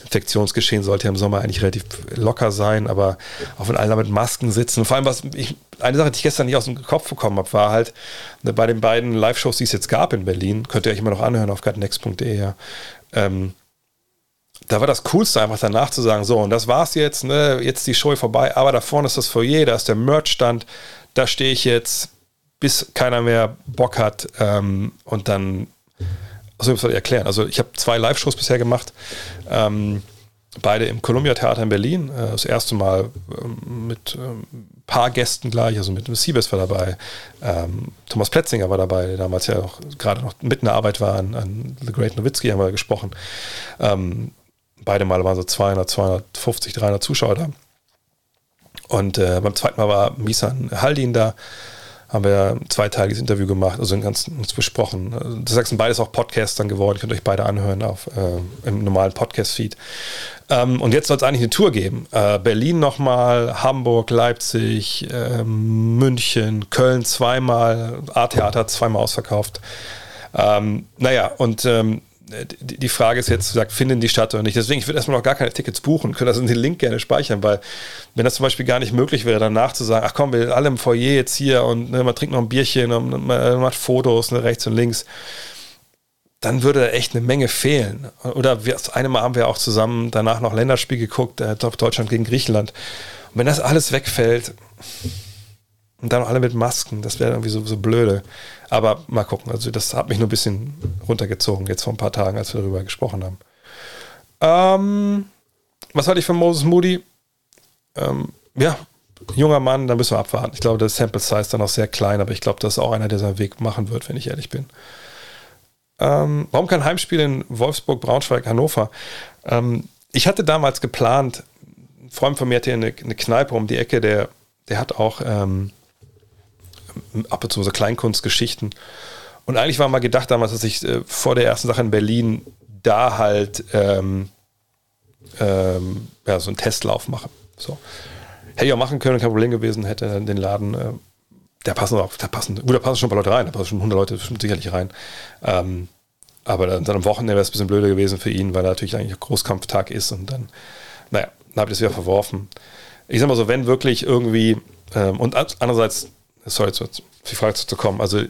Infektionsgeschehen sollte ja im Sommer eigentlich relativ locker sein, aber auch wenn alle mit Masken sitzen. Vor allem, was ich, eine Sache, die ich gestern nicht aus dem Kopf bekommen habe, war halt ne, bei den beiden Live-Shows, die es jetzt gab in Berlin, könnt ihr euch immer noch anhören auf gutnext.de, ja. Ähm, da war das Coolste einfach danach zu sagen, so, und das war's jetzt, ne, jetzt die Show vorbei, aber da vorne ist das Foyer, da ist der Merch-Stand, da stehe ich jetzt, bis keiner mehr Bock hat ähm, und dann also ich erklären. Also ich habe zwei Live-Shows bisher gemacht. Ähm, beide im Columbia Theater in Berlin. Äh, das erste Mal ähm, mit ein ähm, paar Gästen gleich, also mit Siebes war dabei, ähm, Thomas Pletzinger war dabei, der damals ja auch gerade noch mitten in der Arbeit war, an, an The Great Nowitzki haben wir gesprochen. Ähm, beide Male waren so 200, 250, 300 Zuschauer da. Und äh, beim zweiten Mal war Misan Haldin da haben wir ein zweiteiliges Interview gemacht, also ganz uns besprochen. Das sind beides auch Podcasts dann geworden, könnt euch beide anhören auf, äh, im normalen Podcast-Feed. Ähm, und jetzt soll es eigentlich eine Tour geben. Äh, Berlin nochmal, Hamburg, Leipzig, äh, München, Köln zweimal, A-Theater zweimal ausverkauft. Ähm, naja, und ähm, die Frage ist jetzt, sagt, finden die statt oder nicht. Deswegen, ich würde erstmal noch gar keine Tickets buchen, können das in den Link gerne speichern, weil wenn das zum Beispiel gar nicht möglich wäre, danach zu sagen, ach komm, wir alle im Foyer jetzt hier und ne, man trinkt noch ein Bierchen und man macht Fotos ne, rechts und links, dann würde da echt eine Menge fehlen. Oder wir, das eine Mal haben wir auch zusammen danach noch Länderspiel geguckt, äh, Deutschland gegen Griechenland. Und wenn das alles wegfällt und dann alle mit Masken, das wäre irgendwie so, so blöde. Aber mal gucken. Also, das hat mich nur ein bisschen runtergezogen, jetzt vor ein paar Tagen, als wir darüber gesprochen haben. Ähm, was hatte ich von Moses Moody? Ähm, ja, junger Mann, da müssen wir abwarten. Ich glaube, das Sample Size ist dann auch sehr klein, aber ich glaube, das ist auch einer, der seinen Weg machen wird, wenn ich ehrlich bin. Ähm, warum kein Heimspiel in Wolfsburg, Braunschweig, Hannover? Ähm, ich hatte damals geplant, ein Freund von mir hatte eine, eine Kneipe um die Ecke, der, der hat auch ähm, ab und zu so Kleinkunstgeschichten. Und eigentlich war mal gedacht damals, dass ich äh, vor der ersten Sache in Berlin da halt ähm, ähm, ja, so einen Testlauf mache. So. Hätte ich auch machen können, kein Problem gewesen, hätte den Laden, äh, da passen auch, da passen, gut, da passen schon ein paar Leute rein, da passen schon 100 Leute sicherlich rein. Ähm, aber dann, dann am Wochenende wäre es ein bisschen blöder gewesen für ihn, weil er natürlich eigentlich Großkampftag ist und dann, naja, dann habe ich das wieder verworfen. Ich sag mal so, wenn wirklich irgendwie, ähm, und andererseits sorry, zu, die Frage zu kommen. Also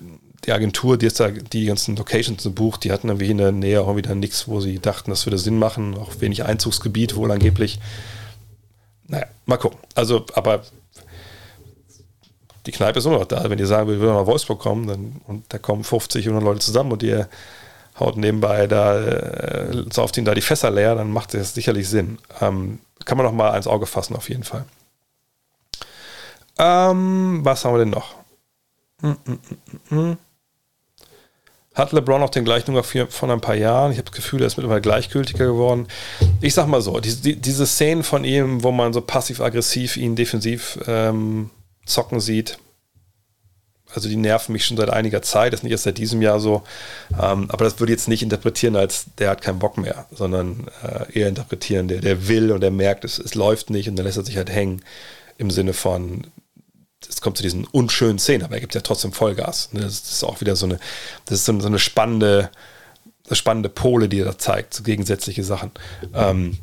die Agentur, die jetzt da die ganzen Locations bucht, die hatten irgendwie in der Nähe auch wieder nichts, wo sie dachten, das würde Sinn machen. Auch wenig Einzugsgebiet wohl angeblich. Naja, mal gucken. Also, aber die Kneipe ist immer noch da. Wenn ihr sagen würdet, wir wollen nach Wolfsburg kommen, dann, und da kommen 50, 100 Leute zusammen und ihr haut nebenbei da, äh, sauft ihn da die Fässer leer, dann macht das sicherlich Sinn. Ähm, kann man noch mal ins Auge fassen, auf jeden Fall. Ähm, was haben wir denn noch? Mm, mm, mm, Hat LeBron auch den gleichen Nummer von ein paar Jahren? Ich habe das Gefühl, er ist mittlerweile gleichgültiger geworden. Ich sag mal so, die, die, diese Szenen von ihm, wo man so passiv-aggressiv ihn defensiv ähm, zocken sieht, also die nerven mich schon seit einiger Zeit, das ist nicht erst seit diesem Jahr so. Ähm, aber das würde ich jetzt nicht interpretieren als der hat keinen Bock mehr, sondern äh, eher interpretieren, der, der will und der merkt, es, es läuft nicht und dann lässt er sich halt hängen im Sinne von, es kommt zu diesen unschönen Szenen, aber er gibt ja trotzdem Vollgas. Ne? Das ist auch wieder so eine, das ist so eine spannende, spannende Pole, die er da zeigt, so gegensätzliche Sachen. Ähm,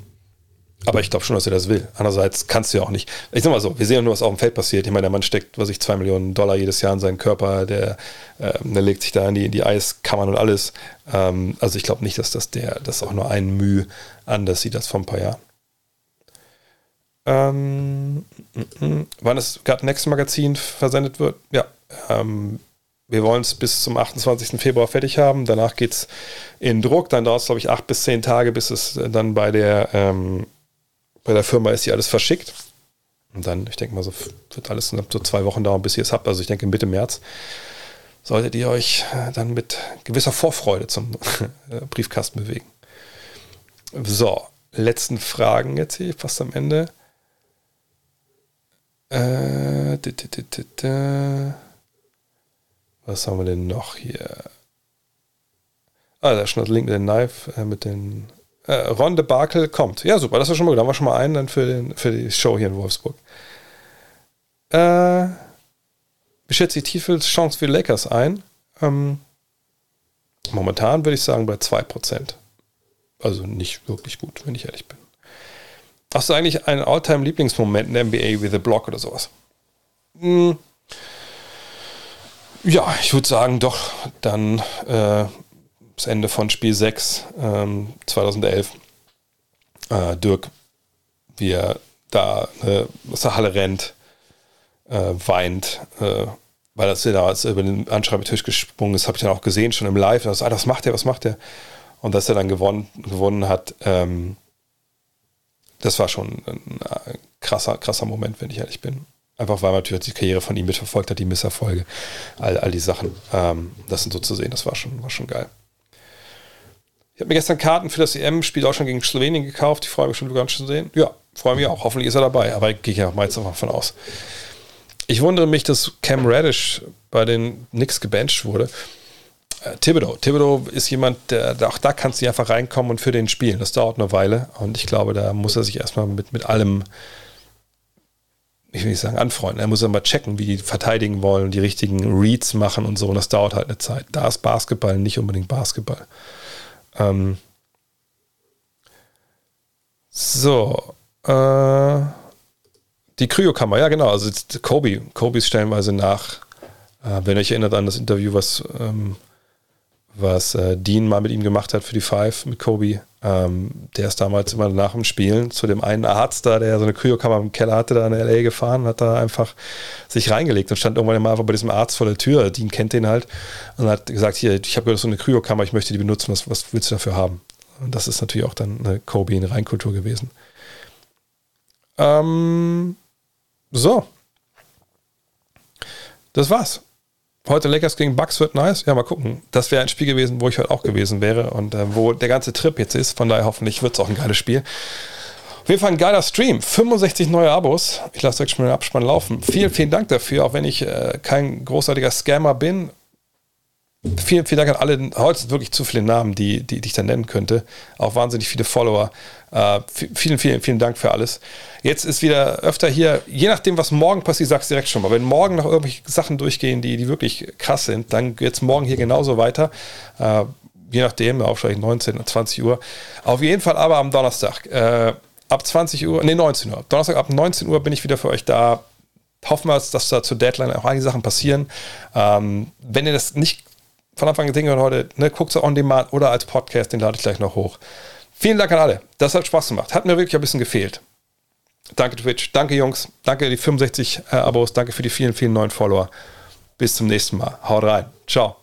aber ich glaube schon, dass er das will. Andererseits kannst du ja auch nicht. Ich sag mal so, wir sehen ja nur, was auf dem Feld passiert. Ich meine, der Mann steckt, was ich, zwei Millionen Dollar jedes Jahr in seinen Körper, der, äh, der legt sich da in die, in die Eiskammern und alles. Ähm, also ich glaube nicht, dass das der, das auch nur ein Mühe anders sieht als vor ein paar Jahren. Ähm, m -m. wann es gerade Next Magazin versendet wird? Ja. Ähm, wir wollen es bis zum 28. Februar fertig haben. Danach geht es in Druck. Dann dauert es, glaube ich, acht bis zehn Tage, bis es dann bei der ähm, bei der Firma ist, die alles verschickt. Und dann, ich denke mal, so wird alles so zwei Wochen dauern, bis ihr es habt. Also ich denke, Mitte März solltet ihr euch äh, dann mit gewisser Vorfreude zum äh, Briefkasten bewegen. So, letzten Fragen jetzt hier, fast am Ende. Äh, Was haben wir denn noch hier? Ah, da das Link mit den Knife, äh, mit den äh, Ron Barkel kommt. Ja, super, das ist schon mal gut. Da haben wir schon mal einen dann für, den, für die Show hier in Wolfsburg. Äh, wie schätze ich Tiefels Chance für die Lakers ein? Ähm, momentan würde ich sagen bei 2%. Also nicht wirklich gut, wenn ich ehrlich bin. Hast du eigentlich einen All-Time-Lieblingsmoment in der NBA wie The Block oder sowas? Hm. Ja, ich würde sagen, doch, dann äh, das Ende von Spiel 6 ähm, 2011. Äh, Dirk, wie er da äh, aus der Halle rennt, äh, weint, äh, weil das da als über den Anschreibetisch gesprungen ist, habe ich dann auch gesehen, schon im Live. Das, ah, was macht er, was macht er? Und dass er dann gewonnen, gewonnen hat, ähm, das war schon ein äh, krasser, krasser Moment, wenn ich ehrlich bin. Einfach weil man natürlich die Karriere von ihm mitverfolgt hat, die Misserfolge, all, all die Sachen. Ähm, das sind so zu sehen, das war schon, war schon geil. Ich habe mir gestern Karten für das EM-Spiel auch schon gegen Slowenien gekauft. Ich freue mich schon, ganz zu sehen. Ja, freue mich auch. Hoffentlich ist er dabei. Aber ich gehe ja mal jetzt noch von aus. Ich wundere mich, dass Cam Radish bei den Knicks gebencht wurde. Äh, Thibodeau. Thibodeau ist jemand, der, auch da kannst du einfach reinkommen und für den spielen. Das dauert eine Weile. Und ich glaube, da muss er sich erstmal mit, mit allem, ich will nicht sagen anfreunden. Er muss mal checken, wie die verteidigen wollen, die richtigen Reads machen und so. Und das dauert halt eine Zeit. Da ist Basketball nicht unbedingt Basketball. Ähm so, äh, die Kryokammer, ja genau, also Kobe, Kobe ist stellenweise nach, äh, wenn ihr euch erinnert an das Interview, was, ähm, was äh, Dean mal mit ihm gemacht hat für die Five mit Kobe, ähm, der ist damals immer nach dem Spielen zu dem einen Arzt da, der so eine Kryokammer im Keller hatte, da in L.A. gefahren, hat da einfach sich reingelegt und stand irgendwann mal einfach bei diesem Arzt vor der Tür, Dean kennt den halt, und hat gesagt, hier, ich habe so eine Kryokammer, ich möchte die benutzen, was, was willst du dafür haben? Und das ist natürlich auch dann eine Kobe in Reinkultur gewesen. Ähm, so. Das war's. Heute Lakers gegen Bucks wird nice. Ja, mal gucken. Das wäre ein Spiel gewesen, wo ich heute auch gewesen wäre und äh, wo der ganze Trip jetzt ist. Von daher hoffentlich wird es auch ein geiles Spiel. Fall ein geiler Stream. 65 neue Abos. Ich lasse euch schon mal den Abspann laufen. Vielen, vielen Dank dafür, auch wenn ich äh, kein großartiger Scammer bin Vielen, vielen Dank an alle. Heute sind wirklich zu viele Namen, die, die, die ich dann nennen könnte. Auch wahnsinnig viele Follower. Äh, vielen, vielen, vielen Dank für alles. Jetzt ist wieder öfter hier, je nachdem, was morgen passiert, sag's direkt schon mal. Wenn morgen noch irgendwelche Sachen durchgehen, die, die wirklich krass sind, dann geht's morgen hier genauso weiter. Äh, je nachdem, auch vielleicht 19, 20 Uhr. Auf jeden Fall aber am Donnerstag. Äh, ab 20 Uhr, nee, 19 Uhr. Donnerstag ab 19 Uhr bin ich wieder für euch da. Hoffen wir, dass da zur Deadline auch einige Sachen passieren. Ähm, wenn ihr das nicht von Anfang gesehen und heute, ne, guckt es on demand oder als Podcast, den lade ich gleich noch hoch. Vielen Dank an alle. Das hat Spaß gemacht. Hat mir wirklich ein bisschen gefehlt. Danke Twitch, danke Jungs, danke die 65 äh, Abos, danke für die vielen, vielen neuen Follower. Bis zum nächsten Mal. Haut rein. Ciao.